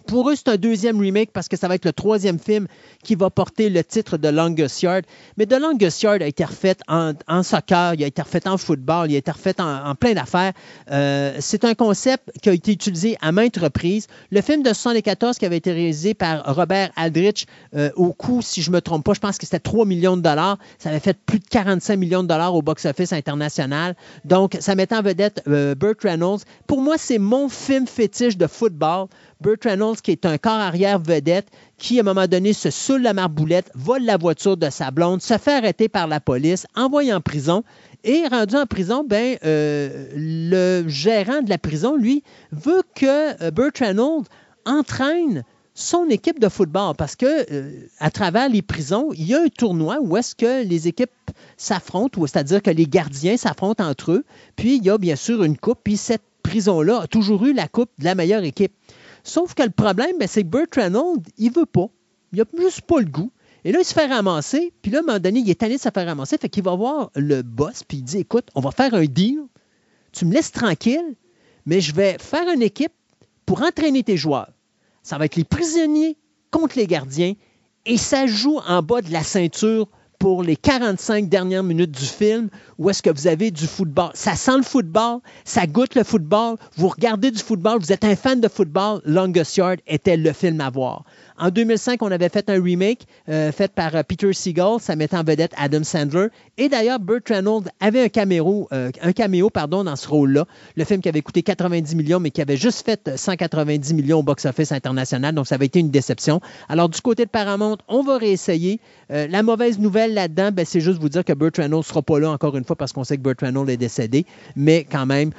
Speaker 2: Pour eux, c'est un deuxième remake parce que ça va être le troisième film qui va porter le titre de Longest Yard. Mais The Longest Yard a été refait en, soccer, il a été refait en football, il a été refait en, plein d'affaires. Euh, c'est un concept qui a été utilisé à maintes reprises. Le film de 1974 qui avait été réalisé par Robert Aldrich, euh, au coût, si je ne me trompe pas, je pense que c'était 3 millions de dollars. Ça avait fait plus de 45 millions de dollars au box-office international. Donc, ça mettait en vedette euh, Burt Reynolds. Pour moi, c'est mon film fétiche de football. Burt Reynolds, qui est un corps arrière vedette, qui, à un moment donné, se saoule la marboulette, vole la voiture de sa blonde, se fait arrêter par la police, envoyé en prison. Et rendu en prison, ben, euh, le gérant de la prison, lui, veut que euh, Burt Reynolds entraîne son équipe de football parce que euh, à travers les prisons, il y a un tournoi où est-ce que les équipes s'affrontent, c'est-à-dire que les gardiens s'affrontent entre eux. Puis il y a bien sûr une coupe, puis cette prison-là a toujours eu la coupe de la meilleure équipe. Sauf que le problème, ben, c'est que Burt Reynolds, il veut pas. Il a juste pas le goût. Et là, il se fait ramasser. Puis là, à un moment donné, il est tanné se faire ramasser. Fait qu'il va voir le boss, puis il dit Écoute, on va faire un deal. Tu me laisses tranquille, mais je vais faire une équipe pour entraîner tes joueurs. Ça va être les prisonniers contre les gardiens. Et ça joue en bas de la ceinture pour les 45 dernières minutes du film où est-ce que vous avez du football? Ça sent le football, ça goûte le football, vous regardez du football, vous êtes un fan de football, Longest Yard était le film à voir. En 2005, on avait fait un remake euh, fait par euh, Peter Seagal, ça mettait en vedette Adam Sandler. Et d'ailleurs, Burt Reynolds avait un caméo, euh, un caméo pardon, dans ce rôle-là. Le film qui avait coûté 90 millions, mais qui avait juste fait 190 millions au box-office international. Donc, ça avait été une déception. Alors, du côté de Paramount, on va réessayer. la mauvaise nouvelle là-dedans, ben, c'est juste vous dire que Burt Reynolds ne sera pas là encore une fois parce qu'on sait que Burt Reynolds est décédé. Mais quand même,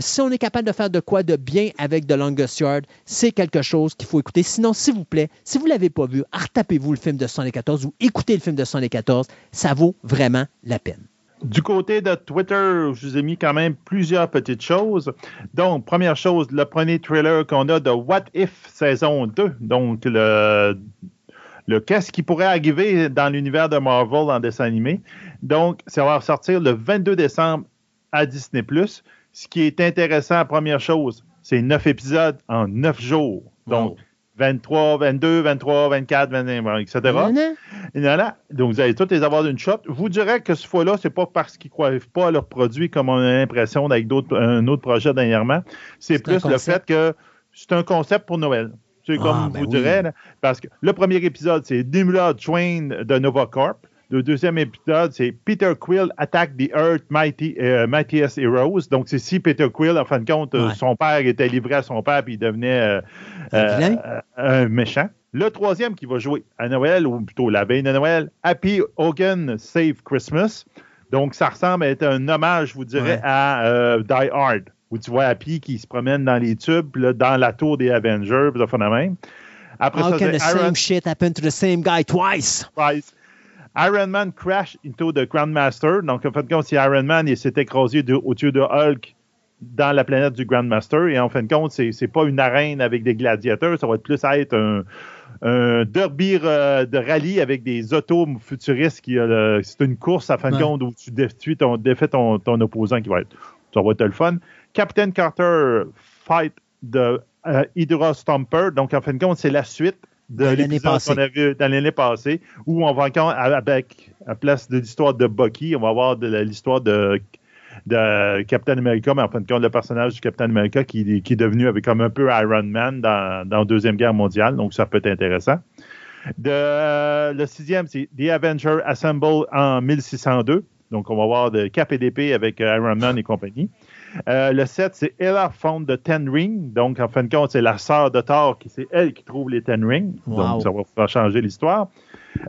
Speaker 2: si on est capable de faire de quoi de bien avec The Longest Yard, c'est quelque chose qu'il faut écouter. Sinon, s'il vous plaît, si vous ne l'avez pas vu, retapez-vous le film de 74 ou écoutez le film de 74. Ça vaut vraiment la peine.
Speaker 3: Du côté de Twitter, je vous ai mis quand même plusieurs petites choses. Donc, première chose, le premier trailer qu'on a de What If saison 2. Donc, le, le qu'est-ce qui pourrait arriver dans l'univers de Marvel en dessin animé. Donc, ça va sortir le 22 décembre à Disney+. Ce qui est intéressant, première chose, c'est neuf épisodes en neuf jours. Donc, 23, 22, 23, 24, 25, etc. Donc, vous allez tous les avoir d'une shot. Vous direz que ce fois-là, c'est pas parce qu'ils ne croient pas à leurs produits comme on a l'impression avec d'autres, un autre projet dernièrement. C'est plus le fait que c'est un concept pour Noël. C'est comme ah, ben vous direz, parce que le premier épisode, c'est Dimula Train de Nova Corp. Le deuxième épisode, c'est Peter Quill Attack the Earth Mighty, euh, Mightiest Heroes. Donc, c'est si Peter Quill, en fin de compte, son père était livré à son père puis il devenait un méchant. Le troisième qui va jouer à Noël, ou plutôt la veille de Noël, Happy Hogan Save Christmas. Donc, ça ressemble à être un hommage, je vous dirais, à euh, Die Hard, où tu vois Happy qui se promène dans les tubes, là, dans la tour des Avengers, ça fait même.
Speaker 2: Après How ça, can the same shit happen to the same guy twice?
Speaker 3: Twice. Iron Man crash into the Grandmaster. Donc, en fait, comme si Iron Man s'est écrasé au-dessus de Hulk dans la planète du Grandmaster. Et en fin de compte, c'est, c'est pas une arène avec des gladiateurs, ça va être plus être un, un derby euh, de rallye avec des autos futuristes. Qui, euh, c'est une course à fin de compte où tu défais ton, ton, opposant qui va être. Ça va être le fun. Captain Carter Fight de euh, Hydra Stomper. Donc, en fin de compte, c'est la suite de l'année passée. qu'on a vu dans l'année passée, où on va encore, avec, à place de l'histoire de Bucky, on va avoir de l'histoire de de Captain America, mais en fin de compte, le personnage du Captain America qui, qui est devenu avec comme un peu Iron Man dans, dans la Deuxième Guerre mondiale, donc ça peut être intéressant. De, le sixième, c'est The Avenger Assemble en 1602. Donc, on va voir de Cap et d'épée avec Iron Man et compagnie. Euh, le 7, c'est Ella Found the Ten Ring. Donc, en fin de compte, c'est la sœur de Thor qui c'est elle qui trouve les Ten Rings. Donc, ça va changer l'histoire.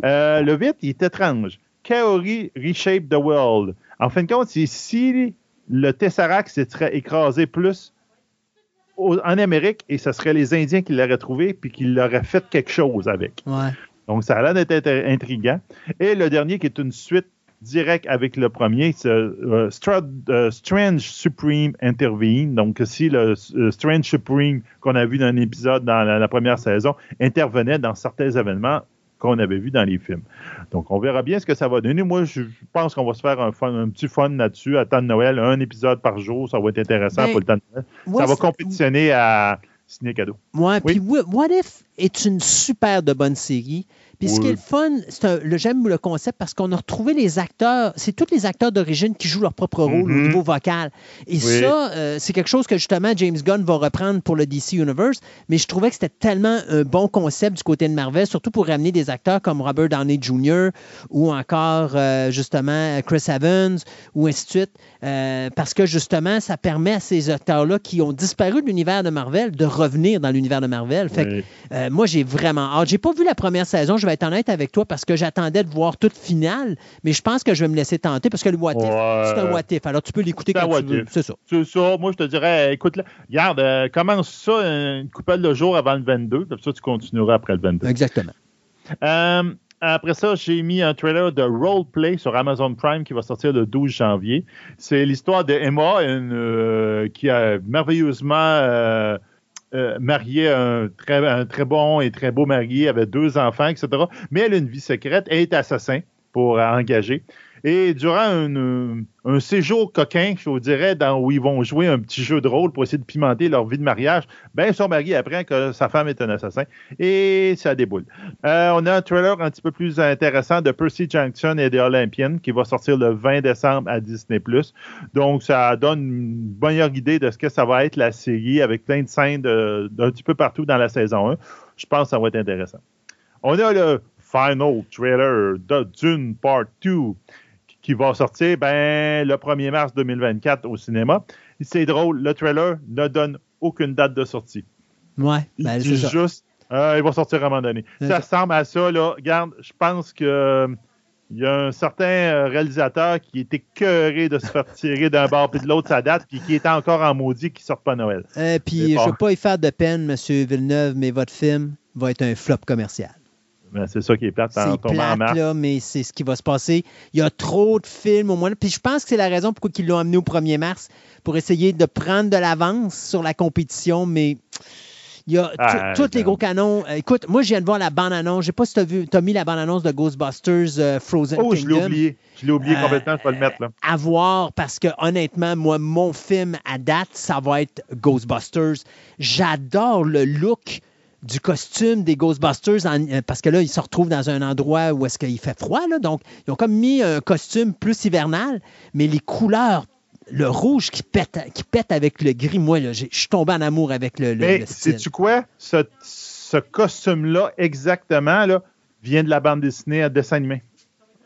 Speaker 3: Euh, le 8, il est étrange. Kaori Reshape the World. En fin de compte, c'est si le Tesseract serait écrasé plus en Amérique et ce serait les Indiens qui l'auraient trouvé puis qui l'auraient fait quelque chose avec. Donc, ça a l'air d'être intriguant. Et le dernier qui est une suite directe avec le premier, euh, euh, Strange Supreme Intervene. Donc, si le euh, Strange Supreme qu'on a vu dans un épisode dans la première saison intervenait dans certains événements, qu'on avait vu dans les films. Donc, on verra bien ce que ça va donner. Moi, je pense qu'on va se faire un, un petit fun là-dessus à temps de Noël, un épisode par jour. Ça va être intéressant ben, pour le temps de Noël. ça va compétitionner à Ciné Cadeau.
Speaker 2: Ouais, puis What If est une super de bonne série. Puis ce qui est le fun, j'aime le concept parce qu'on a retrouvé les acteurs, c'est tous les acteurs d'origine qui jouent leur propre rôle au mm-hmm. niveau vocal. Et ça, euh, c'est quelque chose que justement James Gunn va reprendre pour le DC Universe, mais je trouvais que c'était tellement un bon concept du côté de Marvel, surtout pour ramener des acteurs comme Robert Downey Jr. ou encore euh, justement Chris Evans ou ainsi de suite, euh, parce que justement, ça permet à ces acteurs-là qui ont disparu de l'univers de Marvel de revenir dans l'univers de Marvel. Fait que, moi, j'ai vraiment hâte. J'ai pas vu la première saison, je vais être honnête avec toi parce que j'attendais de voir toute finale, mais je pense que je vais me laisser tenter parce que le What If, c'est un What If. Alors, tu peux l'écouter quand tu veux. C'est ça.
Speaker 3: C'est ça. Moi, je te dirais, écoute, là, regarde, euh, commence ça une coupelle de jour avant le 22, comme ça, tu continueras après le 22.
Speaker 2: Exactement.
Speaker 3: Euh, après ça, j'ai mis un trailer de Roleplay sur Amazon Prime qui va sortir le 12 janvier. C'est l'histoire de Emma, euh, qui a merveilleusement euh, mariée un très, un très bon et très beau marié, avec deux enfants, etc. Mais elle a une vie secrète, elle est assassin pour engager. Et durant un, séjour coquin, je vous dirais, dans, où ils vont jouer un petit jeu de rôle pour essayer de pimenter leur vie de mariage, ben, son mari apprend que sa femme est un assassin et ça déboule. Euh, on a un trailer un petit peu plus intéressant de Percy Jackson et des Olympians qui va sortir le 20 décembre à Disney+. Donc, ça donne une bonne idée de ce que ça va être la série avec plein de scènes d'un petit peu partout dans la saison 1. Je pense que ça va être intéressant. On a le final trailer de Dune Part 2 qui va sortir ben, le 1er mars 2024 au cinéma. C'est drôle, le trailer ne donne aucune date de sortie.
Speaker 2: Ouais, ben,
Speaker 3: il juste, euh, il va sortir à un moment donné. Ça ressemble à ça, là. Regarde, je pense que il y a un certain euh, réalisateur qui était écœuré de se faire tirer d'un bord puis de l'autre sa date, puis qui était encore en maudit qui sort pas Noël.
Speaker 2: Et euh, puis, je ne veux pas y faire de peine, M. Villeneuve, mais votre film va être un flop commercial.
Speaker 3: Ben, c'est ça qui est plate.
Speaker 2: C'est plate, là, mais c'est ce qui va se passer. Il y a trop de films au moins. Puis je pense que c'est la raison pourquoi ils l'ont amené au 1er mars, pour essayer de prendre de l'avance sur la compétition, mais... Il y a ah, tous les gros canons. Euh, écoute, moi, je viens de voir la bande-annonce. Je sais pas si tu as, vu, as mis la bande-annonce de Ghostbusters euh, Frozen
Speaker 3: oh,
Speaker 2: Kingdom.
Speaker 3: je l'ai oublié. Je l'ai oublié complètement. Je vais le mettre là.
Speaker 2: Euh, à voir, parce que honnêtement, moi, mon film à date, ça va être Ghostbusters. J'adore le look du costume des Ghostbusters euh, parce que là, ils se retrouvent dans un endroit où est-ce qu'il fait froid. Là, donc, ils ont comme mis un costume plus hivernal, mais les couleurs le rouge qui pète, qui pète avec le gris, moi, je suis tombé en amour avec le, le,
Speaker 3: Mais sais-tu quoi? Ce, ce costume-là, exactement, là, vient de la bande dessinée à dessin animé.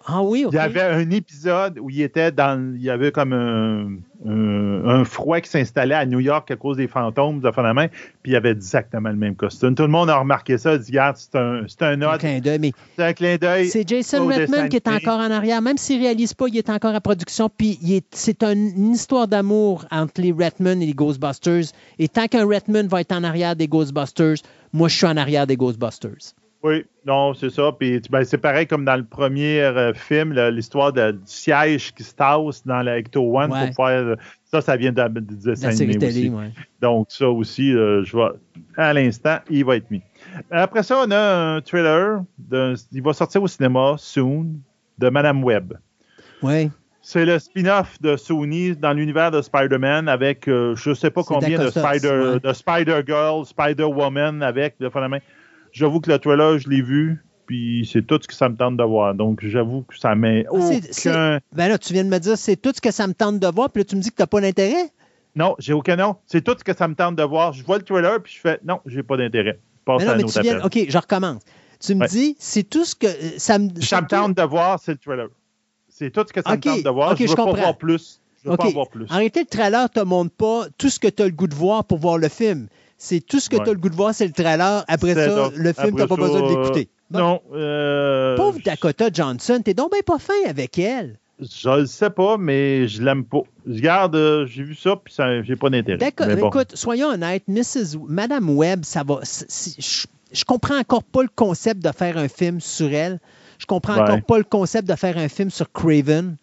Speaker 2: Ah oui,
Speaker 3: Il y avait un épisode où il était dans. Il y avait comme un, un, froid qui s'installait à New York à cause des fantômes de la main, puis il avait exactement le même costume. Tout le monde a remarqué ça. Il dit, regarde, c'est un, c'est un,
Speaker 2: d'œil.
Speaker 3: C'est un clin d'œil.
Speaker 2: C'est Jason Redman qui est encore en arrière. Même s'il ne réalise pas, il est encore à production. Puis c'est une histoire d'amour entre les Redman et les Ghostbusters. Et tant qu'un Redman va être en arrière des Ghostbusters, moi, je suis en arrière des Ghostbusters.
Speaker 3: Oui, non, c'est ça. Puis ben, c'est pareil comme dans le premier euh, film, l'histoire du siège qui se tasse dans la Ecto One pour faire. Ça, ça vient de, de,
Speaker 2: la série télé,
Speaker 3: Donc, ça aussi, euh, je vois à l'instant, il va être mis. Après ça, on a un trailer. il va sortir au cinéma soon de Madame Web.
Speaker 2: Oui.
Speaker 3: C'est le spin-off de Sony dans l'univers de Spider-Man avec euh, je ne sais pas combien de Spider, de Spider-Girl, Spider-Woman avec le phénomène. J'avoue que le trailer, je l'ai vu, puis c'est tout ce que ça me tente de voir. Donc, j'avoue que ça met ah.
Speaker 2: Ben là, tu viens de me dire, c'est tout ce que ça me tente de voir, puis là, tu me dis que tu n'as pas d'intérêt?
Speaker 3: Non, j'ai aucun nom. C'est tout ce que ça me tente de voir. Je vois le trailer, puis je fais, non, j'ai pas d'intérêt.
Speaker 2: Passe non, mais tu viens... OK, je recommence. Tu me dis, c'est tout ce que... Ça me,
Speaker 3: ça me tente de voir, c'est le trailer. C'est tout ce que ça me tente de voir. je veux pas voir plus. Je veux pas voir plus.
Speaker 2: En réalité, le trailer ne te montre pas tout ce que tu as le goût de voir pour voir le film. C'est tout ce que tu as le goût de voir, c'est le trailer. Après ça, le film, tu n'as pas besoin de l'écouter.
Speaker 3: Non. Euh,
Speaker 2: Pauvre Dakota Johnson, t'es donc bien pas fin avec elle.
Speaker 3: Je le sais pas, mais je l'aime pas. Je garde, euh, j'ai vu ça, puis j'ai pas d'intérêt.
Speaker 2: D'accord. Écoute, soyons honnêtes, Mrs. Madame Webb, ça va. je, je, comprends encore pas le concept de faire un film sur elle. Je comprends encore pas le concept de faire un film sur Craven.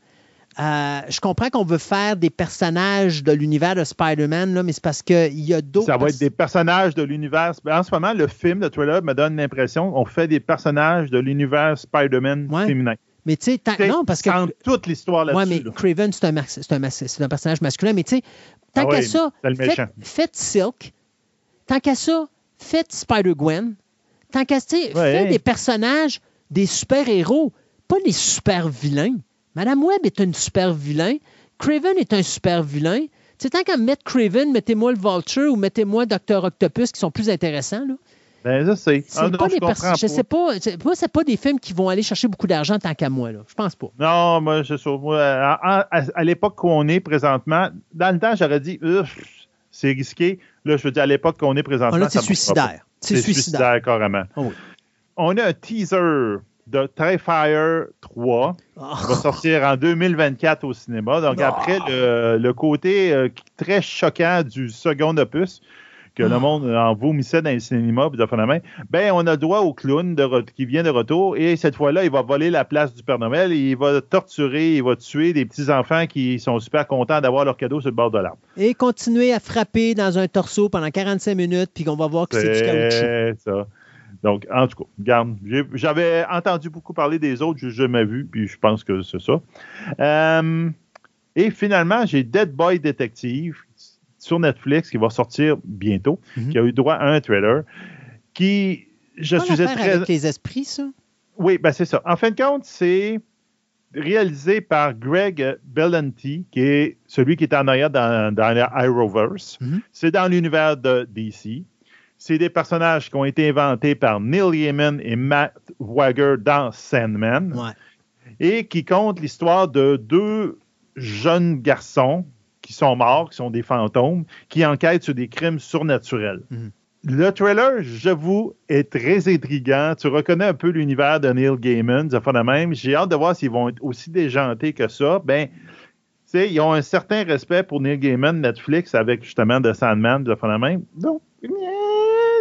Speaker 2: Euh, je comprends qu'on veut faire des personnages de l'univers de Spider-Man, mais c'est parce qu'il y a d'autres.
Speaker 3: Ça va être des personnages de l'univers. En ce moment, le film, de trailer, me donne l'impression qu'on fait des personnages de l'univers Spider-Man féminin.
Speaker 2: Mais tu sais, non, parce que.
Speaker 3: toute l'histoire là-dessus.
Speaker 2: Oui, mais Craven, c'est un, un, un, personnage masculin. Mais tu sais, tant ah qu'à ça, faites, Silk. Tant qu'à ça, faites Spider-Gwen. Tant qu'à ça, faites des personnages, des super-héros, pas des super-vilains. Madame Webb est un super vilain. Craven est un super vilain. C'est tant qu'à mettre Craven, mettez-moi le Vulture ou mettez-moi Docteur Octopus qui sont plus intéressants. Là.
Speaker 3: Ben, ça, c'est.
Speaker 2: Ah, pas des je, sais pas. C'est pas des films qui vont aller chercher beaucoup d'argent tant qu'à moi. Là. Je pense pas.
Speaker 3: Non, moi, je sais moi, à, l'époque où on est présentement, dans le temps, j'aurais dit, c'est risqué. Là, je veux dire, à l'époque qu'on est présentement.
Speaker 2: C'est suicidaire. C'est suicidaire.
Speaker 3: carrément.
Speaker 2: Oh
Speaker 3: on a un teaser de Terrifier 3 qui va sortir en 2024 au cinéma. Donc, après le, côté euh, très choquant du second opus, que le ah. monde en vomissait dans le cinéma, ben, on a droit au clown qui vient de retour et cette fois-là, il va voler la place du Père Noël et il va torturer, il va tuer des petits-enfants qui sont super contents d'avoir leur cadeau sur le bord de l'arbre.
Speaker 2: Et continuer à frapper dans un torseau pendant 45 minutes, puis qu'on va voir que c'est du caoutchouc.
Speaker 3: Ça. Donc, en tout cas, garde, j'avais entendu beaucoup parler des autres, je n'ai jamais vu, puis je pense que c'est ça. Euh, et finalement, j'ai Dead Boy Detective sur Netflix qui va sortir bientôt, mhm. qui a eu droit à un trailer, qui,
Speaker 2: je suis très... avec les esprits, ça?
Speaker 3: Oui, ben c'est ça. En fin de compte, c'est réalisé par Greg Berlanti, qui est celui qui est en arrière dans, dans Arrowverse. Mhm. C'est dans l'univers de DC c'est des personnages qui ont été inventés par Neil Gaiman et Matt Wagger dans Sandman. Et qui comptent l'histoire de deux jeunes garçons qui sont morts, qui sont des fantômes, qui enquêtent sur des crimes surnaturels. Mhm. Le trailer, j'avoue, est très intriguant. Tu reconnais un peu l'univers de Neil Gaiman, de même. J'ai hâte de voir s'ils vont être aussi déjantés que ça. Ben, ils ont un certain respect pour Neil Gaiman, Netflix, avec justement The Sandman, de même. Donc,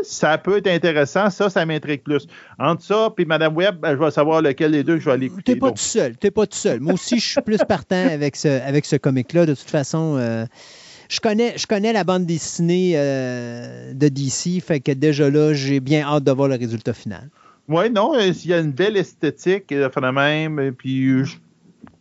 Speaker 3: ça peut être intéressant. Ça, ça m'intrigue plus. Entre ça puis Madame Webb, ben, je vais savoir lequel des deux je vais aller écouter.
Speaker 2: T'es pas tout seul. T'es pas tout seul. Moi aussi, je suis plus partant avec ce, avec ce comic-là. De toute façon, euh, je, connais, je connais la bande dessinée euh, de DC, fait que déjà là, j'ai bien hâte de voir le résultat final.
Speaker 3: Oui, non, euh, il y a une belle esthétique, de même, puis je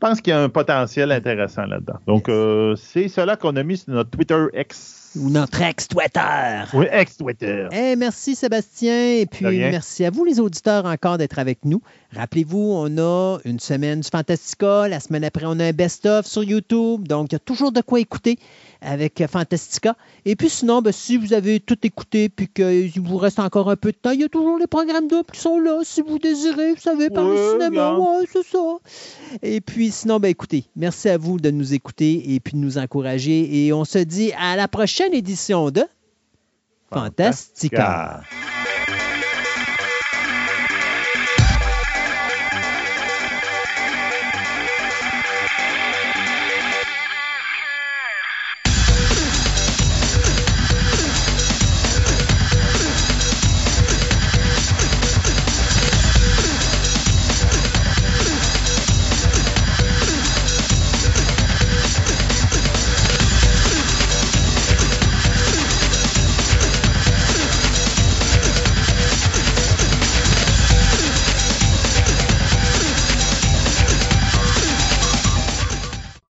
Speaker 3: pense qu'il y a un potentiel intéressant là-dedans. Donc, c'est cela qu'on a mis sur notre Twitter X
Speaker 2: ou notre ex-Twitter.
Speaker 3: Oui, ex-Twitter.
Speaker 2: Eh, merci Sébastien. Et puis merci à vous les auditeurs encore d'être avec nous. Rappelez-vous, on a une semaine du Fantastica. La semaine après, on a un best-of sur YouTube. Donc, il y a toujours de quoi écouter. Avec Fantastica. Et puis sinon, ben, si vous avez tout écouté puis qu'il vous reste encore un peu de temps, il y a toujours les programmes doubles qui sont là si vous désirez, vous savez, par le cinéma. Ouais, c'est ça. Et puis sinon, ben écoutez, merci à vous de nous écouter et puis de nous encourager. Et on se dit à la prochaine édition de Fantastica.